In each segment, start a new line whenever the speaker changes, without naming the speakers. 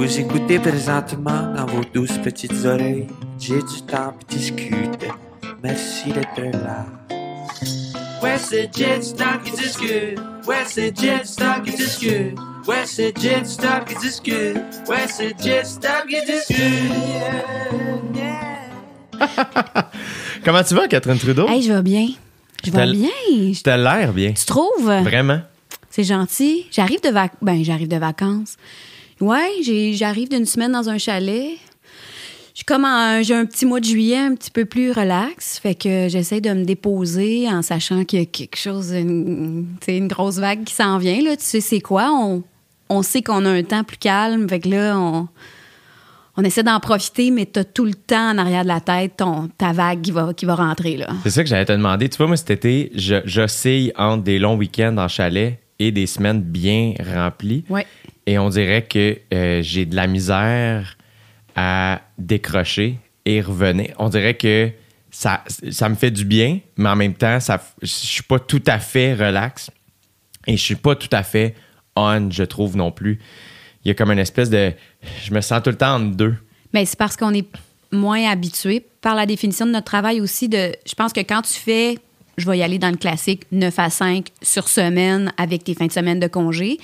Vous écoutez présentement dans vos douces petites oreilles. J'ai du temps pour discuter. Merci d'être là. Ouais, c'est Jet Stop qui discute. Ouais, c'est Jet Stop qui discute. Ouais, c'est Jet Stop qui discute. Ouais, c'est Jet Stop qui discute.
Comment tu vas, Catherine Trudeau?
Hey, je vais bien. Je vais bien.
T'as l'air bien.
Tu trouves?
Vraiment?
C'est gentil. J'arrive de vac... ben, j'arrive de vacances. Ouais, j'arrive d'une semaine dans un chalet. J'ai comme un, j'ai un petit mois de juillet un petit peu plus relax, fait que j'essaie de me déposer en sachant qu'il y a quelque chose, une, une grosse vague qui s'en vient là. Tu sais c'est quoi? On, on sait qu'on a un temps plus calme, fait que là on, on essaie d'en profiter, mais t'as tout le temps en arrière de la tête ton, ta vague qui va qui va rentrer là.
C'est ça que j'allais te demander. Tu vois, moi, cet été, je- j'oscille entre des longs week-ends en chalet et des semaines bien remplies.
Ouais.
Et on dirait que euh, j'ai de la misère à décrocher et revenir. On dirait que ça, ça me fait du bien, mais en même temps, ça, je suis pas tout à fait relax et je suis pas tout à fait on, je trouve non plus. Il y a comme une espèce de. Je me sens tout le temps entre deux.
Mais c'est parce qu'on est moins habitué par la définition de notre travail aussi. De, je pense que quand tu fais, je vais y aller dans le classique, 9 à 5 sur semaine avec tes fins de semaine de congé,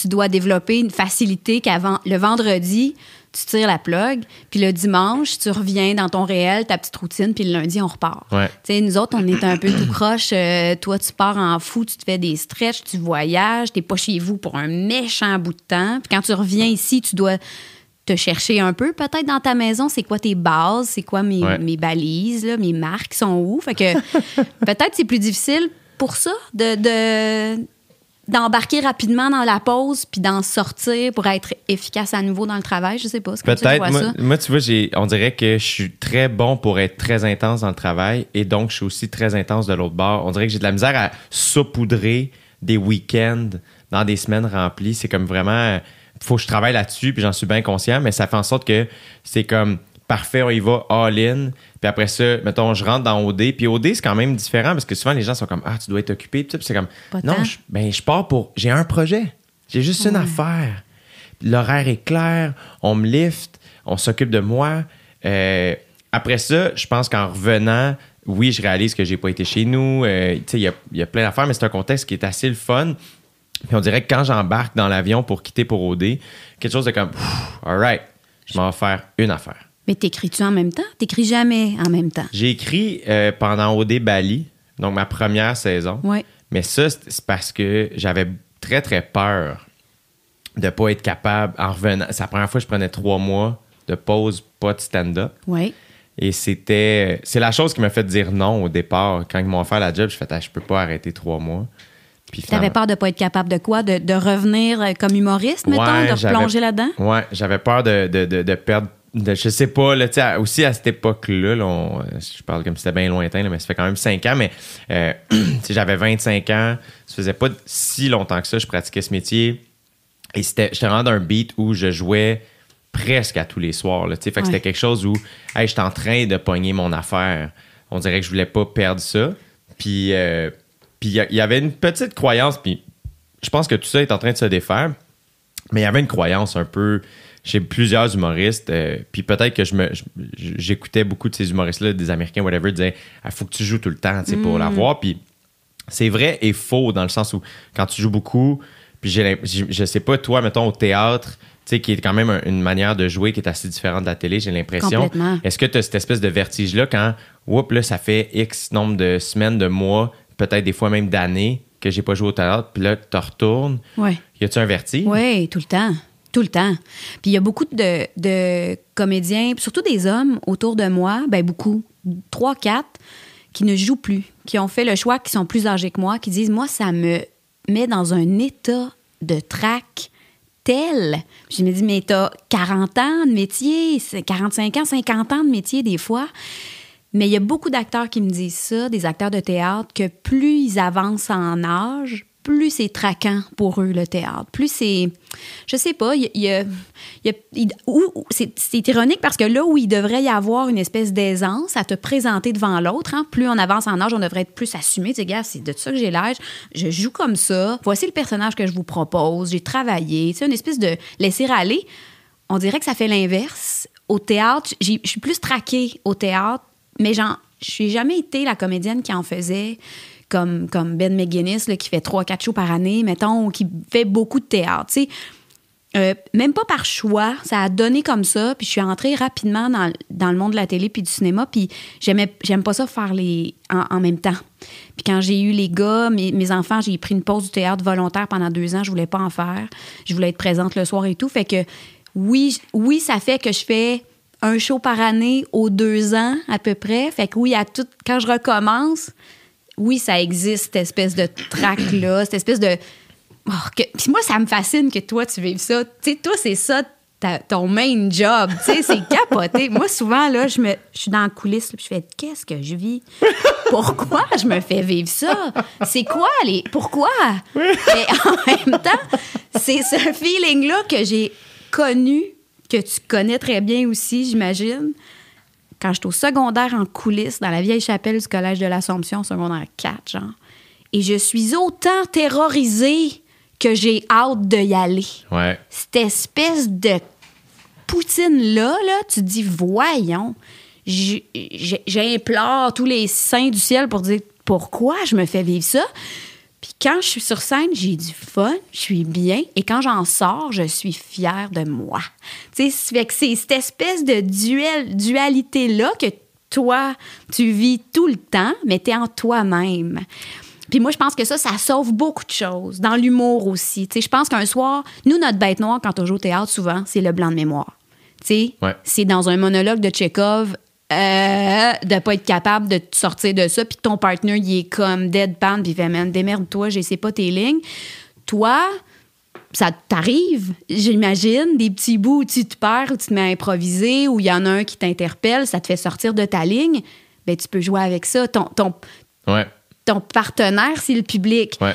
tu dois développer une facilité qu'avant le vendredi, tu tires la plug, puis le dimanche, tu reviens dans ton réel, ta petite routine, puis le lundi, on repart.
Ouais.
Tu sais, nous autres, on est un peu tout croche. Euh, toi, tu pars en fou, tu te fais des stretches, tu voyages, t'es pas chez vous pour un méchant bout de temps. Puis quand tu reviens ici, tu dois te chercher un peu, peut-être dans ta maison, c'est quoi tes bases, c'est quoi mes,
Ouais.
mes balises, là, mes marques sont où? Fait que peut-être c'est plus difficile pour ça de, de- d'embarquer rapidement dans la pause puis d'en sortir pour être efficace à nouveau dans le travail. Je sais pas.
Peut-être. Moi, moi, tu vois, j'ai, on dirait que je suis très bon pour être très intense dans le travail et donc je suis aussi très intense de l'autre bord. On dirait que j'ai de la misère à saupoudrer des week-ends dans des semaines remplies. C'est comme vraiment. faut que je travaille là-dessus, puis j'en suis bien conscient, mais ça fait en sorte que c'est comme parfait, on y va all-in. Puis après ça, mettons, je rentre dans OD. Puis OD, c'est quand même différent parce que souvent les gens sont comme Ah, tu dois être occupé. Puis c'est comme
Pas
Non, je, ben, je pars pour. J'ai un projet. J'ai juste une affaire. L'horaire est clair, on me lift, on s'occupe de moi. Euh, après ça, je pense qu'en revenant, oui, je réalise que j'ai pas été chez nous. Euh, tu sais, il y a, y a plein d'affaires, mais c'est un contexte qui est assez le fun. Puis on dirait que quand j'embarque dans l'avion pour quitter pour OD, quelque chose de comme, all right, je m'en vais faire une affaire.
Mais t'écris-tu en même temps? T'écris jamais en même temps.
J'ai écrit euh, pendant OD Bali, donc ma première saison.
Ouais.
Mais ça, c'est parce que j'avais très, très peur de pas être capable, en revenant. C'est la première fois que je prenais trois mois de pause, pas de stand-up.
Oui.
Et c'était. C'est la chose qui m'a fait dire non au départ. Quand ils m'ont offert la job, je fais, Ah, je peux pas arrêter trois mois. Puis
T'avais peur de pas être capable de quoi? De, de revenir euh, comme humoriste, mettons,
Ouais,
de replonger là-dedans?
Ouais, j'avais peur de, de, de perdre. De, je sais pas, là, à- aussi à cette époque-là, là, on- je parle comme si c'était bien lointain, là, mais ça fait quand même 5 ans, mais euh, j'avais 25 ans, ça faisait pas si longtemps que ça, je pratiquais ce métier. Et c'était, j'étais vraiment dans un beat où je jouais presque à tous les soirs. Là, fait que
Ouais.
c'était quelque chose où hey, j'étais en train de pogner mon affaire. On dirait que je voulais pas perdre ça. Puis euh, il y, y avait une petite croyance, puis je pense que tout ça est en train de se défaire. Mais il y avait une croyance un peu chez plusieurs humoristes. euh, puis peut-être que je me, j'écoutais beaucoup de ces humoristes-là, des Américains, whatever, disaient il faut que tu joues tout le temps sais, pour l'avoir. Puis c'est vrai et faux dans le sens où quand tu joues beaucoup, puis j'ai, je sais pas, toi, mettons, au théâtre, tu sais, qui est quand même un- une manière de jouer qui est assez différente de la télé, j'ai l'impression. Est-ce que tu as cette espèce de vertige-là quand, oups, là, ça fait X nombre de semaines, de mois, peut-être des fois même d'années que j'ai pas joué au théâtre, puis là, tu retournes?
Oui.
Y a-tu un vertige?
Oui, tout le temps. Tout le temps. Puis il y a beaucoup de, comédiens, surtout des hommes autour de moi, ben beaucoup, trois, quatre, qui ne jouent plus, qui ont fait le choix, qui sont plus âgés que moi, qui disent Moi, ça me met dans un état de trac tel. Je me dis Mais t'as 40 ans de métier, c'est 45 ans, 50 ans de métier des fois. Mais il y a beaucoup d'acteurs qui me disent ça, des acteurs de théâtre, que plus ils avancent en âge, plus c'est traquant pour eux, le théâtre. Plus c'est. Je sais pas, c'est ironique parce que là où il devrait y avoir une espèce d'aisance à te présenter devant l'autre, hein, plus on avance en âge, on devrait être plus assumé. Tu gars, c'est de ça que j'ai l'âge. Je joue comme ça. Voici le personnage que je vous propose. J'ai travaillé. Tu une espèce de laisser aller on dirait que ça fait l'inverse. Au théâtre, je suis plus traquée au théâtre, mais je n'ai jamais été la comédienne qui en faisait comme, comme Ben McGuinness, qui fait 3-4 shows par année, mettons, ou qui fait beaucoup de théâtre. Euh, même pas par choix, ça a donné comme ça, puis je suis entrée rapidement dans, dans le monde de la télé puis du cinéma, puis j'aimais j'aime pas ça faire les en, en même temps. Puis quand j'ai eu les gars, mes, mes enfants, j'ai pris une pause du théâtre volontaire pendant deux ans, je voulais pas en faire, je voulais être présente le soir et tout, fait que oui, oui, ça fait que je fais un show par année aux deux ans à peu près, fait que oui, à tout, quand je recommence, oui, ça existe, cette espèce de trac-là, cette espèce de. Oh, que- Puis moi, ça me fascine que toi, tu vives ça. Tu sais, toi, c'est ça ta- ton main job. Tu sais, c'est capoté. moi, souvent, là, je, me, je suis dans la coulisse, là, puis je fais Qu'est-ce que je vis? Pourquoi je me fais vivre ça? C'est quoi les. Pourquoi? Mais en même temps, c'est ce feeling-là que j'ai connu, que tu connais très bien aussi, j'imagine quand j'étais au secondaire en coulisses dans la vieille chapelle du collège de l'Assomption, secondaire 4, genre. Et je suis autant terrorisée que j'ai hâte de y aller.
Ouais.
Cette espèce de poutine-là, là, tu te dis, voyons, j'implore tous les saints du ciel pour dire pourquoi je me fais vivre ça. Puis quand je suis sur scène, j'ai du fun, je suis bien. Et quand j'en sors, je suis fière de moi. Tu sais, c'est cette espèce de duel, dualité-là que toi, tu vis tout le temps, mais tu es en toi-même. Puis moi, je pense que ça, ça sauve beaucoup de choses. Dans l'humour aussi. Tu sais, je pense qu'un soir, nous, notre bête noire, quand on joue au théâtre, souvent, c'est le blanc de mémoire. Tu sais,
Ouais.
c'est dans un monologue de Tchekhov euh, de pas être capable de te sortir de ça, puis ton partner, il est comme deadpan, puis il fait, man, démerde-toi, je sais pas tes lignes. Toi, ça t'arrive, j'imagine, des petits bouts où tu te perds, où tu te mets à improviser, où il y en a un qui t'interpelle, ça te fait sortir de ta ligne, ben tu peux jouer avec ça. Ton, ton,
Ouais.
ton partenaire, c'est le public.
Ouais.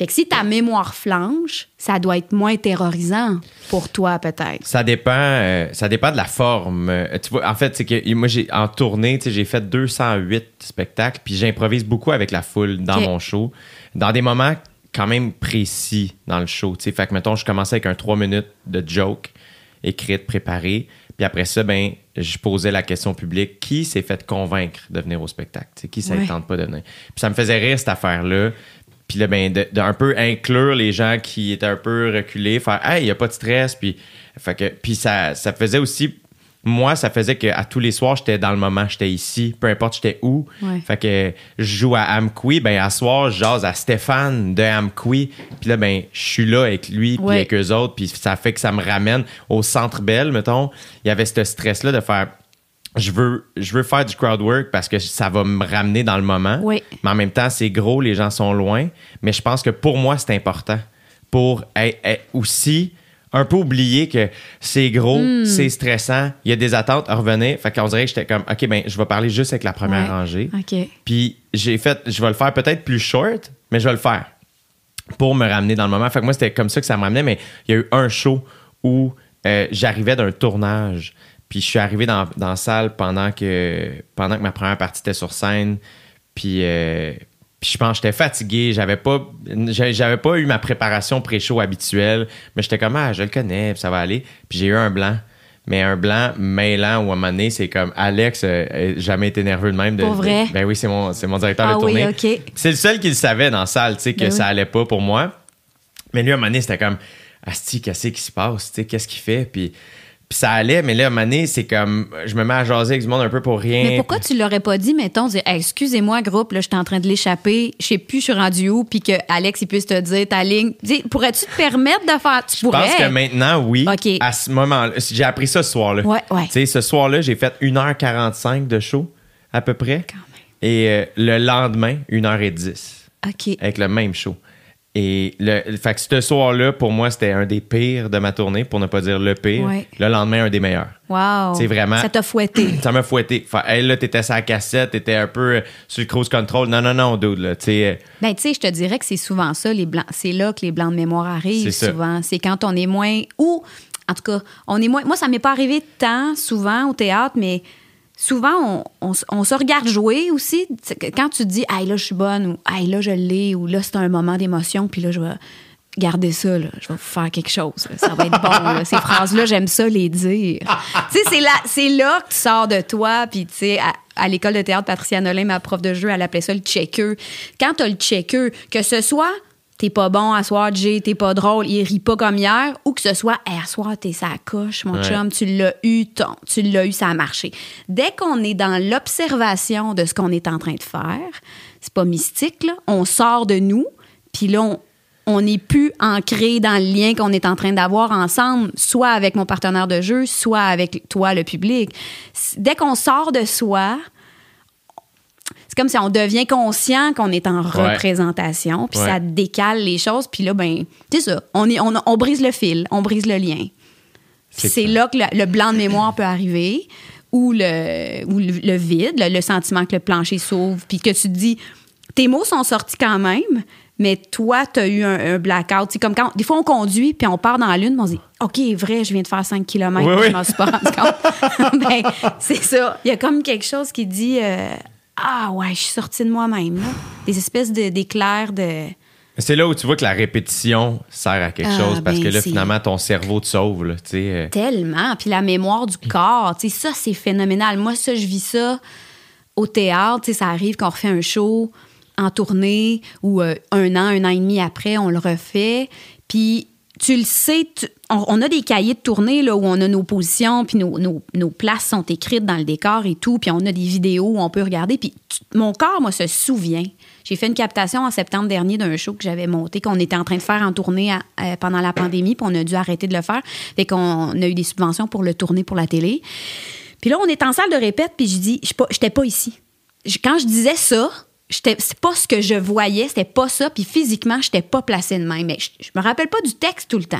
Fait que si ta mémoire flanche, ça doit être moins terrorisant pour toi, peut-être.
Ça dépend, euh, ça dépend de la forme. Euh, tu vois, en fait, c'est que moi, j'ai en tournée, j'ai fait 208 spectacles, puis j'improvise beaucoup avec la foule dans mon show, dans des moments quand même précis dans le show. Fait que mettons, je commençais avec un 3 minutes de joke écrite, préparée, puis après ça, ben, je posais la question au public qui s'est fait convaincre de venir au spectacle, qui ça ne
Ouais.
tente pas de venir? Puis ça me faisait rire cette affaire-là. Puis là, ben, de, de un peu inclure les gens qui étaient un peu reculés, faire Hey, il n'y a pas de stress. Puis, fait que, puis ça, ça faisait aussi. Moi, ça faisait qu'à tous les soirs, j'étais dans le moment, j'étais ici, peu importe j'étais où.
Ouais.
Fait que je joue à Amqui, ben à soir, je jase à Stéphane de Amqui. Puis là, ben, je suis là avec lui, puis
Ouais.
avec eux autres. Puis ça fait que ça me ramène au centre belle, mettons. Il y avait ce stress-là de faire je veux, je veux faire du crowd work parce que ça va me ramener dans le moment.
Oui.
Mais en même temps, c'est gros, les gens sont loin. Mais je pense que pour moi, c'est important. Pour aussi un peu oublier que c'est gros,
Hmm.
c'est stressant, il y a des attentes à revenir. Fait qu'on dirait que j'étais comme, OK, ben, je vais parler juste avec la première
Ouais.
rangée.
OK.
Puis j'ai fait, je vais le faire peut-être plus short, mais je vais le faire pour me ramener dans le moment. Fait que moi, c'était comme ça que ça me ramenait, mais il y a eu un show où euh, j'arrivais d'un tournage, puis je suis arrivé dans, dans la salle pendant que, pendant que ma première partie était sur scène, puis, euh, puis je pense que j'étais fatigué, j'avais pas, j'avais pas eu ma préparation pré-show habituelle, mais j'étais comme, ah, je le connais, puis ça va aller. Puis j'ai eu un blanc. Mais un blanc mêlant ou à un moment donné, c'est comme Alex, euh, euh, jamais été nerveux de même. De,
Pour vrai?
Ben oui, c'est mon, c'est mon directeur
Ah
de
oui,
tournée.
OK.
C'est le seul qui le savait dans la salle, tu sais, que
Ben
ça
oui.
allait pas pour moi. Mais lui, à un moment donné, c'était comme, Asti, qu'est-ce qui se passe? Tu sais, qu'est-ce qu'il fait? Puis, puis ça allait, mais là, à un moment donné, c'est comme, je me mets à jaser avec du monde un peu pour rien.
Mais pourquoi tu l'aurais pas dit, mettons, dire Hey, excusez-moi, groupe, là, je suis en train de l'échapper, je sais plus, je suis rendu où, puis que Alex, il puisse te dire ta ligne. Dis, Pourrais-tu te permettre de faire. Tu
Je pense
pourrais.
que maintenant, oui.
OK.
À ce moment-là, j'ai appris ça ce soir-là.
Ouais, ouais.
Tu sais, ce soir-là, j'ai fait 1h45 de show, à peu près.
Quand même.
Et euh, le lendemain, 1h10.
OK.
avec le même show. Et le, fait que ce soir-là, pour moi, c'était un des pires de ma tournée, pour ne pas dire le pire.
Ouais.
Le lendemain, un des meilleurs.
Wow.
C'est vraiment-
Ça t'a fouetté.
Ça m'a fouetté. Fait, hey, là, t'étais sur la cassette, t'étais un peu euh, sur le cruise control. Non, non, non, dude, là. Euh,
Ben, tu sais, je te dirais que c'est souvent ça, les blancs. C'est là que les blancs de mémoire arrivent souvent. C'est quand on est moins. Ou, en tout cas, on est moins. Moi, ça m'est pas arrivé tant, souvent, au théâtre, mais souvent, on, se regarde jouer aussi. Quand tu dis, hey, là, je suis bonne, ou hey, là, je l'ai, ou là, c'est un moment d'émotion, puis là, je vais. Gardez ça. Je vais faire quelque chose. Ça va être bon. Ces phrases-là, j'aime ça les dire. tu sais, c'est là, que tu sors de toi. Puis, tu à, l'école de théâtre, Patricia Nolin, ma prof de jeu, elle appelait ça le checker. Quand t'as le checker, que ce soit t'es pas bon à soir, Jay, t'es pas drôle, il rit pas comme hier, ou que ce soit, hey, à soir, t'es sa coche, mon
Ouais.
chum, tu l'as eu, ton, tu l'as eu, ça a marché. Dès qu'on est dans l'observation de ce qu'on est en train de faire, c'est pas mystique, là, on sort de nous, puis là, on, on n'est plus ancré dans le lien qu'on est en train d'avoir ensemble, soit avec mon partenaire de jeu, soit avec toi, le public. Dès qu'on sort de soi, c'est comme si on devient conscient qu'on est en
Ouais.
représentation, puis
Ouais.
ça décale les choses, puis là, ben, c'est ça, on, est, on, on brise le fil, on brise le lien. Puis
C'est
là que le, le blanc de mémoire peut arriver, ou le, ou le, le vide, le, le sentiment que le plancher s'ouvre, puis que tu te dis, tes mots sont sortis quand même, mais toi, tu as eu un, un blackout. C'est comme quand, des fois, on conduit, puis on part dans la lune, puis on se dit, OK, vrai, je viens de faire 5 km,
Oui,
je
oui.
m'en suis pas rendu compte. ben, c'est ça. Il y a comme quelque chose qui dit, euh, ah ouais, je suis sortie de moi-même. là. Des espèces de- d'éclairs de.
C'est là où tu vois que la répétition sert à quelque
Ah,
chose parce
ben,
que là,
c'est-
finalement, ton cerveau te sauve. Là, euh.
Tellement. Puis la mémoire du corps, ça, c'est phénoménal. Moi, ça, je vis ça au théâtre. Ça arrive qu'on refait un show en tournée ou euh, un an, un an et demi après, on le refait. Puis tu le sais, on, a des cahiers de tournée où on a nos positions, puis nos, nos- places sont écrites dans le décor et tout, puis on a des vidéos où on peut regarder. Puis mon corps, moi, se souvient. J'ai fait une captation en septembre dernier d'un show que j'avais monté, qu'on était en train de faire en tournée à- pendant la pandémie, puis on a dû arrêter de le faire. Fait qu'on a eu des subventions pour le tourner pour la télé. Puis là, on est en salle de répète, puis je dis, je n'étais pas ici. Quand je disais ça, j'étais- c'est pas ce que je voyais, c'était pas ça, puis physiquement, je n'étais pas placée de même. Mais je, je me rappelle pas du texte tout le temps.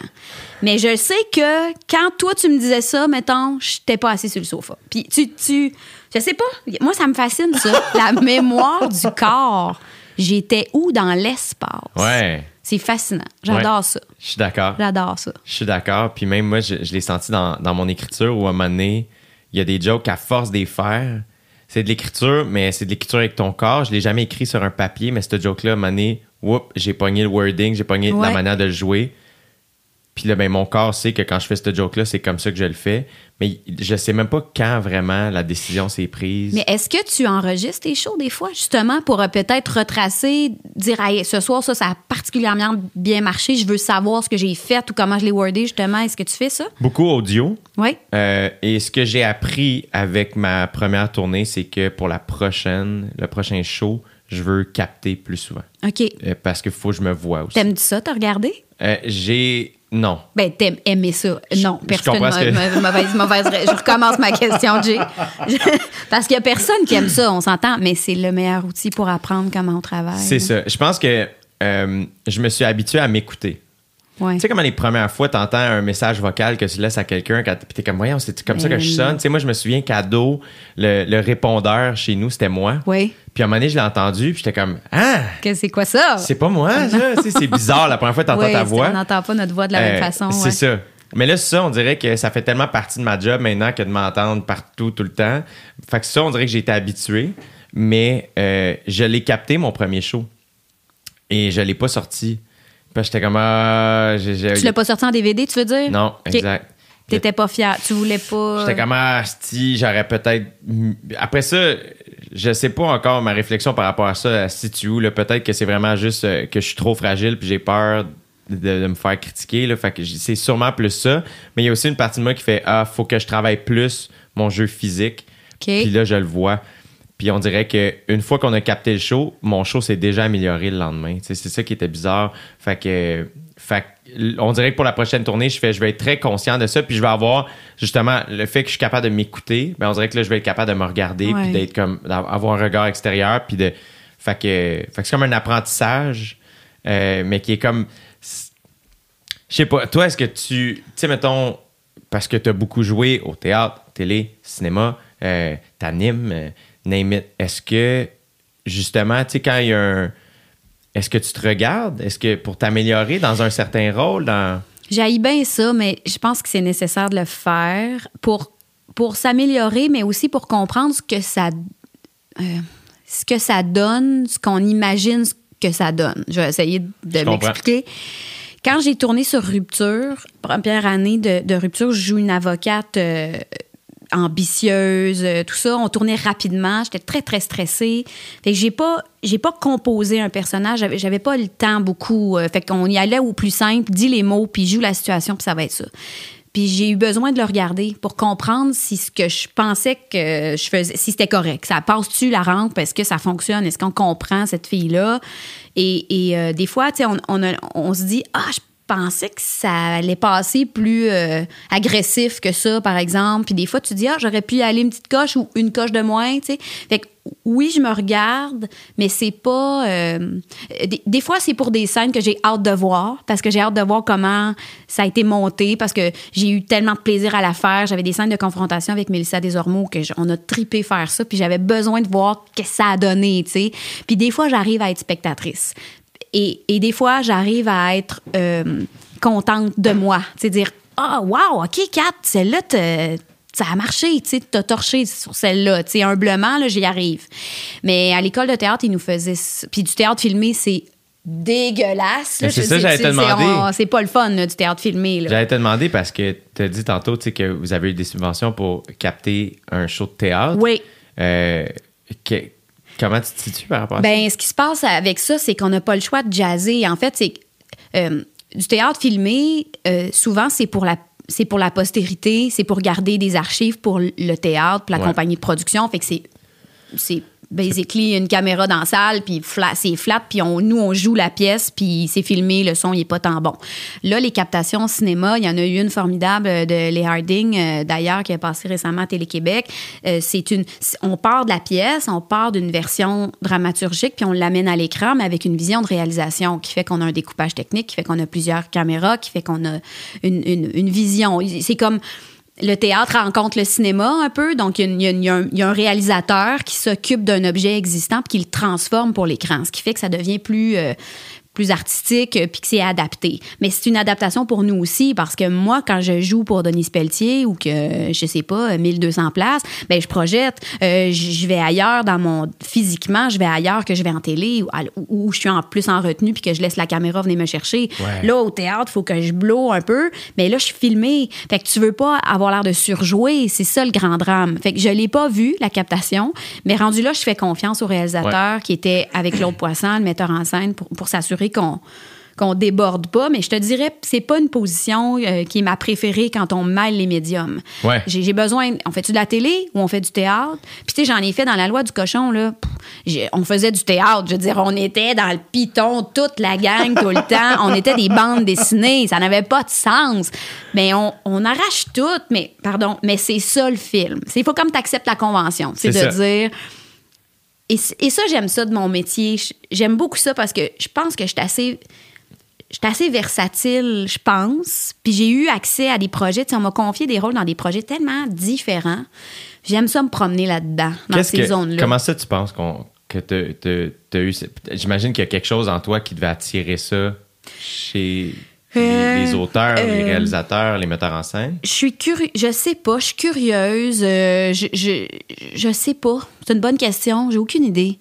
Mais je sais que quand toi, tu me disais ça, mettons, j'étais pas assis sur le sofa. Puis tu, tu, je sais pas, moi, ça me fascine, ça. la mémoire du corps. J'étais où dans l'espace?
Ouais,
C'est fascinant. J'adore
Ouais.
ça.
je suis d'accord.
J'adore ça.
Je suis d'accord. Puis même moi, je, je l'ai senti dans, dans mon écriture où à un moment donné, il y a des jokes à force d'y faire. C'est de l'écriture, mais c'est de l'écriture avec ton corps. Je l'ai jamais écrit sur un papier, mais ce joke-là, moment donné, whoop, j'ai pogné le wording, j'ai pogné la manière de le jouer. Puis là, ben, mon corps sait que quand je fais ce joke-là, c'est comme ça que je le fais. Mais je sais même pas quand vraiment la décision s'est prise.
Mais est-ce que tu enregistres tes shows des fois, justement, pour euh, peut-être retracer, dire, Hey, ce soir, ça, ça a particulièrement bien marché, je veux savoir ce que j'ai fait ou comment je l'ai wordé, justement. Est-ce que tu fais ça?
Beaucoup audio.
Oui.
Euh, et ce que j'ai appris avec ma première tournée, c'est que pour la prochaine, le prochain show, je veux capter plus souvent.
OK.
Euh, parce qu'il faut que je me vois aussi.
T'aimes-tu ça, t'as regardé?
Euh, j'ai. Non.
Ben, t'aimes aimer ça. Non,
je
personne.
que-
ma- mauvaise, mauvaise, je recommence ma question, Jay. Je- Parce qu'il y a personne qui aime ça, on s'entend, mais c'est le meilleur outil pour apprendre comment on travaille.
C'est ça. Je pense que euh, je me suis habitué à m'écouter.
Ouais.
Tu sais, comment les premières fois, t'entends un message vocal que tu laisses à quelqu'un, quand t'es comme, voyons, c'est comme ça que
Ben
je
non.
sonne. Tu sais, moi, je me souviens qu'ado, le, le répondeur chez nous, c'était moi.
Oui.
Puis à un moment donné, je l'ai entendu, puis j'étais comme, ah,
Que c'est quoi ça?
c'est pas moi, ça? C'est bizarre la première fois que t'entends
Oui,
ta voix.
On n'entend pas notre voix de la même
Euh,
façon.
C'est
ouais.
ça. Mais là, ça, on dirait que ça fait tellement partie de ma job maintenant que de m'entendre partout, tout le temps. Fait que ça, on dirait que j'ai été habitué. Mais euh, je l'ai capté, mon premier show. Et je l'ai pas sorti. Que j'étais comme... Ah, j'ai- j'ai-
Tu l'as pas sorti en DVD, tu veux dire?
Non,
Ok.
exact.
T'étais pas fier. Tu voulais pas.
J'étais comme, ah, si, j'aurais peut-être. Après ça, je sais pas encore ma réflexion par rapport à ça, à si tu où, là. Peut-être que c'est vraiment juste euh, que je suis trop fragile puis j'ai peur de, de me faire critiquer, là. Fait que c'est sûrement plus ça. Mais il y a aussi une partie de moi qui fait, ah, faut que je travaille plus mon jeu physique. Puis là, je le vois. Puis on dirait que une fois qu'on a capté le show, mon show s'est déjà amélioré le lendemain. C'est ça qui était bizarre. Fait que, fait on dirait que pour la prochaine tournée, je fais, je vais être très conscient de ça. Puis je vais avoir justement le fait que je suis capable de m'écouter. Ben on dirait que là, je vais être capable de me regarder
Ouais.
puis d'être comme d'avoir un regard extérieur. Puis de, fait que, fait que c'est comme un apprentissage, euh, mais qui est comme, je sais pas. Toi, est-ce que tu, tu sais, mettons, parce que tu as beaucoup joué au théâtre, télé, cinéma, euh, t'animes, euh, name it. Est-ce que, justement, tu sais, quand il y a un. Est-ce que tu te regardes? Est-ce que pour t'améliorer dans un certain rôle, dans.
J'haïs bien ça, mais je pense que c'est nécessaire de le faire pour, pour s'améliorer, mais aussi pour comprendre ce que ça, euh, ce que ça donne, ce qu'on imagine que ça donne. Je vais essayer de m'expliquer. quand j'ai tourné sur Rupture, première année de, de Rupture, je joue une avocate euh, ambitieuse, euh, tout ça. On tournait rapidement. J'étais très, très stressée. Fait que j'ai pas, j'ai pas composé un personnage. J'avais, j'avais pas le temps beaucoup. Euh, fait qu'on y allait au plus simple, dis les mots, puis joue la situation, puis ça va être ça. Puis j'ai eu besoin de le regarder pour comprendre si ce que je pensais que je faisais, si c'était correct. Ça passe-tu la rampe? Est-ce que ça fonctionne? Est-ce qu'on comprend cette fille-là? Et, et euh, des fois, tu sais, on, on, on se dit, ah, je pensais que ça allait passer plus euh, agressif que ça, par exemple. Puis des fois, tu dis, ah, j'aurais pu y aller une petite coche ou une coche de moins, tu sais. Fait que oui, je me regarde, mais c'est pas. euh, des, des fois, c'est pour des scènes que j'ai hâte de voir, parce que j'ai hâte de voir comment ça a été monté, parce que j'ai eu tellement de plaisir à la faire. J'avais des scènes de confrontation avec Mélissa Desormeaux que on a tripé faire ça, puis j'avais besoin de voir ce que ça a donné, tu sais. Puis des fois, j'arrive à être spectatrice. Et, et des fois, j'arrive à être euh, contente de moi. Tu sais, dire Ah, wow, OK, Kat, celle-là, ça a marché, tu sais, t'as torché sur celle-là. Tu sais, humblement, là, j'y arrive. Mais à l'école de théâtre, ils nous faisaient. Puis du théâtre filmé, c'est dégueulasse.
c'est ça, j'allais te demander.
C'est pas le fun, là, du théâtre filmé.
J'allais te demander parce que tu as dit tantôt que vous avez eu des subventions pour capter un show de théâtre.
Oui.
Euh, que- comment tu te situes par rapport à ça?
Ben, ce qui se passe avec ça, c'est qu'on n'a pas le choix de jazzer. En fait, c'est euh, du théâtre filmé, euh, souvent, c'est pour la c'est pour la postérité, c'est pour garder des archives pour le théâtre, pour la
Ouais.
compagnie de production. Fait que c'est basically une caméra dans la salle, puis fla- c'est flat, puis on, nous, on joue la pièce, puis c'est filmé, le son, il est pas tant bon. Là, les captations cinéma, il y en a eu une formidable de Les Harding, euh, d'ailleurs, qui a passé récemment à Télé-Québec. Euh, c'est une, on part de la pièce, on part d'une version dramaturgique, puis on l'amène à l'écran, mais avec une vision de réalisation qui fait qu'on a un découpage technique, qui fait qu'on a plusieurs caméras, qui fait qu'on a une, une, une vision. C'est comme le théâtre rencontre le cinéma un peu. Donc, il y a, un réalisateur qui s'occupe d'un objet existant puis qui le transforme pour l'écran, ce qui fait que ça devient plus, euh, plus artistique euh, puis que c'est adapté. Mais c'est une adaptation pour nous aussi parce que moi, quand je joue pour Denis Pelletier ou que, je sais pas, 1200 places, ben je projette, euh, je vais ailleurs dans mon... Physiquement, je vais ailleurs que je vais en télé ou, ou je suis en plus en retenue puis que je laisse la caméra venir me chercher.
Ouais.
Là, au théâtre, il faut que je blow un peu. Mais là, je suis filmée. Fait que tu veux pas avoir l'air de surjouer. C'est ça le grand drame. Fait que je l'ai pas vu, la captation. Mais rendu là, je fais confiance au réalisateur qui était avec Claude Poisson, le metteur en scène, pour, pour s'assurer qu'on qu'on déborde pas, mais je te dirais, c'est pas une position euh, qui est ma préférée quand on mêle les médiums.
Ouais.
J'ai besoin. On fait-tu de la télé ou on fait du théâtre? Puis, tu sais, j'en ai fait dans la loi du cochon, là. Pff, on faisait du théâtre. Je veux dire, on était dans le piton, toute la gang, tout le temps. On était des bandes dessinées. Ça n'avait pas de sens. Mais on, on arrache tout, mais, pardon, mais c'est ça le film. Il faut comme tu acceptes la convention. C'est de
ça.
dire. Et, ça, j'aime ça de mon métier. J'aime beaucoup ça parce que je pense que je suis assez j'étais assez versatile, je pense. Puis j'ai eu accès à des projets. Tu sais, on m'a confié des rôles dans des projets tellement différents. J'aime ça me promener là-dedans, dans
Qu'est-ce
ces zones-là.
Comment ça, tu penses que tu as eu. ce- J'imagine qu'il y a quelque chose en toi qui devait attirer ça chez les,
Euh,
les auteurs, les
euh,
réalisateurs, les metteurs en scène?
Je suis curieuse, je sais pas, je suis curieuse, euh, je, je, je sais pas. C'est une bonne question, j'ai aucune idée.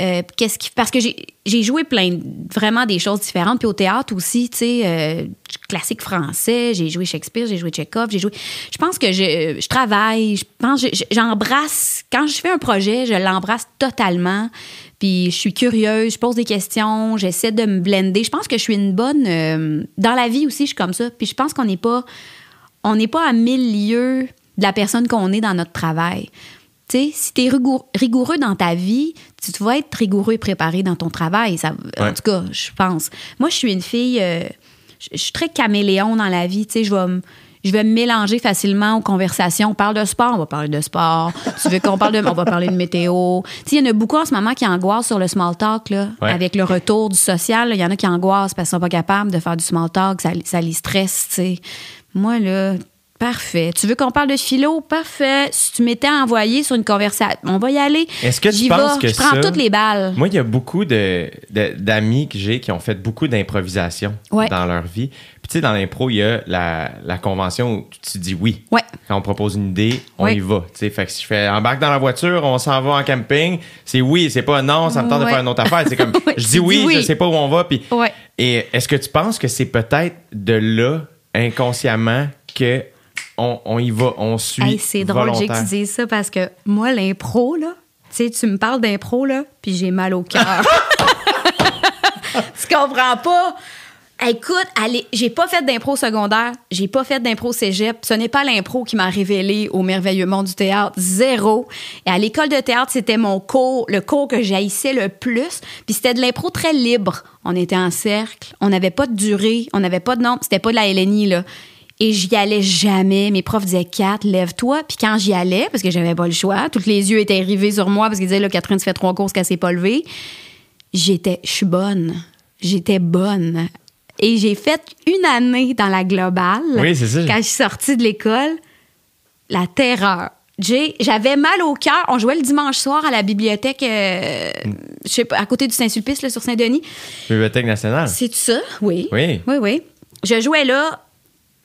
Euh, qu'est-ce qui parce que j'ai j'ai joué plein de- vraiment des choses différentes puis au théâtre aussi tu sais euh, classique français j'ai joué Shakespeare j'ai joué Tchekhov j'ai joué je pense que je, je travaille je pense j'embrasse quand je fais un projet je l'embrasse totalement puis je suis curieuse je pose des questions j'essaie de me blender je pense que je suis une bonne euh, dans la vie aussi je suis comme ça puis je pense qu'on n'est pas on n'est pas à mille lieues de la personne qu'on est dans notre travail. Tu sais, si tu es rigoureux dans ta vie, tu vas être rigoureux et préparé dans ton travail. Ça, En tout cas, je pense. Moi, je suis une fille, euh, je je suis très caméléon dans la vie. Tu sais, je vais me- je vais me mélanger facilement aux conversations. On parle de sport, on va parler de sport. tu veux qu'on parle de... On va parler de météo. Tu sais, il y en a beaucoup en ce moment qui angoissent sur le small talk, là,
Ouais.
avec le retour du social. Il y en a qui angoissent parce qu'ils sont pas capables de faire du small talk. Ça, ça les stresse, tu sais. Moi, là, parfait. Tu veux qu'on parle de philo? Parfait. Si tu m'étais envoyé sur une conversation, on va y aller.
Est-ce que tu penses que
Je prends
ça-
toutes les balles.
Moi, il y a beaucoup de, de- d'amis que j'ai qui ont fait beaucoup d'improvisation
Ouais.
dans leur vie. Puis, tu sais, dans l'impro, il y a la, la convention où tu dis oui.
Ouais.
Quand on propose une idée, on
Ouais.
y va. Tu sais, fait que si je fais embarque dans la voiture, on s'en va en camping, c'est oui, c'est pas non, ça me tente de faire une autre affaire. C'est comme, je dis oui, je sais pas où on va. Puis. Et est-ce que tu penses que c'est peut-être de là, inconsciemment, que on, on y va, on suit
Hey, c'est drôle que tu dises ça parce que moi, l'impro, là, tu sais, tu me parles d'impro, là, puis j'ai mal au cœur. tu comprends pas? Écoute, allez, j'ai pas fait d'impro secondaire, j'ai pas fait d'impro cégep. Ce n'est pas l'impro qui m'a révélé au merveilleux monde du théâtre. Zéro. Et à l'école de théâtre, c'était mon cours, le cours que j'haïssais le plus. Puis c'était de l'impro très libre. On était en cercle, on n'avait pas de durée, on n'avait pas de nombre, c'était pas de la LNI, là. Et j'y allais jamais. Mes profs disaient Kat, lève-toi. Puis quand j'y allais, parce que j'avais pas le choix, tous les yeux étaient rivés sur moi parce qu'ils disaient là, Catherine, tu fais trois courses qu'elle s'est pas levée. J'étais, je suis bonne. J'étais bonne. Et j'ai fait une année dans la globale.
Oui, c'est ça.
Quand je suis sortie de l'école, la terreur. J'avais mal au cœur. On jouait le dimanche soir à la bibliothèque, euh, je sais pas, à côté du Saint-Sulpice, sur Saint-Denis.
Bibliothèque nationale.
C'est ça? Oui.
Oui.
Oui, oui. Je jouais là.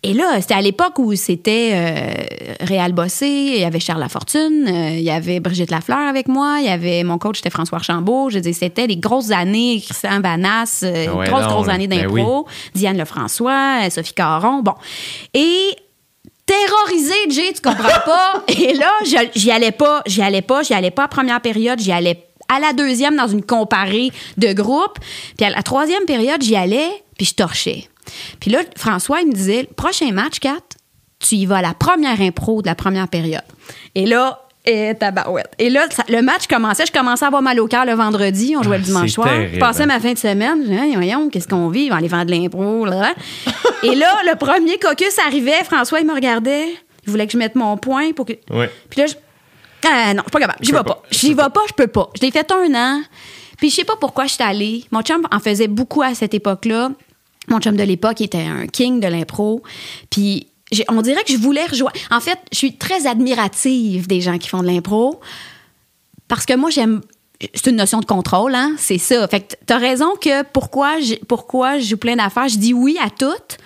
Et là, c'était à l'époque où c'était euh, Réal Bossé, il y avait Charles Lafortune, euh, il y avait Brigitte Lafleur avec moi, il y avait mon coach, c'était François Archambault. Je dis, c'était les grosses années, Christian Banas, euh,
Ah ouais,
grosses,
non,
grosses années
Ben
d'impro, Diane Lefrançois, euh, Sophie Caron. Bon. Et terrorisée, Jay, tu comprends pas. Et là, j'y allais pas, j'y allais pas, j'y allais pas à première période, j'y allais à la deuxième dans une comparée de groupe. Puis à la troisième période, j'y allais, puis je torchais. Puis là, François, il me disait, prochain match, Kat, tu y vas à la première impro de la première période. Et là, et tabarouette. Et là, ça- le match commençait. Je commençais à avoir mal au cœur le vendredi. On jouait le
Ah,
dimanche soir.
terrible,
Je passais ma fin de semaine. Je disais, Hey, voyons, qu'est-ce qu'on vit? Ils vont aller vendre de l'impro. Et là, le premier caucus arrivait. François, il me regardait. Il voulait que je mette mon point pour que.
Oui.
Puis là, je... Ah, non, je suis pas capable. J'y vais pas. J'y vais pas, je peux pas. Je l'ai fait un an. Puis je sais pas pourquoi je suis allée. Mon chum en faisait beaucoup à cette époque-là. Mon chum de l'époque était un king de l'impro. Puis on dirait que je voulais rejoindre. En fait, je suis très admirative des gens qui font de l'impro parce que moi, j'aime. C'est une notion de contrôle, hein? C'est ça. Fait que t'as raison que pourquoi je, pourquoi je joue plein d'affaires, je dis oui à toutes,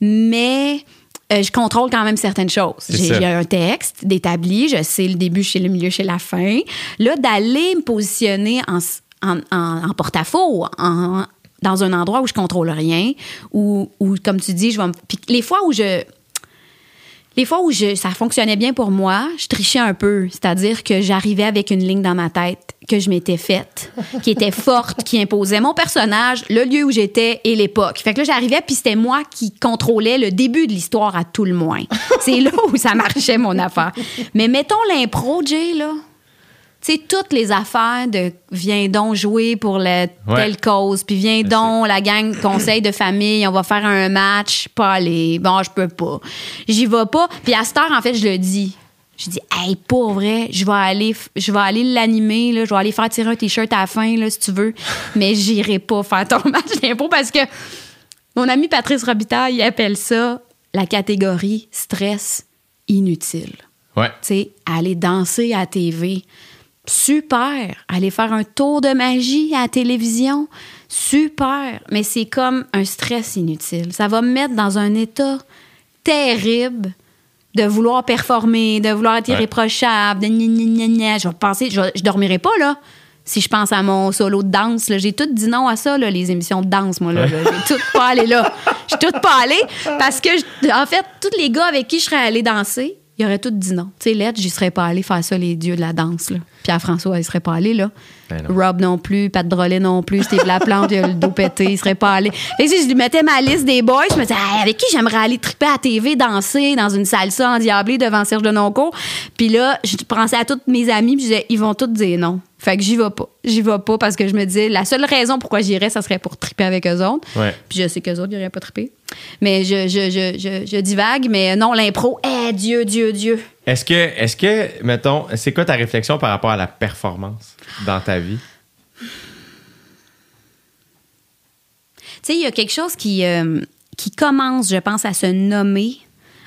mais euh, je contrôle quand même certaines choses. J'ai un texte d'établi, je sais le début chez le milieu, chez la fin. Là, d'aller me positionner en, en- en porte-à-faux, en- dans un endroit où je contrôle rien, ou où, comme tu dis, je vais me. Puis les fois où je. Les fois où je, ça fonctionnait bien pour moi, je trichais un peu. C'est-à-dire que j'arrivais avec une ligne dans ma tête que je m'étais faite, qui était forte, qui imposait mon personnage, le lieu où j'étais et l'époque. Fait que là, j'arrivais, puis c'était moi qui contrôlais le début de l'histoire à tout le moins. C'est là où ça marchait, mon affaire. Mais mettons l'impro, Jay, là. Tu sais, toutes les affaires de viens donc jouer pour la
Ouais.
telle cause, puis viens donc la gang conseil de famille, on va faire un match, pas aller. Bon, je peux pas. J'y vais pas. Puis à cette heure, en fait, je le dis. Je dis, hey, pour vrai, je vais aller, f- je vais aller l'animer, je vais aller faire tirer un t-shirt à la fin, là, si tu veux. Mais j'irai pas faire ton match d'impro parce que mon ami Patrice Robitaille, il appelle ça la catégorie stress inutile
Ouais.
tu sais, aller danser à TV. Super. Aller faire un tour de magie à la télévision. Super. Mais c'est comme un stress inutile. Ça va me mettre dans un état terrible de vouloir performer, de vouloir être irréprochable, de gna, gna, gna, gna. Je vais penser, je, je dormirai pas, là. Si je pense à mon solo de danse, j'ai tout dit non à ça, là, les émissions de danse, moi. Là. J'ai tout pas allé là. Je suis tout pas allée parce que, en fait, tous les gars avec qui je serais allée danser, ils auraient tous dit non. Tu sais, Lettre, j'y serais pas allée faire ça, les dieux de la danse. Là. Pierre-François, il serait pas allé, là.
Ben non.
Rob non plus, Pat Drolet non plus, Steve Laplante, il a le dos pété, il serait pas allé. Fait que si je lui mettais ma liste des boys, je me disais, Hey, avec qui j'aimerais aller triper à la TV, danser dans une salsa endiablée devant Serge Denoncourt? Puis là, je pensais à tous mes amis, puis je disais, ils vont tous dire non. Fait que j'y vais pas. J'y vais pas parce que je me disais, la seule raison pourquoi j'irais, ça serait pour triper avec eux autres.
Ouais.
Puis je sais qu'eux autres, ils n'iraient pas triper. Mais je, je, je, je, je divague, mais non, l'impro, eh, Dieu, Dieu, Dieu.
Est-ce que, est-ce que, mettons, c'est quoi ta réflexion par rapport à la performance dans ta vie?
Tu sais, il y a quelque chose qui, euh, qui commence, je pense, à se nommer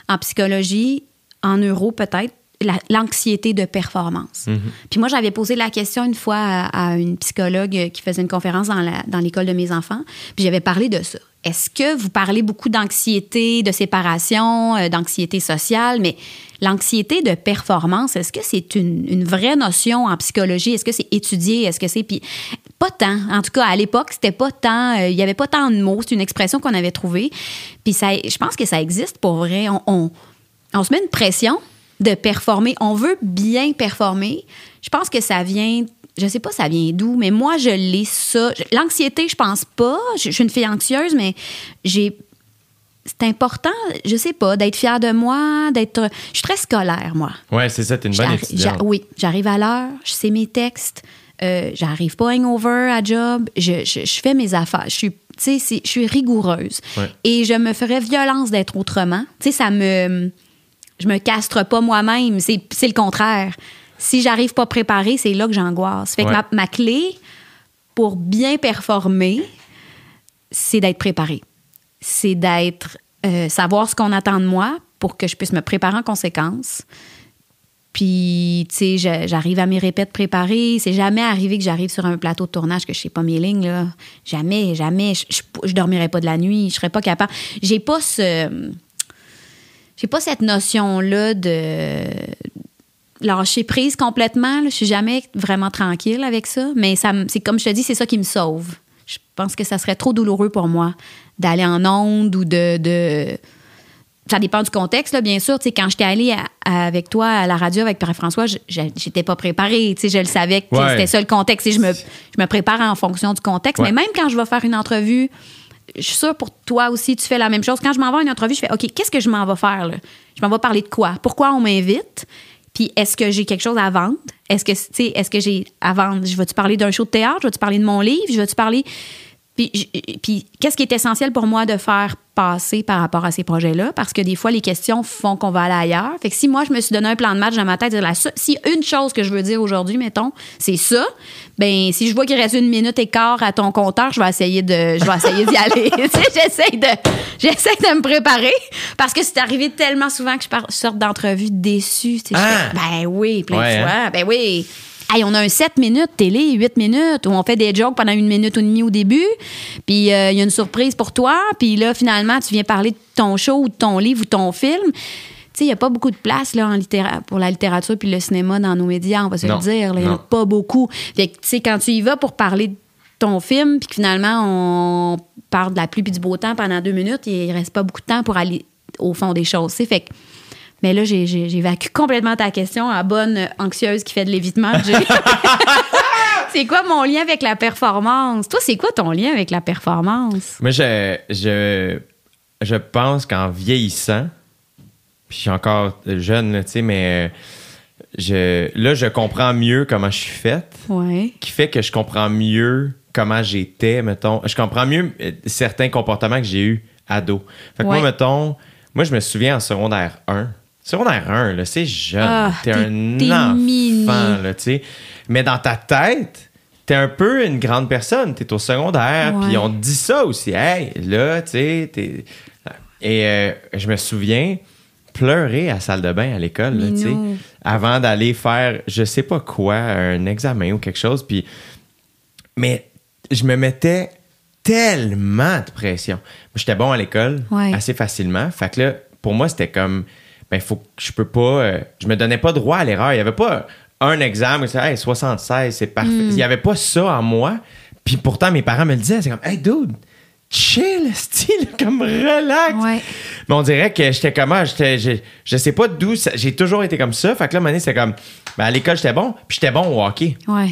en psychologie, en neuro peut-être, la- l'anxiété de performance. Puis moi, j'avais posé la question une fois à, à une psychologue qui faisait une conférence dans l'école de mes enfants, puis j'avais parlé de ça. Est-ce que vous parlez beaucoup d'anxiété, de séparation, euh, d'anxiété sociale, mais l'anxiété de performance, est-ce que c'est une, une vraie notion en psychologie? Est-ce que c'est étudié? Est-ce que c'est... Puis pas tant. En tout cas, à l'époque, c'était pas tant... euh, Il y avait pas tant de mots. C'est une expression qu'on avait trouvée. Puis ça, je pense que ça existe pour vrai. On, on, on se met une pression de performer. On veut bien performer. Je pense que ça vient... Je sais pas ça vient d'où, mais moi, je l'ai ça. L'anxiété, je pense pas. Je, je suis une fille anxieuse, mais j'ai c'est important, je sais pas, d'être fière de moi, d'être. Je suis très scolaire, moi.
Ouais, c'est ça, t'es une bonne étudiante.
oui, j'arrive à l'heure, je sais mes textes, euh, j'arrive pas hangover à job, je, je, je fais mes affaires. Je suis, tu sais, c'est- je suis rigoureuse.
Ouais.
Et je me ferais violence d'être autrement. Tu sais, ça me. Je me castre pas moi-même, c'est le contraire. Si j'arrive pas préparée, c'est là que j'angoisse. Fait que
Ouais.
ma, ma clé pour bien performer, c'est d'être préparé. C'est d'être. euh, savoir ce qu'on attend de moi pour que je puisse me préparer en conséquence. Puis, tu sais, j'arrive à mes répètes préparées. C'est jamais arrivé que j'arrive sur un plateau de tournage que je sais pas mes lignes, là. Jamais, jamais. Je, je, je dormirais pas de la nuit. Je serais pas capable. J'ai pas ce. J'ai pas cette notion-là de lâcher prise complètement. là. Je suis jamais vraiment tranquille avec ça. Mais ça, c'est comme je te dis, c'est ça qui me sauve. Je pense que ça serait trop douloureux pour moi d'aller en onde ou de, de- ça dépend du contexte, là, bien sûr. Tu sais, quand j'étais allée à- à- avec toi à la radio avec Pierre-François, j'étais pas préparée. Tu sais, je le savais que
Ouais.
c'était ça le contexte. Et je me, je me prépare en fonction du contexte.
Ouais.
Mais même quand je vais faire une entrevue, je suis sûre pour toi aussi, tu fais la même chose. Quand je m'en vais à une entrevue, je fais OK, qu'est-ce que je m'en vais faire? Là? Je m'en vais parler de quoi? Pourquoi on m'invite? Puis est-ce que j'ai quelque chose à vendre? Est-ce que, est-ce que j'ai à vendre? Je vais-tu parler d'un show de théâtre? Je vais-tu parler de mon livre? Je vais-tu parler. Puis, puis qu'est-ce qui est essentiel pour moi de faire passer par rapport à ces projets-là? Parce que des fois, les questions font qu'on va aller ailleurs. Fait que si moi, je me suis donné un plan de match dans ma tête, dire la, si une chose que je veux dire aujourd'hui, mettons, c'est ça, ben si je vois qu'il reste une minute et quart à ton compteur, je vais essayer de, je vais essayer d'y aller. J'essaie de, j'essaie de me préparer parce que c'est arrivé tellement souvent que je, par- je sorte d'entrevue déçue.
Ah!
ben oui, plein
Ouais,
de
hein?
fois. Ben oui. Hey, on a un 7 minutes télé, 8 minutes, où on fait des jokes pendant une minute ou demie au début. Puis euh, il y a une surprise pour toi. Puis là, finalement, tu viens parler de ton show ou de ton livre ou de ton film. Tu sais, il n'y a pas beaucoup de place là, en littéra- pour la littérature puis le cinéma dans nos médias, on va se
Non,
le dire. Il n'y en a pas beaucoup. Fait que, tu sais, quand tu y vas pour parler de ton film, puis que finalement, on parle de la pluie puis du beau temps pendant deux minutes, il reste pas beaucoup de temps pour aller au fond des choses. tu sais. Fait que mais là, j'ai- j'ai- j'évacue complètement ta question à bonne anxieuse qui fait de l'évitement. C'est quoi mon lien avec la performance? Toi, c'est quoi ton lien avec la performance?
Moi, je, je, je pense qu'en vieillissant, puis je suis encore jeune, tu sais, mais euh, je, là, je comprends mieux comment je suis faite,
Ouais.
qui fait que je comprends mieux comment j'étais, mettons. Je comprends mieux euh, certains comportements que j'ai eus ado. Fait que
Ouais.
moi, mettons, moi, je me souviens en secondaire 1. Secondaire 1, là, c'est jeune.
Ah,
t'es un enfant,
mini.
là, tu sais. Mais dans ta tête, t'es un peu une grande personne. T'es au secondaire, puis on te dit ça aussi. Hey, là, tu sais, t'es... Et euh, je me souviens pleurer à la salle de bain à l'école, là, tu sais, avant d'aller faire, je sais pas quoi, un examen ou quelque chose. Puis, mais je me mettais tellement de pression. J'étais bon à l'école
Ouais.
assez facilement. Fait que là, pour moi, c'était comme, ben, faut que je peux pas, euh, je me donnais pas droit à l'erreur. Il y avait pas un examen où hey, 76, c'est parfait.
Hmm.
Il y avait pas ça en moi. Puis pourtant, mes parents me le disaient, c'est comme, hey, dude, chill, style, comme relax.
Ouais.
Mais on dirait que j'étais comment, j'étais, je, je sais pas d'où, ça- j'ai toujours été comme ça. Fait que là, donné, c'est comme, ben, à l'école, j'étais bon, puis j'étais bon au hockey.
Ouais.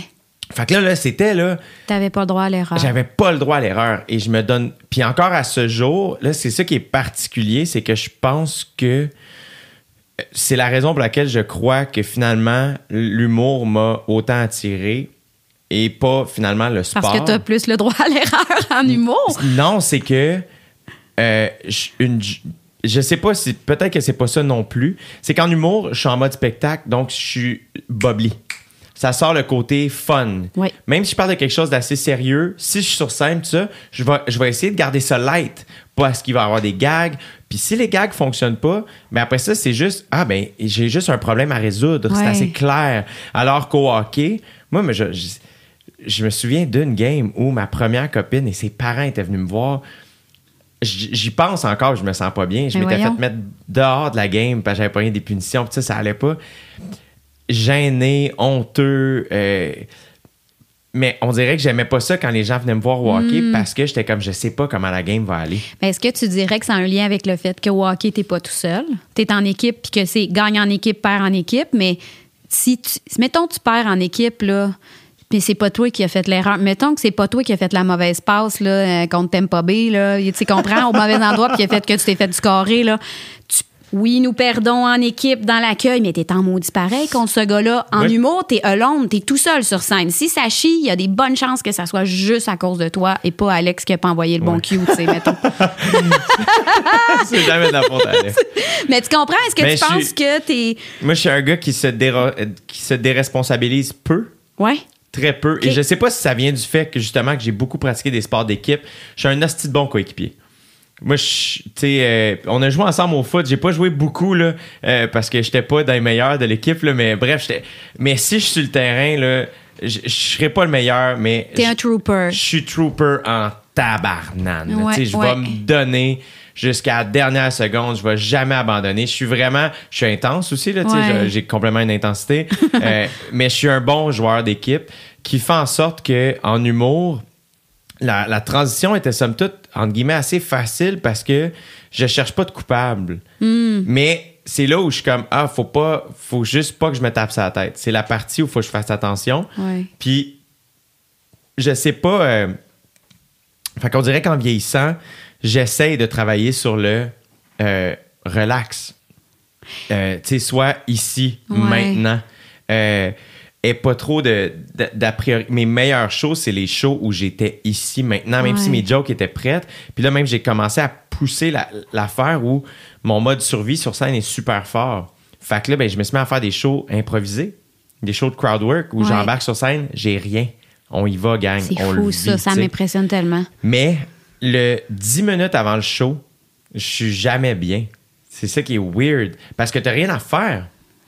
Fait que là, là c'était, là,
T'avais pas le droit à l'erreur.
j'avais pas le droit à l'erreur et je me donne. Puis encore à ce jour, là, c'est ça qui est particulier, c'est que je pense que c'est la raison pour laquelle je crois que finalement l'humour m'a autant attiré et pas finalement le sport.
Parce que t'as plus le droit à l'erreur en humour.
Non, c'est que euh, je, une- je sais pas si peut-être que c'est pas ça non plus. C'est qu'en humour, je suis en mode spectacle, donc je suis bubbly. Ça sort le côté fun.
Oui.
Même si je parle de quelque chose d'assez sérieux, si je suis sur scène, tout ça, je vais, je vais essayer de garder ça light. Pas à ce qu'il va y avoir des gags, Puis si les gags fonctionnent pas, ben après ça, c'est juste, ah ben, j'ai juste un problème à résoudre. C'est assez clair. Alors qu'au hockey, moi, mais je, je, je me souviens d'une game où ma première copine et ses parents étaient venus me voir. J'y pense encore, je me sens pas bien. Je
Mais
m'étais fait mettre dehors de la game parce que j'avais pas des punitions. Puis ça, ça allait pas. Gêné, honteux. euh, mais on dirait que j'aimais pas ça quand les gens venaient me voir au hockey
Hmm.
parce que j'étais comme, je sais pas comment la game va aller.
Mais est-ce que tu dirais que ça a un lien avec le fait qu'au hockey, t'es pas tout seul? T'es en équipe puis que c'est gagne en équipe, perd en équipe, mais si tu, mettons tu perds en équipe, là, puis c'est pas toi qui a fait l'erreur. Mettons que c'est pas toi qui a fait la mauvaise passe là, euh, contre Tempa Bay, là. Tu comprends, au mauvais endroit, puis qui a fait que tu t'es fait du carré, là. Tu- oui, nous perdons en équipe dans l'accueil, mais t'es en maudit pareil contre ce gars-là. En humour, t'es alone, t'es tout seul sur scène. Si ça chie, il y a des bonnes chances que ça soit juste à cause de toi et pas Alex qui a pas envoyé le bon cue, tu sais, mettons.
c'est jamais de la faute à Alex.
Mais tu comprends? Est-ce que
Mais
tu penses
suis-
que t'es.
Moi, je suis un gars qui se, déra- qui se déresponsabilise peu.
Ouais.
Très peu. Et je sais pas si ça vient du fait que justement que j'ai beaucoup pratiqué des sports d'équipe. Je suis un hostie de bon coéquipier. Moi, je- tu sais, euh, on a joué ensemble au foot. J'ai pas joué beaucoup là, euh, parce que j'étais pas dans les meilleurs de l'équipe. là, Mais bref, j'étais. Mais si je suis sur le terrain, là, je serais pas le meilleur, mais
T'es un trooper.
je suis trooper en tabarnane.
Ouais,
Tu sais, je
ouais.
vais me donner jusqu'à la dernière seconde. Je vais jamais abandonner. Je suis vraiment... Je suis intense aussi. Là, tu sais,
Ouais.
J'ai complètement une intensité. Euh, mais je suis un bon joueur d'équipe qui fait en sorte que en humour, la, la transition était somme toute, entre guillemets, assez facile parce que je cherche pas de coupable.
Hmm.
Mais c'est là où je suis comme, ah, faut pas, faut juste pas que je me tape la tête. C'est la partie où il faut que je fasse attention.
Ouais.
Puis, je sais pas. Euh, fait qu'on dirait qu'en vieillissant, j'essaye de travailler sur le euh, relax. Euh, tu sais, soit ici,
Ouais.
maintenant. Et pas trop de, d'a priori. Mes meilleurs shows, c'est les shows où j'étais ici, maintenant, même
Ouais.
si mes jokes étaient prêtes. Puis là, même, j'ai commencé à pousser la- l'affaire où mon mode survie sur scène est super fort. Fait que là, ben, je me suis mis à faire des shows improvisés, des shows de crowd work où
Ouais.
j'embarque sur scène, j'ai rien. On y va, gang.
C'est fou,
vit,
ça. Ça m'impressionne tellement.
Mais le 10 minutes avant le show, je suis jamais bien. C'est ça qui est weird. Parce que t'as rien à faire.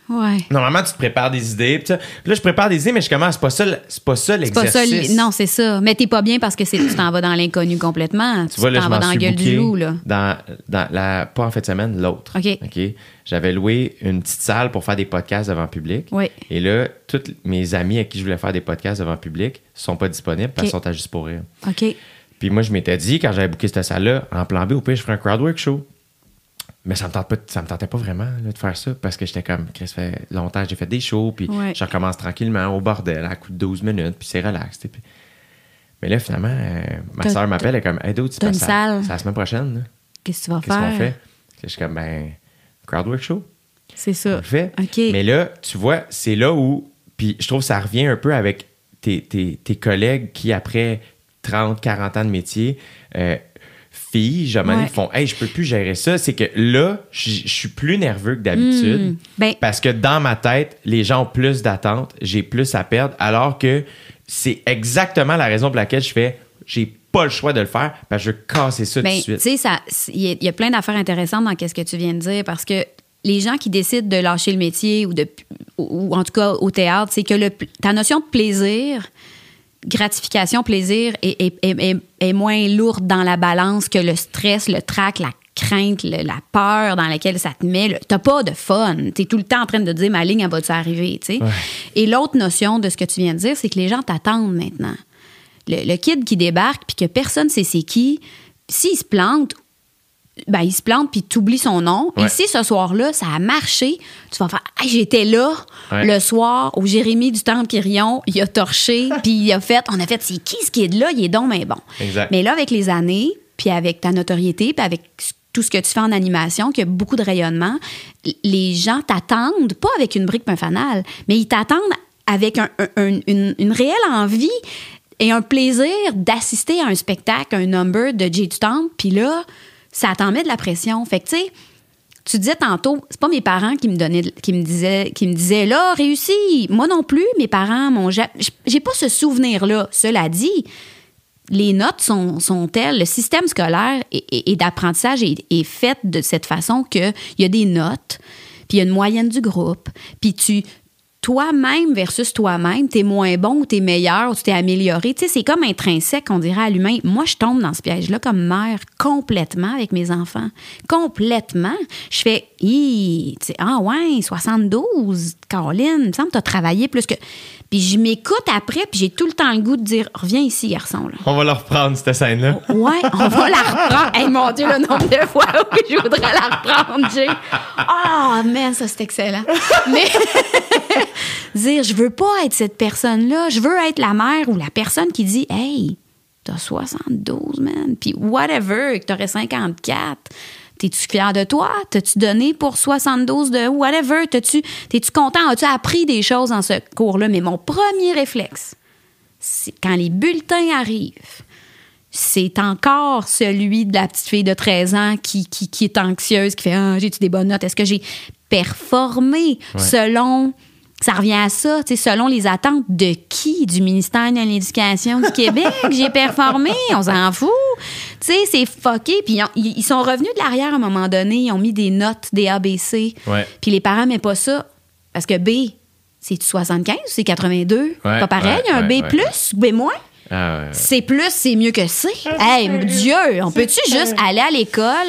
Ouais.
Normalement, tu te prépares des idées. Puis là, je prépare des idées, mais je commence. C'est pas ça, c'est pas ça l'exercice.
Non, c'est ça. Mais t'es pas bien parce que c'est tu t'en vas dans l'inconnu complètement. Tu
Tu vois, là, je
t'en vas dans la gueule du loup, là.
Dans, dans la, pas en fin de semaine, l'autre.
OK.
J'avais loué une petite salle pour faire des podcasts devant public.
Oui.
Et là, tous mes amis à qui je voulais faire des podcasts devant public sont pas disponibles parce qu'ils
OK.
sont à juste pour rire.
OK.
Puis moi, je m'étais dit, quand j'avais booké cette salle-là, en plan B, au pire, je ferais un crowdwork show. Mais ça me, tente pas, ça me tentait pas vraiment là, de faire ça parce que j'étais comme, Chris, ça fait longtemps que j'ai fait des shows, puis
Ouais.
je recommence tranquillement au bordel à coup de 12 minutes, puis c'est relax. puis- Mais là, finalement, euh, ma soeur m'appelle, elle est comme, hey, dude, c'est la semaine prochaine.
Qu'est-ce que tu vas
Qu'est-ce
faire?
qu'on fait? Je suis comme, ben, crowdwork show.
C'est ça.
fait. Mais là, tu vois, c'est là où. Puis je trouve que ça revient un peu avec tes, tes- tes collègues qui, après 30, 40 ans de métier, euh, filles, jamais
Ouais.
font Hey, je peux plus gérer ça. C'est que là, je suis plus nerveux que d'habitude.
Hmm. Ben-
Parce que dans ma tête, les gens ont plus d'attentes, j'ai plus à perdre, alors que c'est exactement la raison pour laquelle je fais j'ai pas le choix de le faire, parce que je veux casser ça
Ben,
tout de
tu
suite.
il y, a- il y a plein d'affaires intéressantes dans ce que tu viens de dire parce que les gens qui décident de lâcher le métier ou, de, ou, ou en tout cas au théâtre, c'est que le, ta notion de plaisir, gratification, plaisir est, est- est- est- est moins lourde dans la balance que le stress, le trac, la crainte, le- la peur dans laquelle ça te met. T'as pas de fun. T'es tout le temps en train de dire ma ligne, elle va-tu arriver? tu? Et l'autre notion de ce que tu viens de dire, c'est que les gens t'attendent maintenant le, le kid qui débarque puis que personne sait c'est qui, s'il se plante, ben il se plante puis tu oublies son nom.
Ouais.
Et si ce soir-là, ça a marché, tu vas faire Hey, j'étais là
Ouais.
le soir où Jérémy du Temple Quirion, il a torché puis il a fait on a fait c'est qui ce kid-là, il est donc mais bon.
Exact.
Mais là avec les années, puis avec ta notoriété, puis avec tout ce que tu fais en animation, qui a beaucoup de rayonnement, les gens t'attendent, pas avec une brique un fanal, mais ils t'attendent avec un- un- un- une, une réelle envie et un plaisir d'assister à un spectacle, un number de Jay du Temple, puis là, ça t'en met de la pression. Fait que, tu sais, tu disais tantôt, c'est pas mes parents qui me donnaient, qui me disaient, qui me disaient là, réussi. Moi non plus, mes parents m'ont ja- J'ai pas ce souvenir-là. Cela dit, les notes sont, telles, le système scolaire et d'apprentissage est, est fait de cette façon qu'il y a des notes, puis il y a une moyenne du groupe, puis tu toi-même versus toi-même, t'es moins bon ou t'es meilleur ou tu t'es amélioré. Tu sais, c'est comme intrinsèque, on dirait à l'humain. Moi, je tombe dans ce piège-là comme mère complètement avec mes enfants. Complètement. Je fais, Hi, ah ouais, 72, Caroline, il me semble que t'as travaillé plus que. Puis je m'écoute après, puis j'ai tout le temps le goût de dire, reviens ici, garçon. Là.
On va leur reprendre, cette scène-là.
Ouais, on va la reprendre. Hey, mon Dieu, le nombre de fois où je voudrais la reprendre, Jay. Ah, man, ça, c'est excellent. Mais dire, je veux pas être cette personne-là. Je veux être la mère ou la personne qui dit, hey, t'as 72, man. Puis whatever, que t'aurais 54. T'es-tu fier de toi? T'as-tu donné pour 72 de whatever? T'as-tu, t'es-tu content? As-tu appris des choses dans ce cours-là? Mais mon premier réflexe, c'est quand les bulletins arrivent, c'est encore celui de la petite fille de 13 ans qui, qui, qui est anxieuse, qui fait Ah, j'ai-tu des bonnes notes? Est-ce que j'ai performé selon. Ça revient à ça, tu sais, selon les attentes de qui? Du ministère de l'Éducation du Québec? J'ai performé, on s'en fout. Tu sais, c'est fucké. Puis ils ont- ils ils sont revenus de l'arrière à un moment donné, ils ont mis des notes, des ABC.
Ouais.
Puis les parents n'aimaient pas ça. Parce que B, c'est 75 ou c'est 82?
Ouais,
pas pareil,
ouais,
un B plus, B moins?
Ah.
C'est plus, c'est mieux que C. Hey, Dieu, on peut-tu juste aller à l'école,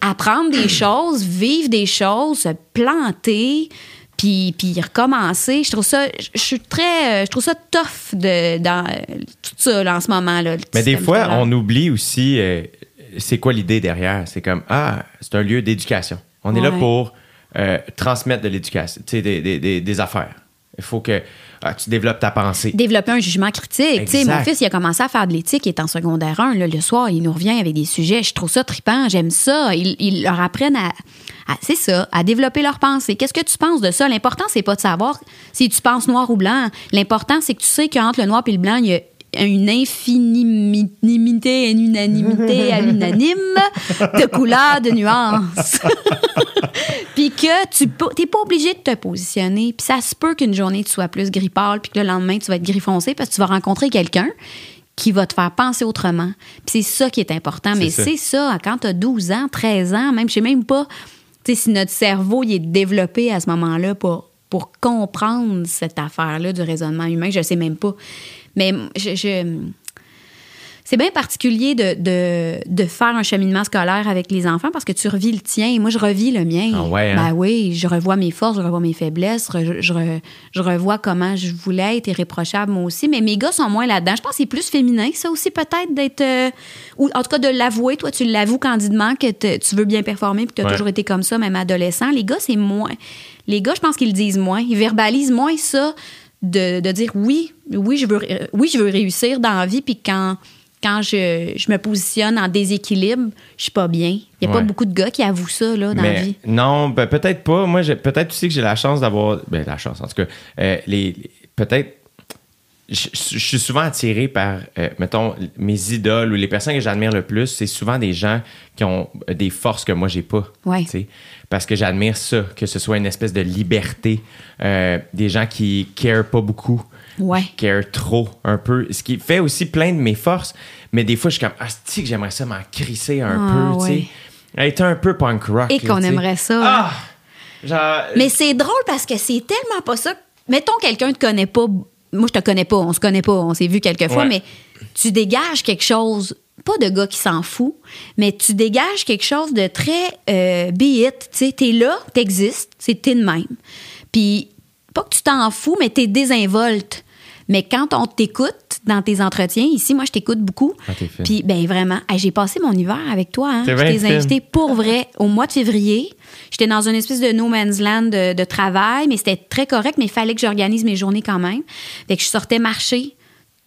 apprendre des choses, vivre des choses, se planter, puis, puis recommencer? Je trouve ça, je suis très, je trouve ça tough de, dans euh, tout ça là, en ce moment. Là,
Mais des fois,
scolaire.
on oublie aussi euh, c'est quoi l'idée derrière? C'est comme, ah, c'est un lieu d'éducation. On est là pour euh, transmettre de l'éducation, tu sais, des, des- des- des affaires. Il faut que ah, tu développes ta pensée.
développer un jugement critique. Mon fils, il a commencé à faire de l'éthique, il est en secondaire 1. là, le soir, il nous revient avec des sujets. Je trouve ça trippant, j'aime ça. Ils, ils leur apprennent à, à- c'est ça, à développer leur pensée. Qu'est-ce que tu penses de ça? L'important, c'est pas de savoir si tu penses noir ou blanc. L'important, c'est que tu sais qu'entre le noir et le blanc, il y a une infinimité, une unanimité à l'unanime de couleurs, de nuances. puis que tu n'es pas obligé de te positionner. Puis ça se peut qu'une journée, tu sois plus gris pâle, puis que le lendemain, tu vas être gris foncé parce que tu vas rencontrer quelqu'un qui va te faire penser autrement. Puis c'est ça qui est important. Mais c'est ça, quand tu as 12 ans, 13 ans, même, je sais même pas si notre cerveau il est développé à ce moment-là pour, pour comprendre cette affaire-là du raisonnement humain, je sais même pas. Mais je- je c'est bien particulier de, de, de faire un cheminement scolaire avec les enfants parce que tu revis le tien et moi, je revis le mien.
Ah ouais, hein?
Ben oui, je revois mes forces, je revois mes faiblesses, je, je, re- je revois comment je voulais être irréprochable moi aussi. Mais mes gars sont moins là-dedans. Je pense que c'est plus féminin, ça aussi, peut-être, d'être. euh, ou en tout cas, de l'avouer. Toi, tu l'avoues candidement que te- tu veux bien performer puis que tu as
Ouais.
toujours été comme ça, même adolescent. Les gars, c'est moins. Les gars, je pense qu'ils le disent moins. Ils verbalisent moins ça de, de dire oui, oui, je veux, euh, oui, je veux réussir dans la vie, puis quand, quand je, je me positionne en déséquilibre, je suis pas bien. Il n'y a pas beaucoup de gars qui avouent ça là, dans la vie.
non, ben, peut-être pas. Moi, peut-être aussi que j'ai la chance d'avoir. Ben, la chance, en tout cas. euh, les, les- peut-être. Je, je suis souvent attiré par, euh, mettons, mes idoles ou les personnes que j'admire le plus. C'est souvent des gens qui ont des forces que moi, j'ai pas.
Ouais.
Parce que j'admire ça, que ce soit une espèce de liberté. euh, des gens qui care pas beaucoup.
Ouais.
Qui care trop, un peu. Ce qui fait aussi plein de mes forces. Mais des fois, je suis comme, ah, que j'aimerais ça m'en crisser un
Ah,
peu, tu sais. Être un peu punk rock.
Et qu'on aimerait ça.
Ah! Genre.
Mais c'est drôle parce que c'est tellement pas ça. Mettons, quelqu'un te connaît pas. Moi, je te connais pas. On se connaît pas. On s'est vu quelques fois,
Ouais.
mais tu dégages quelque chose. Pas de gars qui s'en fout, mais tu dégages quelque chose de très euh, be it. Tu sais, t'es là, t'existes, c'est t'es de même. Puis, pas que tu t'en fous, mais t'es désinvolte. Mais quand on t'écoute dans tes entretiens, ici, moi, je t'écoute beaucoup.
Ah.
Puis, ben vraiment, hey, j'ai passé mon hiver avec toi. Hein? Je t'ai invité pour vrai au mois de février. J'étais dans une espèce de no man's land de, de travail, mais c'était très correct, mais il fallait que j'organise mes journées quand même. Fait que je sortais marcher.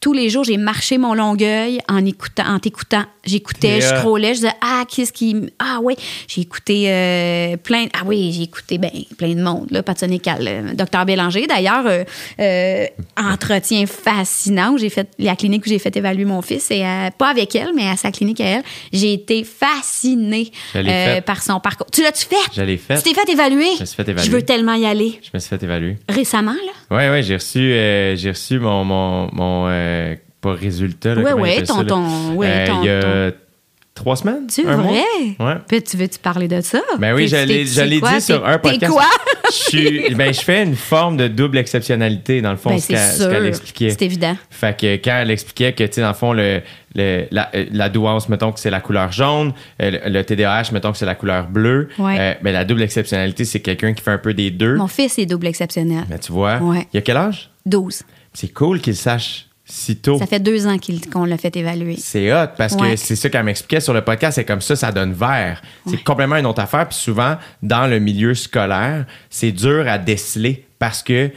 Tous les jours, j'ai marché mon longueuil en écoutant, en t'écoutant. J'écoutais, je scrollais, je disais ah qu'est-ce qui, ah oui, j'ai écouté euh, plein, ah oui, j'ai écouté ben plein de monde là, Pat Sonical, euh, docteur Bélanger d'ailleurs, euh, euh, entretien fascinant j'ai fait la clinique où j'ai fait évaluer mon fils et pas avec elle mais à sa clinique à elle, j'ai été fascinée par son parcours. Tu l'as-tu fait
Je l'ai fait.
Tu t'es fait évaluer?
Je me suis fait évaluer.
Je veux tellement y aller.
Je me suis fait évaluer.
Récemment là?
Ouais, ouais, j'ai reçu, j'ai reçu mon, mon, mon, euh, pas résultat. Là,
ouais,
appellent
ton-
Euh, il y a trois semaines. Mois?
vrai?
Ouais.
Puis tu veux-tu parler de ça?
Ben oui,
quoi?
dit sur un podcast.
quoi?
je, suis, ben, je fais une forme de double exceptionnalité, dans le fond,
Ben,
ce
c'est
qu'elle expliquait.
C'est évident.
Fait que quand elle expliquait que, tu sais, dans le fond, le, le- la, euh, la douance, mettons que c'est la couleur jaune, euh, le, le TDAH, mettons que c'est la couleur bleue,
Ouais.
euh, ben, la double exceptionnalité, c'est quelqu'un qui fait un peu des deux.
Mon fils est double exceptionnel.
Ben, tu vois,
Ouais.
il y a quel âge?
12.
C'est cool qu'il sache si tôt.
Ça fait deux ans qu'on l'a fait évaluer.
C'est hot parce que c'est ça qu'elle m'expliquait sur le podcast. C'est comme ça, ça donne vert. C'est complètement une autre affaire. Puis souvent, dans le milieu scolaire, c'est dur à déceler parce que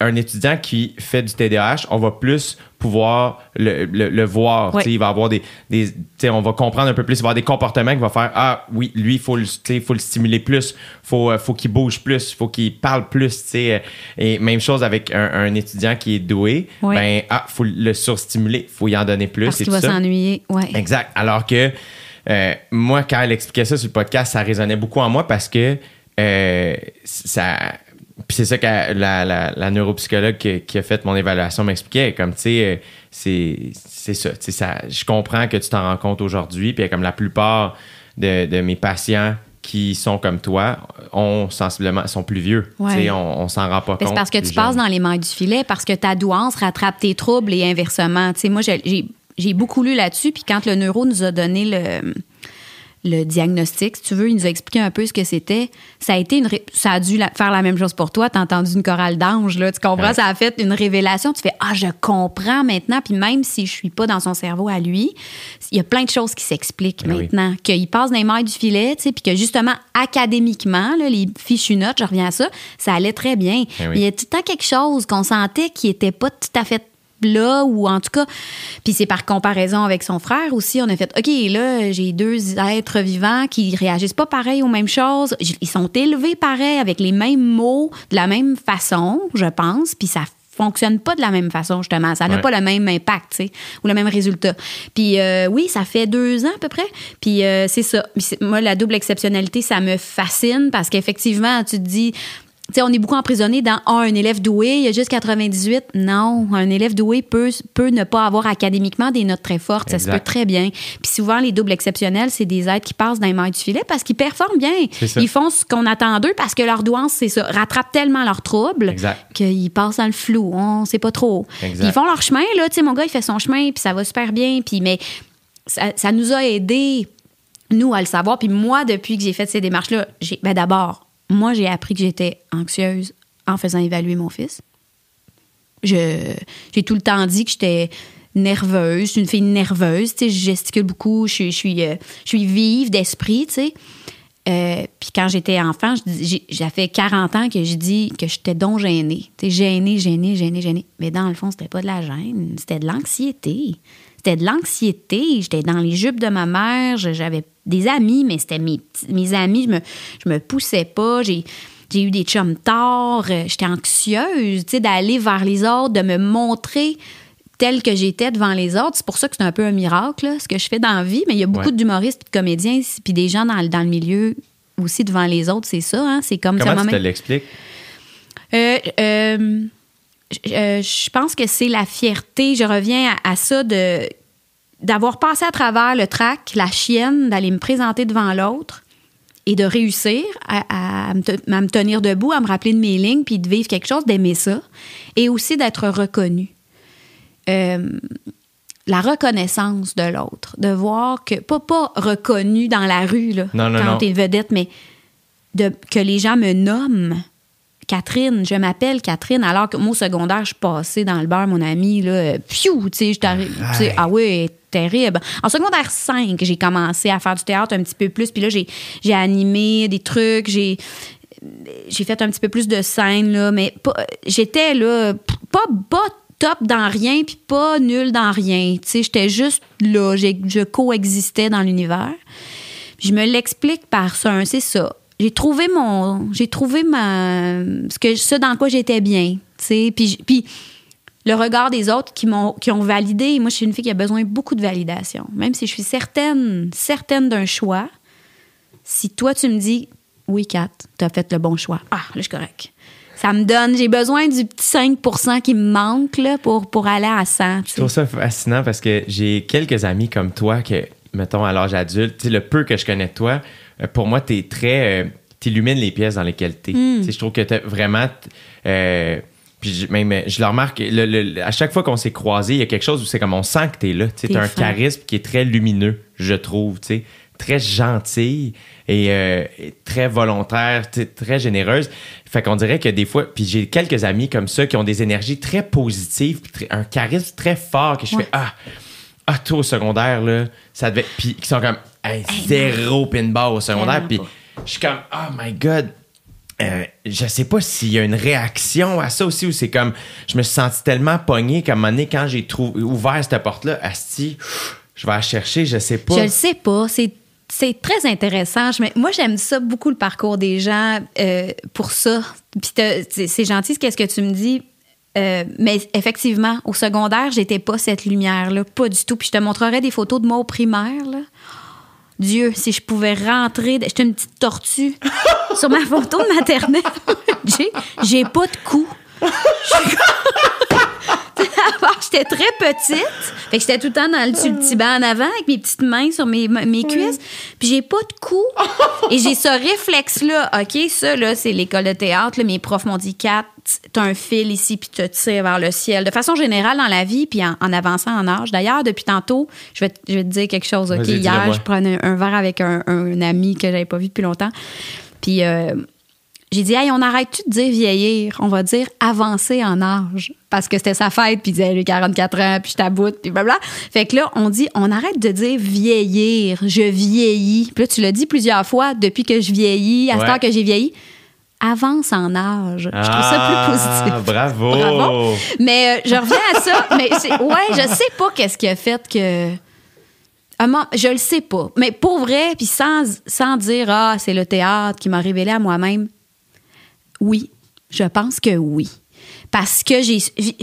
un étudiant qui fait du TDAH, on va plus pouvoir le, le- le voir. Il va avoir des. des on va comprendre un peu plus. Il va avoir des comportements qui vont faire Ah, oui, lui, il faut, faut le stimuler plus. faut, euh, faut qu'il bouge plus. faut qu'il parle plus. sais. Et même chose avec un, un étudiant qui est doué.
Ouais.
Ben, ah, faut le surstimuler. faut y en donner plus.
Parce qu'il va s'ennuyer. Ouais.
Exact. Alors que euh, moi, quand elle expliquait ça sur le podcast, ça résonnait beaucoup en moi parce que euh, ça. Puis c'est ça que la, la, la neuropsychologue qui, qui a fait mon évaluation m'expliquait. Comme, tu sais, euh, c'est ça, tu sais, ça. Je comprends que tu t'en rends compte aujourd'hui. Puis comme la plupart de, de mes patients qui sont comme toi, ont sensiblement, sont plus vieux.
Ouais.
Tu sais, on, on s'en rend pas
Mais
compte.
c'est parce que tu passes dans les mailles du filet, parce que ta douance rattrape tes troubles et inversement. Tu sais, moi, j'ai beaucoup lu là-dessus, puis quand le neuro nous a donné le, le diagnostic, si tu veux, il nous a expliqué un peu ce que c'était. Ça a été une, ré- ça a dû la- faire la même chose pour toi. T'as entendu une chorale d'anges, là, tu comprends?
Ouais.
Ça a fait une révélation. Tu fais ah, je comprends maintenant. Puis même si je suis pas dans son cerveau à lui, il y a plein de choses qui s'expliquent
Ben oui.
maintenant. Qu'il passe dans les mailles du filet, tu sais, puis que justement académiquement, là, les fichues notes, je reviens à ça, ça allait très bien.
Ben oui.
Il y a tout le temps quelque chose qu'on sentait qui était pas tout à fait là ou en tout cas puis c'est par comparaison avec son frère aussi on a fait OK là j'ai deux êtres vivants qui réagissent pas pareil aux mêmes choses. Ils sont élevés pareil avec les mêmes mots de la même façon je pense puis ça fonctionne pas de la même façon justement. Ça n'a
Ouais.
pas le même impact tu sais ou le même résultat. Puis euh, oui ça fait deux ans à peu près. Puis euh, c'est ça. Moi la double exceptionnalité ça me fascine parce qu'effectivement tu te dis sais, on est beaucoup emprisonné dans Ah, un élève doué, il y a juste 98. Non, un élève doué peut, peut ne pas avoir académiquement des notes très fortes. Ça se peut très bien. Puis souvent, les doubles exceptionnels, c'est des êtres qui passent dans les mailles du filet parce qu'ils performent bien. Ils font ce qu'on attend d'eux parce que leur douance, c'est ça, rattrape tellement leurs troubles qu'ils passent dans le flou. On sait pas trop.
Exact.
Ils font leur chemin, là. Tu sais, mon gars, il fait son chemin, puis ça va super bien. Puis, mais ça, ça nous a aidés, nous, à le savoir. Puis moi, depuis que j'ai fait ces démarches-là, j'ai, ben d'abord, moi, j'ai appris que j'étais anxieuse en faisant évaluer mon fils. J'ai tout le temps dit que j'étais nerveuse, je une fille nerveuse, tu sais, je gesticule beaucoup, je, suis- je suis, euh, vive d'esprit, tu sais. Euh, puis quand j'étais enfant, j'ai fait 40 ans que je dis que j'étais donc gênée. Tu sais, gênée, gênée, gênée, gênée. Mais dans le fond, c'était pas de la gêne, c'était de l'anxiété. C'était de l'anxiété. J'étais dans les jupes de ma mère, j'avais des amis, mais c'était mes, mes amis, je me, je me poussais pas. J'ai, j'ai eu des chums tard, euh, j'étais anxieuse, tu sais, d'aller vers les autres, de me montrer telle que j'étais devant les autres. C'est pour ça que c'est un peu un miracle, là, ce que je fais dans la vie. Mais il y a beaucoup
Ouais.
d'humoristes, de comédiens, puis des gens dans, le- dans le milieu aussi devant les autres. C'est ça, hein? C'est comme ça
Comment tu te l'expliques?
euh, euh, euh, je pense que c'est la fierté. Je reviens à, à ça de d'avoir passé à travers le track, la chienne, d'aller me présenter devant l'autre et de réussir à, à me te- à me tenir debout, à me rappeler de mes lignes, puis de vivre quelque chose, d'aimer ça, et aussi d'être reconnu. Euh, la reconnaissance de l'autre, de voir que, pas, pas reconnu dans la rue, là,
Non, non,
quand t'es vedette, mais de, que les gens me nomment. Catherine, je m'appelle Catherine, alors que moi, au secondaire, je suis passée dans le bar, mon ami, là, piou, tu sais, ah oui, terrible. En secondaire 5, j'ai commencé à faire du théâtre un petit peu plus, puis là, j'ai j'ai animé des trucs, j'ai j'ai fait un petit peu plus de scène, là, mais pas- j'étais, là, pas, top dans rien, puis pas nul dans rien, tu sais, j'étais juste là, je coexistais dans l'univers. Je me l'explique par ça, hein, c'est ça. J'ai trouvé mon j'ai trouvé ma ce que dans quoi j'étais bien, tu sais, puis puis le regard des autres qui m'ont qui ont validé. Moi, je suis une fille qui a besoin de beaucoup de validation. Même si je suis certaine certaine d'un choix, si toi tu me dis oui, Kat, tu as fait le bon choix. Ah, là je suis correct. Ça me donne, j'ai besoin du petit 5% qui me manque là, pour, pour aller à 100. tu
Je trouve ça fascinant parce que j'ai quelques amis comme toi que, mettons, à l'âge adulte, le peu que je connais de toi, pour moi, t'es très. euh, t'illumines les pièces dans lesquelles t'es.
Hmm.
Tu sais, Je trouve que t'as vraiment. euh, puis je- même, euh, je le remarque, le- le- à chaque fois qu'on s'est croisés, il y a quelque chose où c'est comme on sent que t'es là. Tu sais,
T'es
T'as un
fin.
charisme qui est très lumineux, je trouve. tu sais. Très gentil et, euh, et très volontaire, tu très généreuse. Fait qu'on dirait que des fois, puis j'ai quelques amis comme ça qui ont des énergies très positives, puis très- un charisme très fort que je
Ouais.
fais Ah, ah, toi au secondaire, là, ça devait. Puis qui sont comme Hey, zéro pinball au secondaire. Puis je suis comme Oh my God. Euh, je sais pas s'il y a une réaction à ça aussi ou c'est comme je me suis senti tellement pogné qu'à un moment donné quand j'ai ouvert cette porte là asti je vais la chercher je sais pas
Je le sais pas. C'est c'est très intéressant. Je moi, j'aime ça beaucoup le parcours des gens euh, pour ça. Puis c'est c'est gentil, qu'est-ce que tu me dis. Euh, mais effectivement, au secondaire, j'étais pas cette lumière-là, pas du tout. Puis je te montrerai des photos de moi au primaire. Là. Dieu, si je pouvais rentrer, j'étais une petite tortue sur ma photo de maternelle. j'ai, j'ai pas de cou. Alors, j'étais très petite. Fait que j'étais tout le temps dans le, sur le petit banc en avant avec mes petites mains sur mes, mes cuisses. Puis j'ai pas de cou. Et j'ai ce réflexe-là. OK, ça, là, c'est l'école de théâtre. là. mes profs m'ont dit, Kat, t'as un fil ici puis tu te tires vers le ciel. De façon générale dans la vie, puis en, en avançant en âge. D'ailleurs, depuis tantôt, je vais, te- je vais te dire quelque chose. OK, hier, je prenais un, un verre avec un, un ami que j'avais pas vu depuis longtemps. Puis... euh, j'ai dit, hey, on arrête-tu de dire vieillir? On va dire avancer en âge. Parce que c'était sa fête, puis il disait, j'ai 44 ans, puis je taboute, puis blabla. Fait que là, on dit, on arrête de dire vieillir, je vieillis. Puis là, tu l'as dit plusieurs fois, depuis que je vieillis, à ce
Ouais.
temps que j'ai vieilli. Avance en âge. Je trouve ça plus positif.
Ah, bravo
Bravo. Mais euh, je reviens à ça. Mais c'est- ouais, je sais pas qu'est-ce qui a fait que. Je le sais pas. Mais pour vrai, puis sans, sans dire, ah, c'est le théâtre qui m'a révélé à moi-même, oui, je pense que oui. Parce que j'ai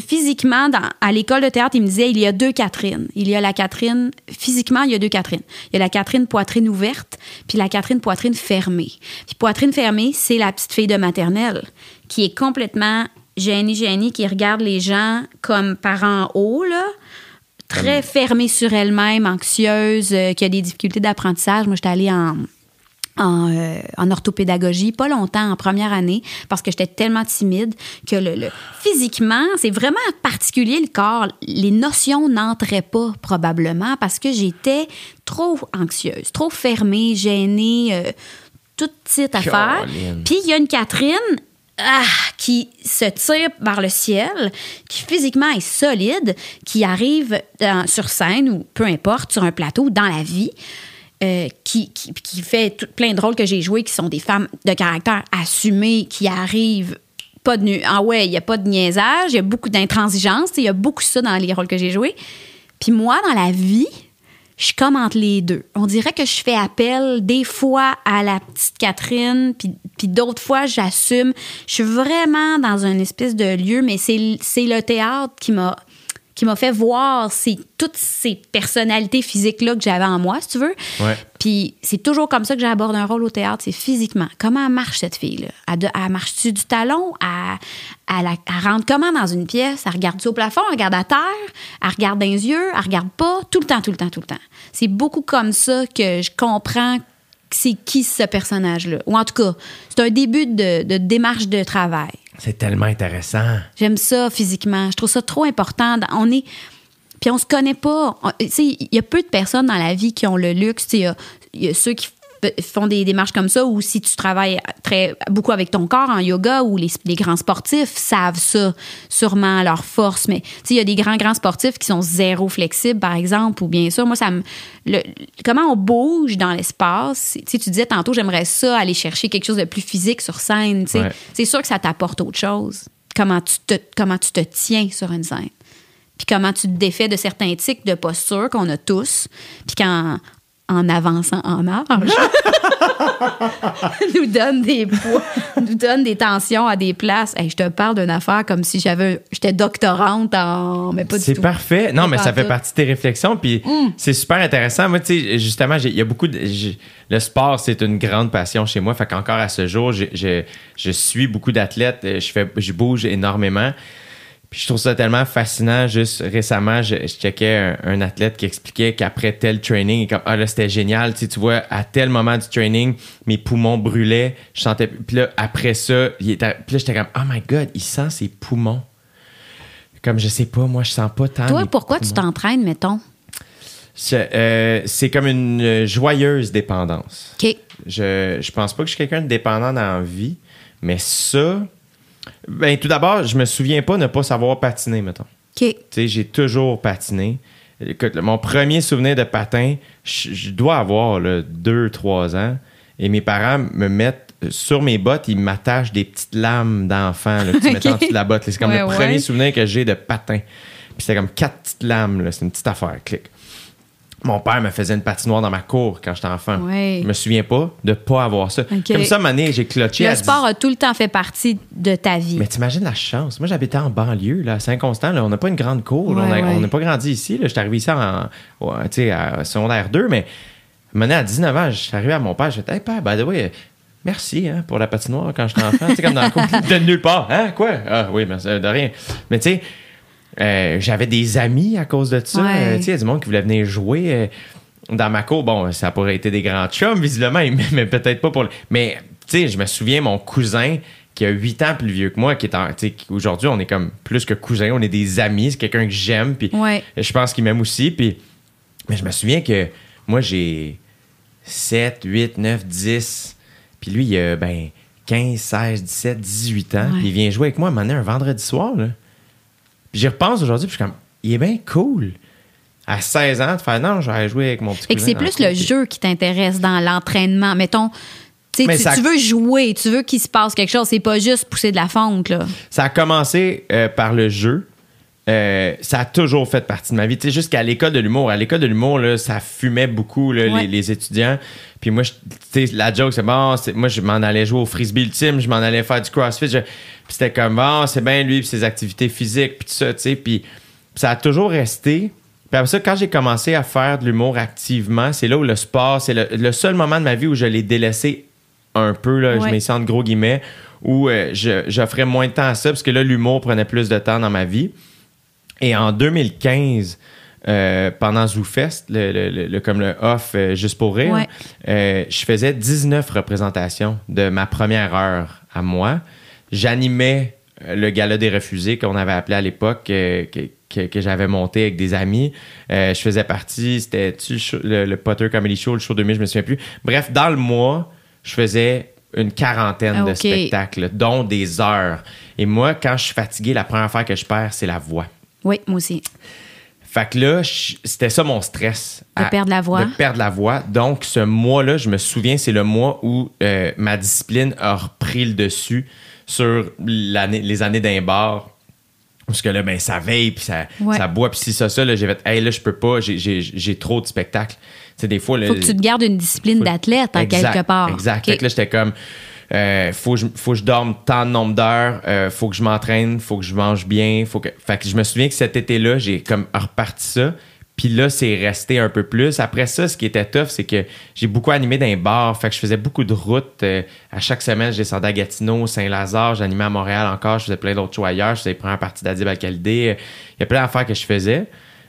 physiquement, dans- à l'école de théâtre, il me disait il y a deux Catherine. Il y a la Catherine, physiquement, il y a deux Catherine. Il y a la Catherine poitrine ouverte, puis la Catherine poitrine fermée. Puis poitrine fermée, c'est la petite fille de maternelle qui est complètement gênée, gênée, qui regarde les gens comme par en haut, là très fermée sur elle-même, anxieuse, euh, qui a des difficultés d'apprentissage. Moi, j'étais allée en, en, euh, en orthopédagogie, pas longtemps, en première année, parce que j'étais tellement timide que le, le- physiquement, c'est vraiment particulier le corps. Les notions n'entraient pas probablement parce que j'étais trop anxieuse, trop fermée, gênée, euh, toute petite affaire. Puis il y a une Catherine ah, qui se tire vers le ciel, qui physiquement est solide, qui arrive dans- sur scène ou peu importe, sur un plateau, dans la vie, euh, qui, qui, fait tout- plein de rôles que j'ai joués qui sont des femmes de caractère assumé, qui arrivent pas de nu- ah ouais, il a pas de niaisage, il y a beaucoup d'intransigeance, il y a beaucoup ça dans les rôles que j'ai joués. Puis moi dans la vie, je suis comme entre les deux. On dirait que je fais appel des fois à la petite Catherine, puis, puis d'autres fois, j'assume. Je suis vraiment dans une espèce de lieu, mais c'est le théâtre qui m'a qui m'a fait voir ces, toutes ces personnalités physiques-là que j'avais en moi, si tu veux.
Ouais.
Puis c'est toujours comme ça que j'aborde un rôle au théâtre, c'est physiquement. Comment elle marche cette fille-là? Elle, elle marche-tu du talon? Elle, elle, elle rentre comment dans une pièce? Elle regarde-tu au plafond? Elle regarde à terre? Elle regarde dans les yeux? Elle regarde pas? Tout le temps, tout le temps, tout le temps. C'est beaucoup comme ça que je comprends c'est qui ce personnage-là. Ou en tout cas, c'est un début de, de démarche de travail.
C'est tellement intéressant
J'aime ça physiquement. Je trouve ça trop important. On est. Puis on se connaît pas. Il y a peu de personnes dans la vie qui ont le luxe. Il y a, ceux qui font des démarches comme ça ou si tu travailles très beaucoup avec ton corps en yoga ou les, les grands sportifs savent ça sûrement leur force mais tu sais il y a des grands grands sportifs qui sont zéro flexibles par exemple ou bien sûr moi ça me le- comment on bouge dans l'espace? Tu sais tu disais tantôt j'aimerais ça aller chercher quelque chose de plus physique sur scène
Ouais.
c'est sûr que ça t'apporte autre chose. Comment tu te, comment tu te tiens sur une scène? Puis comment tu te défais de certains tics de posture qu'on a tous. Puis quand en avançant en âge, nous donne des poids, nous donne des tensions à des places. Hey, je te parle d'une affaire comme si j'avais, j'étais doctorante en, mais pas du
C'est
tout.
parfait. Non, mais ça fait partie de tes réflexions. Puis
Mm.
c'est super intéressant. Moi, tu sais, justement, il y a beaucoup de. Le sport, c'est une grande passion chez moi. Fait qu'encore à ce jour, j'ai- je, je suis beaucoup d'athlètes. Je, fais, je bouge énormément. Puis je trouve ça tellement fascinant. Juste récemment, je, je checkais un, un athlète qui expliquait qu'après tel training, il est comme, ah là, c'était génial. Tu, sais, tu vois, à tel moment du training, mes poumons brûlaient. Je sentais. Puis là, après ça, il était, puis là, j'étais comme, oh my God, il sent ses poumons. Comme je sais pas, moi, je sens pas tant.
Toi, pourquoi tu t'entraînes, mettons?
C'est euh, c'est comme une euh, joyeuse dépendance.
OK.
Je, je pense pas que je suis quelqu'un de dépendant dans la vie, mais ça. Ben, tout d'abord, je me souviens pas ne pas savoir patiner, mettons.
OK.
Tu sais, j'ai toujours patiné. Écoute, mon premier souvenir de patin, je, je dois avoir 2-3 ans. Et mes parents me mettent sur mes bottes, ils m'attachent des petites lames d'enfant là, que tu en dessous de la botte. C'est comme
Ouais,
le
ouais.
premier souvenir que j'ai de patin. Puis c'était comme quatre petites lames. C'est une petite affaire. Clic. Mon père me faisait une patinoire dans ma cour quand j'étais enfant.
Ouais.
Je me souviens pas de pas avoir ça. Comme ça, donné, j'ai cloché à
Le
10
sport a tout le temps fait partie de ta vie.
mais t'imagines la chance. Moi, j'habitais en banlieue, là, à Saint-Constant. Là, on n'a pas une grande cour.
Ouais,
on n'a pas grandi ici. Là. J'étais arrivé ici en, ouais, à secondaire 2, mais maintenant, à 19 ans, je suis arrivé à mon père. Je dit Hey, père, by the way, merci hein, pour la patinoire quand j'étais enfant. tu sais, comme dans la cour de nulle part. Hein, quoi? Ah, oui, merci, de rien. Mais tu sais, euh, j'avais des amis à cause de ça.
Ouais.
Euh, tu sais, il y a du monde qui voulait venir jouer. euh, dans ma cour, bon, ça pourrait été des grands chums, visiblement, mais, peut-être pas pour le... Mais, tu sais, je me souviens, mon cousin, qui a 8 ans plus vieux que moi, qui est en... Tu sais, qui- aujourd'hui, on est comme plus que cousins, on est des amis, c'est quelqu'un que j'aime, puis
Ouais.
je pense qu'il m'aime aussi, puis... Mais je me souviens que moi, j'ai 7, 8, 9, 10, puis lui, il a, ben, 15, 16, 17, 18 ans,
Ouais.
puis il vient jouer avec moi, maintenant, un vendredi soir, là. Puis j'y repense aujourd'hui, puis je suis comme, il est bien cool. À 16 ans, de faire non, je vais jouer avec mon petit
Fait que c'est plus le jeu qui t'intéresse dans l'entraînement. Mettons, tu tu,
ça-
tu veux jouer, tu veux qu'il se passe quelque chose. C'est pas juste pousser de la fonte, là.
Ça a commencé euh, par le jeu. Euh, ça a toujours fait partie de ma vie. Tu sais, jusqu'à l'école de l'humour. À l'école de l'humour, là, ça fumait beaucoup, là,
Ouais.
les, les étudiants. Puis moi, je- tu sais, la joke, c'est bon, moi, je m'en allais jouer au frisbee ultime, je m'en allais faire du crossfit. je- puis c'était comme, bon, c'est bien lui, puis ses activités physiques, puis tout ça, tu sais. Puis ça a toujours resté. Puis après ça, quand j'ai commencé à faire de l'humour activement, c'est là où le sport, c'est le, le seul moment de ma vie où je l'ai délaissé un peu, là, je mets ça entre gros guillemets, où euh, je- j'offrais moins de temps à ça, parce que là, l'humour prenait plus de temps dans ma vie. Et en 2015, euh, pendant ZooFest, le, le- le- le- comme le off euh, juste pour rire,
Ouais.
euh, je faisais 19 représentations de ma première heure à moi. J'animais euh, le gala des refusés qu'on avait appelé à l'époque, euh, que, que- que j'avais monté avec des amis. Euh, je faisais partie, c'était le, le, Potter Comedy Show, le show 2000, je me souviens plus. Bref, dans le mois, je faisais une quarantaine
Ah,
de spectacles, dont des heures. Et moi, quand je suis fatigué, la première affaire que je perds, c'est la voix.
Oui, moi aussi.
Fait que là, c'était ça mon stress.
De perdre la voix?
De perdre la voix. Donc, ce mois-là, je me souviens, c'est le mois où euh, ma discipline a repris le dessus sur les années d'un bar. Parce que là, ben, ça veille, puis ça,
Ouais.
ça boit, puis si ça, ça, là, j'ai fait, hey, là, je peux pas, j'ai- j'ai j'ai trop de spectacles. Tu sais, des fois, là,
Faut que tu te gardes une discipline d'athlète, en quelque part.
Exact. Fait que là, j'étais comme, euh, faut, que je, faut que je dorme tant de nombre d'heures, euh, faut que je m'entraîne, faut que je mange bien. Faut que... Fait que je me souviens que cet été-là, j'ai comme reparti ça. Puis là, c'est resté un peu plus. Après ça, ce qui était tough, c'est que j'ai beaucoup animé dans les bars. Fait que je faisais beaucoup de routes. euh, à chaque semaine, je descendais à Gatineau, Saint-Lazare. J'animais à Montréal encore. Je faisais plein d'autres shows ailleurs. Je faisais les premières parties d'Adib Al-Khalidé. Il y a plein d'affaires que je faisais.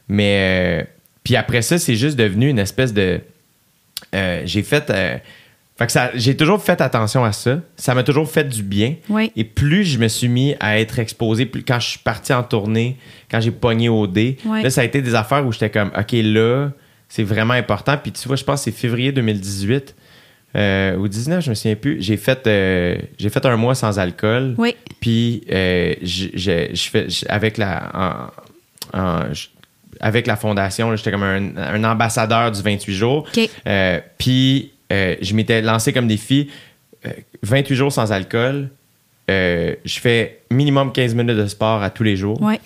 Mais... euh, puis après ça, c'est juste devenu une espèce de... euh, j'ai fait... fait que ça, j'ai toujours fait attention à ça. Ça m'a toujours fait du bien.
Oui.
Et plus je me suis mis à être exposé, plus quand je suis parti en tournée, quand j'ai pogné au dé, là, ça a été des affaires où j'étais comme, OK, là, c'est vraiment important. Puis tu vois, je pense que c'est février 2018 euh, ou 19, je me souviens plus. J'ai fait, euh, j'ai fait un mois sans alcool.
Oui.
Puis euh, je, fais, avec la. en- en- je- avec la fondation, j'étais comme un, un ambassadeur du 28 jours. Euh, puis euh, je m'étais lancé comme défi euh, 28 jours sans alcool. Euh, je fais minimum 15 minutes de sport à tous les jours.
Oui.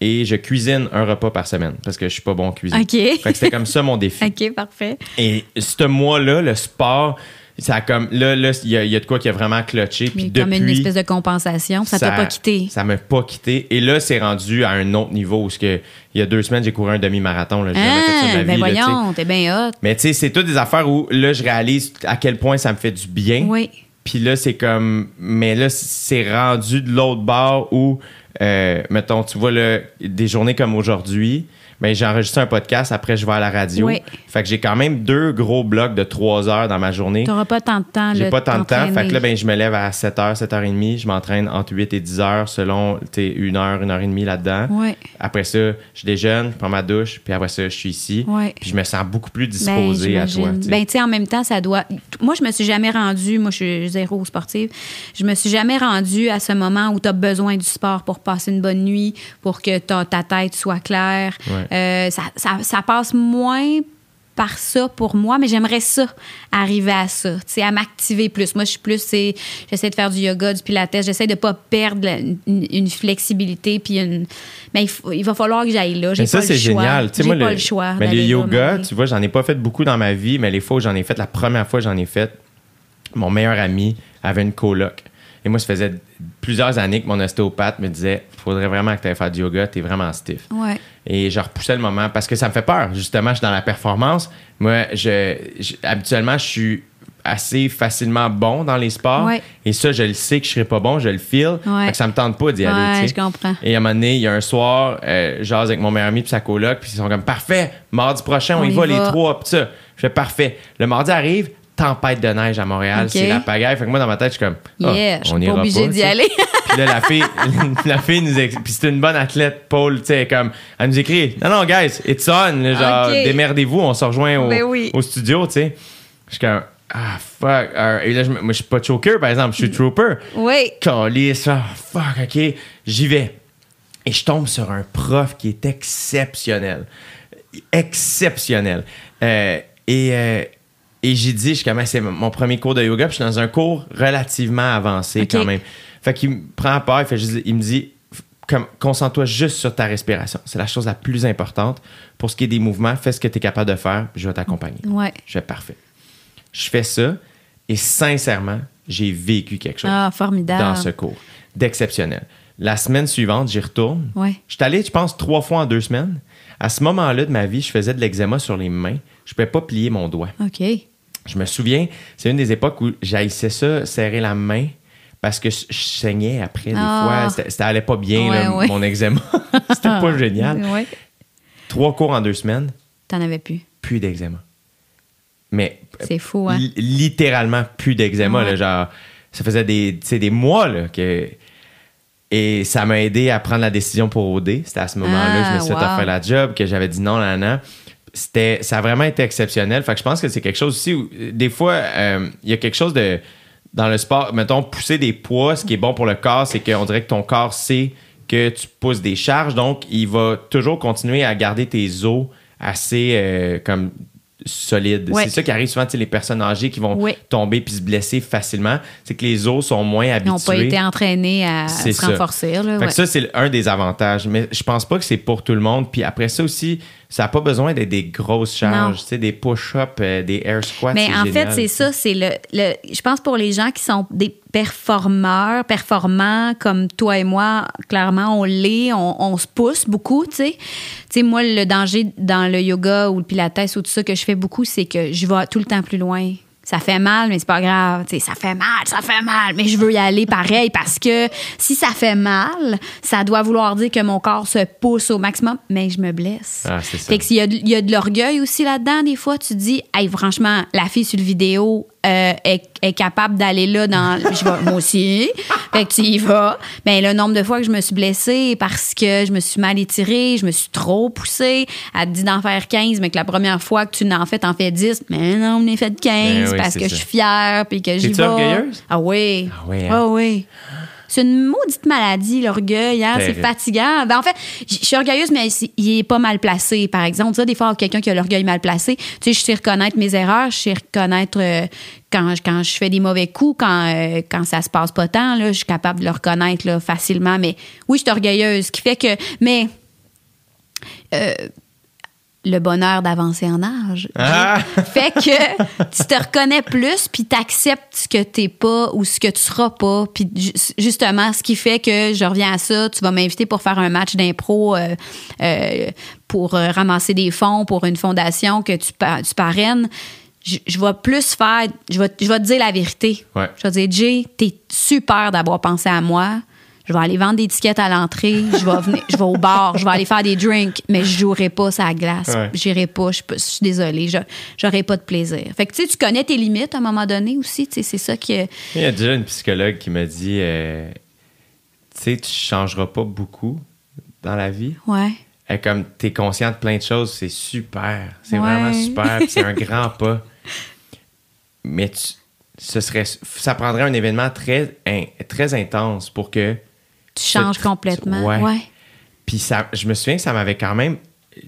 et je cuisine un repas par semaine parce que je suis pas bon en cuisine.
OK.
Fait que c'était comme ça mon défi.
OK, parfait.
Et ce mois-là, le sport, ça a comme là, là, il y, y a de quoi qui a vraiment clutché. Puis depuis,
comme une espèce de compensation, ça t'a pas quitté.
Ça m'a pas quitté. Et là, c'est rendu à un autre niveau. Parce que il y a deux semaines, j'ai couru un demi-marathon. là. J'ai jamais fait ça de ma
ben
vie, sais.
voyons, t'es bien hot.
Mais tu sais, c'est toutes des affaires où là, je réalise à quel point ça me fait du bien.
Oui.
Puis là, c'est comme. Mais là, c'est rendu de l'autre bord où, euh, mettons, tu vois, là, des journées comme aujourd'hui, ben, j'ai enregistré un podcast, après, je vais à la radio.
Oui.
Fait que j'ai quand même deux gros blocs de trois heures dans ma journée.
T'auras pas tant de temps.
J'ai pas tant de temps. Fait que là, ben, je me lève à 7h, 7h30. Je m'entraîne entre 8 et 10 heures selon sais, une heure, une heure et demie là-dedans. Après ça, je déjeune, je prends ma douche, puis après ça, je suis ici. Puis je me sens beaucoup plus
Ben,
disposé à toi.
Ben, tu sais, en même temps, ça doit. Moi, je me suis jamais rendue. Moi, je suis zéro sportive. Je me suis jamais rendue à ce moment où tu as besoin du sport pour passer une bonne nuit, pour que ta, ta tête soit claire.
Ouais.
Euh, ça, ça- ça passe moins par ça pour moi, mais j'aimerais ça, arriver à ça, tu sais, à m'activer plus. Moi, je suis plus, c'est, j'essaie de faire du yoga, du pilates, j'essaie de pas perdre la- une, une flexibilité, puis une, mais il, faut- il va falloir que j'aille là. J'ai
Mais ça,
pas le
c'est
choix.
génial.
J'ai
moi,
pas
le,
le choix.
Mais le yoga, tu vois, j'en ai pas fait beaucoup dans ma vie, mais les fois où j'en ai fait, la première fois que j'en ai fait, mon meilleur ami avait une coloc. Et moi, ça faisait plusieurs années que mon ostéopathe me disait faudrait vraiment que tu ailles faire du yoga, t'es vraiment stiff.
Ouais.
Et je repoussais le moment parce que ça me fait peur. Justement, je suis dans la performance. Moi, je, je- habituellement, je suis assez facilement bon dans les sports.
Ouais.
Et ça, je le sais que je serais pas bon, je le feel.
Ouais.
Fait que ça me tente pas d'y aller.
Ouais,
tu sais.
je comprends.
Et à un moment donné, il y a un soir, euh, j'ose avec mon meilleur ami puis sa coloc, puis ils sont comme parfait, mardi prochain, on,
On
y va, les trois, puis ça. Je fais parfait. Le mardi arrive, tempête de neige à Montréal, c'est la pagaille. Fait que moi, dans ma tête, je suis comme, ah,
Yeah,
on ira
pas obligée
pas,
d'y aller.
Puis là, la fille, la fille nous ex- Puis c'était une bonne athlète, Paul, tu sais, comme, elle nous écrit, non, non, guys, it's on, genre, démerdez-vous, on se rejoint au,
Ben oui.
au studio, tu sais. Je suis comme, ah, fuck. euh, Et là, je moi, je suis pas choker, par exemple, je suis trooper.
Oui.
Calice, ah, fuck, OK, j'y vais. Et je tombe sur un prof qui est exceptionnel. Exceptionnel. Euh, et euh, et j'ai dit, je suis comme, Ah, c'est mon premier cours de yoga, puis je suis dans un cours relativement avancé quand même. Fait qu'il me prend part, il, fait juste- il me dit, concentre-toi juste sur ta respiration. C'est la chose la plus importante. Pour ce qui est des mouvements, fais ce que tu es capable de faire, je vais t'accompagner.
Ouais.
Je fais parfait. Je fais ça, et sincèrement, j'ai vécu quelque chose
Ah, formidable.
dans ce cours. D'exceptionnel. La semaine suivante, j'y retourne.
Ouais.
Je suis allé, je pense, trois fois en deux semaines. À ce moment-là de ma vie, je faisais de l'eczéma sur les mains. Je ne pouvais pas plier mon doigt.
OK.
Je me souviens, c'est une des époques où j'haïssais ça, serrer la main, parce que je saignais après des
Ah.
fois. Ça allait pas bien,
Ouais,
là,
ouais.
mon eczéma. C'était pas génial.
Ouais.
Trois cours en deux semaines,
T'en avais plus.
plus d'eczéma. Mais
C'est fou, hein?
li- littéralement plus d'eczéma. Là, genre, ça faisait des, des mois là, que. Et ça m'a aidé à prendre la décision pour OD. C'était à ce moment-là que je me suis
Ah,
fait
wow.
offrir la job, que j'avais dit non, non, non. C'était, ça a vraiment été exceptionnel. Fait que je pense que c'est quelque chose aussi où, des fois, euh, il y a quelque chose de. Dans le sport, mettons, pousser des poids, ce qui est bon pour le corps, c'est qu'on dirait que ton corps sait que tu pousses des charges. Donc, il va toujours continuer à garder tes os assez euh, comme solides.
Ouais.
C'est ça qui arrive souvent, les personnes âgées qui vont
Ouais.
tomber puis se blesser facilement. C'est que les os sont moins
Ils
habitués.
n'ont pas été entraînés à se
ça.
renforcer. Là,
Fait
ouais.
que ça, c'est un des avantages. Mais je pense pas que c'est pour tout le monde. Puis après ça aussi, ça n'a pas besoin d'être des grosses charges. Tu sais, des push-ups, euh, des air squats.
Mais en fait, c'est ça, c'est le, le- Je pense pour les gens qui sont des performeurs, performants comme toi et moi, clairement, on l'est, on, on se pousse beaucoup, tu sais. Tu sais, moi, le danger dans le yoga ou le pilates ou tout ça que je fais beaucoup, c'est que je vais tout le temps plus loin. Ça fait mal, mais c'est pas grave. Tu sais, ça fait mal, ça fait mal, mais je veux y aller pareil parce que si ça fait mal, ça doit vouloir dire que mon corps se pousse au maximum, mais je me blesse.
Ah, c'est ça.
Fait que s'il y a, il y a de l'orgueil aussi là-dedans, des fois, tu dis, hey, franchement, la fille sur le vidéo euh, est, est capable d'aller là dans. Je vais, moi aussi. Fait que tu y vas. Mais le nombre de fois que je me suis blessée parce que je me suis mal étirée, je me suis trop poussée. Elle te dit d'en faire 15, mais que la première fois que tu n'en fais, t'en fais 10. Mais non, on en fait 15
Ben oui,
parce que
ça.
je suis fière puis que j'y vais.
orgueilleuse?
Ah oui.
Ah oui, hein?
Ah oui. C'est une maudite maladie, l'orgueil. Hein? C'est fatigant. Ben, en fait, je suis orgueilleuse, mais il est pas mal placé, par exemple. Sais, des fois, quelqu'un qui a l'orgueil mal placé, tu sais, je sais reconnaître mes erreurs, je sais reconnaître euh, quand, je- quand je fais des mauvais coups, quand, euh, quand ça se passe pas tant, là, je suis capable de le reconnaître là, facilement. Mais oui, je suis orgueilleuse, ce qui fait que... Mais le bonheur d'avancer en âge.
Ah!
Fait que tu te reconnais plus, puis t'acceptes ce que t'es pas ou ce que tu seras pas. Puis ju- justement, ce qui fait que je reviens à ça, tu vas m'inviter pour faire un match d'impro euh, euh, pour euh, ramasser des fonds pour une fondation que tu, tu parraines. Je, je vais plus faire, je vais, je vais te dire la vérité.
Ouais.
Je vais te dire, Jay, t'es super d'avoir pensé à moi. Je vais aller vendre des tickets à l'entrée. Je vais venir, je vais au bar. Je vais aller faire des drinks, mais je jouerai pas ça glace.
Ouais.
J'irai pas. Je, je suis désolée. Je j'aurai pas de plaisir. Fait que tu sais, tu connais tes limites à un moment donné aussi. Tu sais, c'est ça qui.
Il y a déjà une psychologue qui m'a dit euh, Tu sais, tu changeras pas beaucoup dans la vie.
Ouais.
Et comme tu es conscient de plein de choses, c'est super. C'est
Ouais.
vraiment super. C'est un grand pas. Mais tu- ce serait, ça prendrait un événement très, in- très intense pour que.
Tu changes complètement.
Ouais.
Ouais.
Puis ça, je me souviens que ça m'avait quand même.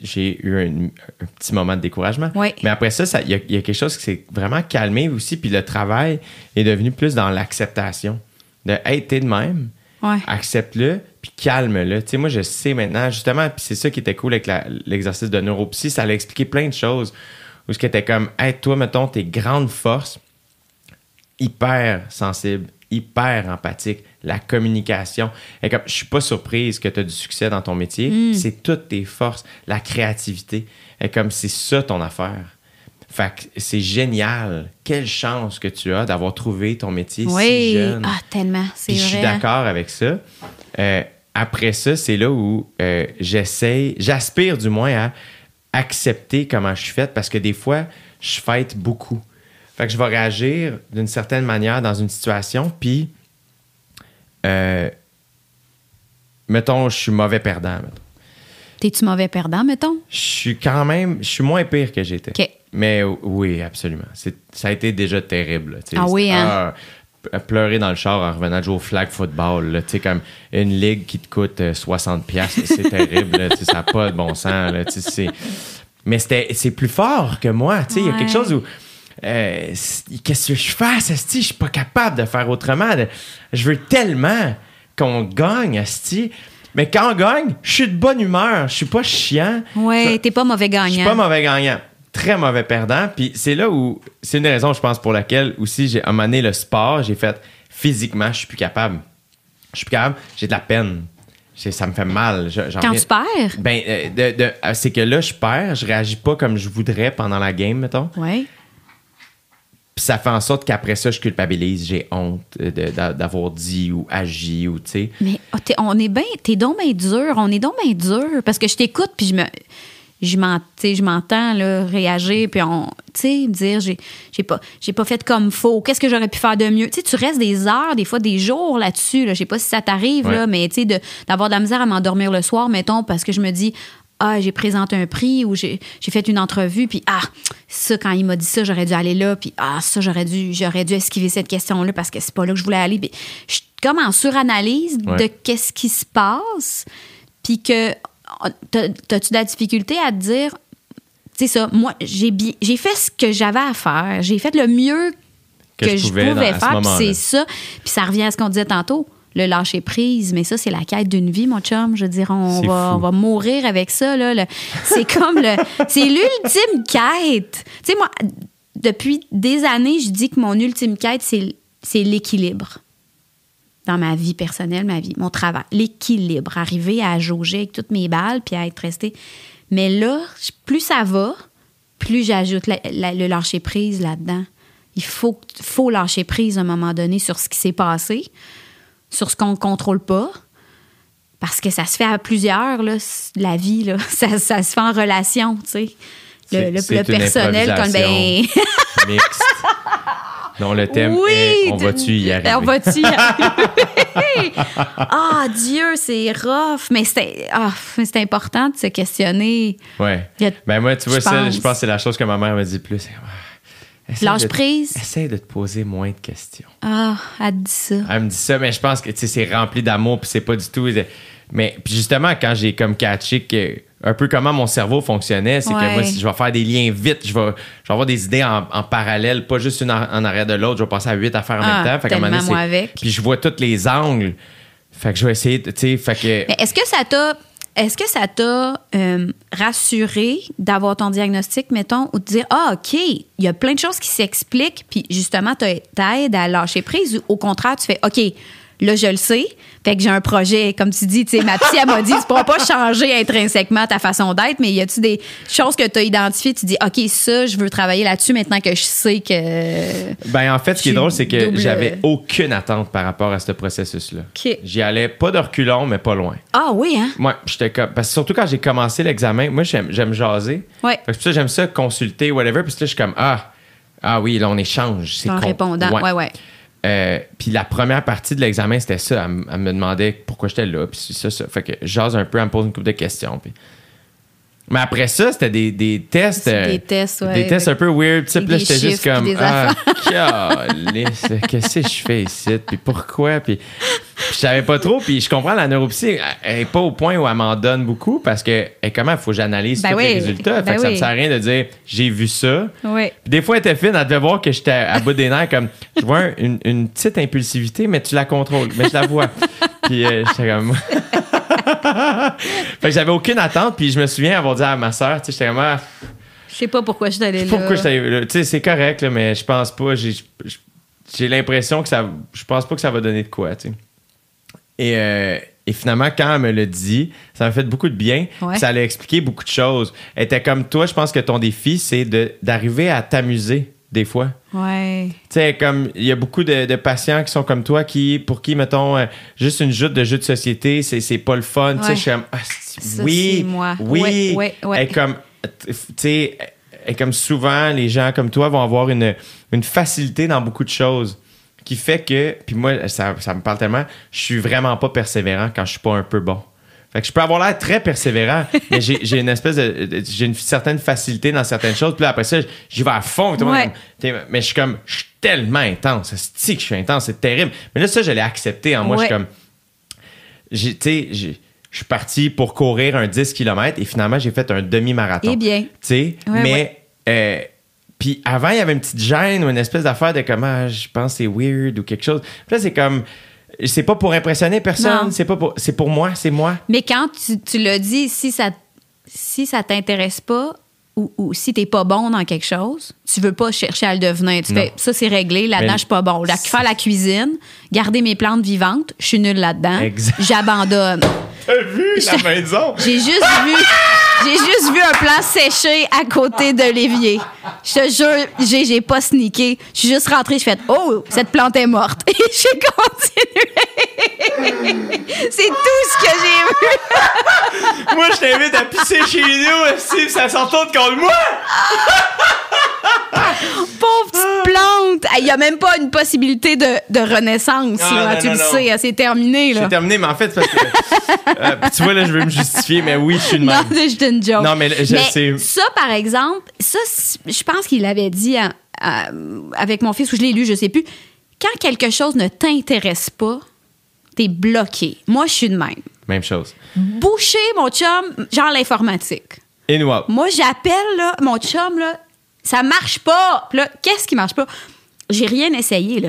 J'ai eu un, un petit moment de découragement.
Ouais.
Mais après ça, ça- il y, a- il y a quelque chose qui s'est vraiment calmé aussi. Puis le travail est devenu plus dans l'acceptation. De, hey, t'es de même.
Ouais.
Accepte-le, puis calme-le. Tu sais, moi, je sais maintenant, justement, puis c'est ça qui était cool avec l'exercice de neuropsy, ça allait expliquer plein de choses. Où ce qui était comme, hey, toi, mettons, tes grandes forces, hyper sensible, hyper empathique, la communication. Et comme, je suis pas surprise que tu as du succès dans ton métier. C'est toutes tes forces, la créativité. Et comme, c'est ça ton affaire. Fait que c'est génial. Quelle chance que tu as d'avoir trouvé ton métier si
Oui.
jeune.
Ah, tellement. C'est
Puis
vrai.
je suis d'accord avec ça. Euh, après ça, c'est là où euh, j'essaie, j'aspire du moins à accepter comment je suis faite parce que des fois, je fête beaucoup. Fait que je vais réagir d'une certaine manière dans une situation, puis, euh, mettons, je suis mauvais perdant. mettons.
T'es-tu mauvais perdant, mettons?
Je suis quand même, je suis moins pire que j'étais. Mais euh, oui, absolument. C'est- Ça a été déjà terrible. là.
Ah oui, hein?
Ah, pleurer dans le char en revenant jouer au flag football. Tu sais, comme une ligue qui te coûte euh, 60$, piastres, c'est terrible. là, ça n'a pas de bon sens. là, Mais c'était- c'est plus fort que moi. tu sais, Il y a quelque chose où. Euh, Qu'est-ce que je fasse, Asti? Je suis pas capable de faire autrement. Je veux tellement qu'on gagne, Asti. Mais quand on gagne, je suis de bonne humeur. Je suis pas chiant.
Ouais, t'es pas mauvais
Je suis pas
gagnant.
mauvais gagnant. Très mauvais perdant. Puis c'est là où. C'est une des raisons, je pense, pour laquelle aussi, j'ai amené le sport. J'ai fait physiquement, je suis plus capable. Je suis plus capable. J'ai de la peine. Ça me fait mal. Je-
Quand tu perds?
Ben, euh, de- de- euh, c'est que là, je perds. Je réagis pas comme je voudrais pendant la game, mettons.
Ouais.
Puis ça fait en sorte qu'après ça, je culpabilise. J'ai honte euh, d'avoir dit ou agi ou, tu sais.
Mais oh, t'es- on est bien, t'es donc bien dur, on est donc bien dur parce que je t'écoute puis je me, je m'entends là, réagir puis on, tu sais, dire j'ai, j'ai pas, j'ai pas fait comme faut. Qu'est-ce que j'aurais pu faire de mieux? Tu sais, tu restes des heures, des fois des jours là-dessus. Là. Je sais pas si ça t'arrive
Ouais.
là, mais tu sais, de- d'avoir de la misère à m'endormir le soir, mettons, parce que je me dis ah, j'ai présenté un prix ou j'ai j'ai fait une entrevue, puis ah, ça, quand il m'a dit ça, j'aurais dû aller là, puis ah, ça, j'aurais dû, j'aurais dû esquiver cette question-là parce que c'est pas là que je voulais aller. Puis je suis comme en suranalyse
Ouais.
de qu'est-ce qui se passe, puis que t'as- t'as-tu de la difficulté à te dire, tu sais ça, moi, j'ai fait ce que j'avais à faire, j'ai fait le mieux
Que
que,
je
je
pouvais dans-
faire, puis c'est ça. Puis ça revient à ce qu'on disait tantôt, le lâcher prise, mais ça, c'est la quête d'une vie, mon chum. Je veux dire, on, va, on va mourir avec ça. Là, c'est comme le. C'est l'ultime quête. Tu sais, moi, depuis des années, je dis que mon ultime quête, c'est c'est l'équilibre dans ma vie personnelle, ma vie, mon travail. L'équilibre. Arriver à jauger avec toutes mes balles puis à être resté. Mais là, plus ça va, plus j'ajoute la- la- le lâcher prise là-dedans. Il faut, faut lâcher prise à un moment donné sur ce qui s'est passé, sur ce qu'on ne contrôle pas. Parce que ça se fait à plusieurs, là, la vie, là. Ça, ça se fait en relation, tu sais. Le, le- personnel, comme ben.
Mixte. dont le thème
oui!
est On va-tu y arriver?
On va-tu y arriver? Ah, Dieu, c'est rough. Mais c'est c'est important de se questionner.
Ouais.
A-
Ben moi, tu vois,
je
ça,
pense.
je pense que c'est la chose que ma mère me dit le plus. Ah,
Lâche
de-
prise.
Essaie de te poser moins de questions.
Ah, elle dit ça.
Elle me dit ça, mais je pense que c'est rempli d'amour, puis c'est pas du tout. Mais puis justement, quand j'ai comme catché que un peu comment mon cerveau fonctionnait, c'est que moi, si je vais faire des liens vite, je vais, je vais avoir des idées en, en parallèle, pas juste une en, en arrière de l'autre, je vais passer à huit affaires en
Ah,
même temps. Fait
tellement,
donné,
moi,
c'est-
avec.
Puis je vois tous les angles. Fait que je vais essayer, de- tu sais, fait que.
Mais est-ce que ça t'a. Est-ce que ça t'a euh, rassuré d'avoir ton diagnostic, mettons, ou de dire, ah, OK, il y a plein de choses qui s'expliquent, puis justement, t'aides à lâcher prise, ou au contraire, tu fais, OK, Là, je le sais. Fait que j'ai un projet, comme tu dis, tu sais, ma psy, elle m'a dit, tu pourras pas changer intrinsèquement ta façon d'être, mais y a-tu des choses que tu as identifiées, tu dis, OK, ça, je veux travailler là-dessus maintenant que je sais que.
Ben, en fait, ce qui est drôle, c'est que j'avais aucune attente par rapport à ce processus-là.
OK.
J'y allais pas de reculons, mais pas loin.
Ah oui, hein?
Moi, j'étais comme. Parce que surtout quand j'ai commencé l'examen, moi, j'aime, j'aime jaser.
Ouais.
Fait que ça, j'aime ça, consulter, whatever. Puis là, je suis comme, ah, ah oui, là, on échange. C'est
En
con.
répondant. Ouais, ouais.
Euh, puis la première partie de l'examen, c'était ça. Elle, me demandait pourquoi j'étais là, puis ça, ça. Fait que je jase un peu, elle me pose une couple de questions. Puis... Mais après ça, c'était des, des tests.
C'est
euh,
des tests, ouais,
Des tests un peu weird. Puis là,
des
j'étais juste comme.
des
Ah, qu'est-ce que je fais ici? Puis pourquoi? Puis, je savais pas trop. Puis je comprends, la neuropsy, elle- est pas au point où elle m'en donne beaucoup parce que, hey, comment il faut que j'analyse
Ben
tous les résultats? Fait
ben
que ça me
oui.
sert à rien de dire j'ai vu ça.
Oui.
Puis des fois, elle était fine, elle devait voir que j'étais à bout des nerfs, comme je vois un- une, une petite impulsivité, mais tu la contrôles, mais je la vois. Puis euh, j'étais comme. fait que j'avais aucune attente, puis je me souviens avoir dit à ma soeur, tu sais, j'étais ah,
Je sais pas pourquoi je suis allée là.
pourquoi j'étais là? Tu sais, c'est correct, là, mais je pense pas, j'ai l'impression que ça. Je pense pas que ça va donner de quoi, tu sais. Et, euh, et finalement, quand elle me l'a dit, ça m'a fait beaucoup de bien.
Ouais.
Ça allait expliquer beaucoup de choses. Elle était comme toi, je pense que ton défi, c'est d'arriver à t'amuser des fois.
Ouais.
Tu sais, comme il y a beaucoup de, de patients qui sont comme toi, qui, pour qui, mettons, euh, juste une joute de jeu de société, c'est, c'est pas le fun. Tu sais, je suis comme, ah,
Ça,
oui,
moi.
oui.
Ouais, ouais.
Et comme, tu sais, et comme souvent, les gens comme toi vont avoir une, une facilité dans beaucoup de choses qui fait que, puis moi, ça, ça me parle tellement, je suis vraiment pas persévérant quand je suis pas un peu bon. Fait que je peux avoir l'air très persévérant, mais j'ai, une espèce de, J'ai une certaine facilité dans certaines choses. Puis là, après ça, j'y vais à fond. Tout le
Ouais.
Mais je suis comme, je suis tellement intense. C'est que je suis intense, c'est terrible. Mais là, ça, je l'ai accepté en moi. Je suis comme, tu sais, je suis parti pour courir un 10 km et finalement, j'ai fait un demi-marathon.
Eh bien.
Tu sais,
Ouais,
mais. euh, puis avant, il y avait une petite gêne ou une espèce d'affaire de comment je pense que c'est weird ou quelque chose. Puis là, c'est comme. C'est pas pour impressionner personne, c'est pas pour. C'est pour moi, c'est moi.
Mais quand tu, tu l'as dit, si ça si ça t'intéresse pas ou, ou si t'es pas bon dans quelque chose, tu veux pas chercher à le devenir. Tu
Non.
fais ça c'est réglé, là-dedans je suis pas bon. Faire la cuisine, garder mes plantes vivantes, je suis nulle là-dedans.
Exact.
J'abandonne.
T'as vu la
Je-
maison?
J'ai juste vu j'ai juste vu un plan séché à côté de l'évier. Je te jure, j'ai j'ai pas sneaké. Je suis juste rentrée, je fais "Oh, cette plante est morte." Et j'ai continué. c'est tout ce que j'ai vu.
moi, je t'invite à pisser chez nous, si ça s'en tourne contre moi!
Pauvre petite plante! Il n'y a même pas une possibilité de, de renaissance.
Ah,
là.
non,
tu
non,
le sais, c'est terminé. Là.
J'ai terminé, mais en fait, c'est parce que. Euh, puis tu vois, là, je veux me justifier, mais oui, je suis de
Non,
même.
c'est juste une joke.
Non, mais je
Mais
sais.
Ça, par exemple, ça, je pense qu'il l'avait dit à- à- avec mon fils, ou je l'ai lu, je sais plus. Quand quelque chose ne t'intéresse pas, t'es bloqué. Moi, je suis de même.
Même chose.
Boucher, mon chum, genre l'informatique.
In what?
Moi, j'appelle là, mon chum, là, ça marche pas. Puis là, qu'est-ce qui marche pas? J'ai rien essayé, là.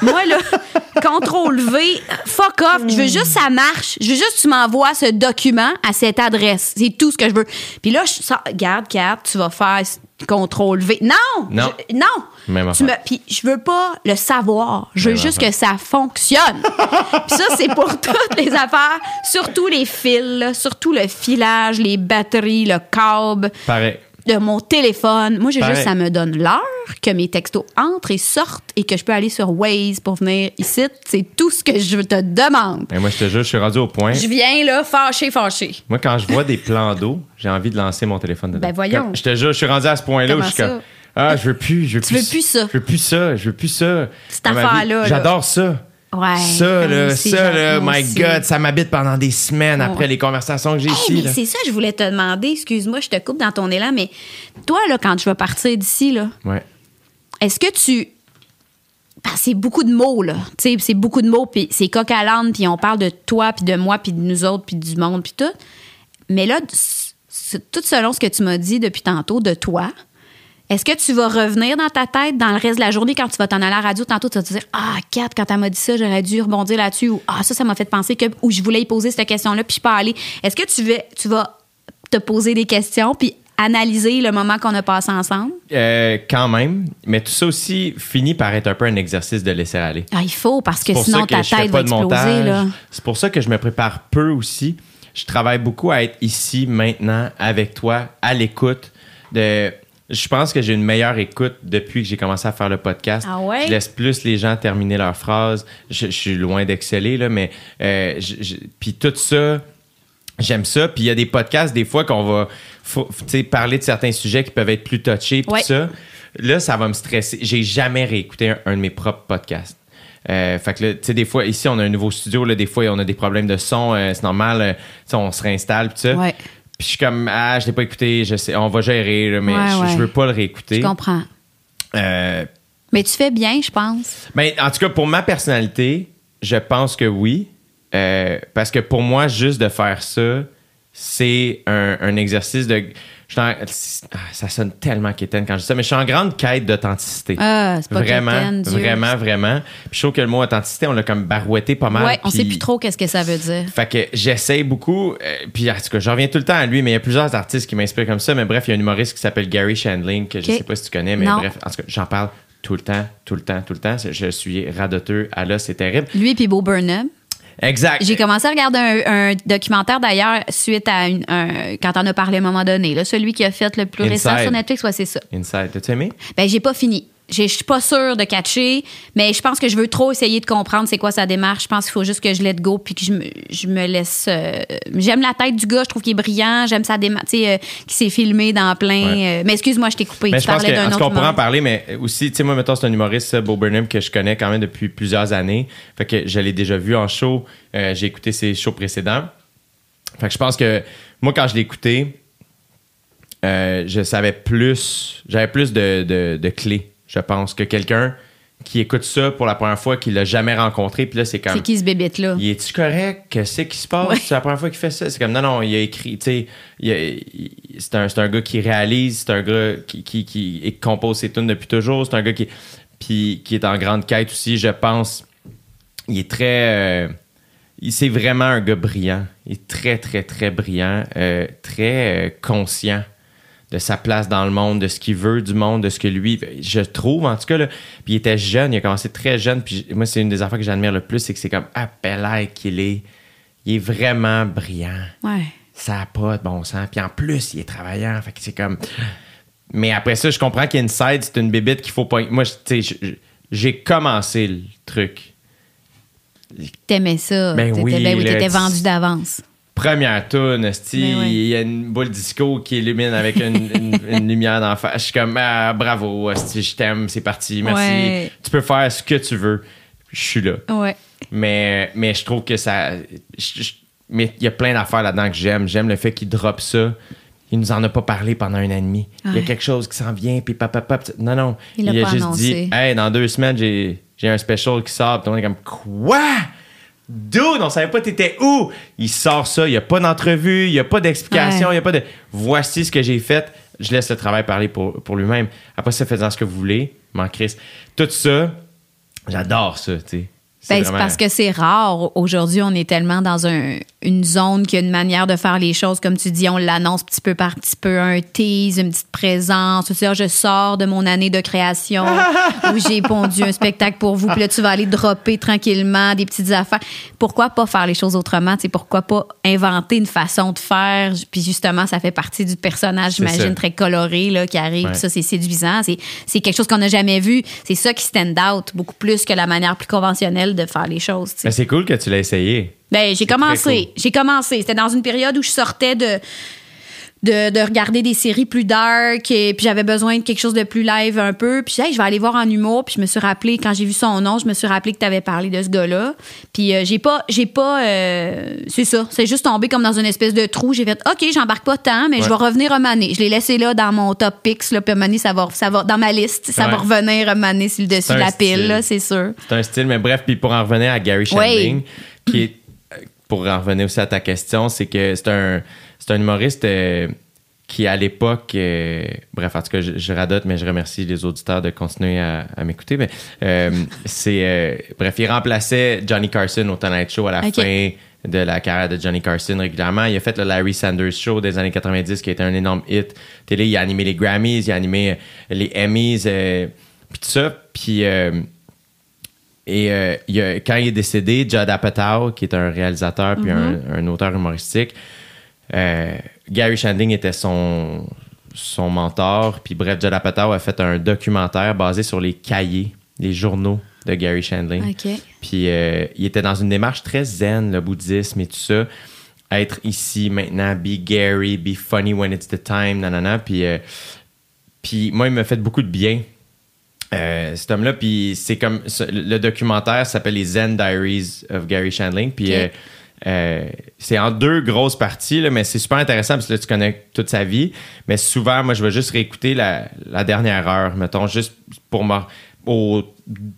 Moi, là, contrôle V, fuck off. Je veux juste que ça marche. Je veux juste que tu m'envoies ce document à cette adresse. C'est tout ce que je veux. Puis là, je sors, regarde, Kat, tu vas faire contrôle V. Non!
Non.
Je- non!
Même
Tu me-. Puis je veux pas le savoir. Je veux
Même
juste
affaire.
que ça fonctionne. Puis ça, c'est pour toutes les affaires, surtout les fils, là, surtout le filage, les batteries, le câble
Pareil.
De mon téléphone. Moi, j'ai juste, ça me donne l'heure que mes textos entrent et sortent et que je peux aller sur Waze pour venir ici. C'est tout ce que je te demande.
Et moi, je te jure, je suis rendu au point.
Je viens là, fâché, fâché.
Moi, quand je vois des plans d'eau, j'ai envie de lancer mon téléphone dedans.
Ben, voyons.
Je te jure, je suis rendu à ce point-là où je suis comme. Ah, je veux plus. Je veux
Tu veux plus ça.
Je veux plus ça. Je veux plus ça.
Cette affaire-là, là.
J'adore ça.
Ouais.
Ça, là,
aussi,
ça, là, my
aussi.
God, ça m'habite pendant des semaines après les conversations que j'ai
Hey,
ici.
mais
là.
c'est ça, je voulais te demander, excuse-moi, je te coupe dans ton élan, mais toi, là, quand tu vas partir d'ici, là,
Ouais.
est-ce que tu. C'est beaucoup de mots, là. C'est beaucoup de mots, puis c'est coq à l'âne, puis on parle de toi, puis de moi, puis de nous autres, puis du monde, puis tout. Mais là, tout selon ce que tu m'as dit depuis tantôt de toi, Est-ce que tu vas revenir dans ta tête dans le reste de la journée quand tu vas t'en aller à la radio tantôt, tu vas te dire Ah, Kat, quand elle m'a dit ça, j'aurais dû rebondir là-dessus ou Ah, ça, ça m'a fait penser que ou je voulais y poser cette question-là, puis je peux aller. Est-ce que tu vas, tu vas te poser des questions puis analyser le moment qu'on a passé ensemble?
Euh, quand même, mais tout ça aussi finit par être un peu un exercice de laisser aller.
Ah, il faut, parce que sinon
que
ta tête va
de
exploser.
C'est pour ça que je me prépare peu aussi. Je travaille beaucoup à être ici, maintenant, avec toi, à l'écoute. De... Je pense que j'ai une meilleure écoute depuis que j'ai commencé à faire le podcast.
Ah ouais?
Je laisse plus les gens terminer leurs phrases. Je, je suis loin d'exceller, là, mais... euh, je- je- Puis tout ça, j'aime ça. Puis il y a des podcasts, des fois, qu'on va faut- parler de certains sujets qui peuvent être plus touchés. Puis
Ouais.
ça. Là, ça va me stresser. J'ai jamais réécouté un, un de mes propres podcasts. Euh, fait que là, tu sais, des fois, ici, on a un nouveau studio. Là, des fois, on a des problèmes de son. euh, c'est normal. euh, on se réinstalle. Puis ça.
Ouais.
Puis je suis comme, ah, je l'ai pas écouté. Je sais, on va gérer, là, mais
Ouais,
je, je
ouais.
veux pas le réécouter.
Je comprends.
Euh,
Mais tu fais bien, je pense.
ben, en tout cas, pour ma personnalité, je pense que oui. Euh, parce que pour moi, juste de faire ça, c'est un, un exercice de. Je en- ah, ça sonne tellement quétaine quand je dis ça, mais je suis en grande quête d'authenticité.
Ah, c'est pas
vraiment,
quétaine, Dieu.
vraiment, vraiment. Puis je trouve que le mot authenticité, on l'a comme barouetté pas mal.
Ouais, on
puis-
sait plus trop qu'est-ce que ça veut dire.
fait que j'essaye beaucoup. euh, puis en tout cas, je reviens tout le temps à lui, mais il y a plusieurs artistes qui m'inspirent comme ça. Mais bref, il y a un humoriste qui s'appelle Gary Shandling, que je
Ok.
sais pas si tu connais, mais
Non.
bref, en tout cas, j'en parle tout le temps, tout le temps, tout le temps. Je suis radoteux à là, c'est terrible.
Lui puis Bo Burnham.
Exact.
J'ai commencé à regarder un, un documentaire d'ailleurs suite à une, un- quand on a parlé à un moment donné. Là, celui qui a fait le plus récent sur Netflix, ouais, c'est ça.
Inside, t'as-tu aimé?
Ben, j'ai pas fini. Je suis pas sûre de catcher, mais je pense que je veux trop essayer de comprendre c'est quoi sa démarche. Je pense qu'il faut juste que je let go puis que je me, je me laisse. euh, j'aime la tête du gars, je trouve qu'il est brillant. J'aime sa démarche, tu sais, euh, qui s'est filmé dans plein.
Ouais.
euh, mais excuse-moi, je t'ai coupé.
Mais
tu
je pense
parlais d'un autre
cas, on pourra en parler, mais aussi, tu sais, moi, mettons, c'est un humoriste, Bo Burnham, que je connais quand même depuis plusieurs années. Fait que je l'ai déjà vu en show. Euh, j'ai écouté ses shows précédents. Fait que je pense que moi, quand je l'ai écouté, je savais plus, j'avais plus de, de- de clés, je pense, que quelqu'un qui écoute ça pour la première fois, qui l'a jamais rencontré, puis là, c'est comme.
C'est qui ce bébête-là?
Il est-tu correct? Qu'est-ce qui se passe?
Ouais.
C'est la première fois qu'il fait ça. C'est comme, non, non, il a écrit, tu sais, c'est un, c'est un gars qui réalise, c'est un gars qui, qui, qui, et qui compose ses tunes depuis toujours, c'est un gars qui, puis, qui est en grande quête aussi, je pense. Il est très. euh, c'est vraiment un gars brillant. Il est très, très, très brillant, euh, très euh, conscient de sa place dans le monde, de ce qu'il veut du monde, de ce que lui, je trouve en tout cas. Là, puis il était jeune, il a commencé très jeune. Puis moi, c'est une des affaires que j'admire le plus, c'est que c'est comme appelé qu'il est. Il est vraiment brillant.
Ouais.
Ça n'a pas de bon sens. Puis en plus, il est travaillant. Fait que c'est comme. Mais après ça, je comprends qu'Inside, c'est une bébite qu'il faut pas. Moi, tu sais, j'ai commencé le truc.
T'aimais ça.
Ben oui,
ben oui, t'étais vendu d'avance.
Première tune,
oui.
il y a une boule disco qui illumine avec une, une- une lumière d'en face. Je suis comme, ah, bravo, je t'aime, c'est parti, merci.
Ouais.
Tu peux faire ce que tu veux. Je suis là.
Ouais.
Mais, mais je trouve que ça. je- je- mais il y a plein d'affaires là-dedans que j'aime. J'aime le fait qu'il drop ça. Il nous en a pas parlé pendant un an et demi. Il y a quelque chose qui s'en vient, puis papa, papa. Non, non.
Il
a
pas
juste
annoncé.
dit, hey, dans deux semaines, j'ai, j'ai un special qui sort. Puis on est comme, quoi? Dude, on savait pas t'étais où? Il sort ça, il y a pas d'entrevue, il y a pas d'explication,
Ouais.
il y a pas de. Voici ce que j'ai fait. Je laisse le travail parler pour, pour lui-même. Après ça, faites-en ce que vous voulez. M'en crisse. Tout ça, j'adore ça, tu sais. C'est
Ben,
vraiment-
parce que c'est rare. Aujourd'hui, on est tellement dans un- une zone qui a une manière de faire les choses. Comme tu dis, on l'annonce petit peu par petit peu, un tease, une petite présence. Tu sais, je sors de mon année de création où j'ai pondu un spectacle pour vous. Puis là, tu vas aller dropper tranquillement des petites affaires. Pourquoi pas faire les choses autrement? Tu sais, pourquoi pas inventer une façon de faire? Puis justement, ça fait partie du personnage, j'imagine,
ça.
très coloré là, qui arrive.
Ouais.
Ça, c'est séduisant. C'est, quelque chose qu'on n'a jamais vu. C'est ça qui stand out beaucoup plus que la manière plus conventionnelle de faire les choses.
Mais c'est cool que tu l'aies essayé.
Ben, j'ai commencé.
cool.
J'ai commencé. C'était dans une période où je sortais de. De, de regarder des séries plus dark et puis j'avais besoin de quelque chose de plus live un peu puis hey, je vais aller voir en humour puis je me suis rappelé quand j'ai vu son nom je me suis rappelé que tu avais parlé de ce gars-là puis euh, j'ai pas j'ai pas euh, c'est ça c'est juste tombé comme dans une espèce de trou j'ai fait ok j'embarque pas tant mais je
Ouais.
vais revenir un mané je l'ai laissé là dans mon top picks là puis un mané, ça va ça va dans ma liste ça va
Ouais.
revenir un mané sur le dessus de la pile
style.
là c'est sûr
C'est un style, mais bref, puis pour en revenir à Gary Shandling, qui est, pour en revenir aussi à ta question, c'est que c'est un, c'est un humoriste euh, qui à l'époque, euh, bref, en tout cas, je, je radote, mais je remercie les auditeurs de continuer à, à m'écouter. Mais euh, c'est, euh, bref, il remplaçait Johnny Carson au Tonight Show à la fin de la carrière de Johnny Carson régulièrement. Il a fait le Larry Sanders Show des années 90 qui a été un énorme hit télé. Il a animé les Grammys, il a animé les Emmys, euh, puis tout ça. Puis euh, et euh, il y a- quand il est décédé, Judd Apatow, qui est un réalisateur puis un, un auteur humoristique, euh, Gary Shandling était son, son mentor. Puis bref, Judd Apatow a fait un documentaire basé sur les cahiers, les journaux de Gary Shandling. Puis euh, il était dans une démarche très zen, le bouddhisme et tout ça. Être ici, maintenant, be Gary, be funny when it's the time, nanana. Puis, puis moi, il m'a fait beaucoup de bien. Euh, cet homme-là, puis c'est comme le documentaire s'appelle les Zen Diaries of Gary Shandling, puis euh, euh, c'est en deux grosses parties, là, mais c'est super intéressant parce que là, tu connais toute sa vie. Mais souvent, moi, je vais juste réécouter la, la dernière heure, mettons, juste pour me. aux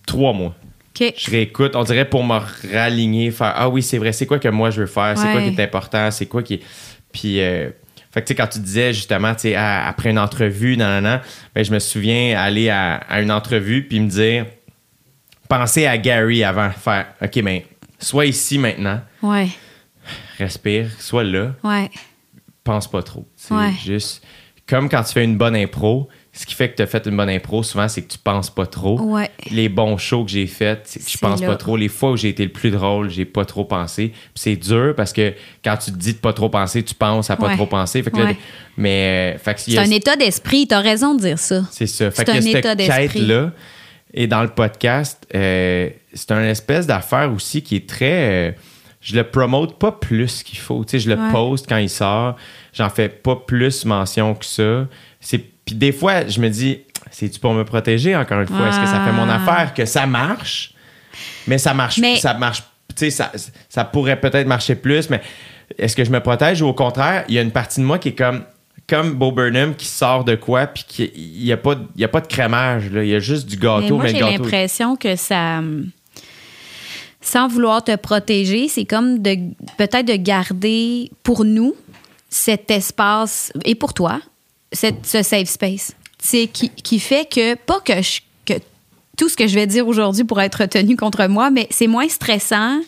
trois mois
OK.
je réécoute, on dirait pour me raligner, faire Ah oui, c'est vrai, c'est quoi que moi je veux faire, c'est quoi qui est important, c'est quoi qui est. Puis, euh, fait que tu sais, quand tu disais justement, tu sais, après une entrevue, nan, nan, nan, ben, je me souviens aller à, à une entrevue puis me dire penser à Gary avant, faire OK, mais sois ici maintenant,
Ouais.
respire, sois là,
Ouais.
pense pas trop.
Ouais.
juste comme quand tu fais une bonne impro, ce qui fait que tu as fait une bonne impro, souvent, c'est que tu penses pas trop.
Ouais.
Les bons shows que j'ai faits, c'est que je pense
là.
pas trop. Les fois où j'ai été le plus drôle, j'ai pas trop pensé. C'est dur parce que quand tu te dis de pas trop penser, tu penses à pas
Ouais.
trop penser. Fait que là, mais euh,
C'est un état d'esprit. T'as raison de dire ça.
c'est ça. Fait
C'est
que
un état d'esprit.
quête-là, et dans le podcast, euh, c'est un espèce d'affaire aussi qui est très. euh, je le promote pas plus qu'il faut. Tu sais, je le poste quand il sort. J'en fais pas plus mention que ça. C'est puis des fois, je me dis, c'est-tu pour me protéger encore une fois? Est-ce que ça fait mon affaire que ça marche? Mais ça marche.
Mais-
Ça marche. Tu sais, ça, ça pourrait peut-être marcher plus, mais est-ce que je me protège? Ou au contraire, il y a une partie de moi qui est comme comme Bo Burnham qui sort de quoi puis qui il y a pas il y a pas de crémage là, il y a juste du
Mais
gâteau
moi,
mais,
j'ai
le gâteau
l'impression que ça. Sans vouloir te protéger, c'est comme de peut-être de garder pour nous cet espace, et pour toi, cette, ce safe space. C'est qui, qui fait que, pas que, je- que tout ce que je vais dire aujourd'hui pourrait être retenu contre moi, mais c'est moins stressant.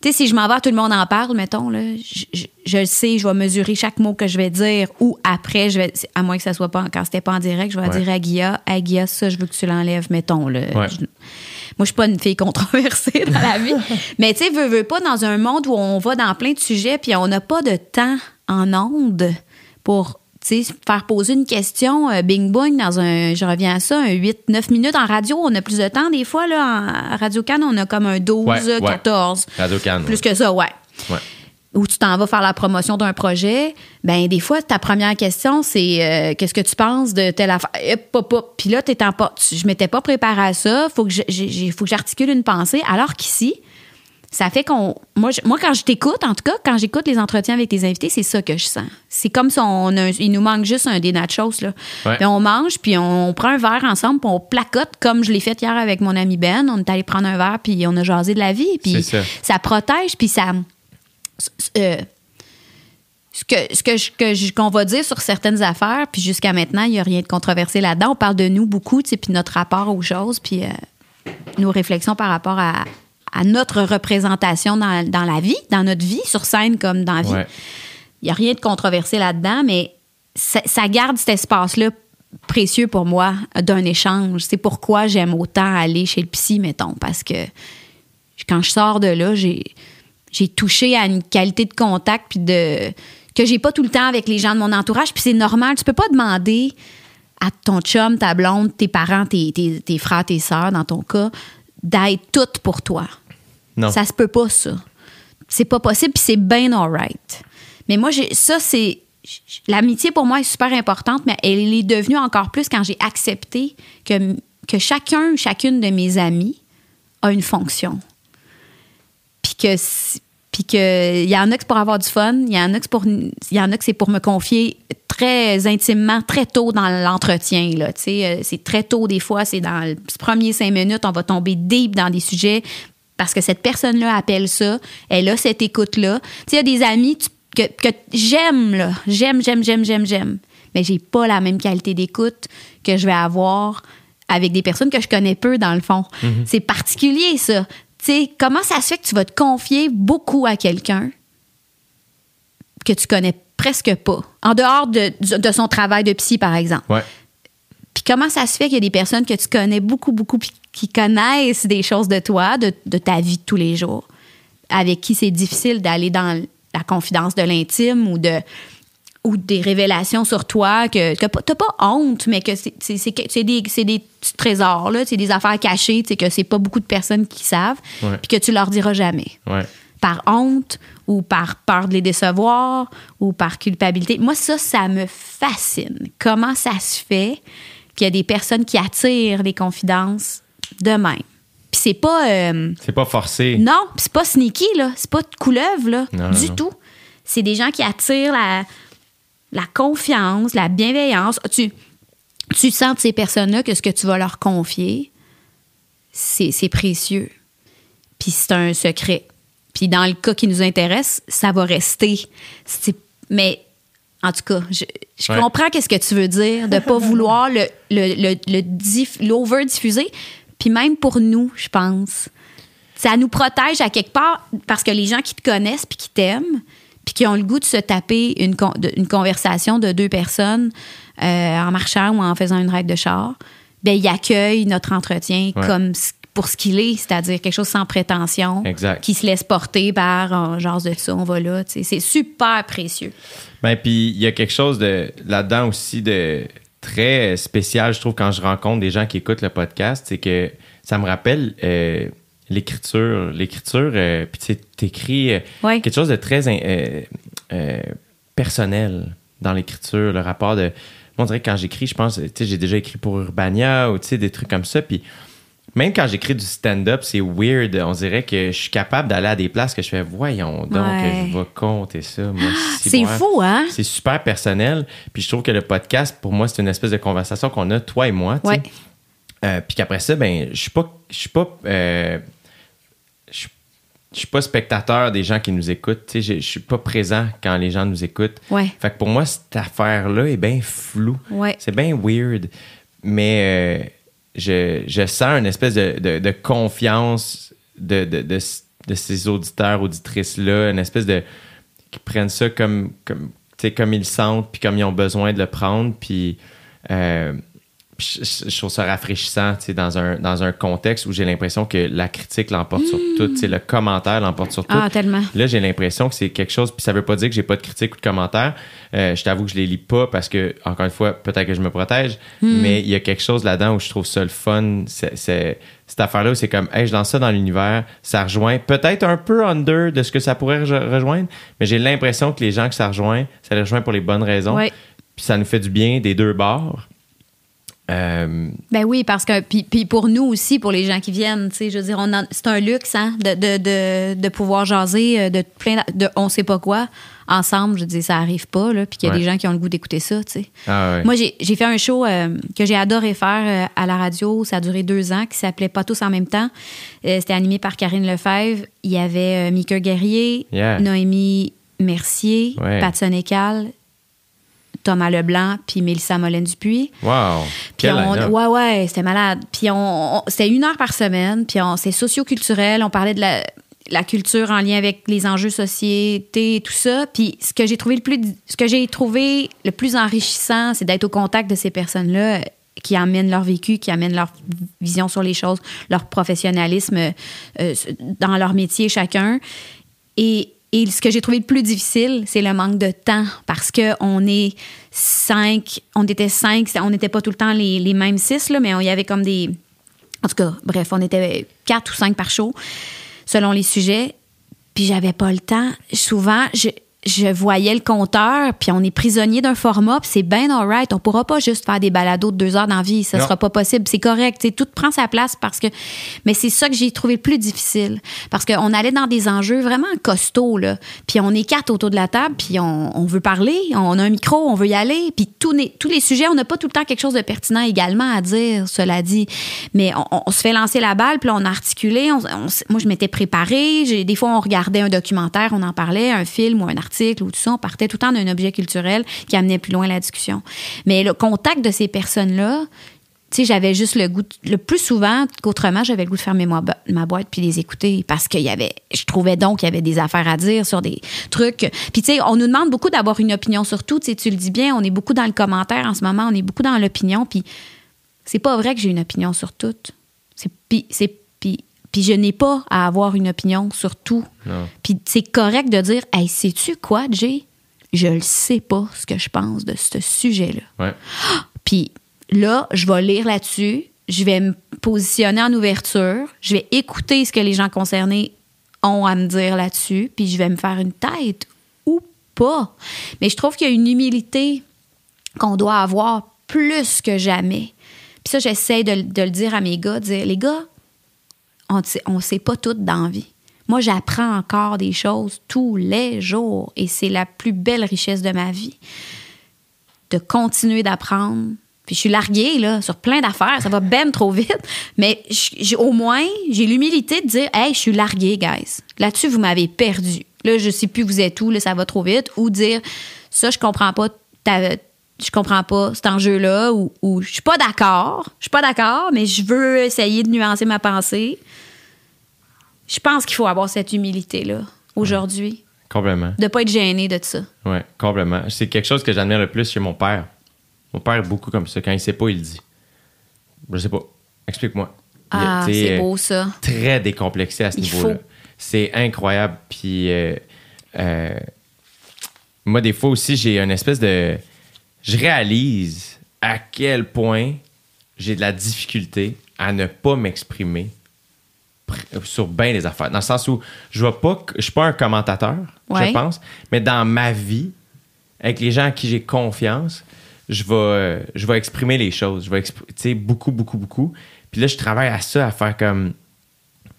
Tu sais, si je m'en vais, tout le monde en parle, mettons, là, je, je- je le sais, je vais mesurer chaque mot que je vais dire ou après, je vais, à moins que ça soit pas, quand c'était pas en direct, je vais
Ouais.
dire à Guilla, à Guilla, ça, je veux que tu l'enlèves, mettons, là.
Ouais.
Je- moi, je suis pas une fille controversée dans la vie. Mais tu sais, veux, veux pas dans un monde où on va dans plein de sujets puis on n'a pas de temps en onde pour tu sais, faire poser une question euh, bing bong dans un je reviens à ça un 8 9 minutes en radio, on a plus de temps des fois là en Radio Can, on a comme un 12
Ouais, ouais.
14
Radio Cannes,
plus que ça, ouais.
ouais.
Où tu t'en vas faire la promotion d'un projet, ben des fois ta première question c'est euh, qu'est-ce que tu penses de telle affaire? Puis là t'es en pas je m'étais pas préparée à ça, faut que j'articule une pensée alors qu'ici ça fait qu'on moi je- moi quand je t'écoute en tout cas quand j'écoute les entretiens avec tes invités, c'est ça que je sens. C'est comme si on a il nous manque juste un des nachos là.
Ouais.
Puis on mange puis on prend un verre ensemble puis on placote comme je l'ai fait hier avec mon ami Ben, on est allé prendre un verre puis on a jasé de la vie puis
ça.
ça protège puis ça euh, ce que ce que qu'on va dire sur certaines affaires puis jusqu'à maintenant il y a rien de controversé là-dedans on parle de nous beaucoup tu sais puis notre rapport aux choses puis euh, nos réflexions par rapport à, à notre représentation dans, dans la vie dans notre vie sur scène comme dans la vie
Ouais.
il n'y a rien de controversé là-dedans, mais ça, ça garde cet espace-là précieux pour moi d'un échange. C'est pourquoi j'aime autant aller chez le psy, mettons, parce que quand je sors de là, j'ai j'ai touché à une qualité de contact puis de que j'ai pas tout le temps avec les gens de mon entourage. Puis c'est normal, tu peux pas demander à ton chum, ta blonde, tes parents, tes, tes, tes frères, tes sœurs, dans ton cas, d'être toutes pour toi.
Non.
Ça se peut pas, ça. C'est pas possible, puis c'est bien alright. Mais moi, j'ai ça, c'est. L'amitié, pour moi, est super importante, mais elle est devenue encore plus quand j'ai accepté que, que chacun, chacune de mes amis a une fonction. Puis que. Puis que il y en a que c'est pour avoir du fun, il y en a que c'est pour il y en a que c'est pour me confier très intimement, très tôt dans l'entretien là, euh, c'est très tôt des fois, c'est dans les premiers cinq minutes, on va tomber deep dans des sujets parce que cette personne-là appelle ça, elle a cette écoute-là. Tu sais, il y a des amis que, que j'aime, là. J'aime, j'aime, j'aime, j'aime, j'aime. Mais j'ai pas la même qualité d'écoute que je vais avoir avec des personnes que je connais peu, dans le fond. C'est particulier, ça. Sais, comment ça se fait que tu vas te confier beaucoup à quelqu'un que tu connais presque pas, en dehors de, de son travail de psy, par exemple?
Ouais.
Puis comment ça se fait qu'il y a des personnes que tu connais beaucoup, beaucoup, puis qui connaissent des choses de toi, de, de ta vie de tous les jours, avec qui c'est difficile d'aller dans la confidence de l'intime ou de ou des révélations sur toi que, que t'as pas honte, mais que c'est des, c'est des petits trésors, là, c'est des affaires cachées, que c'est pas beaucoup de personnes qui savent, puis que tu leur diras jamais
Ouais.
par honte ou par peur de les décevoir ou par culpabilité. Moi, ça, ça me fascine. Comment ça se fait qu'il y a des personnes qui attirent les confidences de même? Puis c'est pas... euh,
C'est pas forcé.
non, c'est pas sneaky, là. C'est pas de couleuvre, là.
Non,
du
non.
tout. C'est des gens qui attirent la, la confiance, la bienveillance. Tu, tu sens de ces personnes-là que ce que tu vas leur confier, c'est c'est précieux. Puis c'est un secret. Puis dans le cas qui nous intéresse, ça va rester. Mais en tout cas, je, je
Ouais.
comprends qu'est-ce que tu veux dire, de pas vouloir le, le, le, le diff- l'over-diffuser. Puis même pour nous, je pense, ça nous protège à quelque part parce que les gens qui te connaissent puis qui t'aiment puis qui ont le goût de se taper une, con- de- une conversation de deux personnes euh, en marchant ou en faisant une règle de char, ben ils accueillent notre entretien
Ouais.
comme pour ce qu'il est, c'est-à-dire quelque chose sans prétention,
Exact.
qui se laisse porter par un genre de ça, on va là. C'est super précieux.
Ben, puis il y a quelque chose de là-dedans aussi de très spécial, je trouve, quand je rencontre des gens qui écoutent le podcast, c'est que ça me rappelle euh, l'écriture. L'écriture, euh, puis tu sais, t'écris euh,
Ouais.
quelque chose de très euh, euh, personnel dans l'écriture, le rapport de... Moi, on dirait que quand j'écris, je pense, tu sais, j'ai déjà écrit pour Urbania ou tu sais, des trucs comme ça, puis même quand j'écris du stand-up, c'est weird. On dirait que je suis capable d'aller à des places que je fais, voyons donc,
Ouais.
je vais compter ça. si,
C'est fou, hein?
C'est super personnel. Puis je trouve que le podcast, pour moi, c'est une espèce de conversation qu'on a, toi et moi. tu sais.
Ouais.
Euh, puis qu'après ça, ben, je suis pas. Je suis pas. euh, je suis pas spectateur des gens qui nous écoutent. Je je suis pas présent quand les gens nous écoutent.
Ouais.
Fait que pour moi, cette affaire-là est bien floue.
Ouais.
C'est bien weird. Mais euh, je, je sens une espèce de, de- de confiance de, de, de- de ces auditeurs, auditrices-là, une espèce de. qui prennent ça comme, comme, comme ils le sentent, puis comme ils ont besoin de le prendre. Puis. euh, je, je trouve ça rafraîchissant dans un, dans un contexte où j'ai l'impression que la critique l'emporte sur tout, tu sais, le commentaire l'emporte sur tout.
Ah, tellement.
Là, j'ai l'impression que c'est quelque chose, puis ça veut pas dire que j'ai pas de critique ou de commentaires. Euh, je t'avoue que je les lis pas parce que, encore une fois, peut-être que je me protège,
Hmm.
mais il y a quelque chose là-dedans où je trouve ça le fun. C'est, cette affaire-là où c'est comme, hey, je lance ça dans l'univers, ça rejoint peut-être un peu under de ce que ça pourrait rejo- rejoindre, mais j'ai l'impression que les gens que ça rejoint, ça les rejoint pour les bonnes raisons.
Ouais.
Puis ça nous fait du bien des deux bords. Euh,
Ben oui, parce que puis, puis pour nous aussi, pour les gens qui viennent, tu sais, je veux dire, c'est un luxe, hein, de, de, de, de pouvoir jaser euh, de plein de, on sait pas quoi ensemble. Je dis, ça arrive pas là, puis qu'il y a
Ouais.
des gens qui ont le goût d'écouter ça, tu sais.
ah ouais.
Moi, j'ai j'ai fait un show euh, que j'ai adoré faire euh, à la radio. Ça a duré deux ans, qui s'appelait Pas tous en même temps. C'était animé par Karine Lefebvre. Il y avait Mika Guerrier,
Yeah.
Noémie Mercier,
Ouais.
Pat Sénécal, Thomas Leblanc, puis Mélissa Molène-Dupuis.
wow.
Puis on, ouais, ouais, c'était malade. Puis on, on- c'était une heure par semaine. Puis on, c'est socioculturel. On parlait de la, la culture en lien avec les enjeux société et tout ça. Puis ce que j'ai trouvé le plus, ce que j'ai trouvé le plus enrichissant, c'est d'être au contact de ces personnes-là euh, qui amènent leur vécu, qui amènent leur vision sur les choses, leur professionnalisme euh, dans leur métier chacun. Et, et ce que j'ai trouvé le plus difficile, c'est le manque de temps parce que on est cinq, on était cinq, on n'était pas tout le temps les, les mêmes six, là, mais il y avait comme des. En tout cas, bref, on était quatre ou cinq par show, selon les sujets. Puis j'avais pas le temps. Souvent, je, je voyais le compteur, puis on est prisonnier d'un format, puis c'est bien alright. On pourra pas juste faire des balados de deux heures dans la vie. Ça
Non.
sera pas possible. C'est correct. tout prend sa place parce que. Mais c'est ça que j'ai trouvé le plus difficile. Parce qu'on allait dans des enjeux vraiment costauds, là. Puis on est quatre autour de la table, puis on, on veut parler, on a un micro, on veut y aller. Puis tous les, tous les sujets, on n'a pas tout le temps quelque chose de pertinent également à dire, cela dit. Mais on, on se fait lancer la balle, puis on a articulé. On- moi, je m'étais préparée. Des fois, on regardait un documentaire, on en parlait, un film ou un article ou tout ça, on partait tout le temps d'un objet culturel qui amenait plus loin la discussion. Mais le contact de ces personnes-là, tu sais, j'avais juste le goût, le plus souvent qu'autrement, j'avais le goût de fermer ma boîte puis les écouter parce qu'il y avait, je trouvais donc qu'il y avait des affaires à dire sur des trucs. Puis tu sais, on nous demande beaucoup d'avoir une opinion sur tout. Tu sais, tu le dis bien, on est beaucoup dans le commentaire en ce moment, on est beaucoup dans l'opinion. Puis c'est pas vrai que j'ai une opinion sur tout. C'est puis c'est puis je n'ai pas à avoir une opinion sur tout.
Non.
Puis c'est correct de dire, hey, sais-tu quoi, Jay? Je le sais pas ce que je pense de ce sujet-là.
Ouais.
Puis là, je vais lire là-dessus, je vais me positionner en ouverture, je vais écouter ce que les gens concernés ont à me dire là-dessus, puis je vais me faire une tête ou pas. Mais je trouve qu'il y a une humilité qu'on doit avoir plus que jamais. Puis ça, j'essaie de, de le dire à mes gars, de dire, les gars, on ne sait pas tout dans vie. Moi, j'apprends encore des choses tous les jours et c'est la plus belle richesse de ma vie. De continuer d'apprendre. Puis je suis larguée là, sur plein d'affaires, ça va ben trop vite, mais au moins, j'ai l'humilité de dire Hey, je suis larguée, guys. Là-dessus, vous m'avez perdu. Là, je sais plus vous êtes où, là, ça va trop vite. Ou dire Ça, je comprends pas ta- je comprends pas cet enjeu-là ou, ou je suis pas d'accord. Je suis pas d'accord, mais je veux essayer de nuancer ma pensée. Je pense qu'il faut avoir cette humilité-là aujourd'hui,
Complètement.
de pas être gêné de ça.
Ouais, complètement. C'est quelque chose que j'admire le plus chez mon père. Mon père est beaucoup comme ça. Quand il sait pas, il le dit. Je sais pas. Explique-moi.
Ah, c'est
euh,
beau ça.
Très décomplexé à ce niveau-là.
faut.
C'est incroyable. Puis, euh, euh, moi, des fois aussi, j'ai une espèce de. Je réalise à quel point j'ai de la difficulté à ne pas m'exprimer pr- sur bien des affaires. Dans le sens où je ne je suis pas un commentateur,
Ouais.
je pense, mais dans ma vie, avec les gens à qui j'ai confiance, je vais, je vais exprimer les choses. Je vais exprimer, tu sais, beaucoup, beaucoup, beaucoup. Puis là, je travaille à ça, à faire comme.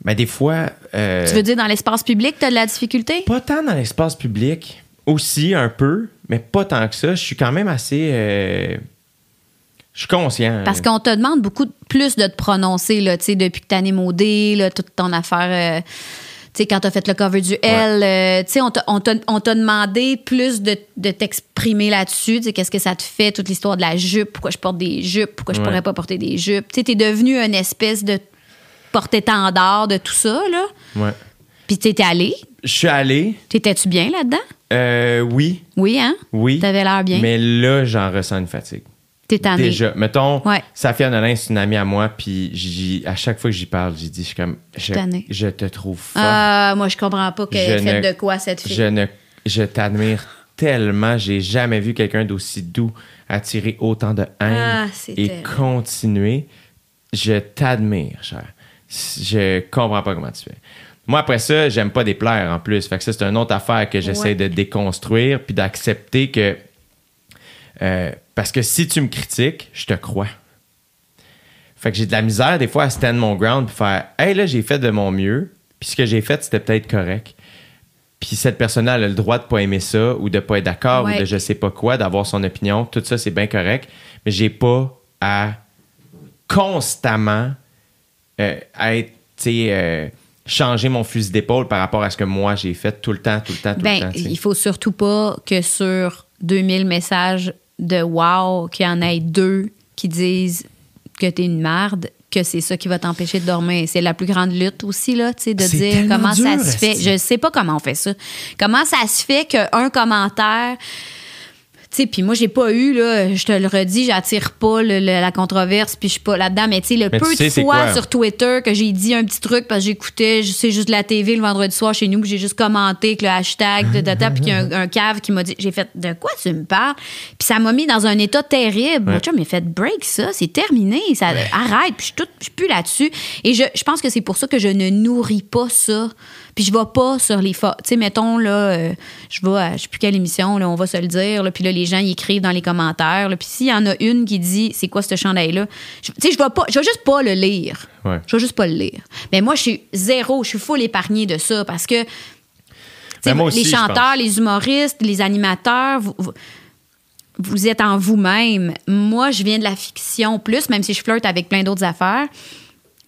Ben, des fois. euh,
Tu veux dire dans l'espace public, tu as de la difficulté?
pas tant dans l'espace public, aussi un peu, mais pas tant que ça. Je suis quand même assez. euh, je suis conscient.
Parce qu'on te demande beaucoup plus de te prononcer, là, tu sais, depuis que t'es animaudé, là, toute ton affaire. euh, tu sais, quand t'as fait le cover du L, euh, tu sais, on t'a- demandé plus de, de t'exprimer là-dessus. Tu sais, qu'est-ce que ça te fait, toute l'histoire de la jupe, pourquoi je porte des jupes, pourquoi je
Ouais.
pourrais pas porter des jupes. Tu sais, t'es devenu une espèce de porte-étendard de tout ça, là.
Ouais.
Puis t'étais allé?
Je suis allé.
T'étais-tu bien là-dedans?
euh, oui.
Oui, hein?
Oui.
T'avais l'air bien.
Mais là, j'en ressens une fatigue.
T'es tanné.
Déjà. Mettons,
Ouais.
Safia Nolin, c'est une amie à moi, puis j'y- à chaque fois que j'y parle, j'ai dit, je suis comme, je,
tannée.
je te trouve fort.
Ah, moi, je comprends pas qu'elle fait
ne-
de quoi, cette fille.
Je ne, je t'admire tellement. J'ai jamais vu quelqu'un d'aussi doux attirer autant de haine
Ah, c'est
et
terrible.
continuer. Je t'admire, cher. Je comprends pas comment tu fais. Moi, après ça, j'aime pas déplaire en plus. Fait que ça, c'est une autre affaire que j'essaie
Ouais.
de déconstruire puis d'accepter que. euh, parce que si tu me critiques, je te crois. Fait que j'ai de la misère des fois à stand mon ground puis faire Hey, là, j'ai fait de mon mieux, puis ce que j'ai fait, c'était peut-être correct. Puis cette personne-là, elle a le droit de pas aimer ça ou de pas être d'accord
Ouais.
ou de je sais pas quoi, d'avoir son opinion. Tout ça, c'est bien correct. Mais j'ai pas à constamment euh, à être, euh, changer mon fusil d'épaule par rapport à ce que moi j'ai fait tout le temps, tout le temps, tout le
Ben,
temps. tu sais.
il faut surtout pas que sur 2000 messages de wow, qu'il y en ait deux qui disent que t'es une marde, que c'est ça qui va t'empêcher de dormir. C'est la plus grande lutte aussi, là, tu sais, de dire comment ça se fait. Je sais pas comment on fait ça. Comment ça se fait qu'un commentaire. Tu sais, puis moi, j'ai pas eu, là, je te le redis, j'attire pas le- le- la controverse, puis je suis pas là-dedans, mais tu sais, le
Mais
peu de
c'est
fois sur Twitter que j'ai dit un petit truc parce que j'écoutais, sais, juste la TV le vendredi soir chez nous, puis j'ai juste commenté avec le hashtag de data, puis qu'il y a un, un cave qui m'a dit, j'ai fait, de quoi tu me parles? Puis ça m'a mis dans un état terrible.
Ouais.
chum m'a fait, break ça, c'est terminé, ça, arrête, puis je suis plus là-dessus. Et je, je pense que c'est pour ça que je ne nourris pas ça. Puis je vais pas sur les Tu sais, mettons, là, euh, je vais je sais plus quelle émission, là, on va se le dire, là, puis là, les gens, ils écrivent dans les commentaires, là, puis s'il y en a une qui dit, c'est quoi ce chandail-là? Je- Tu sais, je vais pas, je vais juste pas le lire.
Ouais.
Je vais juste pas le lire. Mais moi, je suis zéro, je suis full épargnée de ça parce que
Ben, aussi,
les chanteurs, les humoristes, les animateurs, vous, vous- vous êtes en vous-même. Moi, je viens de la fiction plus, même si je flirte avec plein d'autres affaires.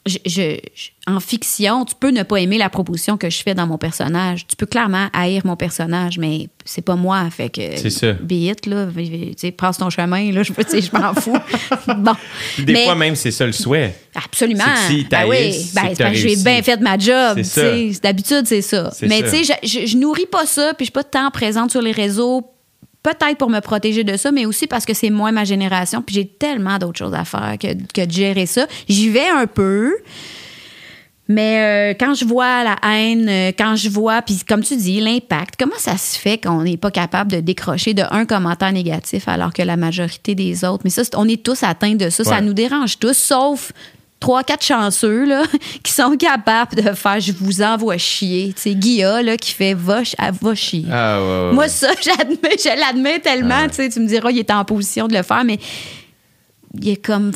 Je, je- je- en fiction, tu peux ne pas aimer la proposition que je fais dans mon personnage. Tu peux clairement haïr mon personnage, mais c'est pas moi. Fait que.
C'est ça.
Be it, là. Passe ton chemin, là. Je, je m'en fous. bon.
Des
Mais-
fois, même, c'est ça le souhait.
Absolument.
Que s'ils
Ben oui, ben,
c'est
parce que j'ai bien fait ma job. D'habitude, c'est ça. Mais tu sais, je nourris pas ça, puis je suis pas tant présente sur les réseaux. Peut-être pour me protéger de ça, mais aussi parce que c'est moins ma génération, puis j'ai tellement d'autres choses à faire que, que de gérer ça. J'y vais un peu, mais euh, quand je vois la haine, euh, quand je vois, puis comme tu dis, l'impact, comment ça se fait qu'on n'est pas capable de décrocher de un commentaire négatif alors que la majorité des autres, mais ça, on est tous atteints de ça, ça nous dérange tous, sauf trois, quatre chanceux là, qui sont capables de faire je vous envoie chier. Tu sais, Guilla là, qui fait va, va chier.
Ah, ouais, ouais,
Moi, ça, j'admets, je l'admets tellement.
Ah ouais.
Tu sais, tu me diras, il est en position de le faire, mais il est comme,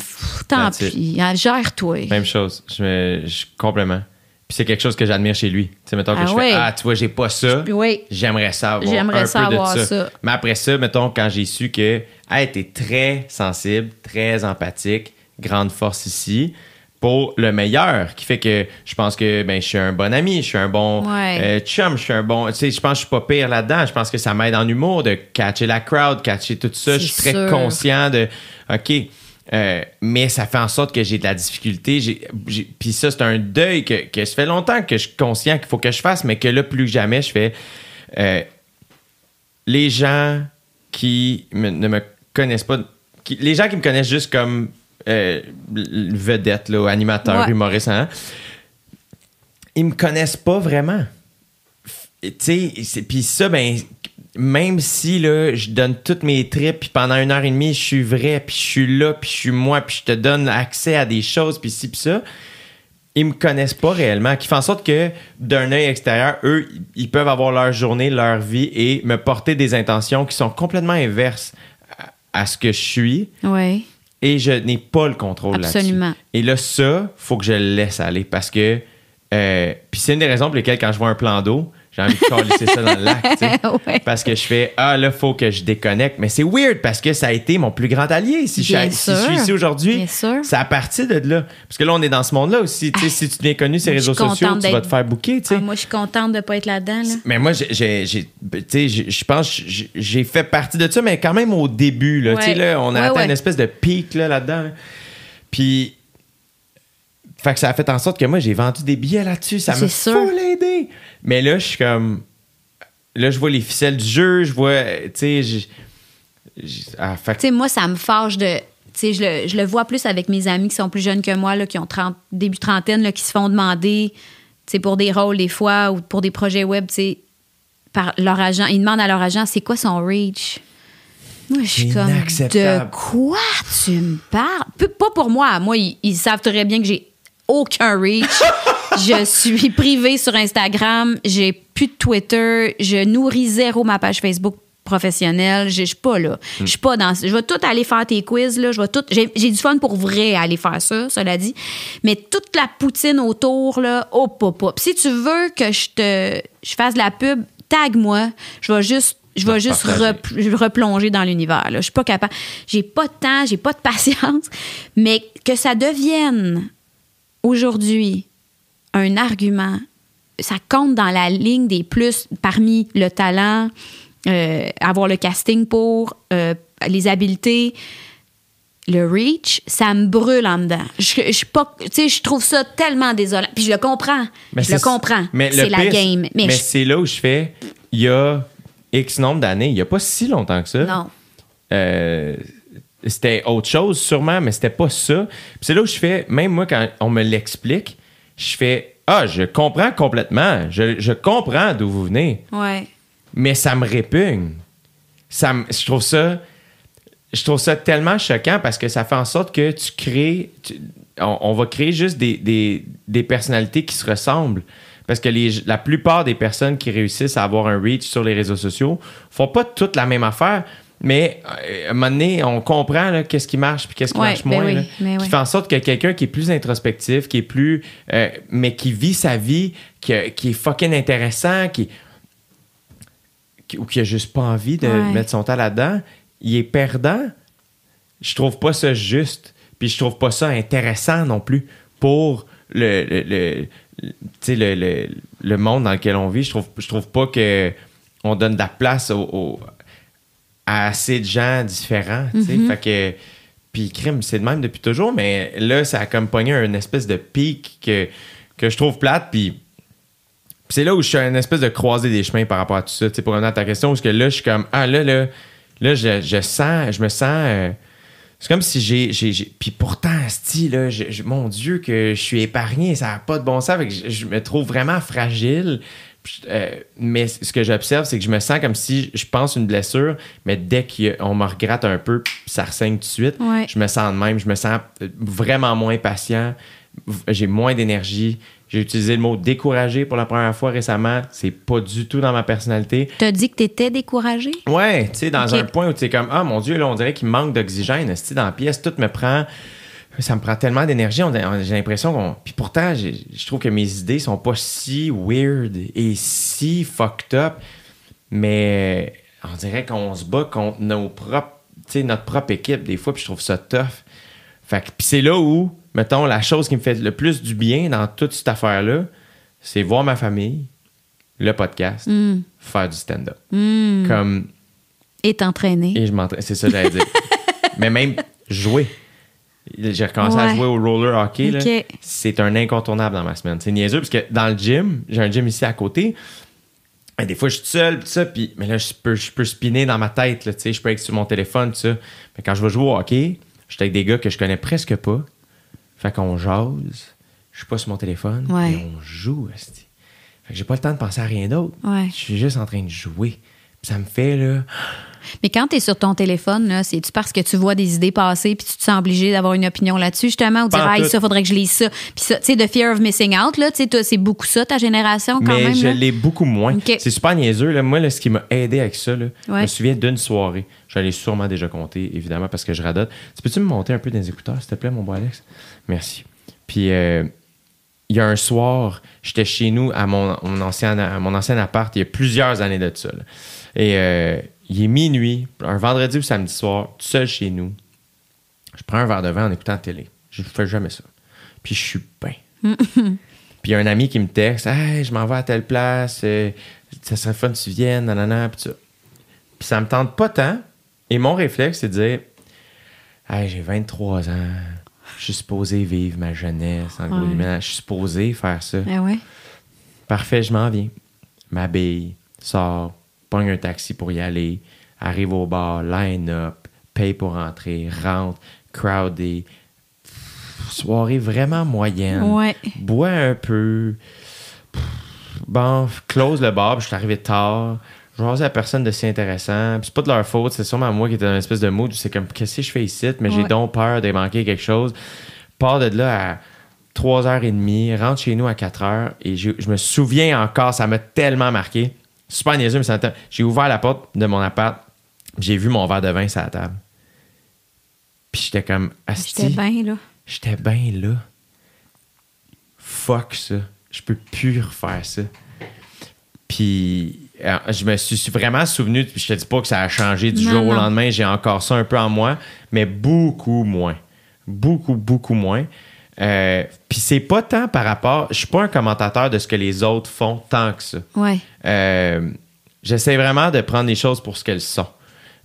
tant pis, hein, gère-toi.
Même chose. Je me, je, complètement. Puis c'est quelque chose que j'admire chez lui. Tu sais, mettons que
Ah
je fais Ah, tu vois, j'ai pas ça.
Oui.
J'aimerais ça avoir
J'aimerais
un
ça
peu de ça.
ça.
Mais après ça, mettons, quand j'ai su que, hey, t'es très sensible, très empathique, grande force ici, pour le meilleur, qui fait que je pense que ben, je suis un bon ami, je suis un bon
Ouais.
euh, chum, je suis un bon. Tu sais, je pense que je suis pas pire là-dedans. Je pense que ça m'aide en humour de catcher la crowd, catcher tout ça. Je suis très conscient de, OK. euh, mais ça fait en sorte que j'ai de la difficulté. Puis ça, c'est un deuil que, que ça fait longtemps que je suis conscient qu'il faut que je fasse, mais que là, plus que jamais, je fais. euh, les gens qui me- ne me connaissent pas, qui- les gens qui me connaissent juste comme euh, vedette, là, animateur,
Ouais.
humoriste, hein, ils me connaissent pas vraiment. Tu sais, puis ça, ben, même si là, je donne toutes mes tripes, puis pendant une heure et demie, je suis vrai, puis je suis là, puis je suis moi, puis je te donne accès à des choses, puis ci, puis ça, ils me connaissent pas réellement, qui fait en sorte que d'un œil extérieur, eux, ils peuvent avoir leur journée, leur vie et me porter des intentions qui sont complètement inverses à, à ce que je suis
Oui.
Et je n'ai pas le contrôle là-dessus.
Absolument.
Et là, ça, faut que je le laisse aller parce que. euh, Puis c'est une des raisons pour lesquelles, quand je vois un plan d'eau, j'ai envie de coller ça dans le lac. tu sais.
Ouais.
Parce que je fais Ah, là, faut que je déconnecte. Mais c'est weird parce que ça a été mon plus grand allié. Si, je, si suis ici aujourd'hui, c'est à partir de là. Parce que là, on est dans ce monde-là aussi. Sais, si tu deviens connu sur les réseaux sociaux, tu vas te faire bouquer. tu sais.
Ah, moi, je suis contente de ne pas être là-dedans. Là.
Mais moi, je pense que j'ai- fait partie de ça, mais quand même au début. Là,
Ouais.
Tu sais, là, on a
Ouais,
atteint une espèce de pic là, là-dedans. là. Puis, fait que ça a fait en sorte que moi, j'ai vendu des billets là-dessus. Ça m'a full aidé. Mais là, je suis comme... Là, je vois les ficelles du jeu. Je vois... Tu sais, ah, fait
Tu sais, moi, ça me fâche de. Tu sais, je le, je le vois plus avec mes amis qui sont plus jeunes que moi, là, qui ont 30, début trentaine, là, qui se font demander, tu sais, pour des rôles des fois ou pour des projets web, tu sais, par leur agent. Ils demandent à leur agent, c'est quoi son reach? Moi, je suis comme, de quoi tu me parles? Pas pour moi. Moi, ils, ils savent très bien que j'ai aucun reach. je suis privée sur Instagram. J'ai plus de Twitter. Je nourris zéro ma page Facebook professionnelle. Je suis pas là. Je suis pas dans. Je vais tout aller faire tes quiz là. Je vais tout. J'ai du fun pour vrai à aller faire ça. Cela dit, mais toute la poutine autour là, hop hop hop. Si tu veux que je te, je fasse de la pub, tag moi. Je vais juste. Je vais
Va
juste replonger dans l'univers. Je suis pas capable. J'ai pas de temps, j'ai pas de patience. Mais que ça devienne aujourd'hui un argument, ça compte dans la ligne des plus parmi le talent, euh, avoir le casting pour, euh, les habiletés. Le reach, ça me brûle en dedans. Je, je, pas, je trouve ça tellement désolant. Puis je le comprends.
Mais
je le comprends. C'est la game. Mais,
Mais,
je-
c'est là où je fais... Il y a X nombre d'années, il n'y a pas si longtemps que ça.
non.
Euh, c'était autre chose sûrement, mais c'était pas ça. Puis c'est là où je fais, même moi, quand on me l'explique, je fais Ah, je comprends complètement. Je, je comprends d'où vous venez,
Ouais.
mais ça me répugne. Ça me- je trouve ça. Je trouve ça tellement choquant parce que ça fait en sorte que tu crées. tu- on, on va créer juste des, des- des personnalités qui se ressemblent. Parce que les, la plupart des personnes qui réussissent à avoir un reach sur les réseaux sociaux font pas toutes la même affaire, mais euh, à un moment donné, on comprend là, qu'est-ce qui marche puis qu'est-ce qui
Ouais,
marche
ben
moins.
oui,
là.
mais
qui
oui.
fait en sorte que quelqu'un qui est plus introspectif, qui est plus. euh, mais qui vit sa vie, qui, qui est fucking intéressant, qui, qui- ou qui a juste pas envie de
Ouais.
mettre son temps là-dedans, il est perdant. Je trouve pas ça juste. Puis je trouve pas ça intéressant non plus pour le, le, le- tu sais, le, le, le monde dans lequel on vit. Je trouve, je trouve pas que on donne de la place au, au- à assez de gens différents. tu sais. Fait que. Puis crime, c'est de même depuis toujours, mais là, ça a comme pogné une espèce de pic que, que je trouve plate. Puis c'est là où je suis à une espèce de croisée des chemins par rapport à tout ça. Tu sais, pour revenir à ta question, parce que là, je suis comme, ah là, là, là, je, je sens, je me sens. euh, c'est comme si j'ai. Puis pourtant, sti, là, je- je- mon Dieu, que je suis épargné, ça n'a pas de bon sens. Fait que je, je me trouve vraiment fragile. Euh, mais ce que j'observe, c'est que je me sens comme si je pense une blessure, mais dès qu'on me regratte un peu, ça ressaigne tout de suite,
Ouais.
je me sens de même. Je me sens euh, vraiment moins patient. J'ai moins d'énergie. J'ai utilisé le mot découragé pour la première fois récemment. C'est pas du tout dans ma personnalité.
T'as dit que t'étais découragé?
Ouais, tu sais, dans un point où tu es comme, ah mon Dieu, là, on dirait qu'il manque d'oxygène. Dans la pièce, tout me prend. Ça me prend tellement d'énergie. J'ai l'impression qu'on. Puis pourtant, je trouve que mes idées sont pas si weird et si fucked up. Mais on dirait qu'on se bat contre nos propres, notre propre équipe des fois. Puis je trouve ça tough. Fait que, puis c'est là où, mettons, la chose qui me fait le plus du bien dans toute cette affaire-là, c'est voir ma famille, le podcast,
Hmm.
faire du stand-up. Comme
Et t'entraîner.
et je m'entraîne. C'est ça que j'allais dire. Mais même jouer. J'ai recommencé à jouer au roller hockey. C'est un incontournable dans ma semaine. C'est niaiseux parce que dans le gym, j'ai un gym ici à côté. Et des fois, je suis seul, pis ça, puis, mais là, je peux, je peux spinner dans ma tête, là, tu sais, je peux être sur mon téléphone, tout ça. Mais quand je vais jouer au hockey, je suis avec des gars que je connais presque pas. Fait qu'on jase, je suis pas sur mon téléphone,
Ouais.
et on joue. Fait que j'ai pas le temps de penser à rien d'autre.
Ouais.
Je suis juste en train de jouer. Ça me fait, là,
Mais quand t'es sur ton téléphone, c'est-tu parce que tu vois des idées passer puis tu te sens obligé d'avoir une opinion là-dessus, justement, ou dire, ah, ça, faudrait que je lise ça. Puis ça, tu sais, the fear of missing out, là, tu sais, c'est beaucoup ça, ta génération, quand
mais
même.
je l'ai beaucoup moins. C'est super niaiseux. Là. Moi, là, ce qui m'a aidé avec ça, là, je me souviens d'une soirée. Je l'ai sûrement déjà compté, évidemment, parce que je radote. Tu peux-tu me monter un peu dans les écouteurs, s'il te plaît, mon beau Alex? Merci. Puis, euh, il y a un soir, j'étais chez nous à mon, mon ancien, à mon ancien appart, il y a plusieurs années de ça. là. Et euh, il est minuit, un vendredi ou samedi soir, tout seul chez nous. Je prends un verre de vin en écoutant la télé. Je ne fais jamais ça. Puis je suis bien. Puis il y a un ami qui me texte Hey, je m'en vais à telle place, euh, ça serait fun que tu viennes, nanana, puis ça. Puis ça me tente pas tant. Et mon réflexe, c'est de dire Hey, j'ai 23 ans, je suis supposé vivre ma jeunesse en gros
Ouais.
je suis supposé faire ça.
Ouais.
Parfait, je m'en viens. M'habille, sors, pogne un taxi pour y aller, arrive au bar, line up, paye pour rentrer, rentre, crowdé. Soirée vraiment moyenne.
Ouais.
Bois un peu. Pff, Bon, close le bar, puis je suis arrivé tard. Je vois à personne de si intéressant. Puis c'est pas de leur faute, c'est sûrement moi qui étais dans une espèce de mood où c'est comme qu'est-ce que je fais ici, mais j'ai donc peur de manquer quelque chose. Pars de là à 3h30, rentre chez nous à 4h et je, je me souviens encore, ça m'a tellement marqué. Super niaiseux, mais ça J'ai ouvert la porte de mon appart, j'ai vu mon verre de vin sur la table. Puis j'étais comme
J'étais bien, là.
J'étais bien là. Fuck ça. Je peux plus refaire ça. Puis euh, je me suis vraiment souvenu, puis je te dis pas que ça a changé du
Non,
jour au
non.
lendemain, j'ai encore ça un peu en moi, mais beaucoup moins. Beaucoup, beaucoup moins. Euh, puis c'est pas tant par rapport. Je suis pas un commentateur de ce que les autres font tant que ça.
Ouais.
Euh, J'essaie vraiment de prendre les choses pour ce qu'elles sont.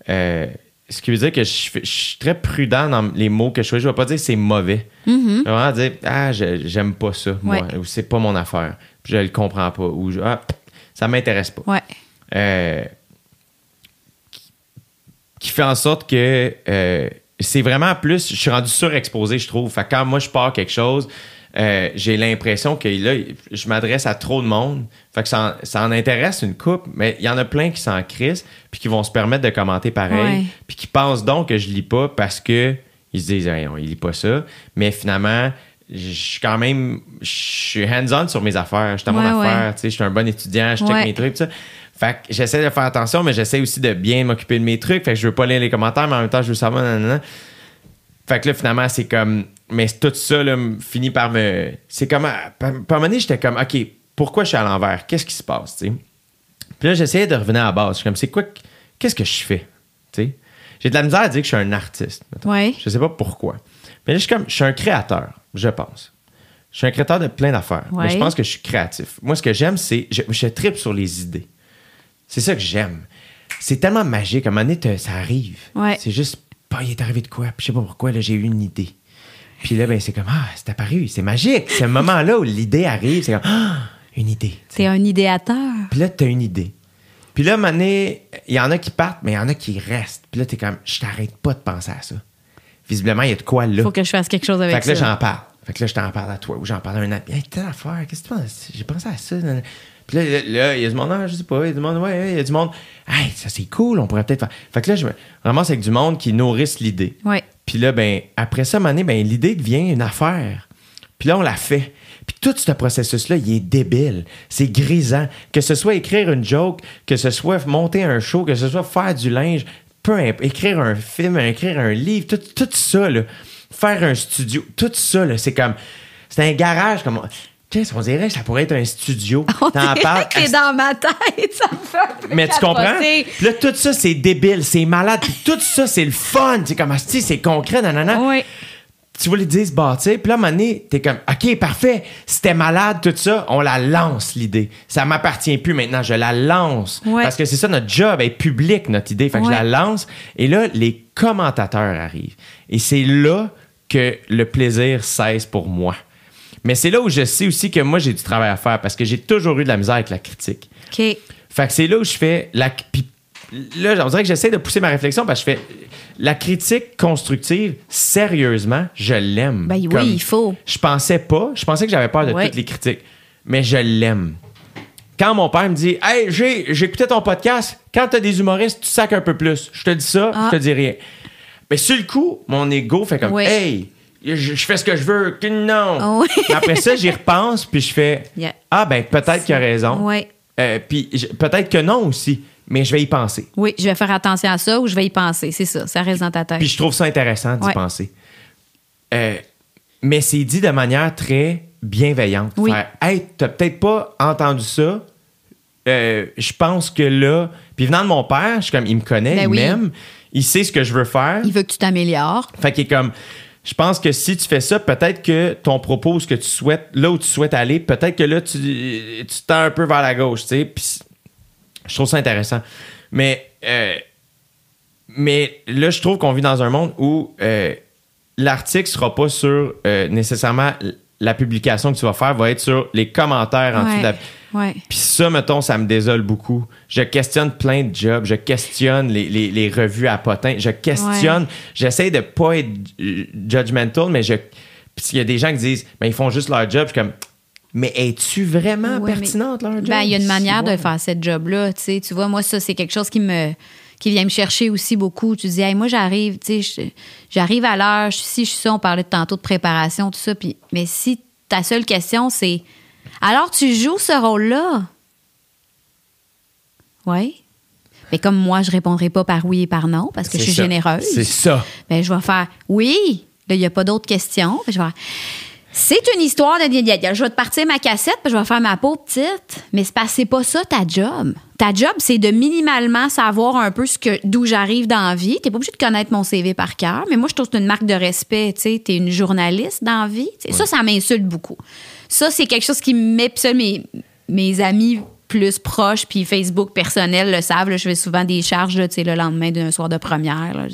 Euh, ce qui veut dire que je, suis très prudent dans les mots que je choisis. Je vais pas dire que c'est mauvais. Je vais vraiment dire Ah, j'aime pas ça, moi,
Ouais.
ou c'est pas mon affaire. Puis je le comprends pas. Ou ah, ça m'intéresse pas.
Ouais.
Euh, qui- qui fait en sorte que c'est vraiment plus, je suis rendu surexposé, je trouve. Fait que quand moi je pars quelque chose, euh, j'ai l'impression que là, je m'adresse à trop de monde. Fait que ça en, ça en intéresse une coupe, mais il y en a plein qui s'en crissent, puis qui vont se permettre de commenter pareil,
Ouais.
puis qui pensent donc que je lis pas parce que ils se disent, Hey, on, il lit pas ça. Mais finalement, je suis quand même, je suis hands-on sur mes affaires. Je suis à mon
Ouais,
affaire,
ouais.
tu sais, je suis un bon étudiant, je check mes trucs, tout ça. Fait que j'essaie de faire attention, mais j'essaie aussi de bien m'occuper de mes trucs. Fait que je veux pas lire les commentaires, mais en même temps, je veux savoir, nanana. Fait que là, finalement, c'est comme. Mais tout ça, là, finit par me. C'est comme. à- Par, par un moment donné, j'étais comme, OK, pourquoi je suis à l'envers? Qu'est-ce qui se passe? Puis là, j'essayais de revenir à la base. Je suis comme, c'est quoi. que- Qu'est-ce que je fais? J'ai de la misère à dire que je suis un artiste.
Ouais.
Je sais pas pourquoi. Mais là, je suis comme. Je suis un créateur, je pense. Je suis un créateur de plein d'affaires.
Ouais.
Mais je pense que je suis créatif. Moi, ce que j'aime, c'est. Je, je tripe sur les idées. C'est ça que j'aime. C'est tellement magique. À un moment donné, ça arrive.
Ouais.
C'est juste, bah, il est arrivé de quoi? Puis je sais pas pourquoi, là, j'ai eu une idée. Puis là, ben, c'est comme, ah, c'est apparu. C'est magique. C'est un moment-là où l'idée arrive. C'est comme, ah, une idée.
T'es un idéateur.
Puis là, t'as une idée. Puis là, à un moment donné, il y en a qui partent, mais il y en a qui restent. Puis là, t'es comme, je t'arrête pas de penser à ça. Visiblement, il y a de quoi là.
Faut que je fasse quelque chose avec
Fait que là,
ça.
j'en parle. Fait que là, je t'en parle à toi ou j'en parle à un ami. Hey, telle affaire, qu'est-ce que tu penses? J'ai pensé à ça. Puis là, là, il y a du monde, ah, je sais pas, il y a du monde, ouais, il y a du monde. Hey, ça c'est cool, on pourrait peut-être faire. Fait que là, je me ramasse avec du monde qui nourrissent l'idée.
Ouais.
Puis là, ben, après ça, donné, ben, l'idée devient une affaire. Puis là, on la fait. Puis tout ce processus-là, il est débile. C'est grisant. Que ce soit écrire une joke, que ce soit monter un show, que ce soit faire du linge, peu importe, écrire un film, écrire un livre, tout, tout ça, là, faire un studio, tout ça, là, c'est comme. C'est un garage, comme. Qu'est-ce qu'on dirait que ça pourrait être un studio.
On
T'en parles-
t'es dans ma tête, ça me fait
mais tu comprends? Puis là, tout ça, c'est débile, c'est malade. Puis tout ça, c'est le fun. C'est comme, c'est concret, nanana.
Oui.
Tu vois l'idée se bâtir. Puis là, à un moment donné, t'es comme, OK, parfait. C'était malade, tout ça. On la lance, l'idée. Ça m'appartient plus maintenant. Je la lance. Parce que c'est ça, notre job est public, notre idée. Fait que je la lance. Et là, les commentateurs arrivent. Et c'est là que le plaisir cesse pour moi. Mais c'est là où je sais aussi que moi, j'ai du travail à faire parce que j'ai toujours eu de la misère avec la critique.
OK.
Fait que c'est là où je fais la. puis là, on dirait que j'essaie de pousser ma réflexion parce que je fais la critique constructive, sérieusement, je l'aime.
Ben oui,
Comme-
il faut.
Je pensais pas, je pensais que j'avais peur de
Ouais.
toutes les critiques, mais je l'aime. Quand mon père me dit Hey, j'ai, j'écoutais ton podcast, quand t'as des humoristes, tu sacs un peu plus. Je te dis ça,
Ah.
je te dis rien. Mais sur le coup, mon ego fait comme
Ouais.
Hey, je, je fais ce que je veux, que non.
Oui.
Mais après ça, j'y repense, puis je fais
Yeah.
Ah, ben peut-être qu'il a raison.
Ouais.
Euh, puis peut-être que non aussi, mais je vais y penser.
Oui, je vais faire attention à ça ou je vais y penser. C'est ça, ça reste dans ta tête.
Puis je trouve ça intéressant d'y penser. Euh, mais c'est dit de manière très bienveillante.
Oui.
Faire, hey, t'as peut-être pas entendu ça. Euh, je pense que là. Puis venant de mon père, je suis comme, il me connaît,
Ben
il
oui.
m'aime, il sait ce que je veux faire.
Il veut que tu t'améliores.
Fait qu'il est comme, je pense que si tu fais ça, peut-être que ton propos, ce que tu souhaites, là où tu souhaites aller, peut-être que là, tu, tu tends un peu vers la gauche, tu sais. Puis je trouve ça intéressant. Mais, euh, mais là, je trouve qu'on vit dans un monde où euh, l'article sera pas sur euh, nécessairement la publication que tu vas faire, va être sur les commentaires en dessous de la.
Ouais.
Puis ça, mettons, ça me désole beaucoup. Je questionne plein de jobs, je questionne les, les- les revues à potins, je questionne, j'essaie de pas être judgmental, mais je. Puis il y a des gens qui disent, ben ils font juste leur job, je suis comme, mais es-tu vraiment
Ouais, mais-
pertinente leur job?
Ben, il y a une manière de faire cette job-là. Tu sais, tu vois, moi, ça, c'est quelque chose qui me qui vient me chercher aussi beaucoup. Tu dis, hey, moi, j'arrive, tu sais, j'arrive à l'heure, je suis ci, je suis ça. On parlait tantôt de préparation, tout ça. Puis, mais si ta seule question, c'est, alors tu joues ce rôle-là? Oui. Mais comme moi, je répondrai pas par oui et par non parce que je suis
ça.
généreuse.
C'est ça.
Ben, je vais faire oui. Là, il n'y a pas d'autres questions. Puis je vais c'est une histoire de. Je vais te partir ma cassette, puis je vais faire ma peau petite. Mais c'est pas, ça ta job. Ta job, c'est de minimalement savoir un peu ce que, d'où j'arrive dans la vie. T'es pas obligé de connaître mon CV par cœur, mais moi, je trouve que c'est une marque de respect. Tu t'es une journaliste dans la vie. Ça, ça m'insulte beaucoup. Ça, c'est quelque chose qui me met. Puis ça, mes, mes amis plus proches, puis Facebook personnel le savent. là, je fais souvent des charges là, tu sais, le lendemain d'un soir de première. là.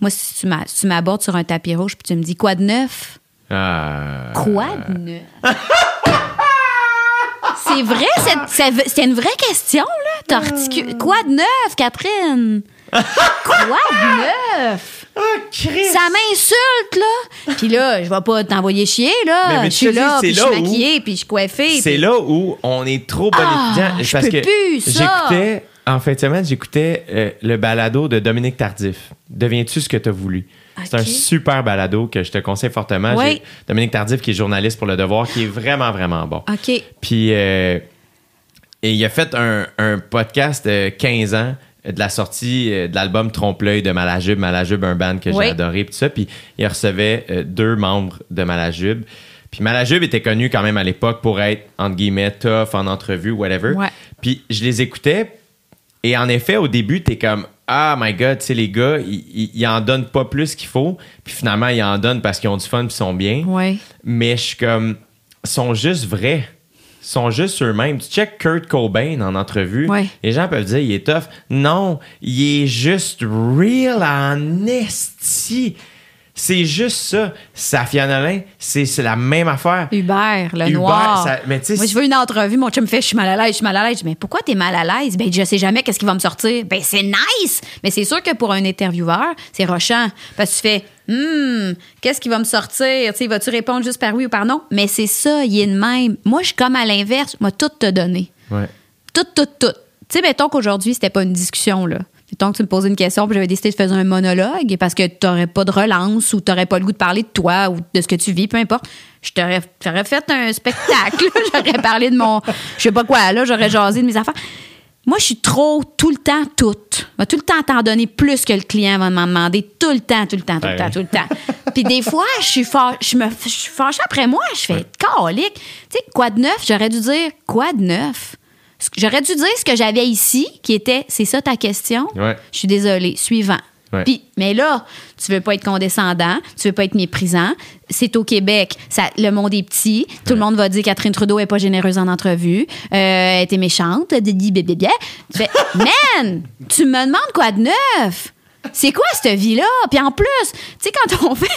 Moi, si tu si tu m'abordes sur un tapis rouge, puis tu me dis quoi de neuf?
Ah.
Quoi de neuf? C'est vrai, c'est- c'est c'est une vraie question, là. T'articules- Quoi de neuf, Catherine? Quoi de neuf?
Ah, Christ!
Ça m'insulte, là. Puis là, je vais pas t'envoyer chier, là.
Mais- mais
je
tu
suis là, puis je suis maquillée, puis je suis coiffée.
C'est
puis-
là où on est trop bon
Ah,
étudiant.
je
parce
peux
que
plus, ça.
j'écoutais, en fin de semaine, j'écoutais euh, le balado de Dominique Tardif. Deviens-tu ce que tu as voulu? C'est un super balado que je te conseille fortement.
Oui.
Dominique Tardif, qui est journaliste pour Le Devoir, qui est vraiment, vraiment bon.
OK.
Puis, euh, et il a fait un, un podcast de 15 ans de la sortie euh, de l'album Trompe-l'œil de Malajube. Malajube, un band que
Oui.
j'ai adoré, puis ça. Puis, il recevait euh, deux membres de Malajube. Puis, Malajube était connu quand même à l'époque pour être, entre guillemets, tough en entrevue, whatever.
Ouais.
Puis, je les écoutais. Et en effet, au début, t'es comme Ah my god, tu sais, les gars, ils, ils, ils en donnent pas plus qu'il faut. Puis finalement, ils en donnent parce qu'ils ont du fun puis ils sont bien.
Ouais.
Mais je suis comme. sont juste vrais. Sont juste eux-mêmes. Tu check Kurt Cobain en entrevue.
Ouais.
Les gens peuvent dire il est tough. Non, il est juste real en esti. C'est juste ça. Safia Nolin, c'est la même affaire.
Hubert, le noir.
ça- mais
Moi, je veux une entrevue, mon chum me fait, je suis mal à l'aise, je suis mal à l'aise. Je dis, mais pourquoi t'es mal à l'aise? Ben, je sais jamais qu'est-ce qui va me sortir. Ben, c'est nice! Mais c'est sûr que pour un intervieweur, c'est rochant. Parce que tu fais, hum, qu'est-ce qui va me sortir? Tu sais, vas-tu répondre juste par oui ou par non? Mais c'est ça, il est de même. Moi, je suis comme à l'inverse. Moi, tout te donner.
Ouais.
Tout, tout, tout. Tu sais, mettons qu'aujourd'hui, c'était pas une discussion, là. Mettons que tu me posais une question, puis j'avais décidé de faire un monologue parce que t'aurais pas de relance ou t'aurais pas le goût de parler de toi ou de ce que tu vis, peu importe. Je t'aurais j'aurais fait un spectacle. j'aurais parlé de mon. Je sais pas quoi, là, j'aurais jasé de mes affaires. Moi, je suis trop tout le temps toute. Va tout le temps t'en donner plus que le client va m'en demander. Tout le temps, tout le temps, tout le temps, tout le temps. Puis des fois, je suis fâ- je me je suis fâchée après moi. Je fais calique. Tu sais, quoi de neuf? J'aurais dû dire quoi de neuf? J'aurais dû dire ce que j'avais ici, qui était c'est ça ta question?
Ouais.
Je suis désolée. Suivant.
Ouais.
Puis, mais là, tu veux pas être condescendant, tu veux pas être méprisant. C'est au Québec, ça, le monde est petit. Tout le monde va dire Catherine Trudeau est pas généreuse en entrevue, euh, elle était méchante, didi, bébé, Tu fais, man, tu me demandes quoi de neuf? C'est quoi cette vie-là? Puis en plus, tu sais, quand on fait.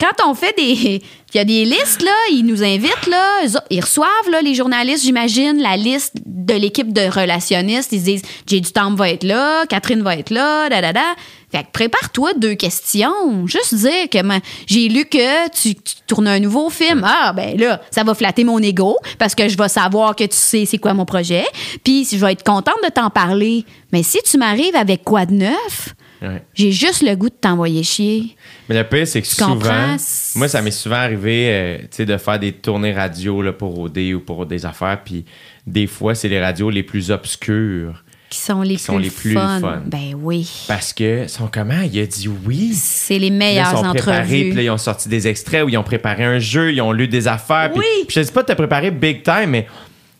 Quand on fait des. Il y a des listes, là, ils nous invitent, là, ils reçoivent, là, les journalistes, j'imagine, la liste de l'équipe de relationnistes. Ils se disent, J'ai du temps va être là, Catherine va être là, da, da, da. Fait que prépare-toi deux questions. Juste dire que j'ai lu que tu, tu tournes un nouveau film. Ah, ben là, ça va flatter mon ego parce que je vais savoir que tu sais c'est quoi mon projet. Puis je vais être contente de t'en parler. Mais si tu m'arrives avec quoi de neuf,
Ouais.
j'ai juste le goût de t'envoyer chier.
Mais le pire, c'est que
Tu
souvent,
comprends?
moi, ça m'est souvent arrivé euh, tu sais, de faire des tournées radio là, pour OD ou pour des affaires. Puis des fois, c'est les radios les plus obscures.
Qui sont les,
Qui sont
plus,
les plus
fun.
fun.
Ben oui.
Parce que, sont comment? Il a dit oui.
C'est les
Là,
meilleures
ils sont préparés,
entrevues.
puis là, ils ont sorti des extraits où ils ont préparé un jeu, ils ont lu des affaires. puis-
Oui.
Puis je ne dis pas de te préparer big time, mais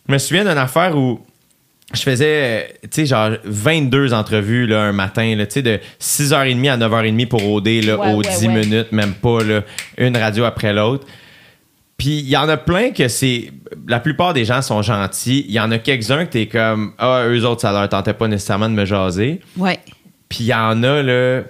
je me souviens d'une affaire où je faisais, tu sais, genre 22 entrevues là, un matin, tu sais, de 6h30 à 9h30 pour OD, là,
Ouais,
aux
ouais,
10
ouais.
minutes, même pas, là, une radio après l'autre. Puis il y en a plein que c'est. La plupart des gens sont gentils. Il y en a quelques-uns que t'es comme Ah, eux autres, ça leur tentait pas nécessairement de me jaser.
Ouais.
Puis il y en a, là.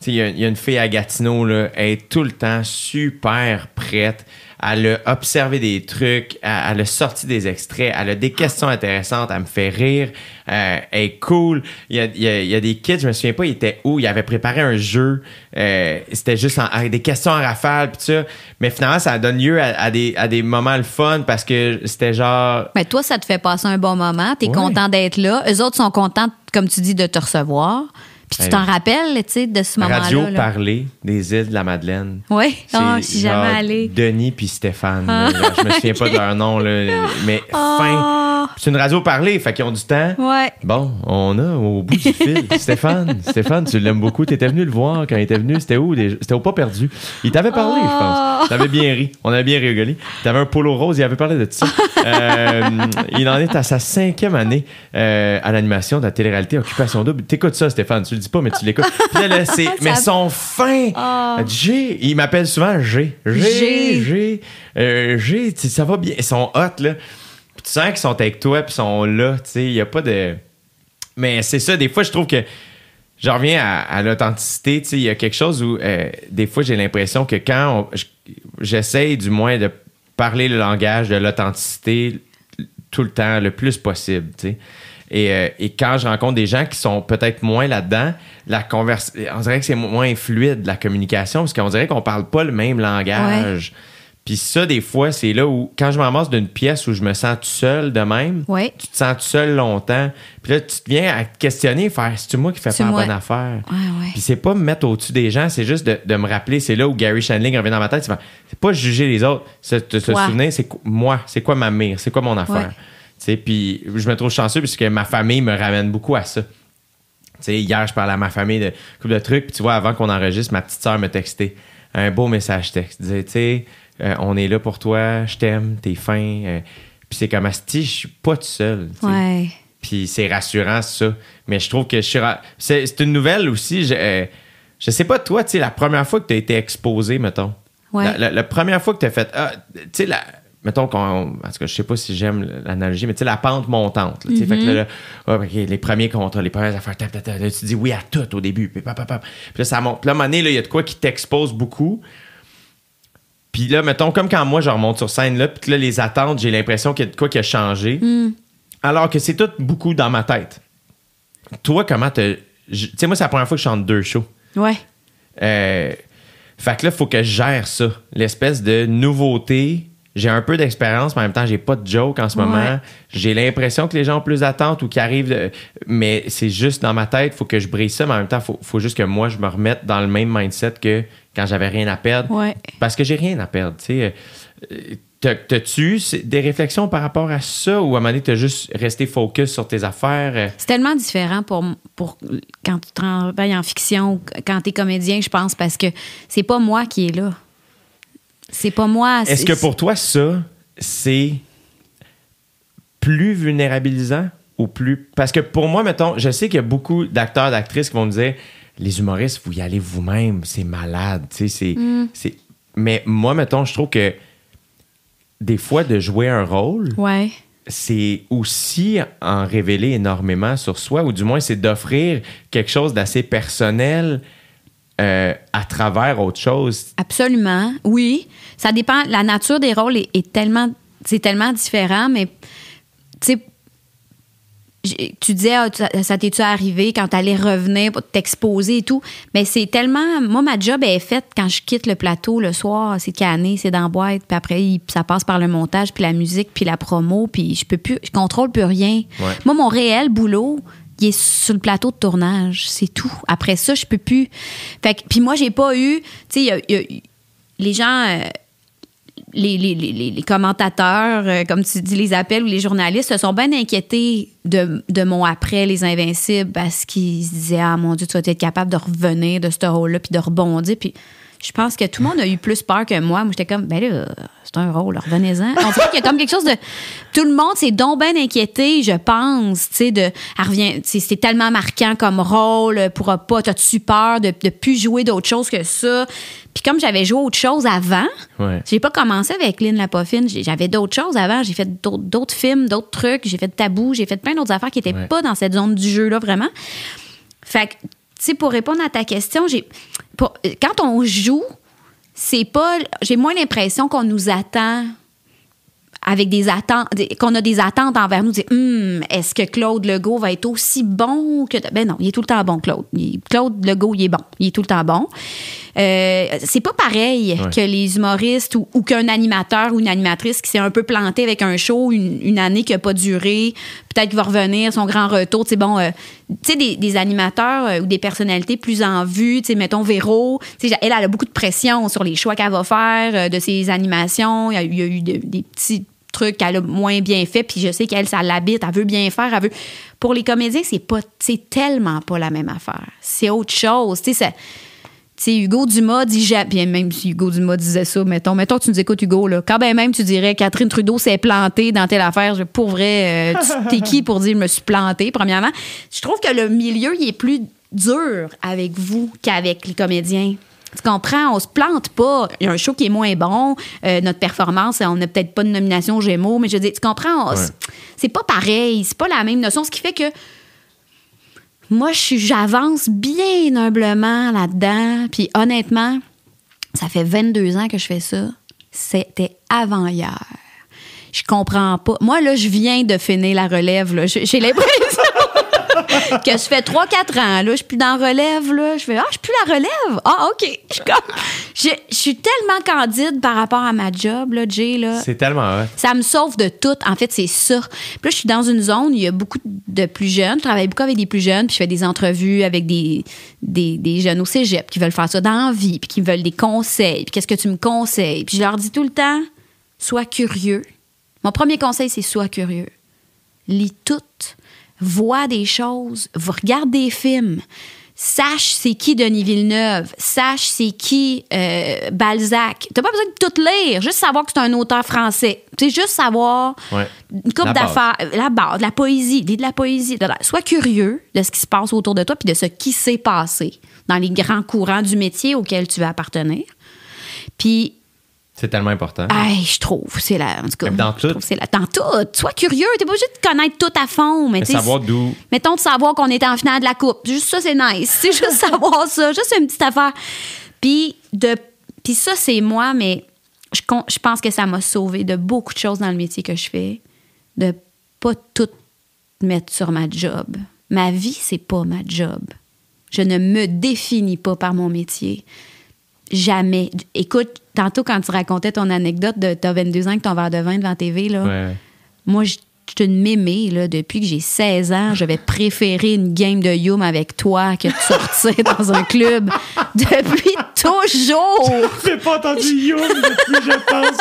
Tu sais, il y a- il y, a une fille à Gatineau, là. Elle est tout le temps super prête. Elle a observé des trucs. Elle, a sorti des extraits. Elle a des questions intéressantes. Elle me fait rire. Euh, elle est cool. Il y a, il y a- il y a des kids, je me souviens pas, ils étaient où. Ils avaient préparé un jeu. Euh, C'était juste en- avec des questions en rafale. Puis ça. Mais finalement, ça donne lieu à, à des, à des moments le fun parce que c'était genre.
Mais toi, ça te fait passer un bon moment. Tu es
Ouais.
content d'être là. Eux autres sont contents, comme tu dis, de te recevoir. Puis tu t'en rappelles, tu sais, de ce moment-là.
Radio
là?
parler des îles de la Madeleine.
Oui. Oh, je suis jamais allée.
Denis puis Stéphane. là. Genre, je me souviens pas de leur nom, là, mais fin.
Oh,
C'est une radio parlée, fait qu'ils ont du temps.
ouais.
Bon, on a au bout du fil Stéphane. Stéphane, tu l'aimes beaucoup. Tu étais venu le voir quand il était venu. C'était où? C'était au pas perdu. Il t'avait parlé, je pense. T'avais bien ri. On avait bien rigolé. T'avais un polo rose. Il avait parlé de ça. Euh, il en est à sa cinquième année euh, à l'animation de la télé-réalité Occupation Double. T'écoutes ça, Stéphane. Tu le dis pas, mais tu l'écoutes. Puis là, là, c'est- mais son fin.
Oh.
G. Il m'appelle souvent G. G.
G.
G. Euh, G. Ça va bien. Ils sont hot, là. Puis tu sens qu'ils sont avec toi, puis ils sont là. Tu sais, il n'y a pas de. Mais c'est ça, des fois, je trouve que. Je reviens à, à l'authenticité. Tu sais, il y a quelque chose où, euh, des fois, j'ai l'impression que quand j'essaye, du moins, de parler le langage de l'authenticité tout le temps, le plus possible, tu sais. Et, euh, et quand je rencontre des gens qui sont peut-être moins là-dedans, la converse, on dirait que c'est moins fluide, la communication, parce qu'on dirait qu'on parle pas le même langage. Puis ça, des fois, c'est là où, quand je m'amasse d'une pièce où je me sens tout seul de même,
Ouais.
tu te sens tout seul longtemps. Puis là, tu te viens à te questionner, faire c'est-tu moi qui fais pas la bonne affaire?
Ouais, ouais.
Puis c'est pas me mettre au-dessus des gens, c'est juste de, de me rappeler, c'est là où Gary Shandling revient dans ma tête, c'est pas juger les autres, se souvenir, c'est moi, c'est quoi ma mire, c'est quoi mon affaire? Puis je me trouve chanceux puisque ma famille me ramène beaucoup à ça. Tu sais, hier, je parlais à ma famille de couple de trucs, puis tu vois, avant qu'on enregistre, ma petite sœur me textait un beau message texte. Elle disait, tu sais, euh, on est là pour toi, je t'aime, t'es fin. euh, puis c'est comme, Asti, je suis pas tout seul.
Ouais.
Puis c'est rassurant, ça. Mais je trouve que je suis c'est, une nouvelle aussi. Je, euh, je sais pas, toi, tu sais, la première fois que tu as été exposé, mettons.
Ouais.
La, la- la première fois que tu as fait. Ah, tu sais, la- mettons qu'on. Parce que je sais pas si j'aime l'analogie, mais tu sais, la pente montante. là, Fait que là, là, ok, les premiers contrats, les premières affaires, tap, tap, tap, là, tu dis oui à tout au début. Puis, pap, pap, pap. Puis là, ça monte. Puis là, à un moment donné, là, il y a de quoi qui t'expose beaucoup. Puis là, mettons, comme quand moi, je remonte sur scène, là, puis là, les attentes, j'ai l'impression qu'il y a de quoi qui a changé. Alors que c'est tout beaucoup dans ma tête. Toi, comment te. Tu sais, moi, c'est la première fois que je chante deux shows.
Ouais.
Euh, fait que là, il faut que je gère ça. L'espèce de nouveauté. J'ai un peu d'expérience, mais en même temps, j'ai pas de joke en ce
Ouais.
moment. J'ai l'impression que les gens ont plus d'attentes ou qu'ils arrivent. de- Mais c'est juste dans ma tête, faut que je brise ça, mais en même temps, faut, faut juste que moi, je me remette dans le même mindset que quand j'avais rien à perdre.
Ouais.
Parce que j'ai rien à perdre, tu sais. Euh, t'as- T'as-tu des réflexions par rapport à ça ou à un moment donné, t'as juste resté focus sur tes affaires? euh?
C'est tellement différent pour, pour quand tu travailles en fiction, quand tu es comédien, je pense, parce que c'est pas moi qui est là. C'est pas moi.
Est-ce que pour toi, ça, c'est plus vulnérabilisant ou plus. Parce que pour moi, mettons, je sais qu'il y a beaucoup d'acteurs, d'actrices qui vont me dire les humoristes, vous y allez vous-même, c'est malade. Tu sais, c'est,
Mm.
c'est- Mais moi, mettons, je trouve que des fois, de jouer un rôle,
Ouais.
c'est aussi en révéler énormément sur soi, ou du moins, c'est d'offrir quelque chose d'assez personnel euh, à travers autre chose.
Absolument, oui. Ça dépend. La nature des rôles est, est tellement, c'est tellement différent, mais tu sais, tu disais, ah, ça, t'es-tu arrivé quand t'allais revenir pour t'exposer et tout, mais c'est tellement, moi ma job est faite quand je quitte le plateau le soir, c'est canné, c'est dans la boîte, puis après ça passe par le montage, puis la musique, puis la promo, puis je peux plus, je contrôle plus rien.
Ouais.
Moi mon réel boulot, il est sur le plateau de tournage, c'est tout. Après ça, je peux plus. Fait puis moi j'ai pas eu, tu sais, les gens. euh, les- les- les commentateurs, euh, comme tu dis, les appels ou les journalistes se sont bien inquiétés de, de mon après Les Invincibles parce qu'ils se disaient Ah mon Dieu, tu vas être capable de revenir de ce rôle-là puis de rebondir. Puis je pense que tout le monde a eu plus peur que moi. Moi, j'étais comme Ben là, c'est un rôle, revenez-en. On dirait qu'il y a comme quelque chose de. Tout le monde s'est donc bien inquiété, je pense, tu sais, de. Revient. C'est tellement marquant comme rôle, pourra pas. T'as-tu peur de, de plus jouer d'autre chose que ça? Puis comme j'avais joué autre chose avant,
Ouais.
j'ai pas commencé avec Lynn Lapoffine. J'avais d'autres choses avant. J'ai fait d'autres- films, d'autres trucs. J'ai fait tabou. J'ai fait plein d'autres affaires qui étaient
Ouais.
pas dans cette zone du jeu-là, vraiment. Fait que, sais, pour répondre à ta question, Quand on joue, c'est pas. J'ai moins l'impression qu'on nous attend avec des attentes, qu'on a des attentes envers nous, Hum, est-ce que Claude Legault va être aussi bon que. Ben non, il est tout le temps bon, Claude. Claude Legault, il est bon. Il est tout le temps bon. Euh, c'est pas pareil
Ouais.
que les humoristes ou, ou qu'un animateur ou une animatrice qui s'est un peu planté avec un show une, une année qui a pas duré, peut-être qu'il va revenir, son grand retour. Tu sais, bon, euh, tu sais, des, des animateurs euh, ou des personnalités plus en vue, tu sais, mettons Véro, tu sais, elle, elle a beaucoup de pression sur les choix qu'elle va faire, de ses animations. Il y a, il y a eu de- des petits trucs qu'elle a moins bien fait, puis je sais qu'elle, ça l'habite, elle veut bien faire, elle veut... Pour les comédiens, c'est pas, c'est tellement pas la même affaire. C'est autre chose, tu sais, sais, Hugo Dumas dit jamais, bien même si Hugo Dumas disait ça, mettons, mettons tu nous écoutes, Hugo, là, quand ben même tu dirais Catherine Trudeau s'est plantée dans telle affaire, je- pour vrai, euh, t'es qui pour dire je me suis plantée, premièrement? Je trouve que le milieu, il est plus dur avec vous qu'avec les comédiens. Tu comprends? On se plante pas. Il y a un show qui est moins bon. Euh, notre performance, on n'a peut-être pas de nomination aux Gémeaux, mais je veux dire, tu comprends?
Ouais.
C'est pas pareil. C'est pas la même notion. Ce qui fait que moi, j'avance bien humblement là-dedans. Puis honnêtement, ça fait 22 ans que je fais ça. C'était avant hier. Je comprends pas. Moi, là, je viens de finir la relève. j'ai l'impression que je fais 3-4 ans. Là, je suis plus dans la relève. Là. Je fais Ah, je suis plus la relève? Ah, OK. Je suis comme- je je suis tellement candide par rapport à ma job, là, Jay. Là.
C'est tellement hot.
Ça me sauve de tout. En fait, c'est ça. Puis là, je suis dans une zone où il y a beaucoup de plus jeunes. Je travaille beaucoup avec des plus jeunes, puis je fais des entrevues avec des, des, des jeunes au cégep qui veulent faire ça dans la vie, puis qui veulent des conseils. Puis qu'est-ce que tu me conseilles? Puis je leur dis tout le temps, sois curieux. Mon premier conseil, c'est sois curieux. Lis tout. Vois des choses. Regarde des films. Sache c'est qui Denis Villeneuve. Sache c'est qui euh, Balzac. T'as pas besoin de tout lire. Juste savoir que c'est un auteur français. Tu sais, juste savoir
Ouais.
une coupe d'affaires, la base, de la poésie, lis de la poésie. de la- Sois curieux de ce qui se passe autour de toi puis de ce qui s'est passé dans les grands courants du métier auquel tu veux appartenir. Puis
C'est tellement important.
Je trouve, c'est la. En tout cas,
dans
je
tout.
trouve c'est la. Dans tout. Sois curieux. T'es pas obligé de connaître tout à fond. Mais,
Mais savoir d'où.
Mettons de savoir qu'on était en finale de la coupe. Juste ça, c'est nice. C'est juste savoir ça. Juste une petite affaire. Puis, de, puis ça, c'est moi, mais je, je pense que ça m'a sauvé de beaucoup de choses dans le métier que je fais. De pas tout mettre sur ma job. Ma vie, c'est pas ma job. Je ne me définis pas par mon métier. Jamais. Écoute, tantôt, quand tu racontais ton anecdote de t'as 22 ans avec ton verre de vin devant TV, là,
Ouais.
moi, je je suis une mémée, là. Depuis que j'ai 16 ans, je vais préférer une game de Yum avec toi que de sortir dans un club. Depuis toujours!
J'ai pas entendu Youm depuis, je pense,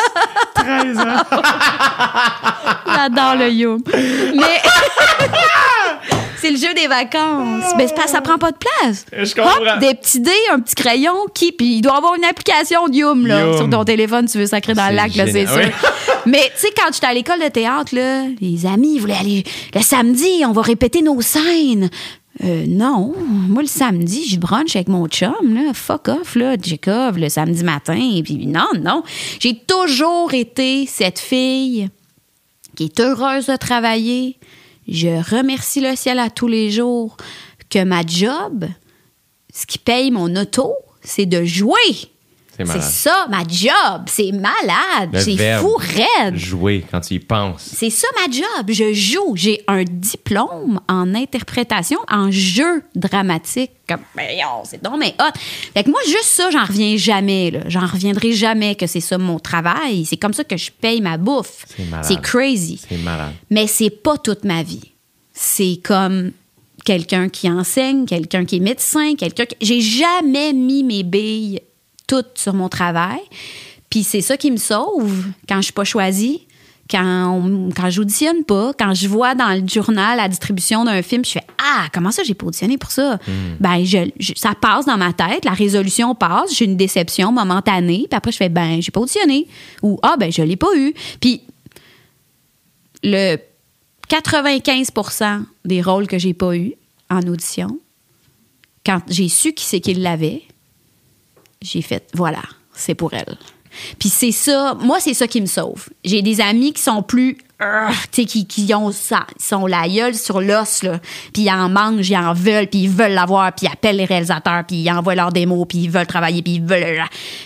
13 ans.
J'adore le Yum. Mais. C'est le jeu des vacances. Mais que ça prend pas de place.
Je comprends.
Hop, des petits dés, un petit crayon, qui, puis il doit avoir une application de Yum, là,
Yum.
sur ton téléphone, tu veux sacrer dans le lac, là, c'est sûr. Mais, tu sais, quand j'étais à l'école de théâtre, là, les amis voulaient aller, le samedi, on va répéter nos scènes. Euh, non. Moi, le samedi, je brunch avec mon chum, là. Fuck off, là. Jacob, le samedi matin. Et puis, non, non. J'ai toujours été cette fille qui est heureuse de travailler. Je remercie le ciel à tous les jours que ma job, ce qui paye mon auto, c'est de jouer.
C'est
ça, ma job. C'est malade. C'est fou raide.
Jouer quand tu y penses.
C'est ça ma job. Je joue. J'ai un diplôme en interprétation, en jeu dramatique. Comme, c'est donc mais hot. Fait que moi, juste ça, j'en reviens jamais. J'en reviendrai jamais que c'est ça mon travail. C'est comme ça que je paye ma bouffe.
C'est malade.
C'est crazy.
C'est malade.
Mais c'est pas toute ma vie. C'est comme quelqu'un qui enseigne, quelqu'un qui est médecin, quelqu'un qui... J'ai jamais mis mes billes toutes sur mon travail. Puis c'est ça qui me sauve quand je suis pas choisie, quand, on, quand j'auditionne pas, quand je vois dans le journal la distribution d'un film, je fais Ah, comment ça j'ai pas auditionné pour ça? Ben, je, je- ça passe dans ma tête, la résolution passe, j'ai une déception momentanée, puis après je fais Ben, j'ai pas auditionné. Ou Ah, ben, je l'ai pas eu. Puis le 95% des rôles que j'ai pas eu en audition, quand j'ai su qui c'est qui l'avait, j'ai fait voilà, c'est pour elle. Puis c'est ça, moi c'est ça qui me sauve. J'ai des amis qui sont plus euh, tu sais qui, qui ont ça, ils sont la gueule sur l'os là, puis ils en mangent, ils en veulent, puis ils veulent l'avoir, puis ils appellent les réalisateurs, puis ils envoient leurs démos, puis ils veulent travailler, puis ils veulent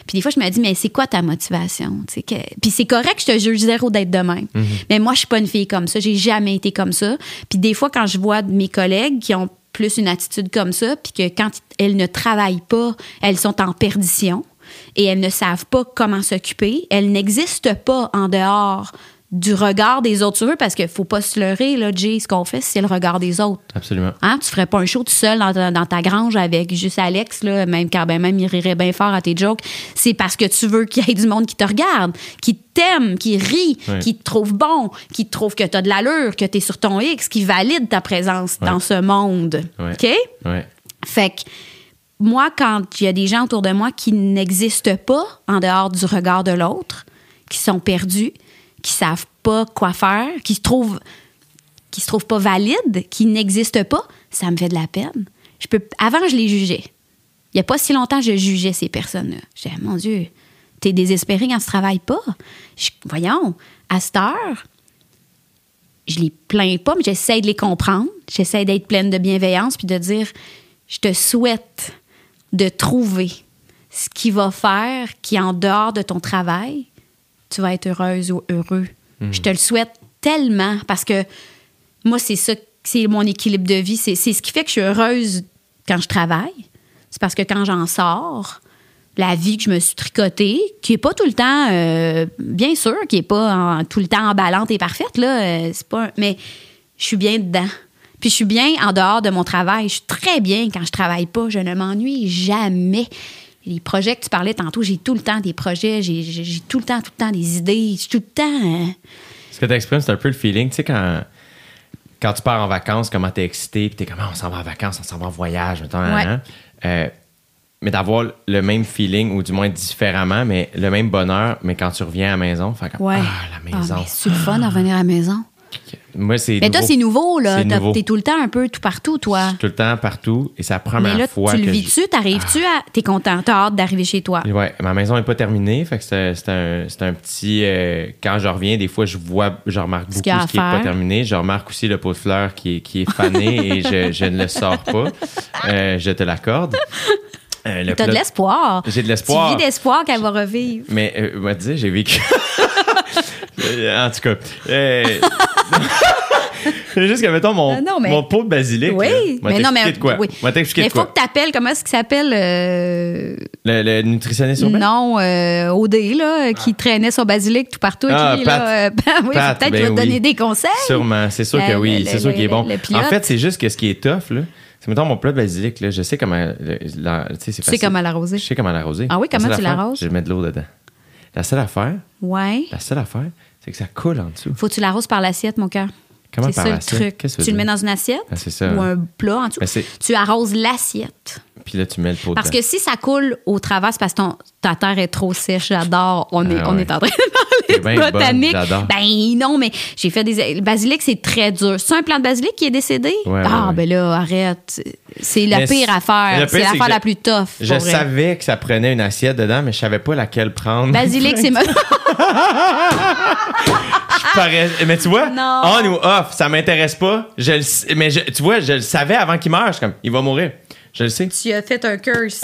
Puis des fois je me dis mais c'est quoi ta motivation, que puis c'est correct, je te juge zéro d'être de même. Mais moi je suis pas une fille comme ça, j'ai jamais été comme ça. Puis des fois quand je vois mes collègues qui ont plus une attitude comme ça, puis que quand elles ne travaillent pas, elles sont en perdition et elles ne savent pas comment s'occuper. Elles n'existent pas en dehors du regard des autres sur eux parce qu'il faut pas se leurrer, là, Jay, ce qu'on fait, c'est le regard des autres.
Absolument.
Hein? Tu ferais pas un show tout seul dans ta, dans ta grange avec juste Alex, là, même quand ben même il rirait bien fort à tes jokes. C'est parce que tu veux qu'il y ait du monde qui te regarde, qui t'aime, qui rit, qui te trouve bon, qui te trouve que tu as de l'allure, que tu es sur ton X, qui valide ta présence dans ce monde. OK? Fait que moi, quand il y a des gens autour de moi qui n'existent pas en dehors du regard de l'autre, qui sont perdus, qui savent pas quoi faire, qui se trouvent qui se trouvent pas valides, qui n'existent pas, ça me fait de la peine. Je peux avant je les jugeais. Il y a pas si longtemps je jugeais ces personnes-là. Je disais mon dieu, t'es désespéré quand tu travailles pas? Voyons, à cette heure, je les plains pas, mais j'essaie de les comprendre. J'essaie d'être pleine de bienveillance puis de dire je te souhaite de trouver ce qui va faire qui, en dehors de ton travail, tu vas être heureuse ou heureux. Je te le souhaite tellement parce que moi, c'est ça, c'est mon équilibre de vie. C'est ce qui fait que je suis heureuse quand je travaille. C'est parce que quand j'en sors, la vie que je me suis tricotée, qui est pas tout le temps, euh, bien sûr, qui est pas en- tout le temps emballante et parfaite, là, euh, c'est pas, un- mais je suis bien dedans. Puis je suis bien en dehors de mon travail. Je suis très bien quand je travaille pas. Je ne m'ennuie jamais. Les projets que tu parlais tantôt, j'ai tout le temps des projets, j'ai tout le temps, tout le temps des idées, j'ai tout le temps. hein.
Ce que tu exprimes, c'est un peu le feeling. Tu sais, quand, quand tu pars en vacances, comment t'es excité, puis t'es comme, Ah, on s'en va en vacances, on s'en va en voyage, mettons, nan,
Ouais.
nan. Euh, mais d'avoir le même feeling, ou du moins différemment, mais le même bonheur, mais quand tu reviens à la maison, fait comme,
Ouais.
ah, la maison.
mais c'est le fun de revenir à la maison.
Moi, c'est.
Mais toi, c'est nouveau, là. T'es tout le temps un peu tout partout, toi.
Tout le temps, partout. Et c'est la première
Mais là,
fois
tu le
que. je-
vis-tu? T'arrives-tu à. T'es content? T'as hâte d'arriver chez toi?
Ouais, ma maison n'est pas terminée, fait que c'est un, petit. euh, quand je reviens, des fois, je vois, je remarque beaucoup
y a
ce qui n'est pas terminé. Je remarque aussi le pot de fleurs qui est, qui est fané et je, je ne le sors pas. Euh, je te l'accorde. Euh,
T'as de l'espoir.
J'ai de l'espoir.
Tu vis d'espoir qu'elle va revivre.
Mais, euh, te dire, j'ai vécu. Euh, en tout cas. euh, C'est juste que, mettons, mon,
Ah non, mais-
mon pot de basilic.
Oui,
là,
mais non, mais.
de quoi?
oui. Mais
de quoi?
faut que t'appelles, comment est-ce qu'il s'appelle? euh,
Le, le nutritionniste urbain?
non, euh, OD, là, qui traînait son basilic tout partout.
Ah,
lui,
Pat.
là, euh, ben oui,
Pat,
peut-être
ben
qu'il va te
oui.
donner des conseils.
Sûrement, c'est sûr que oui,
le-
c'est sûr qu'il est bon. En fait, c'est juste que ce qui est tough, là, c'est mettons mon plat de basilic, là, je sais comment. la- tu c'est
Tu sais
facile.
comment l'arroser.
Je sais comment l'arroser.
Ah oui, comment tu l'arroses?
Je vais mettre de l'eau dedans. La seule affaire,
Ouais.
la seule affaire, c'est que ça coule en dessous.
Faut que tu l'arroses par l'assiette, mon cœur.
Comment
C'est ça le truc.
Qu'est-ce que
Tu le mets dans une assiette
Ah, ça.
ou un plat en dessous.
C'est-
Tu arroses l'assiette.
Puis là, tu mets le pot
Parce
dedans.
que si ça coule au travers, c'est parce que ton- ta terre est trop sèche. J'adore. On, est,
Ah
on
ouais.
est en train de parler de botanique. Ben non, mais j'ai fait des. Le basilic, c'est très dur. C'est un plant de basilic qui est décédé?
Ouais,
ah,
ouais,
ben là, arrête. C'est la
Mais
pire affaire. C'est l'affaire la plus tough.
Je savais que ça prenait une assiette dedans, mais je savais pas laquelle prendre.
Basilic, c'est.
Parais- Mais tu vois,
Non.
on ou off, ça m'intéresse pas. Je le mais je- tu vois, je le savais avant qu'il meure. Je suis comme, il va mourir. Je le sais.
tu as fait un curse.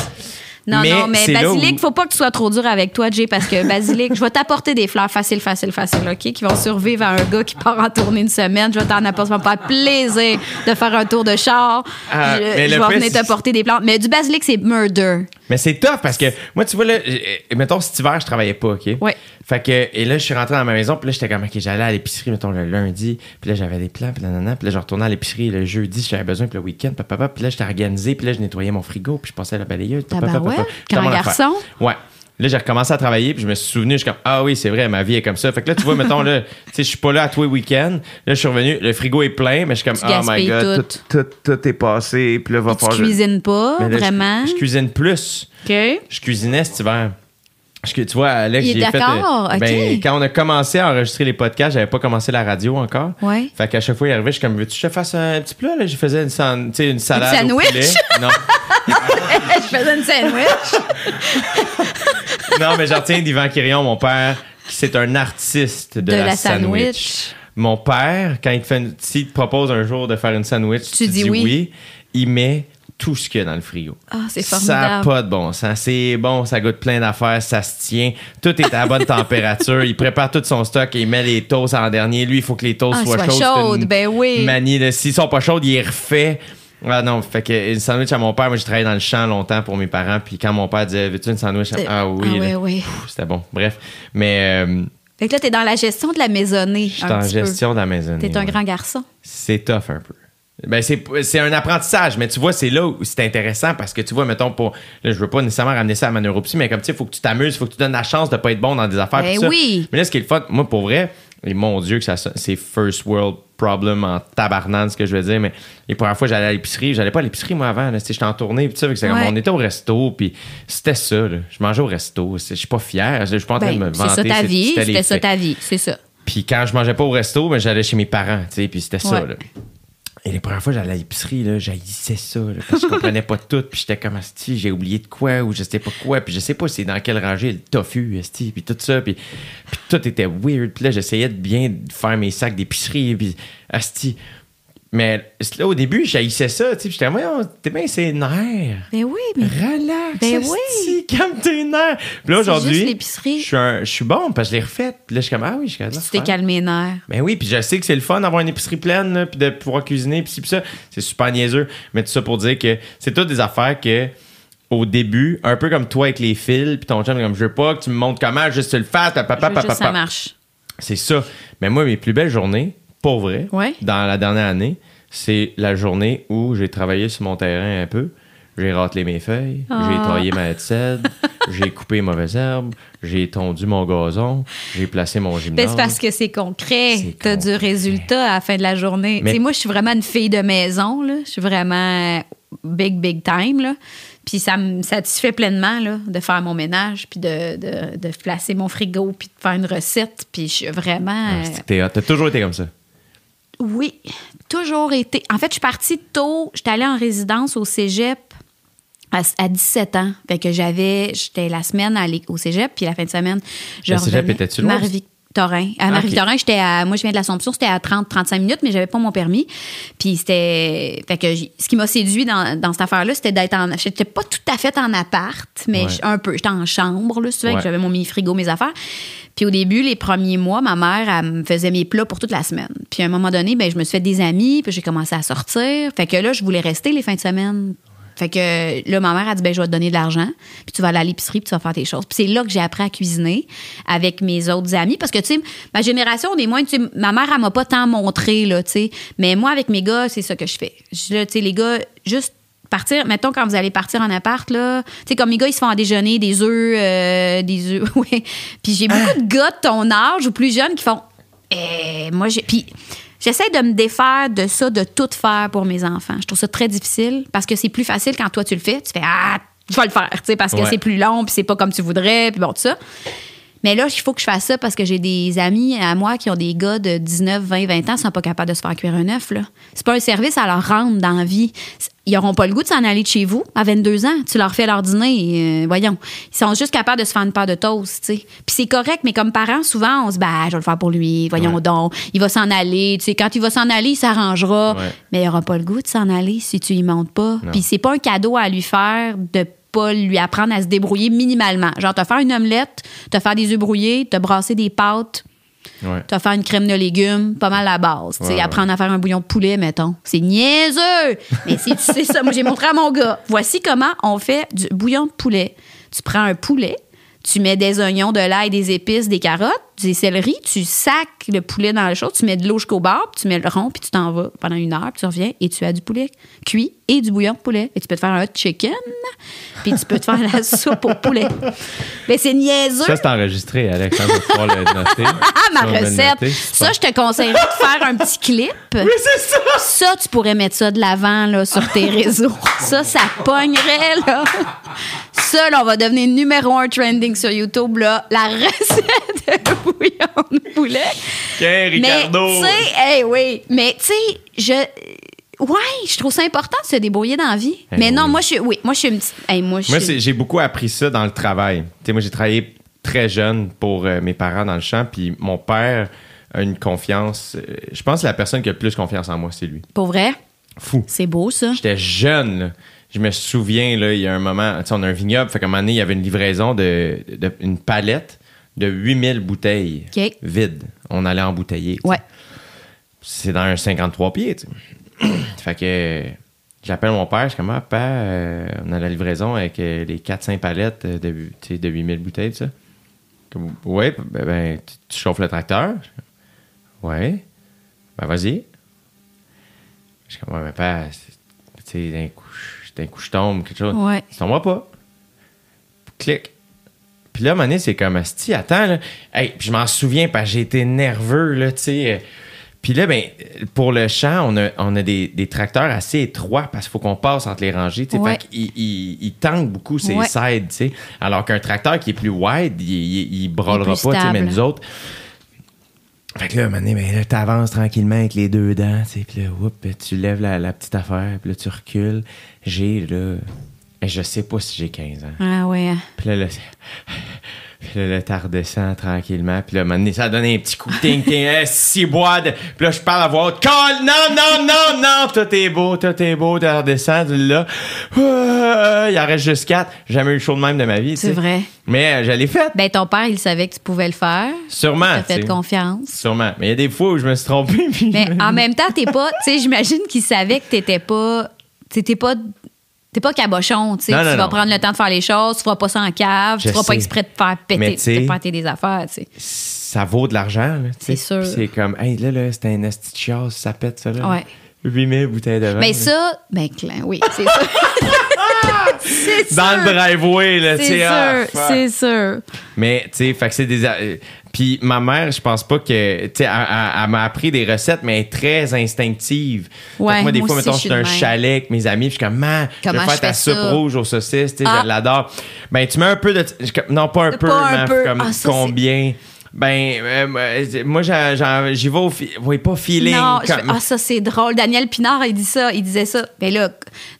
Non,
Mais
non, mais Basilic,
où-
faut pas que tu sois trop dur avec toi, Jay, parce que Basilic, je vais t'apporter des fleurs faciles, faciles, faciles, OK, qui vont survivre à un gars qui part en tournée une semaine. Je vais t'en apporter, ça va me faire plaisir de faire un tour de char.
Ah,
je vais venir t'apporter des plantes. Mais du Basilic, c'est murder.
Mais c'est tough parce que moi, tu vois, là, mettons, cet hiver, je travaillais pas, OK?
Ouais.
Fait que, et là, je suis rentré dans ma maison, puis là, j'étais comme, OK, j'allais à l'épicerie, mettons, le lundi, puis là, j'avais des plans, puis là, nanana, puis là, je retournais à l'épicerie le jeudi, j'avais besoin, puis le week-end, papa, papa, puis là, j'étais organisé, puis là, je nettoyais mon frigo, puis je passais à la balayeuse, papa, papa, affaire.
garçon.
Ouais. Là, j'ai recommencé à travailler, puis je me suis souvenu, je suis comme, ah oui, c'est vrai, ma vie est comme ça. Fait que là, tu vois, mettons, là, tu sais, je suis pas là à tous les week-ends. Là, je suis revenu, le frigo est plein, mais je suis comme,
Tu
oh my
gaspilles
god,
tout.
tout, tout, tout est passé, puis là, va
Tu
falloir.
cuisines pas,
Mais là, je-
vraiment?
je cuisine plus.
OK.
Je cuisinais cet hiver. Je- tu vois, Alex,
Il est
j'ai fait.
d'accord, ok.
ben, quand on a commencé à enregistrer les podcasts, j'avais pas commencé la radio encore.
Ouais.
Fait qu'à chaque fois, il arrivait, je suis comme, veux-tu que je te fasse un petit plat? Là? Je faisais une, san- tu sais, une salade. au
sandwich?
poulet. Non.
je faisais une sandwich.
non, mais j'en retiens d'Yvan Quirion, mon père, qui c'est un artiste de,
De la sandwich.
Mon père, quand il te, fait une- s'il te propose un jour de faire une sandwich,
Tu dis oui.
il met tout ce qu'il y a dans le frigo.
Ah, c'est
Ça n'a
formidable.
pas de bon sens. C'est bon, ça goûte plein d'affaires, ça se tient. Tout est à la bonne température. Il prépare tout son stock et il met les toasts en dernier. Lui, il faut que les toasts
Ah,
soient
soient chaudes,
une
ben oui.
Manie. S'ils sont pas chauds, il refait. Ah non, fait que une sandwich à mon père, moi j'ai travaillé dans le champ longtemps pour mes parents, puis quand mon père disait Veux-tu une sandwich? Ah oui,
ah ouais.
Pff, c'était bon. Bref. Mais euh,
Fait que là, t'es dans la gestion de la maisonnée.
je suis en
peu.
gestion de la maison.
T'es un grand garçon.
C'est tough un peu. Ben c'est, un apprentissage, mais tu vois, c'est là où c'est intéressant parce que tu vois, mettons, pour. Là, je veux pas nécessairement ramener ça à ma neuropsie, mais comme tu sais, il faut que tu t'amuses, il faut que tu donnes la chance de pas être bon dans des affaires.
Ben
ça.
oui.
Mais là, ce qui est le fun, moi, pour vrai, et mon Dieu, que ça, c'est first world problem en tabarnane, ce que je veux dire, mais les premières fois, j'allais à l'épicerie, j'allais pas à l'épicerie, moi, avant, j'étais en tournée, puis ça, fait que c'est comme,
Ouais.
on était au resto, puis c'était ça, là. Je mangeais au resto, c'est- je suis pas fier, je suis pas en train de me
Ben, c'est
vanter.
ça ta vie.
c'était
ça ta vie. C'est ça.
Puis quand je mangeais pas au resto, ben, j'allais chez mes parents, tu sais, puis c'était ça, là. Et les premières fois, j'allais à l'épicerie, là, j'haïssais ça, là, parce que je comprenais pas tout, puis j'étais comme, asti, j'ai oublié de quoi, ou je sais pas quoi, puis je sais pas c'est dans quelle rangée le tofu, asti, puis tout ça, puis, puis tout était weird, puis là, j'essayais de bien faire mes sacs d'épicerie, puis asti. Mais là, au début, j'haïssais ça, tu sais, puis j'étais, voyons, t'es bien ses nerfs.
Ben oui, mais
Relax,
Ben
asti, calme tes nerfs. Puis là,
C'est
aujourd'hui, je suis un- je suis bon, parce que je l'ai refait, puis là, je suis comme, ah oui, je suis
tu t'es calmé les nerfs.
Ben oui, puis je sais que c'est le fun d'avoir une épicerie pleine, là, puis de pouvoir cuisiner, puis puis ça. C'est super niaiseux. Mais tout ça pour dire que c'est toutes des affaires que, au début, un peu comme toi avec les fils, puis ton chum, comme je veux pas que tu me montres comment, juste tu le fasses, papa, papa,
juste ça
papa.
marche.
C'est ça. Mais moi, mes plus belles journées, pour vrai,
Ouais.
dans la dernière année, c'est la journée où j'ai travaillé sur mon terrain un peu. J'ai râtelé mes feuilles,
Ah.
j'ai taillé ma cèdre, j'ai coupé les mauvaises herbes, j'ai tondu mon gazon, j'ai placé mon gymnase.
c'est parce que c'est concret. T'as du
concret.
résultat à la fin de la journée.
Mais-
Tu moi, je suis vraiment une fille de maison. Je suis vraiment big, big time. Là. Puis ça me satisfait pleinement là, de faire mon ménage, puis de, de, de placer mon frigo, puis de faire une recette. Puis je suis vraiment...
Ah. T'as toujours été comme ça.
Oui, toujours été. En fait, je suis partie tôt. J'étais allée en résidence au cégep à, à 17 ans. Fait que j'avais. J'étais la semaine au cégep, puis la fin de semaine, je
Le cégep
revenais.
était-tu loin?
À Marie-Victorin, j'étais à. Moi, je viens de l'Assomption, c'était à 30-35 minutes, mais j'avais pas mon permis. Puis c'était. Fait que ce qui m'a séduit dans, dans cette affaire-là, c'était d'être en. J'étais pas tout à fait en appart, mais
Ouais.
un peu. J'étais en chambre, là, veux,
Ouais.
que j'avais mon mini-frigo, mes affaires. Puis au début, les premiers mois, ma mère, elle me faisait mes plats pour toute la semaine. Puis à un moment donné, ben, je me suis fait des amis, puis j'ai commencé à sortir. Fait que là, je voulais rester les fins de semaine. Fait que là, ma mère a dit, ben, je vais te donner de l'argent, puis tu vas aller à l'épicerie, puis tu vas faire tes choses. Puis c'est là que j'ai appris à cuisiner avec mes autres amis. Parce que, tu sais, ma génération, on est moins, tu sais, ma mère, elle m'a pas tant montré, là, tu sais. Mais moi, avec mes gars, c'est ça que je fais. Tu sais, les gars, juste partir, mettons quand vous allez partir en appart, là, tu sais, comme mes gars, ils se font en déjeuner des œufs, euh, des œufs, ouais. Puis j'ai beaucoup de gars de ton âge ou plus jeunes qui font, eh, moi, j'ai. Puis j'essaie de me défaire de ça, de tout faire pour mes enfants. Je trouve ça très difficile parce que c'est plus facile quand toi tu le fais. Tu fais, ah, je vais le faire, tu sais, parce que
Ouais.
c'est plus long, puis c'est pas comme tu voudrais, puis bon, tout ça. Mais là, il faut que je fasse ça parce que j'ai des amis à moi qui ont des gars de 19, 20, 20 ans qui sont pas capables de se faire cuire un œuf. C'est pas un service à leur rendre dans la vie. Ils auront pas le goût de s'en aller de chez vous à 22 ans. Tu leur fais leur dîner, euh, voyons. Ils sont juste capables de se faire une paire de toast, tu sais. Puis c'est correct, mais comme parents, souvent, on se dit, bah, je vais le faire pour lui, voyons
Ouais.
donc. Il va s'en aller, tu sais. Quand il va s'en aller, il s'arrangera.
Ouais.
Mais il aura pas le goût de s'en aller si tu y montes pas. Puis c'est pas un cadeau à lui faire de pas lui apprendre à se débrouiller minimalement. Genre, te faire une omelette, te faire des œufs brouillés, te brasser des pâtes,
Ouais.
te faire une crème de légumes, pas mal la base. Tu sais,
Ouais,
apprendre à faire un bouillon de poulet, mettons. C'est niaiseux! Mais si tu sais ça, moi j'ai montré à mon gars. Voici comment on fait du bouillon de poulet. Tu prends un poulet, tu mets des oignons, de l'ail, des épices, des carottes, des céleris, tu sacs le poulet dans le chaud, tu mets de l'eau jusqu'au bord, puis tu mets le rond, puis tu t'en vas pendant une heure, puis tu reviens et tu as du poulet cuit et du bouillon de poulet. Et tu peux te faire un hot chicken, puis tu peux te faire la soupe au poulet. Mais c'est niaiseux!
Ça, c'est enregistré, Alexandre. Tu vas pouvoir le noter.
Ah, ma recette.
noter.
Ça, je te conseillerais de faire un petit clip.
Oui, c'est ça!
Ça, tu pourrais mettre ça de l'avant là, sur tes réseaux. Ça, ça pognerait, là. Ça, là, on va devenir numéro un trending sur YouTube, là. La recette de bouillon de poulet.
Tiens, Ricardo!
Mais, tu sais, hey, oui. Mais, tu sais, je. Ouais, je trouve ça important de se débrouiller dans la vie.
Eh
mais non,
oui.
moi, je suis. Oui, moi, je suis une petite. hey, moi, suis-
j'ai beaucoup appris ça dans le travail. Tu sais, moi, j'ai travaillé très jeune pour euh, mes parents dans le champ, puis mon père a une confiance. euh, je pense que la personne qui a le plus confiance en moi, c'est lui.
Pour vrai,
Fou.
c'est beau, ça.
J'étais jeune, là. Je me souviens, là, il y a un moment, tu sais, on a un vignoble, fait qu'à un moment donné, il y avait une livraison de, de- une palette de 8000 bouteilles
OK.
vides. On allait embouteiller. tu sais.
Ouais.
C'est dans un 53 pieds, tu sais. fait que euh, j'appelle mon père, je suis comme, ah, papa, euh, on a la livraison avec euh, les 4-5 palettes de, de 8000 bouteilles, ça. Comme, ouais, ben, ben, tu, tu chauffes le tracteur. Ouais. Ben, vas-y. Je suis comme, ouais, mais c'est- tu sais, d'un coup, d'un coup, je tombe, quelque chose.
Ouais.
Tombera pas. Clic. Puis là, à un moment donné, c'est comme, Asti, attends, là. Hey, puis je m'en souviens parce que j'ai été nerveux, là, tu sais. Puis là, ben, pour le champ, on a, on a des, des tracteurs assez étroits parce qu'il faut qu'on passe entre les rangées.
Ouais.
Fait il, il tangue beaucoup ses
Ouais.
sides, tu sais. Alors qu'un tracteur qui est plus wide, il, il, brûlera pas, mais nous autres. Fait que là, à un moment donné, ben, là, t'avances tranquillement avec les deux dents, tu sais, puis là, whoop, tu lèves la, la petite affaire, puis là, tu recules. J'ai, là, je sais pas si j'ai 15 ans.
Ah, ouais.
Puis là, là, puis là, là, t'as redescends tranquillement. Puis là, donné, ça a donné un petit coup de ting, ting, eh, six bois de... Puis là, je parle à voix haute. Call! Non, non, non, non! Tout est beau, tout est beau. T'as redescendu là. Ah, il en reste juste quatre. J'ai jamais eu le show de même de ma vie.
C'est vrai.
Mais euh, je fait.
Ben, ton père, il savait que tu pouvais le faire.
Sûrement.
T'as
tu
fait confiance.
Sûrement. Mais il y a des fois où je me suis trompé. Puis
Mais en même temps, t'es pas. Tu sais, j'imagine qu'il savait que t'étais pas. T'étais pas. T'es pas cabochon, tu sais.
Non,
Tu vas
non.
prendre le temps de faire les choses, tu feras pas ça en cave, tu feras pas exprès de faire péter, de péter des affaires, tu sais.
ça vaut de l'argent. là.
C'est sûr.
C'est comme, hey, là, là, c'est un chasse, ça pète, ça, là.
Ouais.
8000 bouteilles de vin.
Mais
là.
ça, ben, Clin, oui, c'est ça.
Dans le
sûr.
driveway, là, tu
C'est
sais. ah,
sûr, c'est sûr.
Mais, tu sais, fait que c'est des. euh, Puis ma mère, je pense pas que. Tu sais, elle, elle- elle m'a appris des recettes, mais elle est très instinctive. Fait que
Ouais,
moi, des
moi
fois,
aussi,
mettons,
je suis
un chalet avec mes amis, puis je suis comme, man, je vais faire ta soupe rouge aux saucisses, tu sais,
Ah.
je l'adore. Ben, tu mets un peu de. Non, pas un peu,
Pas un
mais
peu.
comme
Ah, ça,
combien? Ben, euh, euh, moi, j'y vais au oui, pas feeling.
Non, je ah, ça, c'est drôle. Daniel Pinard, il dit ça. Il disait ça. Ben là,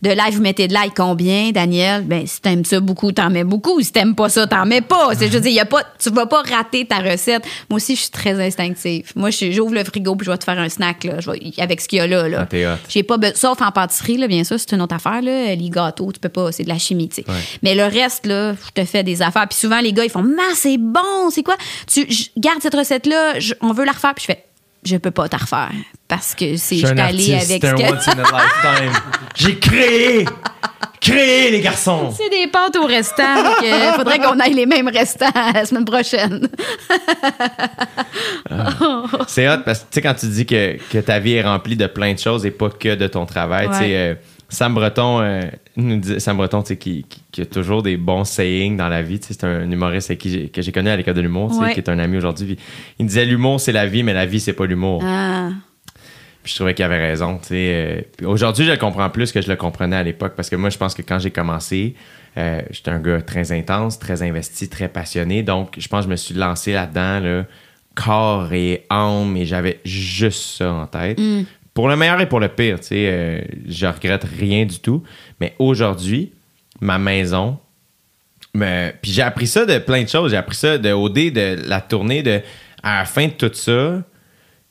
de live, vous mettez de like combien, Daniel? Ben, si t'aimes ça beaucoup, t'en mets beaucoup. Si t'aimes pas ça, t'en mets pas. C'est, je veux dire, y a pas, tu vas pas rater ta recette. Moi aussi, je suis très instinctive. Moi, j'ouvre le frigo puis je vais te faire un snack, là. Je vais- avec ce qu'il y a là, là.
Ah.
J'ai pas, be- sauf en pâtisserie, là, bien sûr, c'est une autre affaire, là. Les gâteaux, tu peux pas, c'est de la chimie, tu sais.
Ouais.
Mais le reste, là, je te fais des affaires. Puis souvent, les gars, ils font, Ma, c'est bon, c'est quoi? Tu je- garde cette recette-là, je- on veut la refaire. Puis je fais, je peux pas te refaire parce que c'est,
Je suis
allée avec
c'est un
ce que-
once in a lifetime. J'ai créé! Créé, les garçons!
C'est des pâtes au restant. Il faudrait qu'on aille les mêmes restants la semaine prochaine.
C'est hot parce que, tu sais, quand tu dis que, que ta vie est remplie de plein de choses et pas que de ton travail, tu sais, euh, Sam Breton, euh, nous dit- Sam Breton, qui, qui, qui a toujours des bons sayings dans la vie, c'est un humoriste qui que j'ai connu à l'école de l'humour,
Ouais.
qui est un ami aujourd'hui. Il disait l'humour, c'est la vie, mais la vie, c'est pas l'humour.
Ah.
Puis je trouvais qu'il avait raison. Euh, Aujourd'hui, je le comprends plus que je le comprenais à l'époque parce que moi, je pense que quand j'ai commencé, euh, j'étais un gars très intense, très investi, très passionné. Donc, je pense que je me suis lancé là-dedans, là, corps et âme, et j'avais juste ça en tête. Pour le meilleur et pour le pire, tu sais, euh, je regrette rien du tout. Mais aujourd'hui, ma maison, mais, puis j'ai appris ça de plein de choses. J'ai appris ça de OD, de la tournée, de à la fin de tout ça,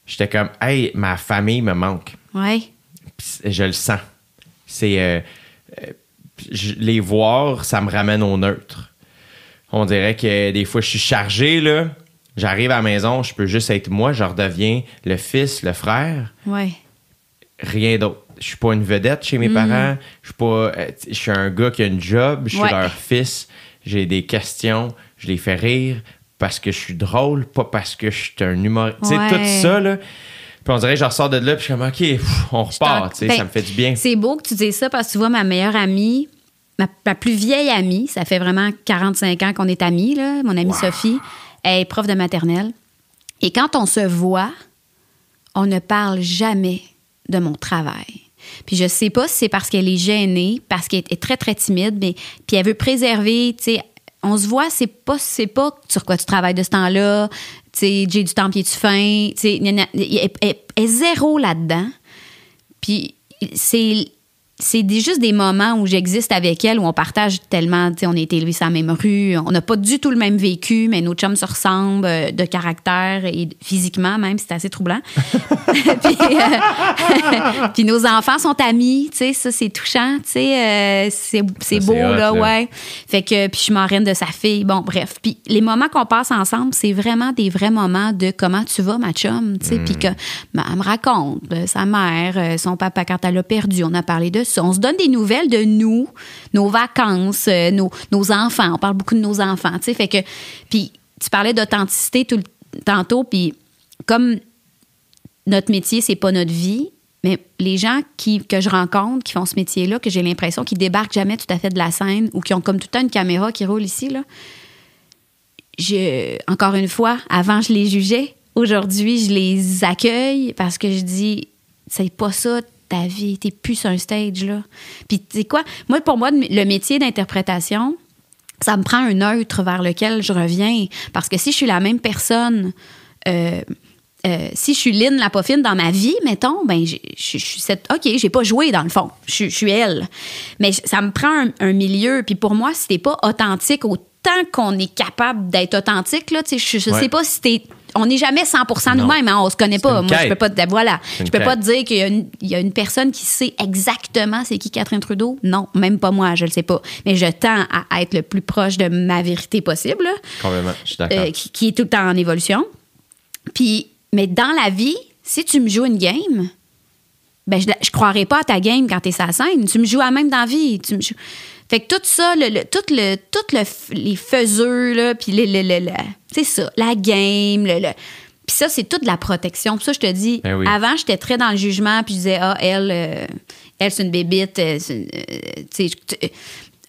j'étais comme, hey, ma famille me manque.
Ouais.
Puis je le sens. C'est. euh, euh, les voir, ça me ramène au neutre. On dirait que des fois, je suis chargé, là. J'arrive à la maison, je peux juste être moi, je redeviens le fils, le frère,
Ouais.
Rien d'autre. Je suis pas une vedette chez mes parents. Je suis pas. euh, je suis un gars qui a une job. Je suis
Ouais.
leur fils. J'ai des questions. Je les fais rire parce que je suis drôle, pas parce que je suis un humoriste. Tu sais, tout ça, là. Puis on dirait que je ressors de là, puis je suis comme, OK, pff, on repart. tu sais,
Ben,
ça me fait du bien.
C'est beau que tu dises ça parce que tu vois, ma meilleure amie, ma, ma plus vieille amie, ça fait vraiment 45 ans qu'on est amis, là, mon amie Sophie, elle est prof de maternelle. Et quand on se voit, on ne parle jamais de mon travail. Puis je sais pas si c'est parce qu'elle est gênée, parce qu'elle est très, très timide, mais puis elle veut préserver, tu sais, on se voit, c'est pas, c'est pas sur quoi tu travailles de ce temps-là, tu sais, j'ai du temps, puis es-tu fin, tu sais, elle est zéro là-dedans. Puis c'est c'est juste des moments où j'existe avec elle, où on partage tellement, tu sais, on a été élevés sur la même rue, on n'a pas du tout le même vécu, mais nos chums se ressemblent euh, de caractère et physiquement même, c'est assez troublant. puis, euh, puis nos enfants sont amis, tu sais, ça c'est touchant, tu sais, euh, c'est beau
hot,
là, ouais. Fait que puis je suis marraine de sa fille, bon bref. Puis les moments qu'on passe ensemble, c'est vraiment des vrais moments de comment tu vas ma chum, tu sais, puis que ben, elle me raconte euh, sa mère, son papa quand elle a perdu, on a parlé de on se donne des nouvelles de nous, nos vacances, euh, nos, nos enfants, on parle beaucoup de nos enfants, tu sais, fait que puis tu parlais d'authenticité tout le tantôt puis comme notre métier, c'est pas notre vie. Mais les gens qui, que je rencontre, qui font ce métier-là, que j'ai l'impression qu'ils débarquent jamais tout à fait de la scène ou qui ont comme tout le temps une caméra qui roule ici, là, je, encore une fois, avant, je les jugeais. Aujourd'hui, je les accueille parce que je dis, c'est pas ça ta vie, t'es plus sur un stage, là. Puis, tu sais quoi? Moi, pour moi, le métier d'interprétation, ça me prend un neutre vers lequel je reviens. Parce que si je suis la même personne, euh, euh, si je suis Lynn la pas fine dans ma vie, mettons, ben je suis cette. OK, j'ai pas joué dans le fond. Je suis elle. Mais ça me prend un, un milieu. Puis pour moi, si t'es pas authentique autant qu'on est capable d'être authentique, là, tu sais, je, je
Ouais.
sais pas si t'es. On n'est jamais 100
Non.
nous-mêmes, hein, on se connaît pas. Moi, je peux pas te, voilà, je peux pas te dire qu'il y, a une- il y a une personne qui sait exactement c'est qui Catherine Trudeau. Non, même pas moi, je le sais pas. Mais je tends à être le plus proche de ma vérité possible.
Complètement, je suis d'accord.
euh, qui, qui est tout le temps en évolution. Puis, mais dans la vie, si tu me joues une game, ben je, je croirais pas à ta game quand t'es sa scène. Tu me joues à même dans la vie. Tu me joues- Fait que tout ça, le, le- tout le, tout le, les faiseux, là, puis le, le, le- le- c'est ça, la game, le, le- puis ça, c'est toute la protection. Pour ça, je te dis,
Ben oui.
avant, j'étais très dans le jugement, puis je disais, ah, elle, euh, elle, c'est une bébite. euh, euh,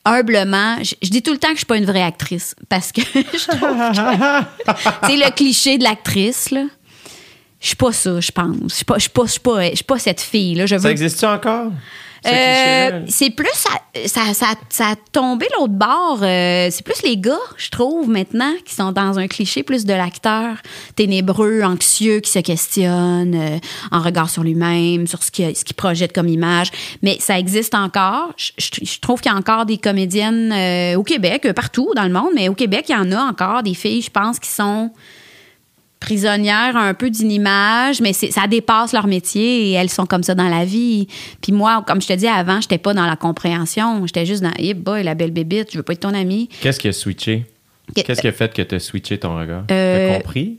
humblement, je, je dis tout le temps que je suis pas une vraie actrice, parce que je trouve c'est le cliché de l'actrice, là. Je suis pas ça, je pense. Je suis pas, je suis pas, je suis pas, je suis pas cette fille, là. Je
Ça
veux
existe-tu encore?
Euh, c'est plus ça, ça, ça, ça a tombé l'autre bord. euh, c'est plus les gars, je trouve, maintenant, qui sont dans un cliché plus de l'acteur ténébreux, anxieux, qui se questionne euh, en regard sur lui-même, sur ce qu'il ce projette comme image. Mais ça existe encore. Je, je- je trouve qu'il y a encore des comédiennes au Québec, partout dans le monde, mais au Québec, il y en a encore des filles, je pense, qui sont prisonnières un peu d'une image, mais ça dépasse leur métier et elles sont comme ça dans la vie. Puis moi, comme je te dis avant, j'étais pas dans la compréhension. J'étais juste dans, hey boy, la belle bébite, je veux pas être ton amie.
Qu'est-ce qui a switché?
Que-
Qu'est-ce qui a fait que tu as switché ton regard?
Euh,
T'as compris?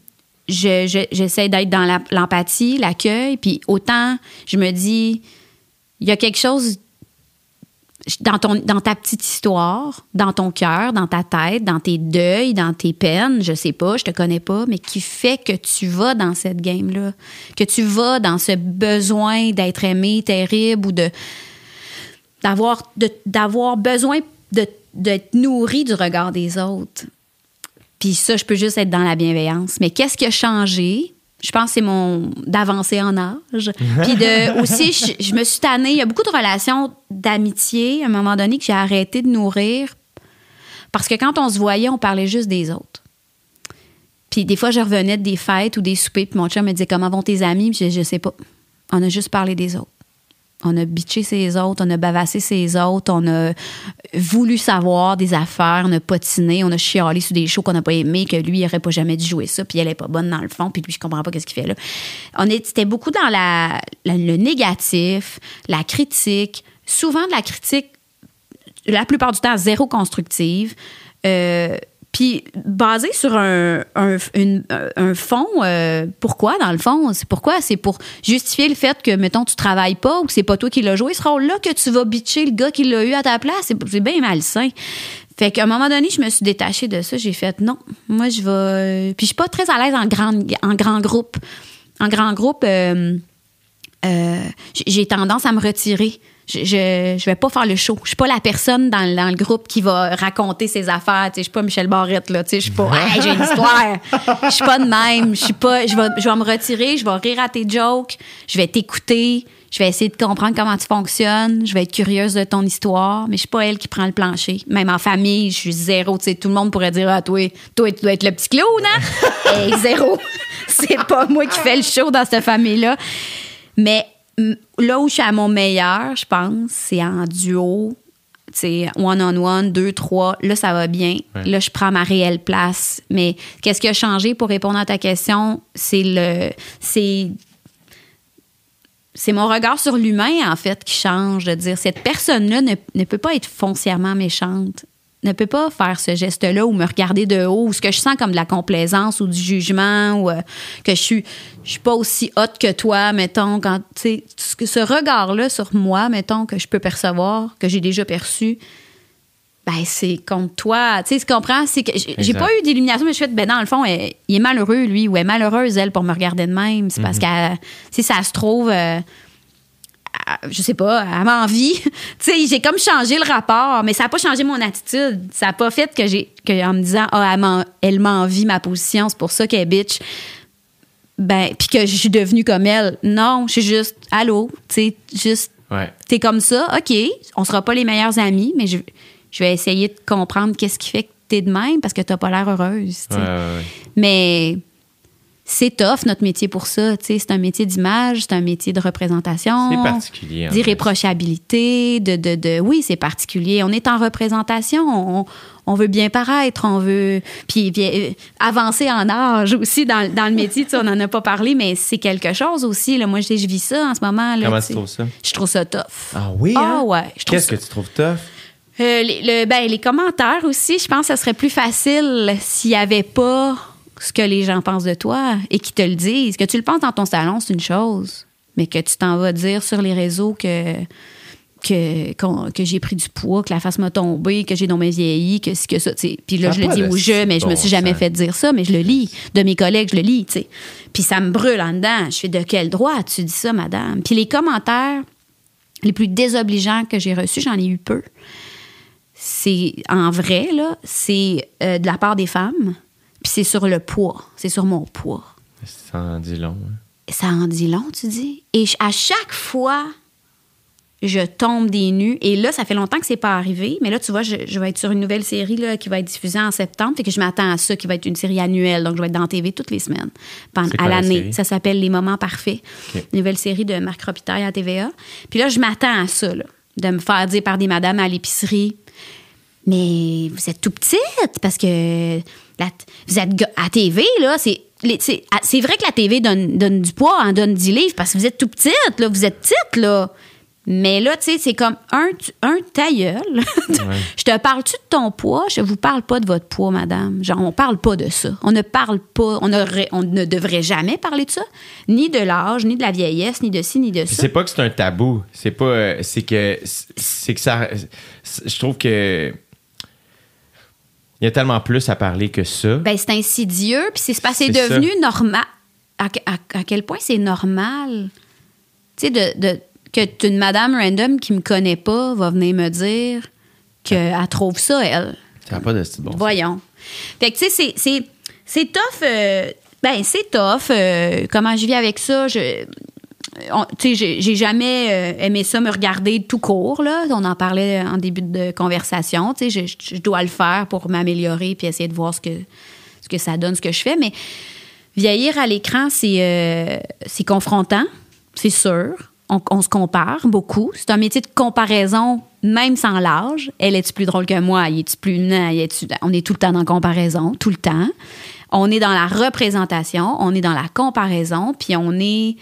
je- je- j'essaie d'être dans la- l'empathie, l'accueil, puis autant je me dis, il y a quelque chose dans, ta petite histoire, dans ton cœur, dans ta tête, dans tes deuils, dans tes peines, je sais pas, je te connais pas, mais qui fait que tu vas dans cette game-là, que tu vas dans ce besoin d'être aimé terrible ou de d'avoir d'avoir besoin d'être nourri du regard des autres? Puis ça, je peux juste être dans la bienveillance. Mais qu'est-ce qui a changé? Je pense que c'est mon d'avancer en âge. Puis de aussi, je, je me suis tannée. Il y a beaucoup de relations d'amitié à un moment donné que j'ai arrêté de nourrir parce que quand on se voyait, on parlait juste des autres. Puis des fois, je revenais de des fêtes ou des soupers, puis mon chum me disait comment vont tes amis, puis je, je sais pas. On a juste parlé des autres. On a bitché ses autres, on a bavassé ses autres, on a voulu savoir des affaires, on a potiné, on a chialé sur des shows qu'on n'a pas aimé, que lui, il aurait pas jamais dû jouer ça, puis elle est pas bonne dans le fond, puis lui, je comprends pas qu'est-ce qu'il fait là. On est, c'était beaucoup dans la- le négatif, la critique, souvent de la critique la plupart du temps zéro constructive. Euh, puis basé sur un, un, un fond, euh, pourquoi dans le fond? C'est pourquoi? C'est pour justifier le fait que, mettons, tu travailles pas ou que c'est pas toi qui l'as joué, ce rôle-là, que tu vas bitcher le gars qui l'a eu à ta place. C'est bien malsain. Fait qu'à un moment donné, je me suis détachée de ça. J'ai fait non, moi je vais. Puis je suis pas très à l'aise en grand, en grand groupe. En grand groupe, euh, euh, j'ai tendance à me retirer. Je, je, je vais pas faire le show. Je suis pas la personne dans, le- dans le groupe qui va raconter ses affaires. Je suis pas Michel Barrette. Là, je suis pas Hey, j'ai une histoire. Je suis pas de même. Je suis pas. Je vais, je vais me retirer. Je vais rire à tes jokes. Je vais t'écouter. Je vais essayer de comprendre comment tu fonctionnes. Je vais être curieuse de ton histoire. Mais je suis pas elle qui prend le plancher. Même en famille, je suis zéro. Tout le monde pourrait dire Ah, toi, toi, tu dois être le petit clown, hein? Hey, zéro. C'est pas moi qui fais le show dans cette famille-là. Mais là où je suis à mon meilleur, je pense, c'est en duo. Tu sais, one-on-one, deux, trois, là, ça va bien.
Ouais.
Là, je prends ma réelle place. Mais qu'est-ce qui a changé pour répondre à ta question? C'est le. C'est. C'est mon regard sur l'humain, en fait, qui change. De dire, cette personne-là ne, ne peut pas être foncièrement méchante. Ne peut pas faire ce geste-là ou me regarder de haut, ou ce que je sens comme de la complaisance ou du jugement, ou euh, que je suis, je suis pas aussi haute que toi, mettons. Quand, tu sais, ce, que- ce regard-là sur moi, mettons, que je peux percevoir, que j'ai déjà perçu, ben c'est contre toi. Tu sais, tu comprends? C'est que j'ai pas eu d'illumination, mais je fais, ben dans le fond, elle- il est malheureux, lui, ou elle est malheureuse, elle, pour me regarder de même. C'est parce qu'elle, si ça se trouve, euh, je sais pas, elle m'envie. tu sais, j'ai comme changé le rapport, mais ça a pas changé mon attitude. Ça a pas fait que j'ai, que en me disant, ah, elle m'en- elle m'envie ma position, c'est pour ça qu'elle est bitch. Ben, puis que je suis devenue comme elle. Non, je suis juste, allô, tu sais, juste
Ouais.
t'es comme ça, OK, on sera pas les meilleurs amis, mais je, je vais essayer de comprendre qu'est-ce qui fait que t'es de même parce que t'as pas l'air heureuse.
ouais, ouais.
Mais c'est tough, notre métier pour ça. C'est un métier d'image, c'est un métier de représentation.
C'est particulier.
D'irréprochabilité, de, de, de. Oui, c'est particulier. On est en représentation. On, on veut bien paraître. On veut. Puis puis, euh, avancer en âge aussi dans, dans le métier. on n'en a pas parlé, mais c'est quelque chose aussi. Là. Moi, je, je vis ça en ce moment. Là,
Comment
tu
trouves ça?
Je trouve ça tough.
Ah oui?
Ah
hein?
ouais, je trouve
Qu'est-ce que tu trouves tough?
Euh, les, le- ben, les commentaires aussi, je pense que ça serait plus facile s'il n'y avait pas ce que les gens pensent de toi et qu'ils te le disent. Que tu le penses dans ton salon, c'est une chose. Mais que tu t'en vas dire sur les réseaux que, que, que j'ai pris du poids, que la face m'a tombé, que j'ai donc vieilli, que ci, que ça. Puis là,
Ça
je le dis au jeu, mais je me
bon
suis jamais fait dire ça, mais je le lis. De mes collègues, je le lis. tu sais. Puis ça me brûle en dedans. Je fais de quel droit tu dis ça, madame? Puis les commentaires les plus désobligeants que j'ai reçus, j'en ai eu peu c'est en vrai, là, c'est euh, de la part des femmes, puis c'est sur le poids, c'est sur mon poids.
Ça en dit long. hein?
Ça en dit long, tu dis? Et à chaque fois, je tombe des nues. Et là, ça fait longtemps que c'est pas arrivé. Mais là, tu vois, je, je vais être sur une nouvelle série là, qui va être diffusée en septembre. Fait que je m'attends à ça, qui va être une série annuelle. Donc, je vais être dans la TV toutes les semaines pendant, à
la
l'année. Ça s'appelle Les Moments Parfaits. Nouvelle série de Marc Robitaille à TVA. Puis là, je m'attends à ça, là, de me faire dire par des madames à l'épicerie mais vous êtes tout petite parce que la- vous êtes à TV, là, c'est. C'est vrai que la TV donne, donne du poids, en donne 10 livres parce que vous êtes tout petite, là, vous êtes petite, là. Mais là, tu sais, c'est comme un, un ta gueule. Je te parle-tu de ton poids? Je vous parle pas de votre poids, madame. Genre, on parle pas de ça. On ne parle pas, on, aurait- on ne devrait jamais parler de ça. Ni de l'âge, ni de la vieillesse, ni de ci, ni de ça.
c'est pas que c'est un tabou. C'est pas. euh, C'est que. C'est que ça. Je trouve que. Il y a tellement plus à parler que ça.
Ben, c'est insidieux, puis c'est parce que c'est devenu normal. À, à- à quel point c'est normal? Tu sais, de, de- que une madame random qui me connaît pas va venir me dire qu'elle trouve ça, elle.
Ça n'a pas de style bon.
Voyons. Fait que, tu sais, c'est- c'est- c'est tough. euh, ben, c'est tough. euh, comment je vis avec ça? Je. Sais, j'ai- jamais euh, aimé ça me regarder tout court, là. On en parlait en début de conversation. Tu sais, je, dois le faire pour m'améliorer puis essayer de voir ce que, ce que ça donne, ce que je fais. Mais vieillir à l'écran, c'est euh, confrontant, c'est sûr. On, se compare beaucoup. C'est un métier de comparaison, même sans l'âge. Elle est-tu plus drôle que moi? Il est-tu plus... Non, On est tout le temps dans comparaison, tout le temps. On est dans la représentation, on est dans la comparaison, puis on est...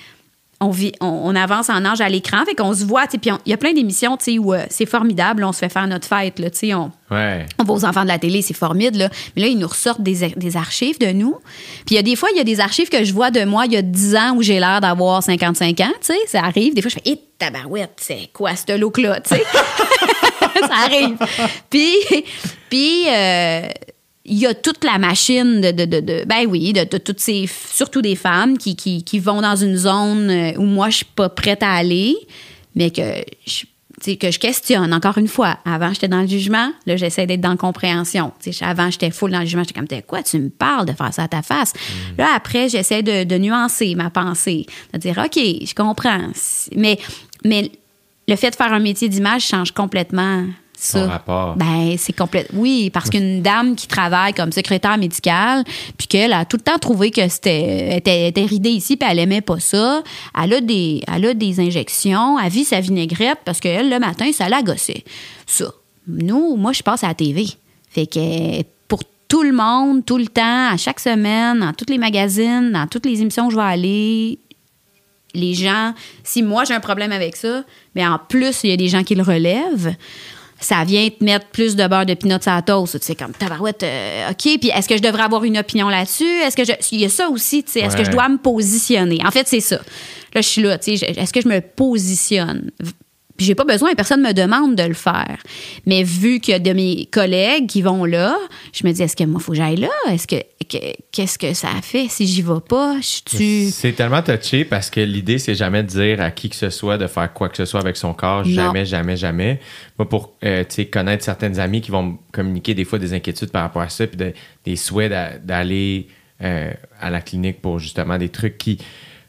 On, vit, on, on avance en âge à l'écran, fait qu'on se voit, puis il y a plein d'émissions, tu sais, où euh, c'est formidable, on se fait faire notre fête, là, tu sais, on,
Ouais.
on va aux enfants de la télé, c'est formidable. Là. Mais là, ils nous ressortent des, des archives de nous. Puis il y a des fois, il y a des archives que je vois de moi il y a 10 ans où j'ai l'air d'avoir 55 ans. Tu sais, ça arrive. Des fois, je fais, hé, tabarouette, c'est quoi ce look-là? Tu sais, ça arrive. Puis, puis euh, il y a toute la machine de, de, de, de- ben oui, de, toutes ces, surtout des femmes qui, qui, qui vont dans une zone euh, où moi, je suis pas prête à aller, mais que je, que je questionne. Encore une fois, avant, j'étais dans le jugement, là, j'essaie d'être dans la compréhension. Tu sais, avant, j'étais full dans le jugement, j'étais comme, T'es quoi, tu me parles de faire ça à ta face? Là, après, j'essaie de, de nuancer ma pensée, de dire, OK, je comprends. Mais, mais le fait de faire un métier d'image change complètement ça.
Rapport.
Ben, c'est complète. Oui, parce qu'une dame qui travaille comme secrétaire médicale, puis qu'elle a tout le temps trouvé que c'était était, était ridée ici, puis elle aimait pas ça. Elle a des, elle a des injections, elle vit sa vinaigrette parce qu'elle, le matin, ça la gossait. Ça. Nous, moi, je passe à la TV. Fait que pour tout le monde, tout le temps, à chaque semaine, dans tous les magazines, dans toutes les émissions où je vais aller, les gens, si moi j'ai un problème avec ça, mais en plus, il y a des gens qui le relèvent, ça vient te mettre plus de beurre de pinot la toast. Tu sais, comme tabarouette, euh, OK. Puis est-ce que je devrais avoir une opinion là-dessus? Est-ce que je. Il y a ça aussi, tu sais. Est-ce que je dois me positionner? En fait, c'est ça. Là, je suis là, tu sais. Est-ce que je me positionne? Puis j'ai pas besoin, personne me demande de le faire. Mais vu que de mes collègues qui vont là, je me dis, est-ce que moi, faut que j'aille là? Est-ce que, que- qu'est-ce que ça fait? Si j'y vais pas? Je tu
C'est tellement touché parce que l'idée, c'est jamais de dire à qui que ce soit de faire quoi que ce soit avec son corps.
Non.
Jamais, jamais, jamais. Moi, pour euh, connaître certaines amies qui vont me communiquer des fois des inquiétudes par rapport à ça, puis de- des souhaits d'a- d'aller euh, à la clinique pour justement des trucs qui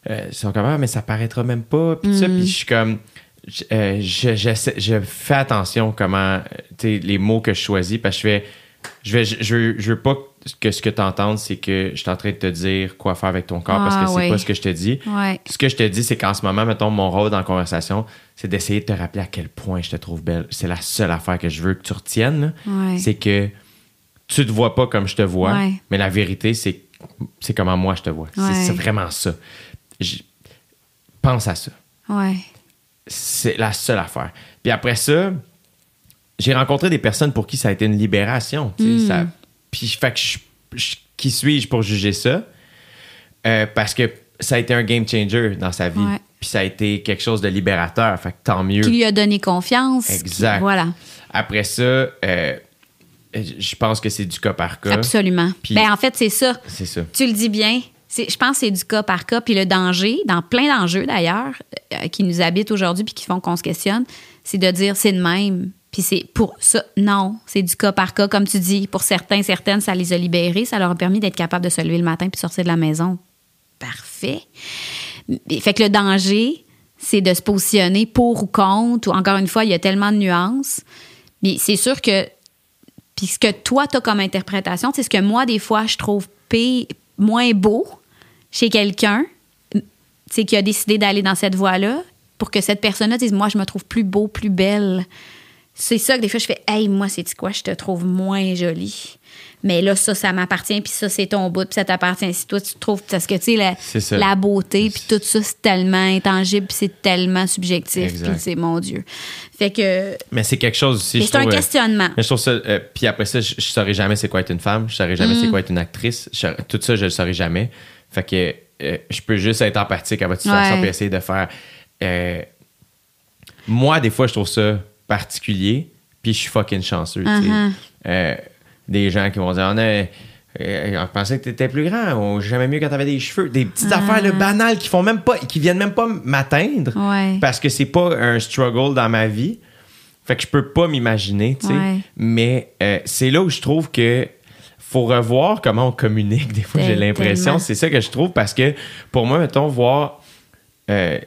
euh, sont comme, ah, mais ça paraîtra même pas. Puis ça, puis je suis comme. Je- euh, je, fais attention comment euh, les mots que je choisis parce que je fais je vais je, veux pas que ce que tu entendes c'est que je suis en train de te dire quoi faire avec ton corps parce
Ah,
que c'est
oui.
pas ce que je te dis. Ce que je te dis c'est qu'en ce moment mettons mon rôle dans la conversation c'est d'essayer de te rappeler à quel point je te trouve belle. C'est la seule affaire que je veux que tu retiennes c'est que tu te vois pas comme je te vois mais la vérité c'est c'est comment moi je te vois. C'est- vraiment ça. Je- pense à ça.
Ouais.
C'est la seule affaire. Puis après ça, j'ai rencontré des personnes pour qui ça a été une libération.
Hmm.
ça- puis fait que je- je- qui suis-je pour juger ça? Euh, parce que ça a été un game changer dans sa vie.
Ouais.
Puis ça a été quelque chose de libérateur. Fait que tant mieux.
Qui lui a donné confiance.
Exact.
qui- voilà.
Après ça, euh, je pense que c'est du cas par cas.
Absolument.
Puis-
ben, en fait, c'est ça.
C'est ça.
Tu le dis bien. Je pense que c'est du cas par cas. Puis le danger, dans plein d'enjeux d'ailleurs, euh, qui nous habitent aujourd'hui puis qui font qu'on se questionne, c'est de dire c'est de même. Puis c'est pour ça. Non, c'est du cas par cas. Comme tu dis, pour certains, certaines, ça les a libérés. Ça leur a permis d'être capables de se lever le matin puis de sortir de la maison. Parfait. Fait que le danger, c'est de se positionner pour ou contre. Ou encore une fois, il y a tellement de nuances. Mais c'est sûr que. Puis ce que toi, tu as comme interprétation, c'est ce que moi, des fois, je trouve pire, moins beau chez quelqu'un, c'est qui a décidé d'aller dans cette voie-là, pour que cette personne-là dise Moi, je me trouve plus beau, plus belle. C'est ça que des fois, je fais Hey, moi, c'est quoi, je te trouve moins jolie. Mais là, ça, ça m'appartient, puis ça, c'est ton bout, puis ça t'appartient. Si toi, tu trouves, parce que, tu sais,
C'est
la, la beauté, puis tout ça, c'est tellement intangible, puis c'est tellement subjectif, puis c'est mon Dieu. Fait que
Mais c'est quelque chose aussi.
C'est un
trouve, euh,
questionnement.
mais je trouve ça. euh, puis après ça, je, je saurais jamais c'est quoi être une femme. Je saurais jamais c'est
Mm.
quoi être une actrice. Je tout ça, je le saurais jamais. Fait que euh, je peux juste être empathique à votre situation
Ouais.
puis essayer de faire. euh, moi, des fois, je trouve ça particulier. Puis je suis fucking chanceux.
Uh-huh.
Euh, des gens qui vont dire on, a- on pensait que t'étais plus grand. On j'aimais mieux quand t'avais des cheveux. Des petites affaires là, banales qui font même pas, qui viennent même pas m'atteindre
Ouais.
parce que c'est pas un struggle dans ma vie. Fait que je peux pas m'imaginer, tu sais.
Ouais.
Mais euh, c'est là où je trouve que faut revoir comment on communique. Des fois, j'ai
Tel-
l'impression. C'est ça que je trouve parce que pour moi, mettons, voir. euh,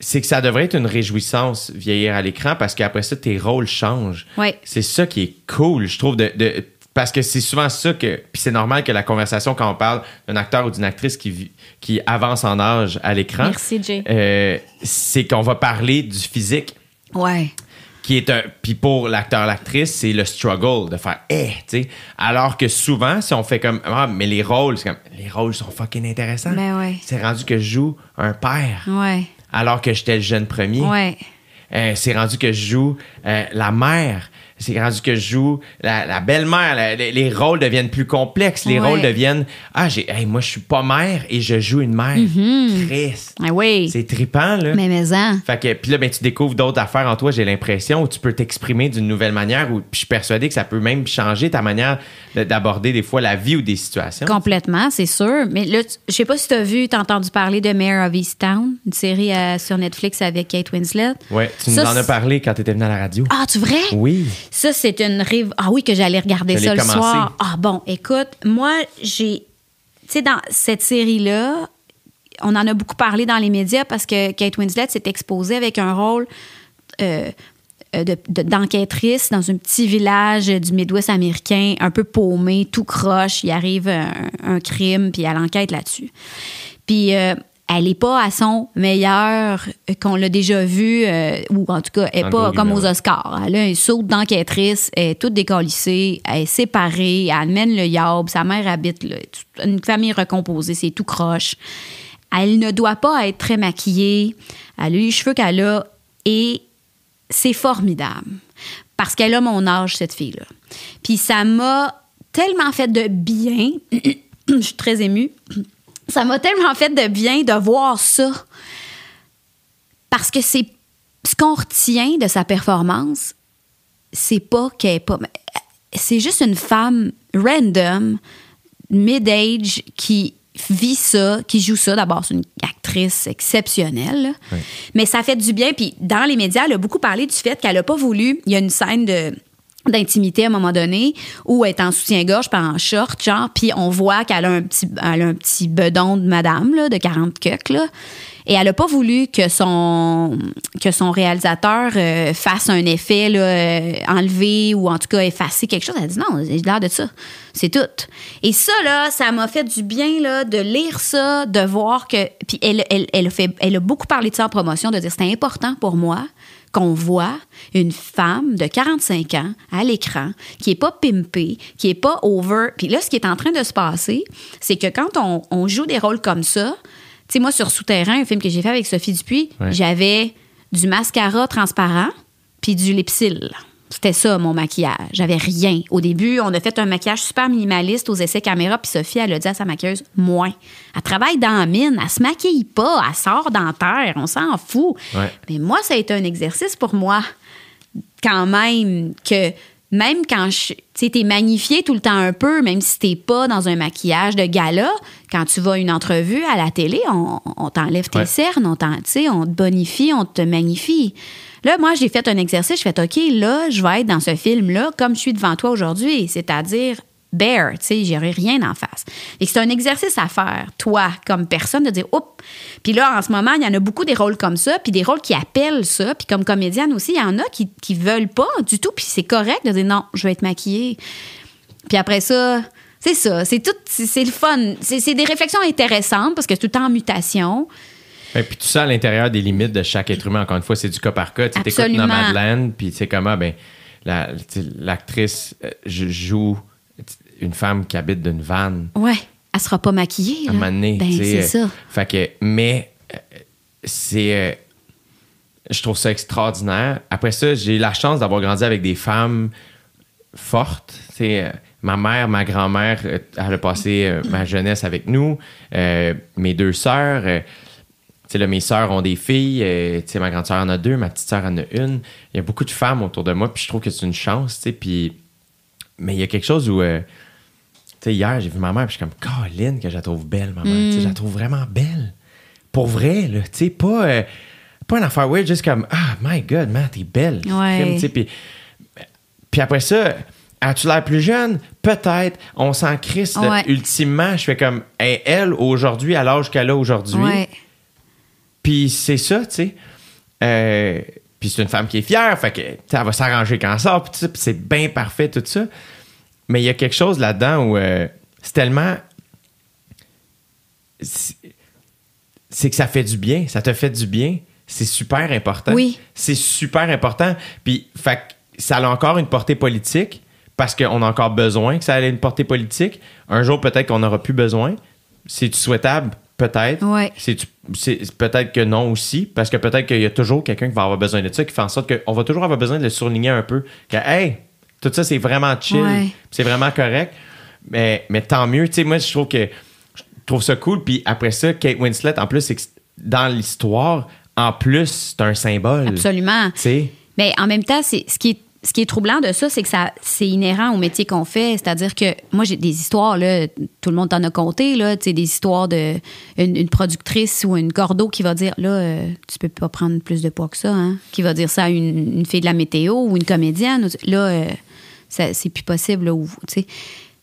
c'est que ça devrait être une réjouissance vieillir à l'écran parce qu'après ça, tes rôles changent.
Ouais.
C'est ça qui est cool, je trouve, de, de- parce que c'est souvent ça que. Puis c'est normal que la conversation, quand on parle d'un acteur ou d'une actrice qui, qui avance en âge à l'écran,
Merci, Jay.
euh, c'est qu'on va parler du physique
Ouais.
Qui est un puis pour l'acteur l'actrice c'est le struggle de faire eh tu sais alors que souvent si on fait comme ah mais les rôles c'est comme les rôles sont fucking intéressants
Ben ouais.
c'est rendu que je joue un père
Ouais.
alors que j'étais le jeune premier
Ouais.
Euh, c'est rendu que je joue euh, la mère c'est rendu que je joue la, la belle-mère La- les, les rôles deviennent plus complexes les
Ouais.
rôles deviennent ah j'ai hey, moi je suis pas mère et je joue une mère Chris
Ah oui.
c'est trippant là.
Mais mais-en.
fait que, puis là, ben, tu découvres d'autres affaires en toi, j'ai l'impression, où tu peux t'exprimer d'une nouvelle manière, où puis je suis persuadé que ça peut même changer ta manière de- d'aborder des fois la vie ou des situations.
Complètement, c'est sûr. Mais là, je sais pas si tu as vu, tu as entendu parler de Mayor of Easttown, une série euh, sur Netflix avec Kate Winslet.
Ouais, tu nous en as parlé quand tu étais venu à la radio.
Ah, tu vrai?
Oui.
Ça, c'est une rive. Ah oui, que j'allais regarder ça le soir. Ah bon, écoute, moi, j'ai. Tu sais, dans cette série-là, on en a beaucoup parlé dans les médias parce que Kate Winslet s'est exposée avec un rôle euh, euh, de- de- d'enquêtrice dans un petit village du Midwest américain, un peu paumé, tout croche. Il arrive un, un crime, puis elle enquête là-dessus. Puis euh, elle n'est pas à son meilleur euh, qu'on l'a déjà vu, euh, ou en tout cas, elle n'est pas comme aux. Oscars. Elle a un saut d'enquêtrice, elle est toute décalissée, elle est séparée, elle mène le yab, sa mère habite là, une famille recomposée, c'est tout croche. Elle ne doit pas être très maquillée, elle a les cheveux qu'elle a, et c'est formidable. Parce qu'elle a mon âge, cette fille-là. Puis ça m'a tellement fait de bien, je suis très émue, ça m'a tellement fait de bien de voir ça. Parce que c'est ce qu'on retient de sa performance, c'est pas qu'elle est pas. C'est juste une femme random, mid-age, qui vit ça, qui joue ça. D'abord, c'est une actrice exceptionnelle.
Ouais.
Mais ça fait du bien. Puis dans les médias, elle a beaucoup parlé du fait qu'elle n'a pas voulu. Il y a une scène de d'intimité à un moment donné elle est en soutien-gorge pas en short genre puis on voit qu'elle a un petit elle a un petit bedon de madame là, de 40 cucs là. Et elle a pas voulu que son que son réalisateur euh, fasse un effet là, euh, enlever ou en tout cas effacer quelque chose. Elle dit non j'ai l'air de ça. C'est tout. Et ça là ça m'a fait du bien là de lire ça de voir que puis elle, elle, elle fait elle a beaucoup parlé de ça en promotion de dire c'était important pour moi qu'on voit une femme de 45 ans à l'écran qui est pas pimpée, qui est pas over. Puis là, ce qui est en train de se passer, c'est que quand on, on joue des rôles comme ça, tu sais, moi, sur Souterrain, un film que j'ai fait avec Sophie Dupuis,
Ouais.
j'avais du mascara transparent puis du lipsil. C'était ça, mon maquillage. J'avais rien. Au début, on a fait un maquillage super minimaliste aux essais caméra, puis Sophie, elle a dit à sa maquilleuse, moins. Elle travaille dans la mine, elle se maquille pas, elle sort dans la terre, on s'en fout.
Ouais.
Mais moi, ça a été un exercice pour moi, quand même, que même quand je. Tu t'es magnifié tout le temps un peu, même si t'es pas dans un maquillage de gala, quand tu vas à une entrevue à la télé, on, on t'enlève tes
Ouais.
cernes, on, on te bonifie, on te magnifie. Là, moi, j'ai fait un exercice, je fais OK, là, je vais être dans ce film-là comme je suis devant toi aujourd'hui, c'est-à-dire bare, tu sais, j'aurais rien en face. Et c'est un exercice à faire, toi, comme personne, de dire, oups. Puis là, en ce moment, il y en a beaucoup des rôles comme ça, puis des rôles qui appellent ça. Puis comme comédienne aussi, il y en a qui, qui veulent pas du tout, puis c'est correct de dire, non, je vais être maquillée. Puis après ça, c'est ça, c'est tout, c'est le fun. C'est des réflexions intéressantes parce que c'est tout le en mutation.
Et puis tout ça à l'intérieur des limites de chaque être humain. Encore une fois, c'est du cas par cas. Tu sais, t'écoutes
Absolument.
Nomadland, puis c'est comment, ben, la- tu sais, l'actrice euh, joue une femme qui habite d'une vanne
Ouais, elle sera pas maquillée.
à un moment donné.
Ben,
tu sais,
c'est ça.
Fait que, mais euh, c'est. euh, je trouve ça extraordinaire. Après ça, j'ai eu la chance d'avoir grandi avec des femmes fortes. Tu sais, euh, ma mère, ma grand-mère, elle a passé ma jeunesse avec nous. Euh, mes deux sœurs. Sais, mes sœurs ont des filles. euh, ma grande sœur en a deux, ma petite sœur en a une. Il y a beaucoup de femmes autour de moi, puis je trouve que c'est une chance. tu Puis, mais il y a quelque chose où. euh, tu sais, hier, j'ai vu ma mère, puis je suis comme, Caroline, que je la trouve belle, ma mère. Tu sais, Je la trouve vraiment belle. Pour vrai, là. Tu sais, pas, euh, pas une affaire weird, juste comme, ah, my God, man, t'es belle.
Ouais.
Puis, puis après ça, as-tu l'air plus jeune? Peut-être. On s'en crisse.
Ouais.
Ultimement, je fais comme, Hey, elle, aujourd'hui, à l'âge qu'elle a aujourd'hui,
Ouais.
Puis c'est ça, tu sais. Euh, puis c'est une femme qui est fière, fait que elle va s'arranger quand ça, puis c'est bien parfait tout ça. Mais il y a quelque chose là-dedans où euh, c'est tellement c'est c'est que ça fait du bien, ça te fait du bien, c'est super important.
Oui.
C'est super important. Puis fait que ça a encore une portée politique parce qu'on a encore besoin que ça ait une portée politique. Un jour peut-être qu'on n'aura plus besoin. C'est souhaitable? Peut-être.
Ouais.
Peut-être que non aussi, parce que peut-être qu'il y a toujours quelqu'un qui va avoir besoin de ça, qui fait en sorte qu'on va toujours avoir besoin de le surligner un peu. Que, hey, tout ça, c'est vraiment chill,
Ouais.
c'est vraiment correct. Mais, mais tant mieux. Tu sais, moi, je trouve que je trouve ça cool. Puis après ça, Kate Winslet, en plus, c'est dans l'histoire, en plus, c'est un symbole.
Absolument. Mais en même temps, c'est ce qui est ce qui est troublant de ça, c'est que ça c'est inhérent au métier qu'on fait. C'est-à-dire que moi, j'ai des histoires, là, tout le monde t'en a compté, là, des histoires de une, une productrice ou une cordeau qui va dire là, euh, tu peux pas prendre plus de poids que ça, hein? Qui va dire ça à une, une fille de la météo ou une comédienne. Là, euh, ça- c'est plus possible, là, sais.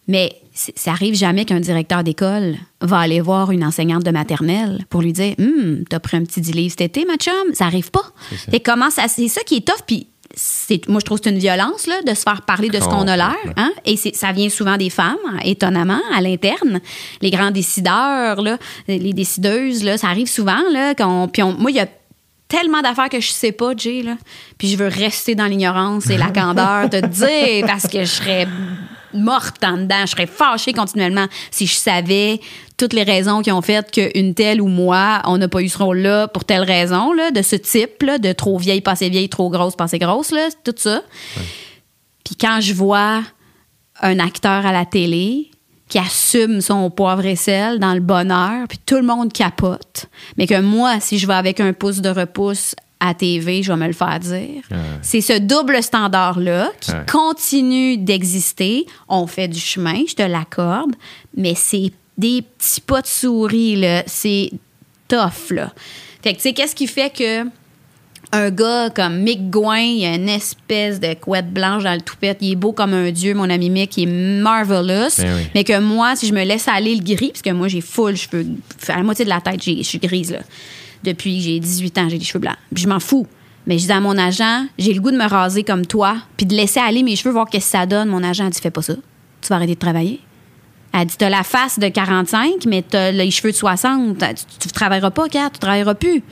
Mais c'est- ça arrive jamais qu'un directeur d'école va aller voir une enseignante de maternelle pour lui dire Hum, t'as pris un petit 10 livres cet été, ma chum? Ça arrive pas.
ça.
Fait que comment ça, c'est ça qui est tough. Puis c'est, moi, je trouve que c'est une violence là, de se faire parler de ce qu'on a l'air. Hein? Et c'est, ça vient souvent des femmes, étonnamment, à l'interne. Les grands décideurs, là, les décideuses, là, ça arrive souvent. Là, puis on- moi, il y a tellement d'affaires que je sais pas, Jay. Là, puis je veux rester dans l'ignorance et la candeur de te dire parce que je serais morte en dedans. Je serais fâchée continuellement si je savais toutes les raisons qui ont fait qu'une telle ou moi, on n'a pas eu ce rôle-là pour telle raison, là, de ce type, là, de trop vieille, passée vieille, trop grosse, passée grosse, là, tout ça. Puis quand je vois un acteur à la télé qui assume son poivre et sel dans le bonheur, puis tout le monde capote, mais que moi, si je vais avec un pouce de repousse à TV, je vais me le faire dire.
Ouais.
C'est ce double standard-là qui
Ouais.
continue d'exister. On fait du chemin, je te l'accorde, mais c'est des petits pas de souris, là. C'est tough, là. Fait que, tu sais, qu'est-ce qui fait que un gars comme Mick Gouin, il a une espèce de couette blanche dans le toupette. Il est beau comme un dieu, mon ami Mick. Il est marvelous.
Ben oui.
Mais que moi, si je me laisse aller le gris, parce que moi, j'ai full cheveux, à la moitié de la tête, je suis grise, là. Depuis que j'ai 18 ans, j'ai des cheveux blancs. Puis je m'en fous. Mais je dis à mon agent, j'ai le goût de me raser comme toi, puis de laisser aller mes cheveux, voir qu'est-ce que ça donne. Mon agent a dit, fais pas ça. Tu vas arrêter de travailler. Elle dit, t'as la face de 45, mais t'as les cheveux de 60. Tu, tu travailleras pas, Kat, tu travailleras plus.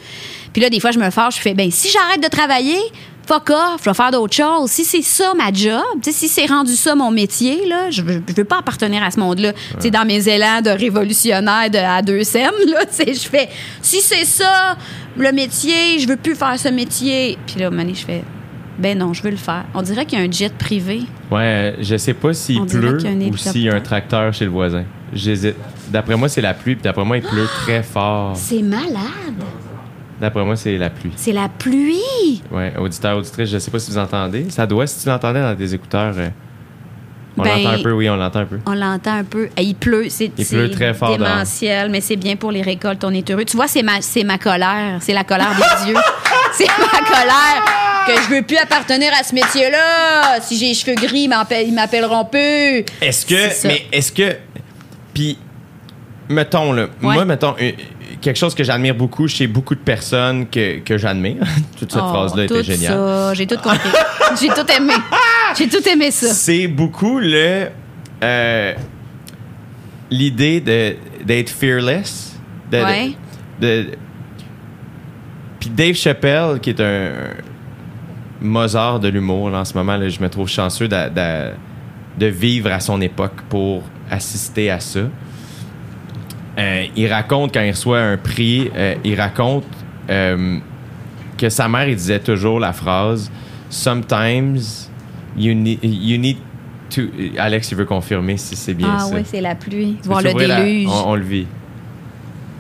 Puis là, des fois, je me fâche, je fais, ben si j'arrête de travailler, fuck off, je vais faire d'autres choses. Si c'est ça ma job, si c'est rendu ça mon métier, là, je veux, je veux pas appartenir à ce monde-là. Dans mes élans de révolutionnaire de à deux sais, je fais, si c'est ça le métier, je veux plus faire ce métier. Puis là, Mané, je fais, ben non, je veux le faire. On dirait qu'il y a un jet privé.
ouais, je sais pas s'il pleut ou s'il y a un tracteur chez le voisin. J'hésite. D'après moi, c'est la pluie, puis d'après moi, il pleut très fort.
C'est malade.
D'après moi, c'est la pluie.
C'est la pluie?
Ouais, auditeur, auditrice, je sais pas si vous entendez. Ça doit, si tu l'entendais dans tes écouteurs. euh, on
Ben,
l'entend un peu, oui, on l'entend un peu.
On l'entend un peu. Il pleut. C'est
Il pleut très fort
démentiel, mais c'est bien pour les récoltes. On est heureux. Tu vois, c'est ma, c'est ma colère. C'est la colère des dieux. C'est ma colère. que je veux plus appartenir à ce métier-là. Si j'ai les cheveux gris, ils m'appellent- ils m'appelleront plus.
Est-ce
C'est
que.
ça.
Mais est-ce que. Puis, mettons, là. Moi, mettons, euh, quelque chose que j'admire beaucoup chez beaucoup de personnes que, que j'admire. Toute cette
Oh,
phrase-là était géniale.
j'ai tout compris. j'ai tout aimé. J'ai tout aimé ça.
C'est beaucoup le. euh, L'idée de- d'être fearless. De, de-
Ouais.
de- Puis Dave Chappelle, qui est un Mozart de l'humour en ce moment, là, je me trouve chanceux de- de vivre à son époque pour assister à ça. Euh, il raconte quand il reçoit un prix, euh, il raconte euh, que sa mère, il disait toujours la phrase Sometimes you need, you need to. Alex, il veut confirmer si c'est bien
Ah
ça.
oui, c'est la pluie. Voir le
ouvrir la-
déluge.
On, on le vit.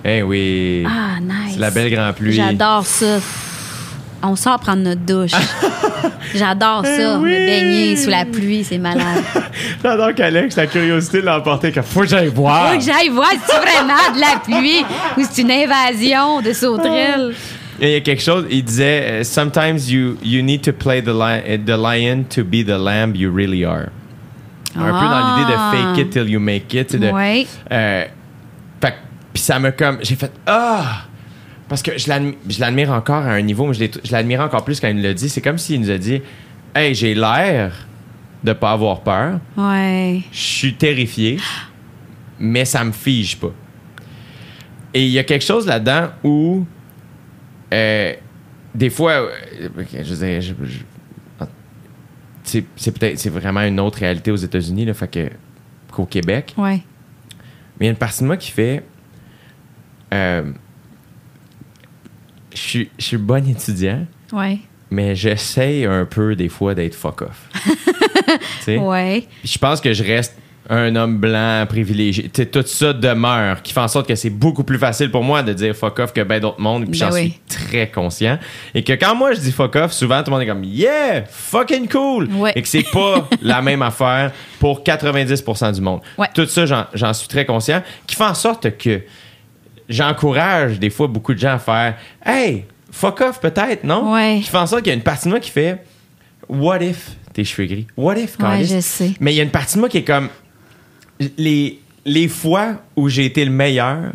Eh oui.
Ah, nice.
C'est la belle grande pluie.
J'adore ça. On sort prendre notre douche. J'adore ça,
Eh oui.
me baigner sous la pluie, c'est malade.
J'adore qu'Alex, la curiosité l'a emporté. qu'il Faut que j'aille voir.
Faut que j'aille voir si c'est vraiment de la pluie ou c'est une invasion de sauterelles?
Il y a quelque chose, il disait euh, Sometimes you, you need to play the, li- the lion to be the lamb you really are. Un peu dans l'idée de fake it till you make it. de-
Ouais.
Euh, fait que- puis ça me comme. J'ai fait Ah! Parce que je l'admi- je l'admire encore à un niveau, mais je l'admire encore plus quand il me l'a dit. C'est comme s'il nous a dit Hey, j'ai l'air de pas avoir peur.
Ouais.
Je suis terrifié, mais ça me fige pas. Et il y a quelque chose là-dedans où, euh, des fois, euh, je veux dire, c'est peut-être c'est vraiment une autre réalité aux États-Unis, là, fait que qu'au Québec.
Ouais.
Mais il y a une partie de moi qui fait. euh, je suis- je suis bon étudiant,
Ouais.
mais j'essaye un peu des fois d'être fuck off. Tu sais?
Ouais.
Je pense que je reste un homme blanc privilégié. Tu sais, tout ça demeure, qui fait en sorte que c'est beaucoup plus facile pour moi de dire fuck off que ben d'autres mondes. Puis
Ben
j'en
oui.
suis très conscient. Et que quand moi je dis fuck off, souvent tout le monde est comme yeah, fucking cool.
Ouais.
Et que c'est pas la même affaire pour 90% du monde.
Ouais.
Tout ça, j'en suis très conscient. Qui fait en sorte que j'encourage des fois beaucoup de gens à faire hey, fuck off peut-être, non?
Ouais.
Fait en sorte qu'il y a une partie de moi qui fait what if tes cheveux gris? What if,
Ouais,
Carlis?
je sais.
Mais il y a une partie de moi qui est comme. Les, les fois où j'ai été le meilleur,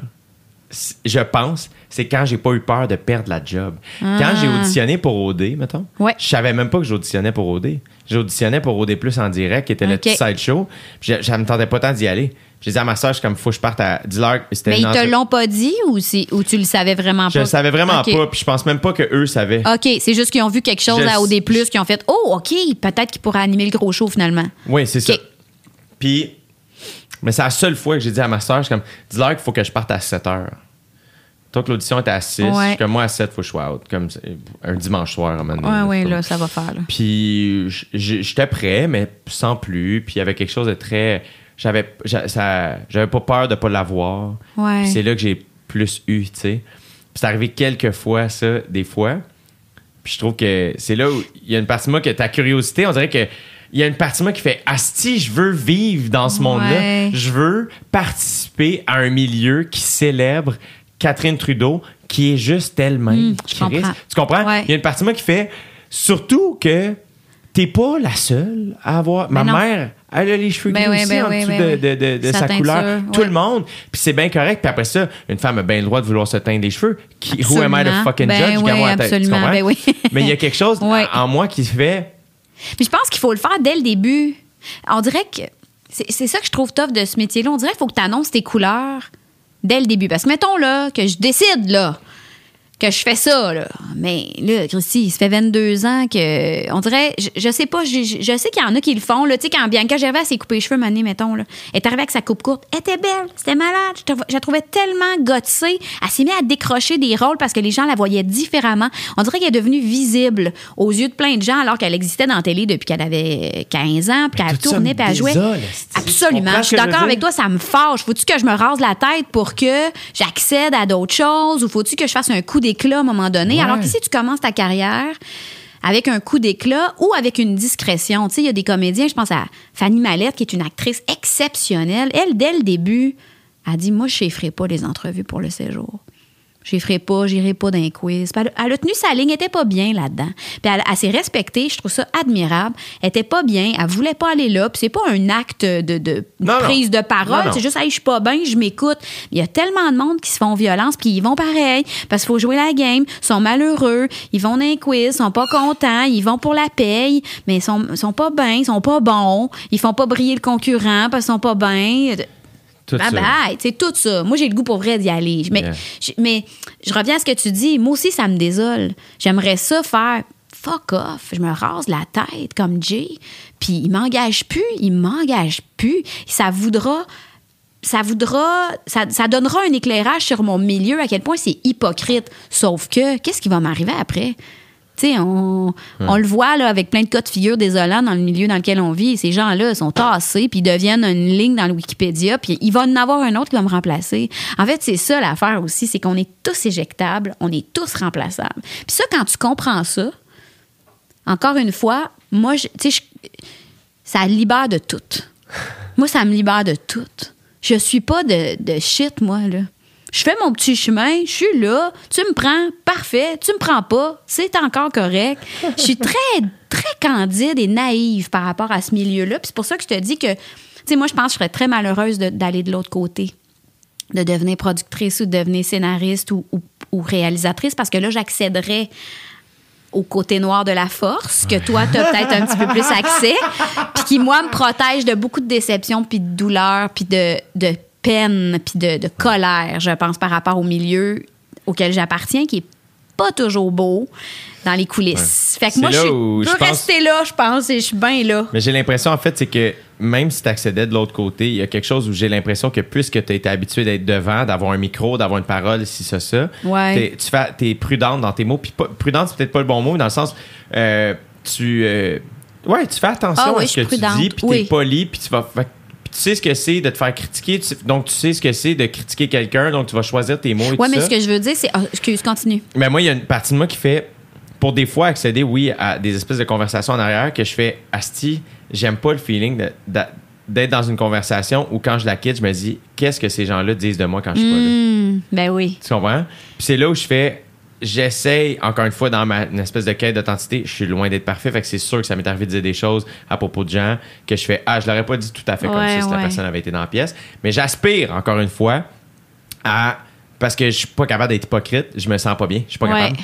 je pense, c'est quand j'ai pas eu peur de perdre la job. Quand j'ai auditionné pour OD, mettons,
Ah. Ouais.
je savais même pas que j'auditionnais pour OD. J'auditionnais pour OD Plus en direct, qui était le petit sideshow. Puis je, je me tentais pas tant d'y aller. J'ai dit à ma soeur, je suis comme, faut que je parte à. Dis-leur, c'était
Mais ils te l'ont pas dit ou, ou tu le savais vraiment
Je
pas?
le savais vraiment pas, puis je pense même pas que eux savaient.
OK, c'est juste qu'ils ont vu quelque chose
Je-
à OD+, qui ont fait « Oh, OK, peut-être qu'il pourrait animer le gros show finalement.
Oui, c'est ça. Puis, mais c'est la seule fois que j'ai dit à ma soeur, je suis comme, dis-leur qu'il faut que je parte à 7 heures. Toi que l'audition était à 6,
Ouais.
je suis comme moi à 7, il faut que je sois out. Comme un dimanche soir à un moment donné,
Ouais,
c'est
là, ça va faire. Là.
Puis j'étais prêt, mais sans plus. Puis il y avait quelque chose de très. J'avais j'avais pas peur de pas l'avoir.
Ouais.
C'est là que j'ai plus eu, tu sais. Puis c'est arrivé quelques fois, ça, des fois. Puis je trouve que c'est là où il y a une partie de moi que ta curiosité, on dirait que. Il y a une partie de moi qui fait Asti, je veux vivre dans ce monde-là. Je veux participer à un milieu qui célèbre Catherine Trudeau, qui est juste elle-même. Chris.
comprends.
Tu comprends?
Ouais.
Il y a une partie de moi qui fait surtout que t'es pas la seule à avoir. Ma
non.
mère, elle a les cheveux
Ben
gris
oui,
aussi
ben
en
oui,
dessous
ben
de, de- de- de
Sa teinture,
couleur. Tout
ouais.
le monde. Puis c'est bien correct. Puis après ça, une femme a bien le droit de vouloir se teindre les cheveux. Qui, who am I to fucking
Ben
judge?
oui.
Tu
absolument. Ben oui.
Mais il y a quelque chose
Ouais.
en moi qui fait.
Puis je pense qu'il faut le faire dès le début. On dirait que c'est c'est ça que je trouve tough de ce métier-là. On dirait qu'il faut que tu annonces tes couleurs dès le début. Parce que mettons là que je décide là que je fais ça là. Mais là, Christy, ça fait 22 ans que on dirait je, je sais pas, je, sais qu'il y en a qui le font là, tu sais quand Bianca Gervais s'est coupé les cheveux mané mettons là. Elle est arrivée avec sa coupe courte, elle était belle, c'était malade, je, la trouvais tellement gossée, elle s'est mise à décrocher des rôles parce que les gens la voyaient différemment. On dirait qu'elle est devenue visible aux yeux de plein de gens alors qu'elle existait dans la télé depuis qu'elle avait 15 ans, puis qu'elle tournait puis elle jouait. Absolument, je suis d'accord avec toi, ça me fâche. Faut-tu que je me rase la tête pour que j'accède à d'autres choses ou faut-tu que je fasse un coup d'éclat à un moment donné?
Ouais.
Alors qu'ici, tu commences ta carrière avec un coup d'éclat ou avec une discrétion. Tu sais, il y a des comédiens, je pense à Fanny Mallette, qui est une actrice exceptionnelle. Elle, dès le début, a dit Moi, je ne ferai pas les entrevues pour le séjour. Je ferai pas, j'irai pas d'un quiz. Puis Elle, elle a tenu sa ligne, elle était pas bien là-dedans. Puis elle, elle s'est respectée, je trouve ça admirable. Elle était pas bien, elle voulait pas aller là. Puis c'est pas un acte de, de
Non, non.
prise de parole, c'est juste, hey, je suis pas bien, je m'écoute. Il y a tellement de monde qui se font violence, puis ils vont pareil, parce qu'il faut jouer la game, ils sont malheureux, ils vont dans un quiz, ils sont pas contents, ils vont pour la paye, mais ils sont, sont pas bien, ils sont pas bons, ils font pas briller le concurrent parce qu'ils sont pas bien.
Tout
Bye
ça.
bye, tout ça. Moi, j'ai le goût pour vrai d'y aller. Mais,
Yeah.
je, mais je reviens à ce que tu dis. Moi aussi, ça me désole. J'aimerais ça faire fuck off. Je me rase la tête comme Jay. Puis il m'engage plus. Il m'engage plus. Ça voudra. Ça voudra. Ça, ça donnera un éclairage sur mon milieu, à quel point c'est hypocrite. Sauf que, qu'est-ce qui va m'arriver après? Tu sais, on, on le voit là, avec plein de cas de figure désolants dans le milieu dans lequel on vit. Ces gens-là sont tassés, puis ils deviennent une ligne dans le Wikipédia, puis il va en avoir un autre qui va me remplacer. En fait, c'est ça l'affaire aussi, c'est qu'on est tous éjectables, on est tous remplaçables. Puis ça, quand tu comprends ça, encore une fois, moi, je- tu sais, ça libère de tout. moi, ça me libère de tout. Je suis pas de, de shit, moi, là. Je fais mon petit chemin, je suis là, tu me prends, parfait, tu me prends pas, c'est encore correct. Je suis très, très candide et naïve par rapport à ce milieu-là. Puis c'est pour ça que je te dis que, tu sais, moi, je pense que je serais très malheureuse d'aller de l'autre côté de devenir productrice ou de devenir scénariste ou réalisatrice parce que là, j'accéderais au côté noir de la force, que toi, tu as peut-être un petit peu plus accès, puis qui, moi, me protège de beaucoup de déceptions, puis de douleurs, puis de, de peine, puis de, de colère, je pense, par rapport au milieu auquel j'appartiens, qui est pas toujours beau dans les coulisses. Fait que moi, je suis- peux
je pense-
rester là, je pense, et je suis bien là.
Mais j'ai l'impression, en fait, c'est que même si tu accédais de l'autre côté, il y a quelque chose où j'ai l'impression que puisque tu as été habitué d'être devant, d'avoir un micro, d'avoir une parole, si ça, ça,
Ouais.
tu fais, t'es prudente dans tes mots. Puis prudente, c'est peut-être pas le bon mot, mais dans le sens, euh, tu, euh, ouais, tu fais attention
Ah oui,
à ce que tu dis, puis
oui.
t'es poli, puis tu vas. fait- tu sais ce que c'est de te faire critiquer, tu donc tu sais ce que c'est de critiquer quelqu'un, donc tu vas choisir tes mots et
Ouais,
tout
mais
ça.
ce que je veux dire, c'est. ah, excuse, continue.
Mais moi, il y a une partie de moi qui fait, pour des fois, accéder, oui, à des espèces de conversations en arrière que je fais, Asti, j'aime pas le feeling de- de- d'être dans une conversation où quand je la quitte, je me dis, qu'est-ce que ces gens-là disent de moi quand je suis pas là?
Hmm, ben oui.
Tu comprends? Puis c'est là où je fais, j'essaye, encore une fois, dans ma une espèce de quête d'authenticité, je suis loin d'être parfait, fait que c'est sûr que ça m'est arrivé de dire des choses à propos de gens que je fais, ah, je l'aurais pas dit tout à fait comme ça si la personne avait été dans la pièce. Mais j'aspire, encore une fois, à. Parce que je suis pas capable d'être hypocrite, je me sens pas bien, je suis pas
Ouais.
capable.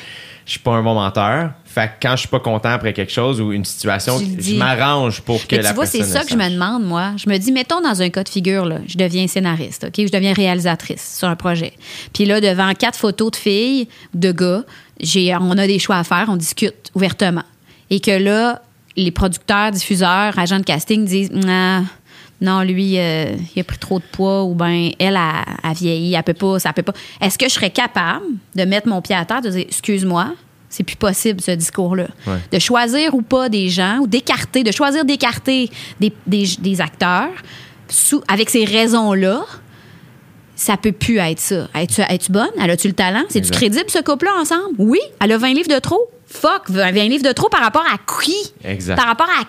Je suis pas un bon menteur. Fait que quand je suis pas content après quelque chose ou une situation, je m'arrange pour que
Mais
la
tu vois, c'est ça que je me demande, moi. Je me dis, mettons dans un cas de figure, là, je deviens scénariste, OK? Je deviens réalisatrice sur un projet. Puis là, devant quatre photos de filles, de gars, j'ai, on a des choix à faire, on discute ouvertement. Et que là, les producteurs, diffuseurs, agents de casting disent, Ah, non, lui, euh, il a pris trop de poids ou bien elle a, a vieilli, elle peut pas, ça peut pas. Est-ce que je serais capable de mettre mon pied à terre, de dire, excuse-moi, c'est plus possible ce discours-là?
Ouais.
De choisir ou pas des gens, ou d'écarter, de choisir d'écarter des, des, des acteurs sous, avec ces raisons-là, ça peut plus être ça. Es-tu es bonne? Elle a-tu le talent? C'est-tu crédible, ce couple-là, ensemble? Oui. Elle a 20 livres de trop? Fuck, 20 livres de trop par rapport à qui?
Exact.
Par rapport à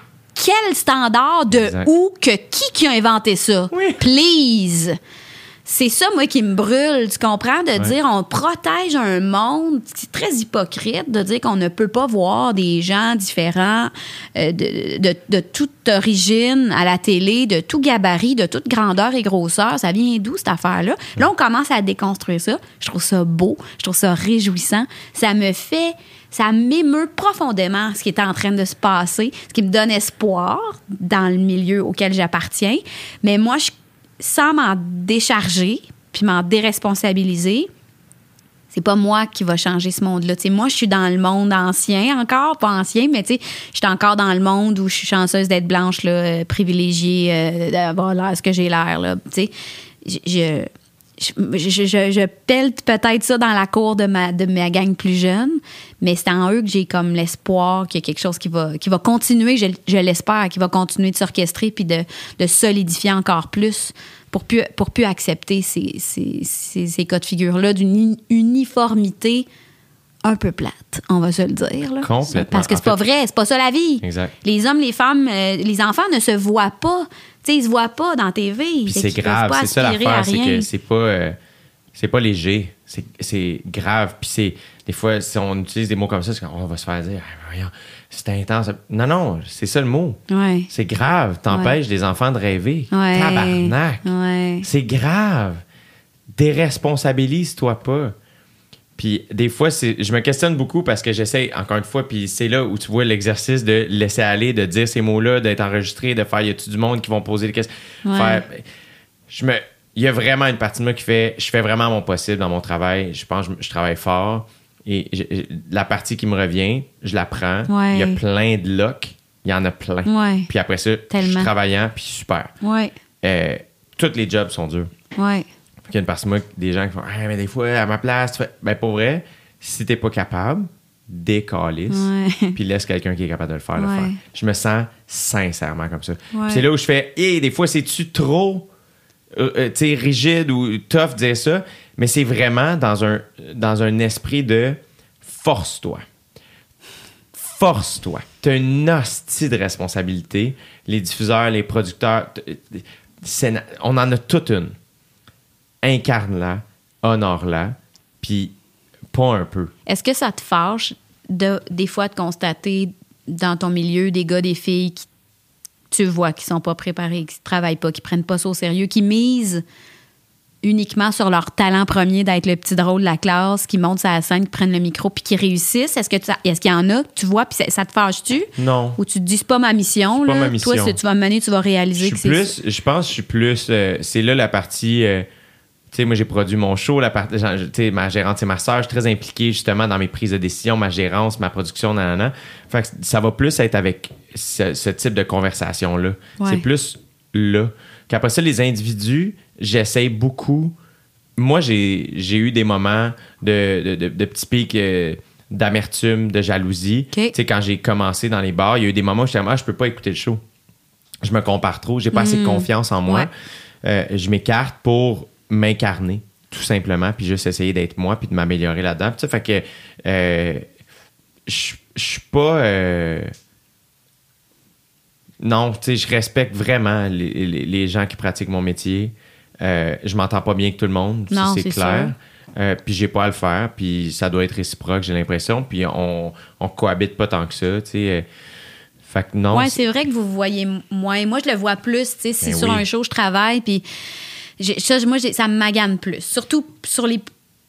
quel standard de
Exact.
où que qui qui a inventé ça?
Oui.
Please! C'est ça, moi, qui me brûle, tu comprends? De dire on protège un monde, c'est très hypocrite de dire qu'on ne peut pas voir des gens différents euh, de, de- de toute origine à la télé, de tout gabarit, de toute grandeur et grosseur. Ça vient d'où, cette affaire-là? Là, on commence à déconstruire ça. Je trouve ça beau, je trouve ça réjouissant. Ça me fait ça m'émeut profondément ce qui est en train de se passer, ce qui me donne espoir dans le milieu auquel j'appartiens. Mais moi, je, sans m'en décharger puis m'en déresponsabiliser, c'est pas moi qui va changer ce monde-là. Moi, je suis dans le monde ancien encore, pas ancien, mais je suis encore dans le monde où je suis chanceuse d'être blanche, là, euh, privilégiée, euh, d'avoir l'air ce que j'ai l'air. là. Je, je, je, je- je pèle peut-être ça dans la cour de ma, de ma gang plus jeune, mais c'est en eux que j'ai comme l'espoir qu'il y a quelque chose qui va, qui va continuer, je, je l'espère, qui va continuer de s'orchestrer puis de, de solidifier encore plus pour plus, pour plus accepter ces, ces, ces, ces cas de figure-là d'une uni- uniformité un peu plate, on va se le dire. Là.
Complètement.
Parce que c'est pas
fait-
vrai, c'est pas ça la vie.
Exact.
Les hommes, les femmes, euh, les enfants ne se voient pas. Tu sais, ils se voient pas dans TV.
Puis
Fait
c'est grave, c'est ça l'affaire, c'est que c'est pas. euh, c'est pas léger, c'est, grave. Puis c'est des fois, si on utilise des mots comme ça, c'est qu'on va se faire dire, Ah, c'est intense. Non, non, c'est ça le mot.
Ouais.
C'est grave. T'empêches des enfants de rêver.
Ouais.
Tabarnak.
Ouais.
C'est grave. Déresponsabilise-toi pas. Puis des fois, je me questionne beaucoup parce que j'essaie, encore une fois, puis c'est là où tu vois l'exercice de laisser aller, de dire ces mots-là, d'être enregistré, de faire y a-tu du monde qui vont poser des questions?
Ouais.
Faire- je me, il y a vraiment une partie de moi qui fait, je fais vraiment mon possible dans mon travail. Je pense que je, je travaille fort. Et je- je- la partie qui me revient, je la prends.
Ouais.
Il y a plein de locks. Il y en a plein.
Ouais.
Puis après ça, je suis travaillant, puis super. Euh, tous les jobs sont durs.
Ouais.
Fait qu'il y a une partie de moi, des gens qui font Ah, mais des fois, à ma place, tu fais. Ben, pour vrai, si t'es pas capable, décalisse,
Ouais.
puis laisse quelqu'un qui est capable de le faire, le faire. Je me sens sincèrement comme ça. Puis
Ouais.
C'est là où je fais Et des fois, c'est-tu trop euh, euh, rigide ou tough de dire ça, mais c'est vraiment dans un, dans un esprit de force-toi. Force-toi. T'as une hostie de responsabilité. Les diffuseurs, les producteurs, on en a toute une. Incarne-la, honore-la, puis pas un peu.
Est-ce que ça te fâche de, des fois de constater dans ton milieu des gars, des filles qui tu vois qui sont pas préparés, qui travaillent pas, qui prennent pas ça au sérieux, qui misent uniquement sur leur talent premier d'être le petit drôle de la classe, qui montent sur la scène, qui prennent le micro puis qui réussissent? Est-ce que tu- est-ce qu'il y en a que tu vois puis ça, ça te fâche-tu?
Non.
Ou tu te dis c'est pas ma mission
pas ma mission.
Toi, c'est- tu vas me mener, tu vas réaliser
Je
que
suis
c'est
plus, je pense que je suis plus. euh, c'est là la partie. euh, tu sais, moi, j'ai produit mon show. La ma gérante, c'est ma soeur. Je suis très impliqué justement dans mes prises de décision, ma gérance, ma production, nanana. Fait que ça va plus être avec ce, ce type de conversation-là.
Ouais.
C'est plus là. Qu'après ça, les individus, j'essaie beaucoup. Moi, j'ai eu des moments de, de, de- de petits pics. euh, d'amertume, de jalousie. Tu sais, quand j'ai commencé dans les bars, il y a eu des moments où j'étais ah, je peux pas écouter le show je me compare trop, j'ai pas assez de confiance en moi.
Ouais.
Euh, je m'écarte pour m'incarner, tout simplement, puis juste essayer d'être moi, puis de m'améliorer là-dedans. Puis ça fait que euh, je suis pas. euh, non, tu sais, je respecte vraiment les, les- les gens qui pratiquent mon métier. Euh, je m'entends pas bien avec tout le monde, c'est clair. Euh, puis j'ai pas à le faire, puis ça doit être réciproque, j'ai l'impression. Puis on, on cohabite pas tant que ça, tu sais. fait que non.
Ouais,
c'est-
vrai que vous voyez moins. Moi, je le vois plus. Tu sais, si
Ben
sur
oui.
un show, je travaille, puis ça, moi, ça me magane plus. Surtout sur les,